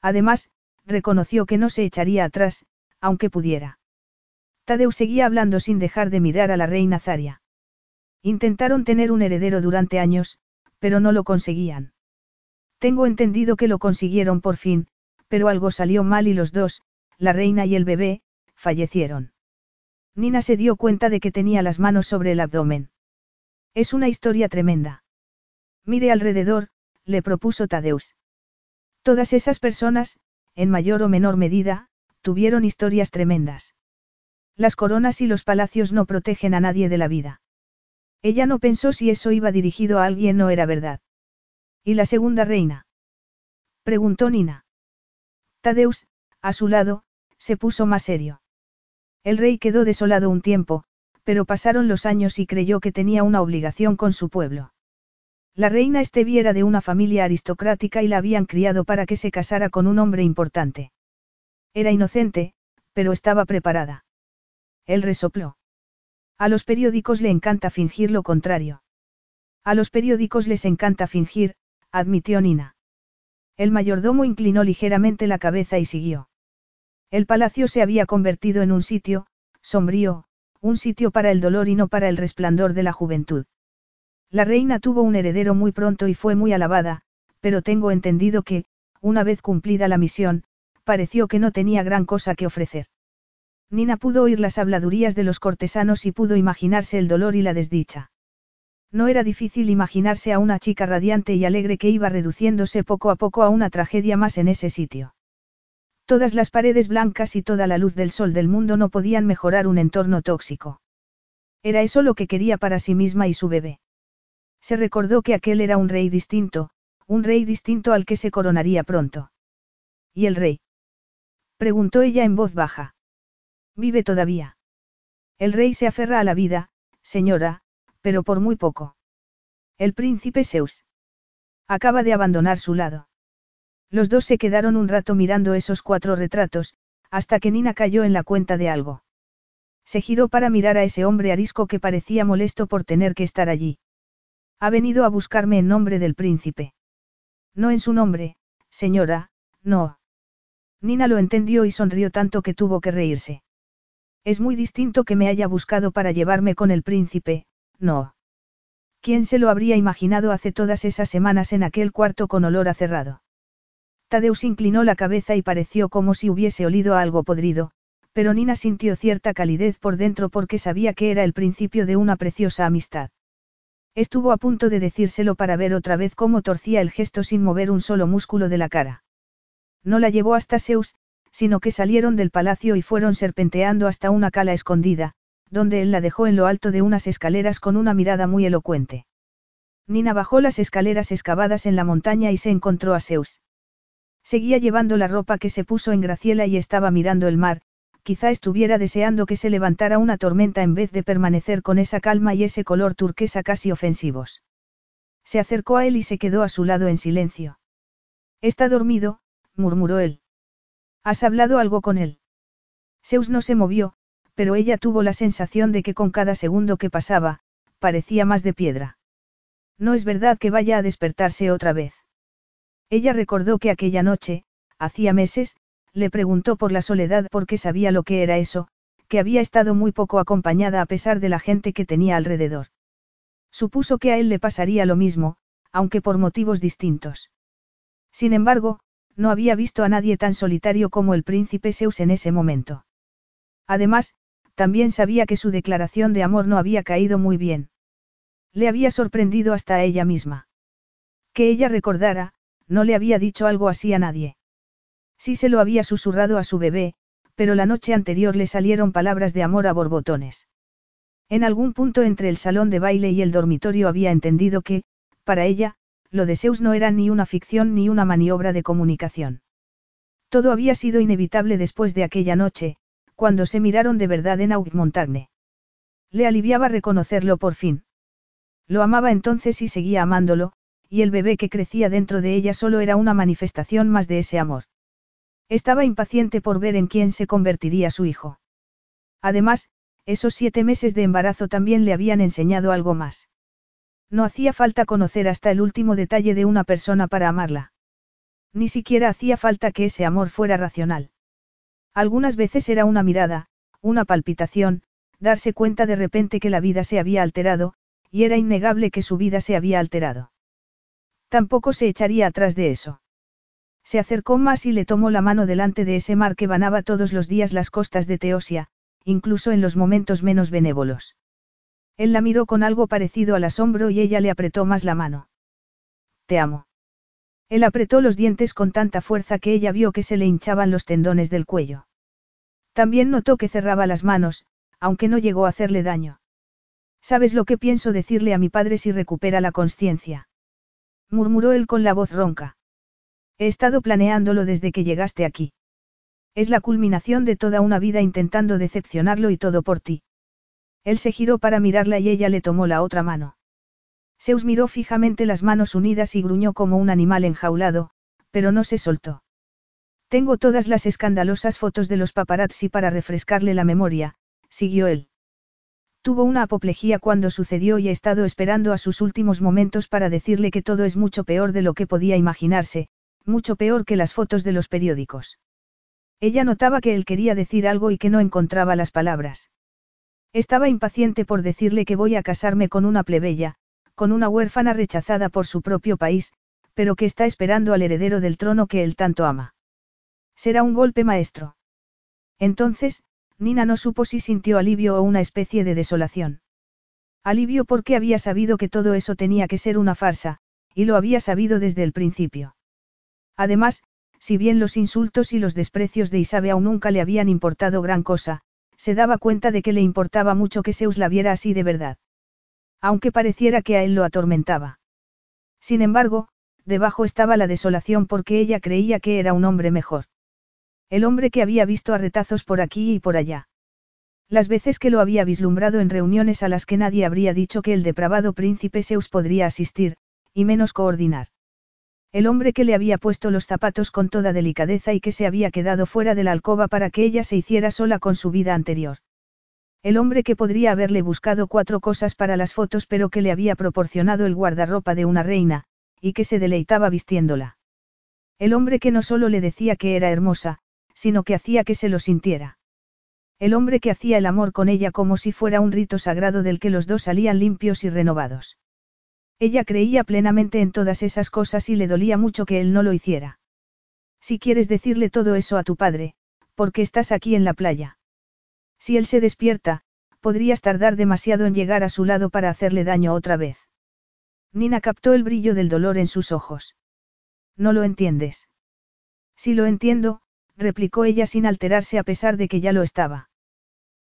Además, reconoció que no se echaría atrás, aunque pudiera. Tadeu seguía hablando sin dejar de mirar a la reina Zaria. Intentaron tener un heredero durante años, pero no lo conseguían. Tengo entendido que lo consiguieron por fin, pero algo salió mal y los dos, la reina y el bebé, fallecieron. Nina se dio cuenta de que tenía las manos sobre el abdomen. Es una historia tremenda. Mire alrededor, le propuso Tadeus. Todas esas personas, en mayor o menor medida, tuvieron historias tremendas. Las coronas y los palacios no protegen a nadie de la vida. Ella no pensó si eso iba dirigido a alguien o era verdad. ¿Y la segunda reina? Preguntó Nina. Tadeus, a su lado, se puso más serio. El rey quedó desolado un tiempo, pero pasaron los años y creyó que tenía una obligación con su pueblo. La reina Estevi era de una familia aristocrática y la habían criado para que se casara con un hombre importante. Era inocente, pero estaba preparada. Él resopló. A los periódicos le encanta fingir lo contrario. A los periódicos les encanta fingir, admitió Nina. El mayordomo inclinó ligeramente la cabeza y siguió. El palacio se había convertido en un sitio, sombrío, un sitio para el dolor y no para el resplandor de la juventud. La reina tuvo un heredero muy pronto y fue muy alabada, pero tengo entendido que, una vez cumplida la misión, pareció que no tenía gran cosa que ofrecer. Nina pudo oír las habladurías de los cortesanos y pudo imaginarse el dolor y la desdicha. No era difícil imaginarse a una chica radiante y alegre que iba reduciéndose poco a poco a una tragedia más en ese sitio. Todas las paredes blancas y toda la luz del sol del mundo no podían mejorar un entorno tóxico. Era eso lo que quería para sí misma y su bebé. Se recordó que aquel era un rey distinto, un rey distinto al que se coronaría pronto. ¿Y el rey? preguntó ella en voz baja. Vive todavía. El rey se aferra a la vida, señora, pero por muy poco. El príncipe Zeus. Acaba de abandonar su lado. Los dos se quedaron un rato mirando esos cuatro retratos, hasta que Nina cayó en la cuenta de algo. Se giró para mirar a ese hombre arisco que parecía molesto por tener que estar allí. Ha venido a buscarme en nombre del príncipe. No en su nombre, señora, no. Nina lo entendió y sonrió tanto que tuvo que reírse. Es muy distinto que me haya buscado para llevarme con el príncipe, no. ¿Quién se lo habría imaginado hace todas esas semanas en aquel cuarto con olor a cerrado? Tadeus inclinó la cabeza y pareció como si hubiese olido algo podrido, pero Nina sintió cierta calidez por dentro porque sabía que era el principio de una preciosa amistad. Estuvo a punto de decírselo para ver otra vez cómo torcía el gesto sin mover un solo músculo de la cara. No la llevó hasta Zeus, sino que salieron del palacio y fueron serpenteando hasta una cala escondida, donde él la dejó en lo alto de unas escaleras con una mirada muy elocuente. Nina bajó las escaleras excavadas en la montaña y se encontró a Zeus. Seguía llevando la ropa que se puso en Graciela y estaba mirando el mar, quizá estuviera deseando que se levantara una tormenta en vez de permanecer con esa calma y ese color turquesa casi ofensivos. Se acercó a él y se quedó a su lado en silencio. Está dormido, murmuró él. ¿Has hablado algo con él? Zeus no se movió, pero ella tuvo la sensación de que con cada segundo que pasaba, parecía más de piedra. No es verdad que vaya a despertarse otra vez. Ella recordó que aquella noche, hacía meses, le preguntó por la soledad porque sabía lo que era eso, que había estado muy poco acompañada a pesar de la gente que tenía alrededor. Supuso que a él le pasaría lo mismo, aunque por motivos distintos. Sin embargo, no había visto a nadie tan solitario como el príncipe Zeus en ese momento. Además, también sabía que su declaración de amor no había caído muy bien. Le había sorprendido hasta a ella misma. Que ella recordara, no le había dicho algo así a nadie. Sí se lo había susurrado a su bebé, pero la noche anterior le salieron palabras de amor a borbotones. En algún punto entre el salón de baile y el dormitorio había entendido que, para ella, lo de Zeus no era ni una ficción ni una maniobra de comunicación. Todo había sido inevitable después de aquella noche, cuando se miraron de verdad en Montagne. Le aliviaba reconocerlo por fin. Lo amaba entonces y seguía amándolo, y el bebé que crecía dentro de ella solo era una manifestación más de ese amor. Estaba impaciente por ver en quién se convertiría su hijo. Además, esos siete meses de embarazo también le habían enseñado algo más. No hacía falta conocer hasta el último detalle de una persona para amarla. Ni siquiera hacía falta que ese amor fuera racional. Algunas veces era una mirada, una palpitación, darse cuenta de repente que la vida se había alterado, y era innegable que su vida se había alterado. Tampoco se echaría atrás de eso. Se acercó más y le tomó la mano delante de ese mar que banaba todos los días las costas de Teosia, incluso en los momentos menos benévolos. Él la miró con algo parecido al asombro y ella le apretó más la mano. Te amo. Él apretó los dientes con tanta fuerza que ella vio que se le hinchaban los tendones del cuello. También notó que cerraba las manos, aunque no llegó a hacerle daño. ¿Sabes lo que pienso decirle a mi padre si recupera la conciencia? murmuró él con la voz ronca. He estado planeándolo desde que llegaste aquí. Es la culminación de toda una vida intentando decepcionarlo y todo por ti. Él se giró para mirarla y ella le tomó la otra mano. Zeus miró fijamente las manos unidas y gruñó como un animal enjaulado, pero no se soltó. Tengo todas las escandalosas fotos de los paparazzi para refrescarle la memoria, siguió él. Tuvo una apoplejía cuando sucedió y he estado esperando a sus últimos momentos para decirle que todo es mucho peor de lo que podía imaginarse, mucho peor que las fotos de los periódicos. Ella notaba que él quería decir algo y que no encontraba las palabras. Estaba impaciente por decirle que voy a casarme con una plebeya, con una huérfana rechazada por su propio país, pero que está esperando al heredero del trono que él tanto ama. Será un golpe maestro. Entonces, Nina no supo si sintió alivio o una especie de desolación. Alivio porque había sabido que todo eso tenía que ser una farsa, y lo había sabido desde el principio. Además, si bien los insultos y los desprecios de Isabe aún nunca le habían importado gran cosa, se daba cuenta de que le importaba mucho que Zeus la viera así de verdad. Aunque pareciera que a él lo atormentaba. Sin embargo, debajo estaba la desolación porque ella creía que era un hombre mejor. El hombre que había visto a retazos por aquí y por allá. Las veces que lo había vislumbrado en reuniones a las que nadie habría dicho que el depravado príncipe Zeus podría asistir, y menos coordinar. El hombre que le había puesto los zapatos con toda delicadeza y que se había quedado fuera de la alcoba para que ella se hiciera sola con su vida anterior. El hombre que podría haberle buscado cuatro cosas para las fotos pero que le había proporcionado el guardarropa de una reina, y que se deleitaba vistiéndola. El hombre que no solo le decía que era hermosa, sino que hacía que se lo sintiera. El hombre que hacía el amor con ella como si fuera un rito sagrado del que los dos salían limpios y renovados. Ella creía plenamente en todas esas cosas y le dolía mucho que él no lo hiciera. Si quieres decirle todo eso a tu padre, ¿por qué estás aquí en la playa? Si él se despierta, podrías tardar demasiado en llegar a su lado para hacerle daño otra vez. Nina captó el brillo del dolor en sus ojos. No lo entiendes. Si lo entiendo, replicó ella sin alterarse a pesar de que ya lo estaba.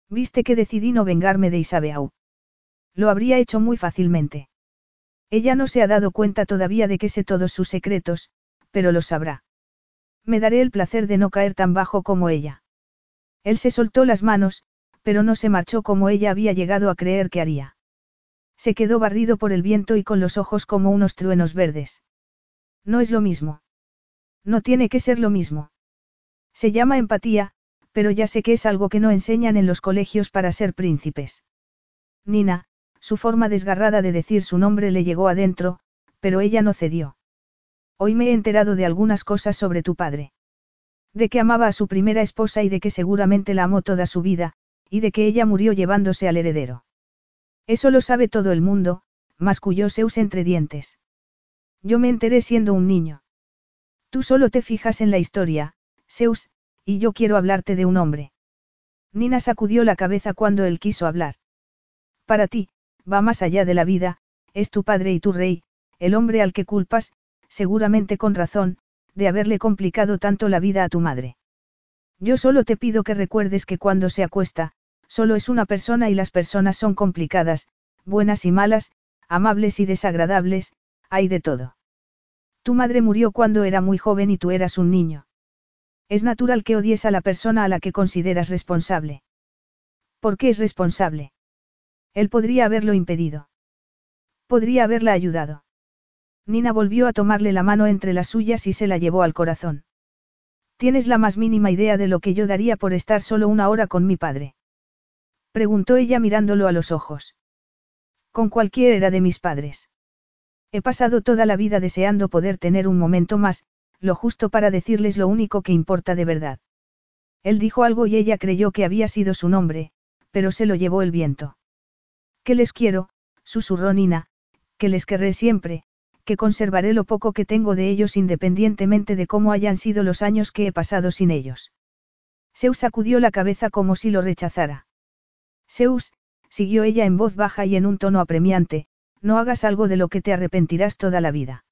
Viste que decidí no vengarme de Isabeau. Lo habría hecho muy fácilmente. Ella no se ha dado cuenta todavía de que sé todos sus secretos, pero lo sabrá. Me daré el placer de no caer tan bajo como ella. Él se soltó las manos, pero no se marchó como ella había llegado a creer que haría. Se quedó barrido por el viento y con los ojos como unos truenos verdes. No es lo mismo. No tiene que ser lo mismo. Se llama empatía, pero ya sé que es algo que no enseñan en los colegios para ser príncipes. Nina, su forma desgarrada de decir su nombre le llegó adentro, pero ella no cedió. Hoy me he enterado de algunas cosas sobre tu padre. De que amaba a su primera esposa y de que seguramente la amó toda su vida, y de que ella murió llevándose al heredero. Eso lo sabe todo el mundo, masculló Zeus entre dientes. Yo me enteré siendo un niño. Tú solo te fijas en la historia, Zeus, y yo quiero hablarte de un hombre. Nina sacudió la cabeza cuando él quiso hablar. Para ti, va más allá de la vida, es tu padre y tu rey, el hombre al que culpas, seguramente con razón, de haberle complicado tanto la vida a tu madre. Yo solo te pido que recuerdes que cuando se acuesta, solo es una persona y las personas son complicadas, buenas y malas, amables y desagradables, hay de todo. Tu madre murió cuando era muy joven y tú eras un niño. Es natural que odies a la persona a la que consideras responsable. ¿Por qué es responsable? Él podría haberlo impedido. Podría haberla ayudado. Nina volvió a tomarle la mano entre las suyas y se la llevó al corazón. ¿Tienes la más mínima idea de lo que yo daría por estar solo una hora con mi padre? Preguntó ella mirándolo a los ojos. Con cualquiera de mis padres. He pasado toda la vida deseando poder tener un momento más, lo justo para decirles lo único que importa de verdad. Él dijo algo y ella creyó que había sido su nombre, pero se lo llevó el viento. Que les quiero, susurró Nina, que les querré siempre, que conservaré lo poco que tengo de ellos independientemente de cómo hayan sido los años que he pasado sin ellos. Zeus sacudió la cabeza como si lo rechazara. Zeus, siguió ella en voz baja y en un tono apremiante, no hagas algo de lo que te arrepentirás toda la vida.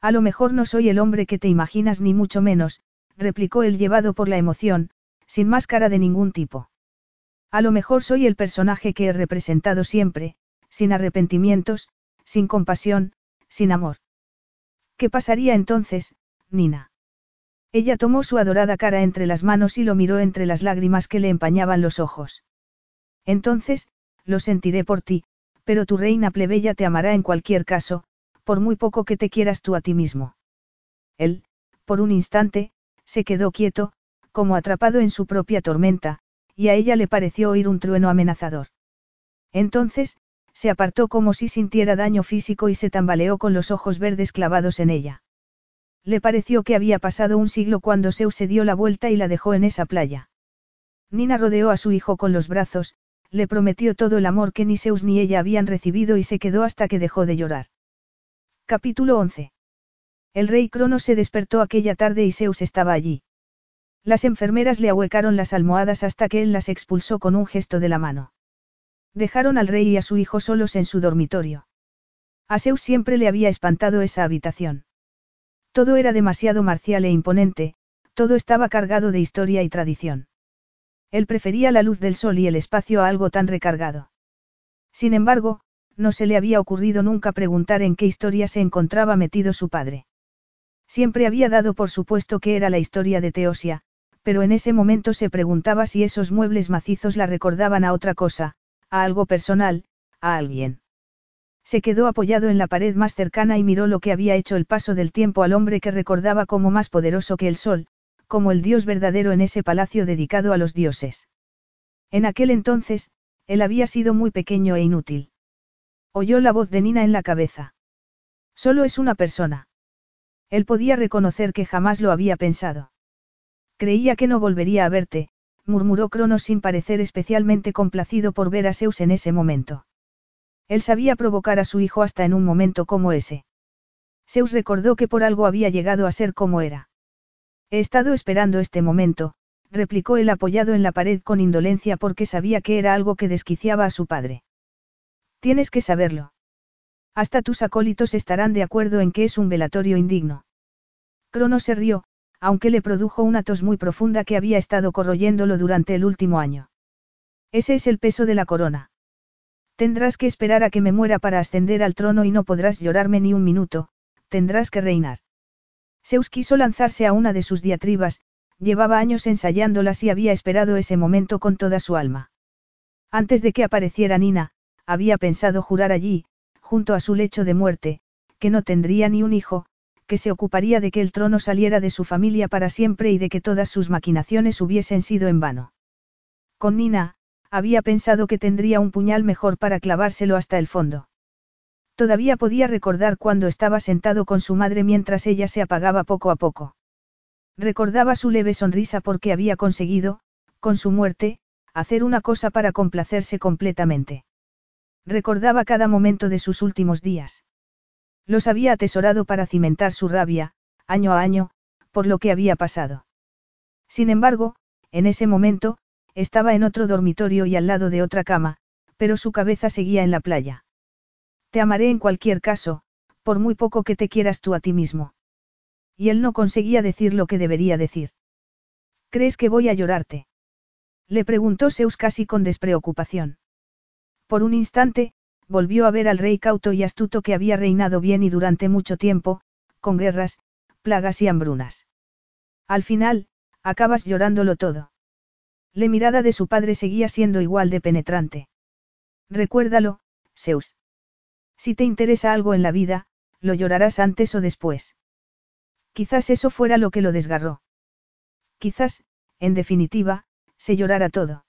A lo mejor no soy el hombre que te imaginas ni mucho menos, replicó él llevado por la emoción, sin máscara de ningún tipo. A lo mejor soy el personaje que he representado siempre, sin arrepentimientos, sin compasión, sin amor. ¿Qué pasaría entonces, Nina? Ella tomó su adorada cara entre las manos y lo miró entre las lágrimas que le empañaban los ojos. Entonces, lo sentiré por ti, pero tu reina plebeya te amará en cualquier caso, por muy poco que te quieras tú a ti mismo. Él, por un instante, se quedó quieto, como atrapado en su propia tormenta, y a ella le pareció oír un trueno amenazador. Entonces, se apartó como si sintiera daño físico y se tambaleó con los ojos verdes clavados en ella. Le pareció que había pasado un siglo cuando Zeus se dio la vuelta y la dejó en esa playa. Nina rodeó a su hijo con los brazos, le prometió todo el amor que ni Zeus ni ella habían recibido y se quedó hasta que dejó de llorar. Capítulo 11. El rey Cronos se despertó aquella tarde y Zeus estaba allí. Las enfermeras le ahuecaron las almohadas hasta que él las expulsó con un gesto de la mano. Dejaron al rey y a su hijo solos en su dormitorio. A Zeus siempre le había espantado esa habitación. Todo era demasiado marcial e imponente, todo estaba cargado de historia y tradición. Él prefería la luz del sol y el espacio a algo tan recargado. Sin embargo, no se le había ocurrido nunca preguntar en qué historia se encontraba metido su padre. Siempre había dado por supuesto que era la historia de Teosia, pero en ese momento se preguntaba si esos muebles macizos la recordaban a otra cosa, a algo personal, a alguien. Se quedó apoyado en la pared más cercana y miró lo que había hecho el paso del tiempo al hombre que recordaba como más poderoso que el sol, como el dios verdadero en ese palacio dedicado a los dioses. En aquel entonces, él había sido muy pequeño e inútil. Oyó la voz de Nina en la cabeza. Solo es una persona. Él podía reconocer que jamás lo había pensado. Creía que no volvería a verte, murmuró Cronos sin parecer especialmente complacido por ver a Zeus en ese momento. Él sabía provocar a su hijo hasta en un momento como ese. Zeus recordó que por algo había llegado a ser como era. He estado esperando este momento, replicó él apoyado en la pared con indolencia porque sabía que era algo que desquiciaba a su padre. Tienes que saberlo. Hasta tus acólitos estarán de acuerdo en que es un velatorio indigno. Crono se rió, aunque le produjo una tos muy profunda que había estado corroyéndolo durante el último año. Ese es el peso de la corona. Tendrás que esperar a que me muera para ascender al trono y no podrás llorarme ni un minuto, tendrás que reinar. Zeus quiso lanzarse a una de sus diatribas, llevaba años ensayándolas y había esperado ese momento con toda su alma. Antes de que apareciera Nina, había pensado jurar allí, junto a su lecho de muerte, que no tendría ni un hijo, que se ocuparía de que el trono saliera de su familia para siempre y de que todas sus maquinaciones hubiesen sido en vano. Con Nina, había pensado que tendría un puñal mejor para clavárselo hasta el fondo. Todavía podía recordar cuando estaba sentado con su madre mientras ella se apagaba poco a poco. Recordaba su leve sonrisa porque había conseguido, con su muerte, hacer una cosa para complacerse completamente. Recordaba cada momento de sus últimos días. Los había atesorado para cimentar su rabia, año a año, por lo que había pasado. Sin embargo, en ese momento, estaba en otro dormitorio y al lado de otra cama, pero su cabeza seguía en la playa. Te amaré en cualquier caso, por muy poco que te quieras tú a ti mismo. Y él no conseguía decir lo que debería decir. ¿Crees que voy a llorarte? Le preguntó Zeus casi con despreocupación. Por un instante, volvió a ver al rey cauto y astuto que había reinado bien y durante mucho tiempo, con guerras, plagas y hambrunas. Al final, Acabas llorándolo todo. La mirada de su padre seguía siendo igual de penetrante. Recuérdalo, Zeus. Si te interesa algo en la vida, lo llorarás antes o después. Quizás eso fuera lo que lo desgarró. Quizás, en definitiva, se llorara todo.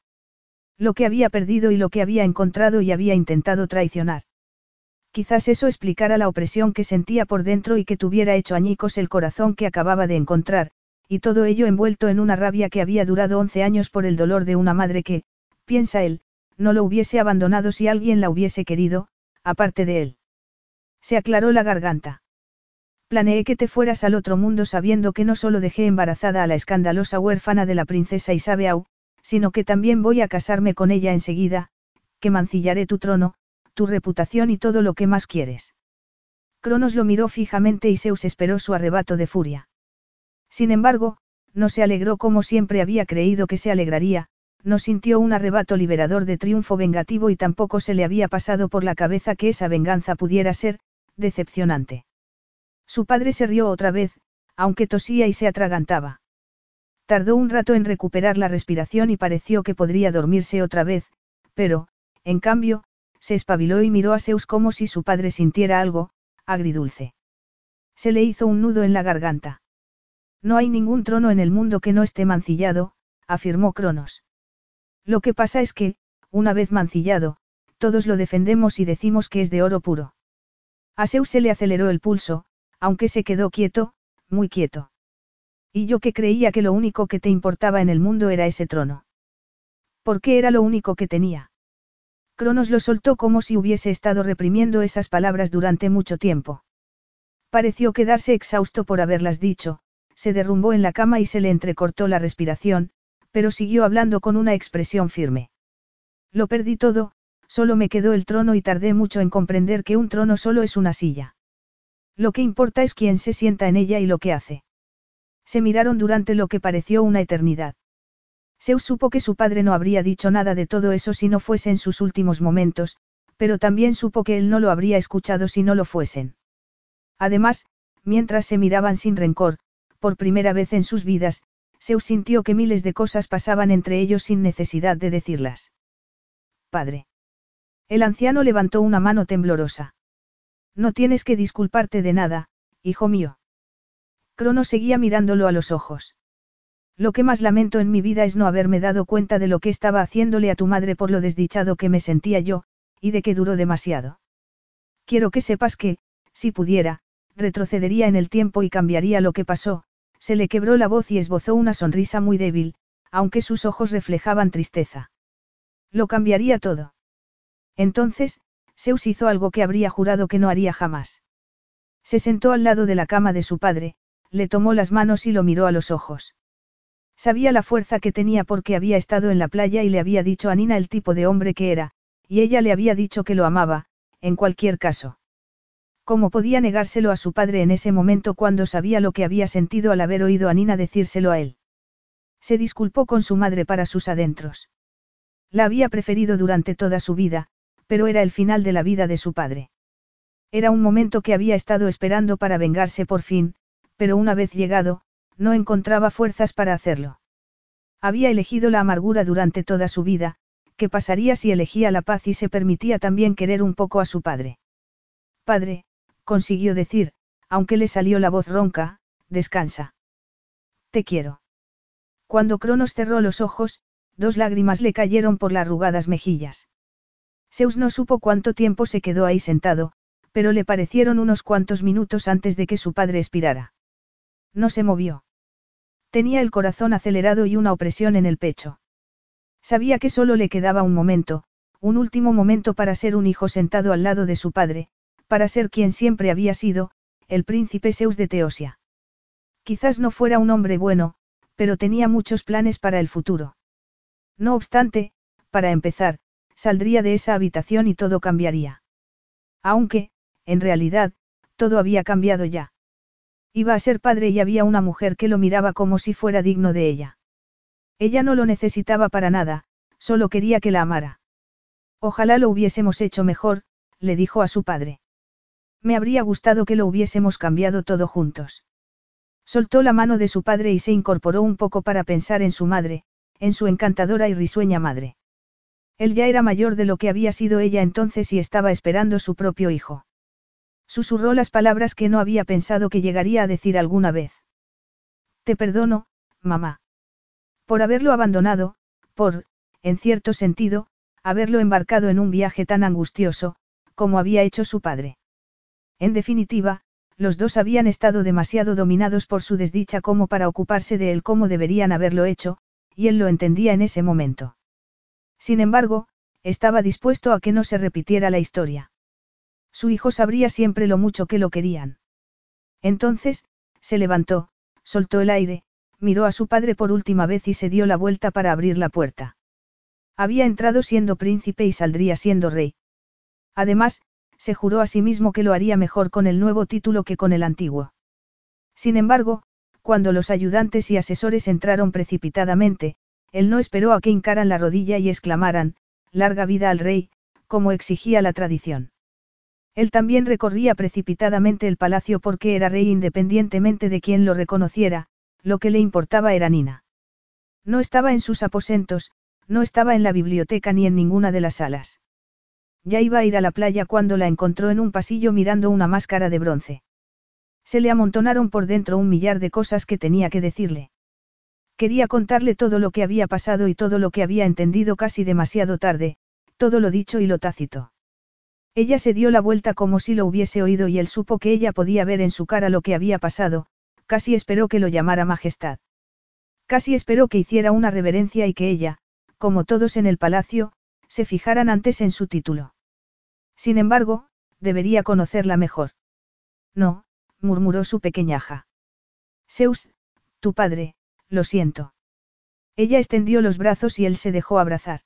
Lo que había perdido y lo que había encontrado y había intentado traicionar. Quizás eso explicara la opresión que sentía por dentro y que tuviera hecho añicos el corazón que acababa de encontrar, y todo ello envuelto en una rabia que había durado once años por el dolor de una madre que, piensa él, no lo hubiese abandonado si alguien la hubiese querido, aparte de él. Se aclaró la garganta. Planeé que te fueras al otro mundo sabiendo que no solo dejé embarazada a la escandalosa huérfana de la princesa Isabeau, sino que también voy a casarme con ella enseguida, que mancillaré tu trono, tu reputación y todo lo que más quieres. Cronos lo miró fijamente y Zeus esperó su arrebato de furia. Sin embargo, no se alegró como siempre había creído que se alegraría, no sintió un arrebato liberador de triunfo vengativo y tampoco se le había pasado por la cabeza que esa venganza pudiera ser, decepcionante. Su padre se rió otra vez, aunque tosía y se atragantaba. Tardó un rato en recuperar la respiración y pareció que podría dormirse otra vez, pero, en cambio, se espabiló y miró a Zeus como si su padre sintiera algo, agridulce. Se le hizo un nudo en la garganta. No hay ningún trono en el mundo que no esté mancillado, afirmó Cronos. Lo que pasa es que, una vez mancillado, todos lo defendemos y decimos que es de oro puro. A Zeus se le aceleró el pulso, aunque se quedó quieto, muy quieto. Y yo que creía que lo único que te importaba en el mundo era ese trono. ¿Por qué era lo único que tenía? Cronos lo soltó como si hubiese estado reprimiendo esas palabras durante mucho tiempo. Pareció quedarse exhausto por haberlas dicho, se derrumbó en la cama y se le entrecortó la respiración, pero siguió hablando con una expresión firme. Lo perdí todo, solo me quedó el trono y tardé mucho en comprender que un trono solo es una silla. Lo que importa es quién se sienta en ella y lo que hace. Se miraron durante lo que pareció una eternidad. Zeus supo que su padre no habría dicho nada de todo eso si no fuesen sus últimos momentos, pero también supo que él no lo habría escuchado si no lo fuesen. Además, mientras se miraban sin rencor, por primera vez en sus vidas, Zeus sintió que miles de cosas pasaban entre ellos sin necesidad de decirlas. Padre. El anciano levantó una mano temblorosa. No tienes que disculparte de nada, hijo mío. Crono seguía mirándolo a los ojos. Lo que más lamento en mi vida es no haberme dado cuenta de lo que estaba haciéndole a tu madre por lo desdichado que me sentía yo, y de que duró demasiado. Quiero que sepas que, si pudiera, retrocedería en el tiempo y cambiaría lo que pasó, se le quebró la voz y esbozó una sonrisa muy débil, aunque sus ojos reflejaban tristeza. Lo cambiaría todo. Entonces, Zeus hizo algo que habría jurado que no haría jamás. Se sentó al lado de la cama de su padre, le tomó las manos y lo miró a los ojos. Sabía la fuerza que tenía porque había estado en la playa y le había dicho a Nina el tipo de hombre que era, y ella le había dicho que lo amaba, en cualquier caso. ¿Cómo podía negárselo a su padre en ese momento cuando sabía lo que había sentido al haber oído a Nina decírselo a él? Se disculpó con su madre para sus adentros. La había preferido durante toda su vida, pero era el final de la vida de su padre. Era un momento que había estado esperando para vengarse por fin, pero una vez llegado, no encontraba fuerzas para hacerlo. Había elegido la amargura durante toda su vida, ¿qué pasaría si elegía la paz y se permitía también querer un poco a su padre? Padre, consiguió decir, aunque le salió la voz ronca, descansa. Te quiero. Cuando Cronos cerró los ojos, dos lágrimas le cayeron por las arrugadas mejillas. Zeus no supo cuánto tiempo se quedó ahí sentado, pero le parecieron unos cuantos minutos antes de que su padre expirara. No se movió. Tenía el corazón acelerado y una opresión en el pecho. Sabía que solo le quedaba un momento, un último momento para ser un hijo sentado al lado de su padre, para ser quien siempre había sido, el príncipe Zeus de Teosia. Quizás no fuera un hombre bueno, pero tenía muchos planes para el futuro. No obstante, para empezar, saldría de esa habitación y todo cambiaría. Aunque, en realidad, todo había cambiado ya. Iba a ser padre y había una mujer que lo miraba como si fuera digno de ella. Ella no lo necesitaba para nada, solo quería que la amara. Ojalá lo hubiésemos hecho mejor, le dijo a su padre. Me habría gustado que lo hubiésemos cambiado todo juntos. Soltó la mano de su padre y se incorporó un poco para pensar en su madre, en su encantadora y risueña madre. Él ya era mayor de lo que había sido ella entonces y estaba esperando su propio hijo. Susurró las palabras que no había pensado que llegaría a decir alguna vez. Te perdono, mamá. Por haberlo abandonado, por, en cierto sentido, haberlo embarcado en un viaje tan angustioso, como había hecho su padre. En definitiva, los dos habían estado demasiado dominados por su desdicha como para ocuparse de él como deberían haberlo hecho, y él lo entendía en ese momento. Sin embargo, estaba dispuesto a que no se repitiera la historia. Su hijo sabría siempre lo mucho que lo querían. Entonces, se levantó, soltó el aire, miró a su padre por última vez y se dio la vuelta para abrir la puerta. Había entrado siendo príncipe y saldría siendo rey. Además, se juró a sí mismo que lo haría mejor con el nuevo título que con el antiguo. Sin embargo, cuando los ayudantes y asesores entraron precipitadamente, él no esperó a que hincaran la rodilla y exclamaran, larga vida al rey, como exigía la tradición. Él también recorría precipitadamente el palacio porque era rey independientemente de quien lo reconociera, lo que le importaba era Nina. No estaba en sus aposentos, no estaba en la biblioteca ni en ninguna de las salas. Ya iba a ir a la playa cuando la encontró en un pasillo mirando una máscara de bronce. Se le amontonaron por dentro un millar de cosas que tenía que decirle. Quería contarle todo lo que había pasado y todo lo que había entendido casi demasiado tarde, todo lo dicho y lo tácito. Ella se dio la vuelta como si lo hubiese oído y él supo que ella podía ver en su cara lo que había pasado, casi esperó que lo llamara Majestad. Casi esperó que hiciera una reverencia y que ella, como todos en el palacio, se fijaran antes en su título. Sin embargo, debería conocerla mejor. No, murmuró su pequeñaja. Zeus, tu padre, lo siento. Ella extendió los brazos y él se dejó abrazar.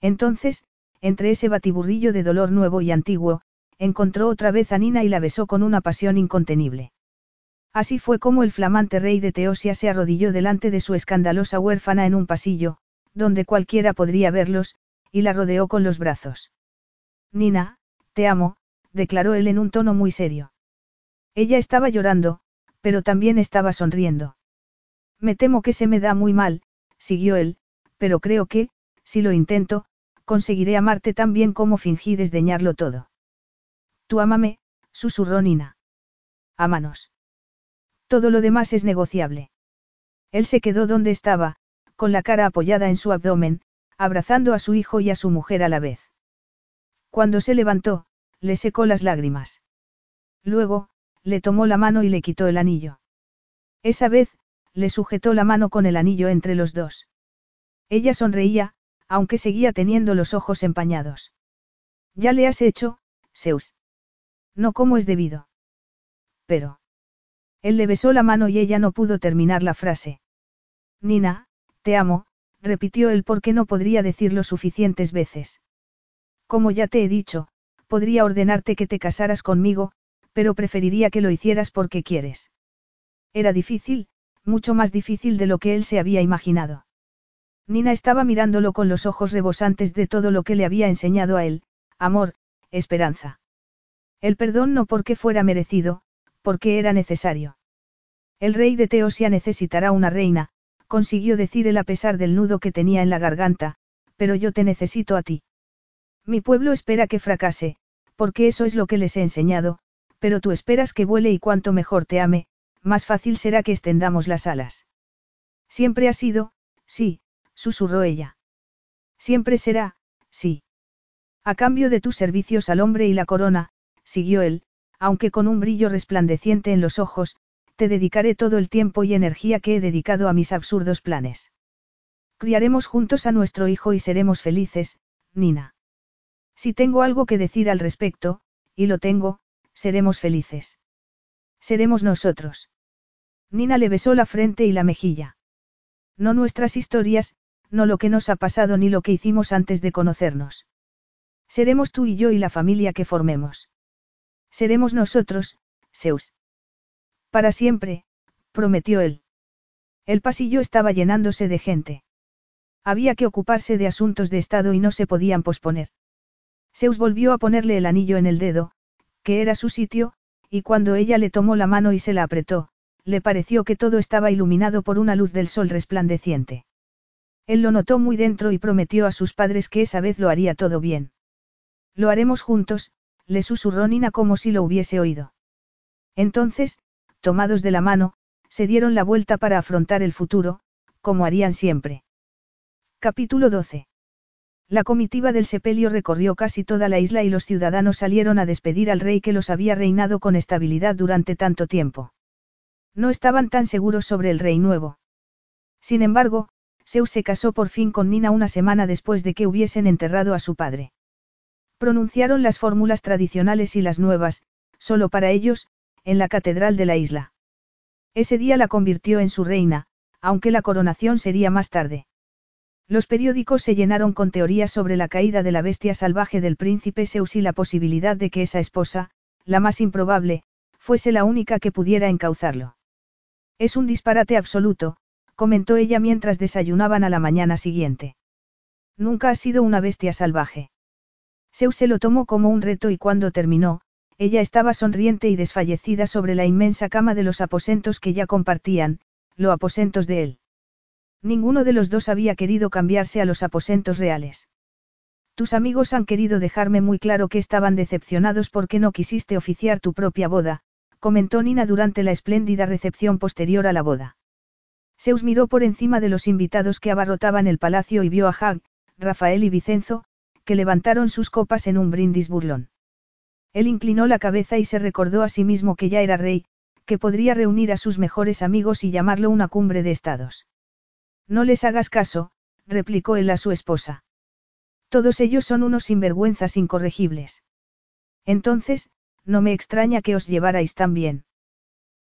Entonces, entre ese batiburrillo de dolor nuevo y antiguo, encontró otra vez a Nina y la besó con una pasión incontenible. Así fue como el flamante rey de Teosia se arrodilló delante de su escandalosa huérfana en un pasillo, donde cualquiera podría verlos, y la rodeó con los brazos. Nina, te amo, declaró él en un tono muy serio. Ella estaba llorando, pero también estaba sonriendo. Me temo que se me da muy mal, siguió él, pero creo que, si lo intento, conseguiré amarte tan bien como fingí desdeñarlo todo. Tú ámame, susurró Nina. Ámanos. Todo lo demás es negociable. Él se quedó donde estaba, con la cara apoyada en su abdomen, abrazando a su hijo y a su mujer a la vez. Cuando se levantó, le secó las lágrimas. Luego, le tomó la mano y le quitó el anillo. Esa vez, le sujetó la mano con el anillo entre los dos. Ella sonreía, aunque seguía teniendo los ojos empañados. Ya le has hecho, Zeus. No como es debido. Pero. Él le besó la mano y ella no pudo terminar la frase. Nina, te amo, repitió él porque no podría decirlo suficientes veces. Como ya te he dicho, podría ordenarte que te casaras conmigo, pero preferiría que lo hicieras porque quieres. Era difícil, mucho más difícil de lo que él se había imaginado. Nina estaba mirándolo con los ojos rebosantes de todo lo que le había enseñado a él, amor, esperanza. El perdón no porque fuera merecido, porque era necesario. El rey de Teosia necesitará una reina, consiguió decir él a pesar del nudo que tenía en la garganta, pero yo te necesito a ti. Mi pueblo espera que fracase, porque eso es lo que les he enseñado, pero tú esperas que vuele y cuanto mejor te ame, más fácil será que extendamos las alas. Siempre ha sido, sí, susurró ella. Siempre será, sí. A cambio de tus servicios al hombre y la corona, siguió él, aunque con un brillo resplandeciente en los ojos, te dedicaré todo el tiempo y energía que he dedicado a mis absurdos planes. Criaremos juntos a nuestro hijo y seremos felices, Nina. Si tengo algo que decir al respecto, y lo tengo, seremos felices. Seremos nosotros. Nina le besó la frente y la mejilla. No nuestras historias, no lo que nos ha pasado ni lo que hicimos antes de conocernos. Seremos tú y yo y la familia que formemos. Seremos nosotros, Zeus. Para siempre, prometió él. El pasillo estaba llenándose de gente. Había que ocuparse de asuntos de Estado y no se podían posponer. Zeus volvió a ponerle el anillo en el dedo, que era su sitio, y cuando ella le tomó la mano y se la apretó, le pareció que todo estaba iluminado por una luz del sol resplandeciente. Él lo notó muy dentro y prometió a sus padres que esa vez lo haría todo bien. Lo haremos juntos, le susurró Nina como si lo hubiese oído. Entonces, tomados de la mano, se dieron la vuelta para afrontar el futuro, como harían siempre. Capítulo 12. La comitiva del sepelio recorrió casi toda la isla y los ciudadanos salieron a despedir al rey que los había reinado con estabilidad durante tanto tiempo. No estaban tan seguros sobre el rey nuevo. Sin embargo, Zeus se casó por fin con Nina una semana después de que hubiesen enterrado a su padre. Pronunciaron las fórmulas tradicionales y las nuevas, solo para ellos, en la catedral de la isla. Ese día la convirtió en su reina, aunque la coronación sería más tarde. Los periódicos se llenaron con teorías sobre la caída de la bestia salvaje del príncipe Zeus y la posibilidad de que esa esposa, la más improbable, fuese la única que pudiera encauzarlo. Es un disparate absoluto, comentó ella mientras desayunaban a la mañana siguiente. Nunca ha sido una bestia salvaje. Zeus se lo tomó como un reto y cuando terminó, ella estaba sonriente y desfallecida sobre la inmensa cama de los aposentos que ya compartían, los aposentos de él. Ninguno de los dos había querido cambiarse a los aposentos reales. Tus amigos han querido dejarme muy claro que estaban decepcionados porque no quisiste oficiar tu propia boda, comentó Nina durante la espléndida recepción posterior a la boda. Zeus miró por encima de los invitados que abarrotaban el palacio y vio a Hag, Rafael y Vicenzo, que levantaron sus copas en un brindis burlón. Él inclinó la cabeza y se recordó a sí mismo que ya era rey, que podría reunir a sus mejores amigos y llamarlo una cumbre de estados. No les hagas caso, replicó él a su esposa. Todos ellos son unos sinvergüenzas incorregibles. Entonces, no me extraña que os llevarais tan bien.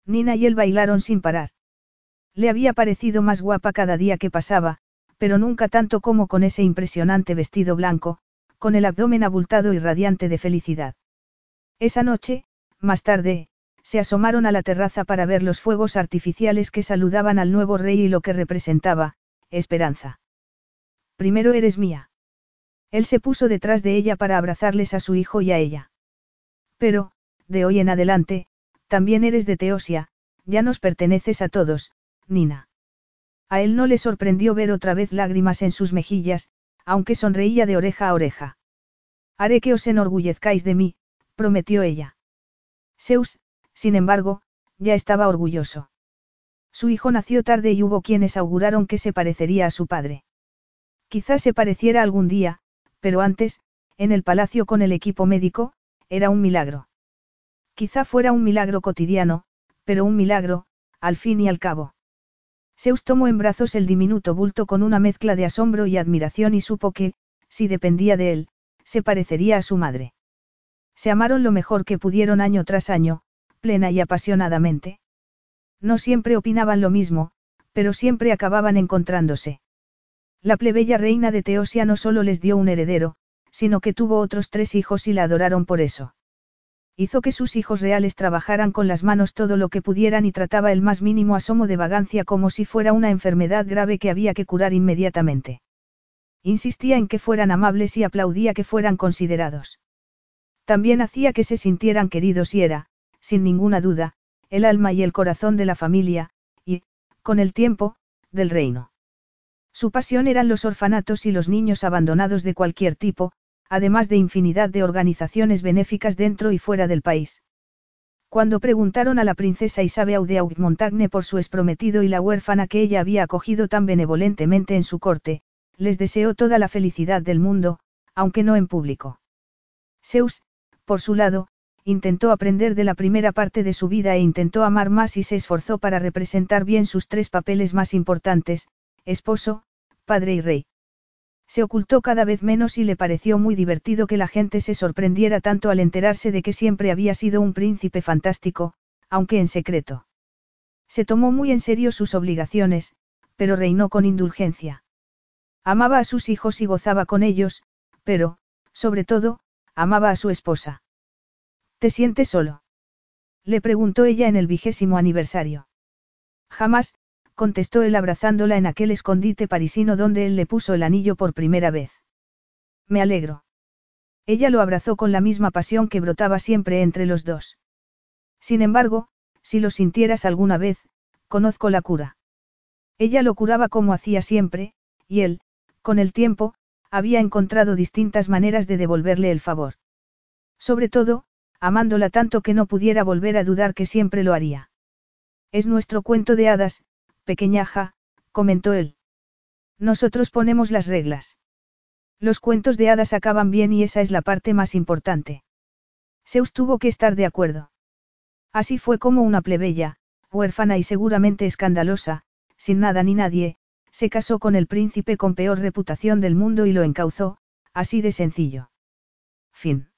Nina y él bailaron sin parar. Le había parecido más guapa cada día que pasaba, pero nunca tanto como con ese impresionante vestido blanco, con el abdomen abultado y radiante de felicidad. Esa noche, más tarde, se asomaron a la terraza para ver los fuegos artificiales que saludaban al nuevo rey y lo que representaba, esperanza. Primero eres mía. Él se puso detrás de ella para abrazarles a su hijo y a ella. Pero, de hoy en adelante, también eres de Teosia, ya nos perteneces a todos, Nina. A él no le sorprendió ver otra vez lágrimas en sus mejillas, aunque sonreía de oreja a oreja. Haré que os enorgullezcáis de mí, prometió ella. Zeus, sin embargo, ya estaba orgulloso. Su hijo nació tarde y hubo quienes auguraron que se parecería a su padre. Quizás se pareciera algún día, pero antes, en el palacio con el equipo médico, era un milagro. Quizá fuera un milagro cotidiano, pero un milagro, al fin y al cabo. Zeus tomó en brazos el diminuto bulto con una mezcla de asombro y admiración y supo que, si dependía de él, se parecería a su madre. Se amaron lo mejor que pudieron año tras año, plena y apasionadamente. No siempre opinaban lo mismo, pero siempre acababan encontrándose. La plebeya reina de Teosia no solo les dio un heredero, sino que tuvo otros tres hijos y la adoraron por eso. Hizo que sus hijos reales trabajaran con las manos todo lo que pudieran y trataba el más mínimo asomo de vagancia como si fuera una enfermedad grave que había que curar inmediatamente. Insistía en que fueran amables y aplaudía que fueran considerados. También hacía que se sintieran queridos y era, sin ninguna duda, el alma y el corazón de la familia, y, con el tiempo, del reino. Su pasión eran los orfanatos y los niños abandonados de cualquier tipo, además de infinidad de organizaciones benéficas dentro y fuera del país. Cuando preguntaron a la princesa Isabel de Montagne por su exprometido y la huérfana que ella había acogido tan benevolentemente en su corte, les deseó toda la felicidad del mundo, aunque no en público. Zeus, por su lado, intentó aprender de la primera parte de su vida e intentó amar más y se esforzó para representar bien sus tres papeles más importantes, esposo, padre y rey. Se ocultó cada vez menos y le pareció muy divertido que la gente se sorprendiera tanto al enterarse de que siempre había sido un príncipe fantástico, aunque en secreto. Se tomó muy en serio sus obligaciones, pero reinó con indulgencia. Amaba a sus hijos y gozaba con ellos, pero, sobre todo, amaba a su esposa. ¿Te sientes solo? Le preguntó ella en el vigésimo aniversario. Jamás, contestó él abrazándola en aquel escondite parisino donde él le puso el anillo por primera vez. Me alegro. Ella lo abrazó con la misma pasión que brotaba siempre entre los dos. Sin embargo, si lo sintieras alguna vez, conozco la cura. Ella lo curaba como hacía siempre, y él, con el tiempo, había encontrado distintas maneras de devolverle el favor. Sobre todo, amándola tanto que no pudiera volver a dudar que siempre lo haría. Es nuestro cuento de hadas, pequeñaja, comentó él. Nosotros ponemos las reglas. Los cuentos de hadas acaban bien y esa es la parte más importante. Zeus tuvo que estar de acuerdo. Así fue como una plebeya, huérfana y seguramente escandalosa, sin nada ni nadie, se casó con el príncipe con peor reputación del mundo y lo encauzó, así de sencillo. Fin.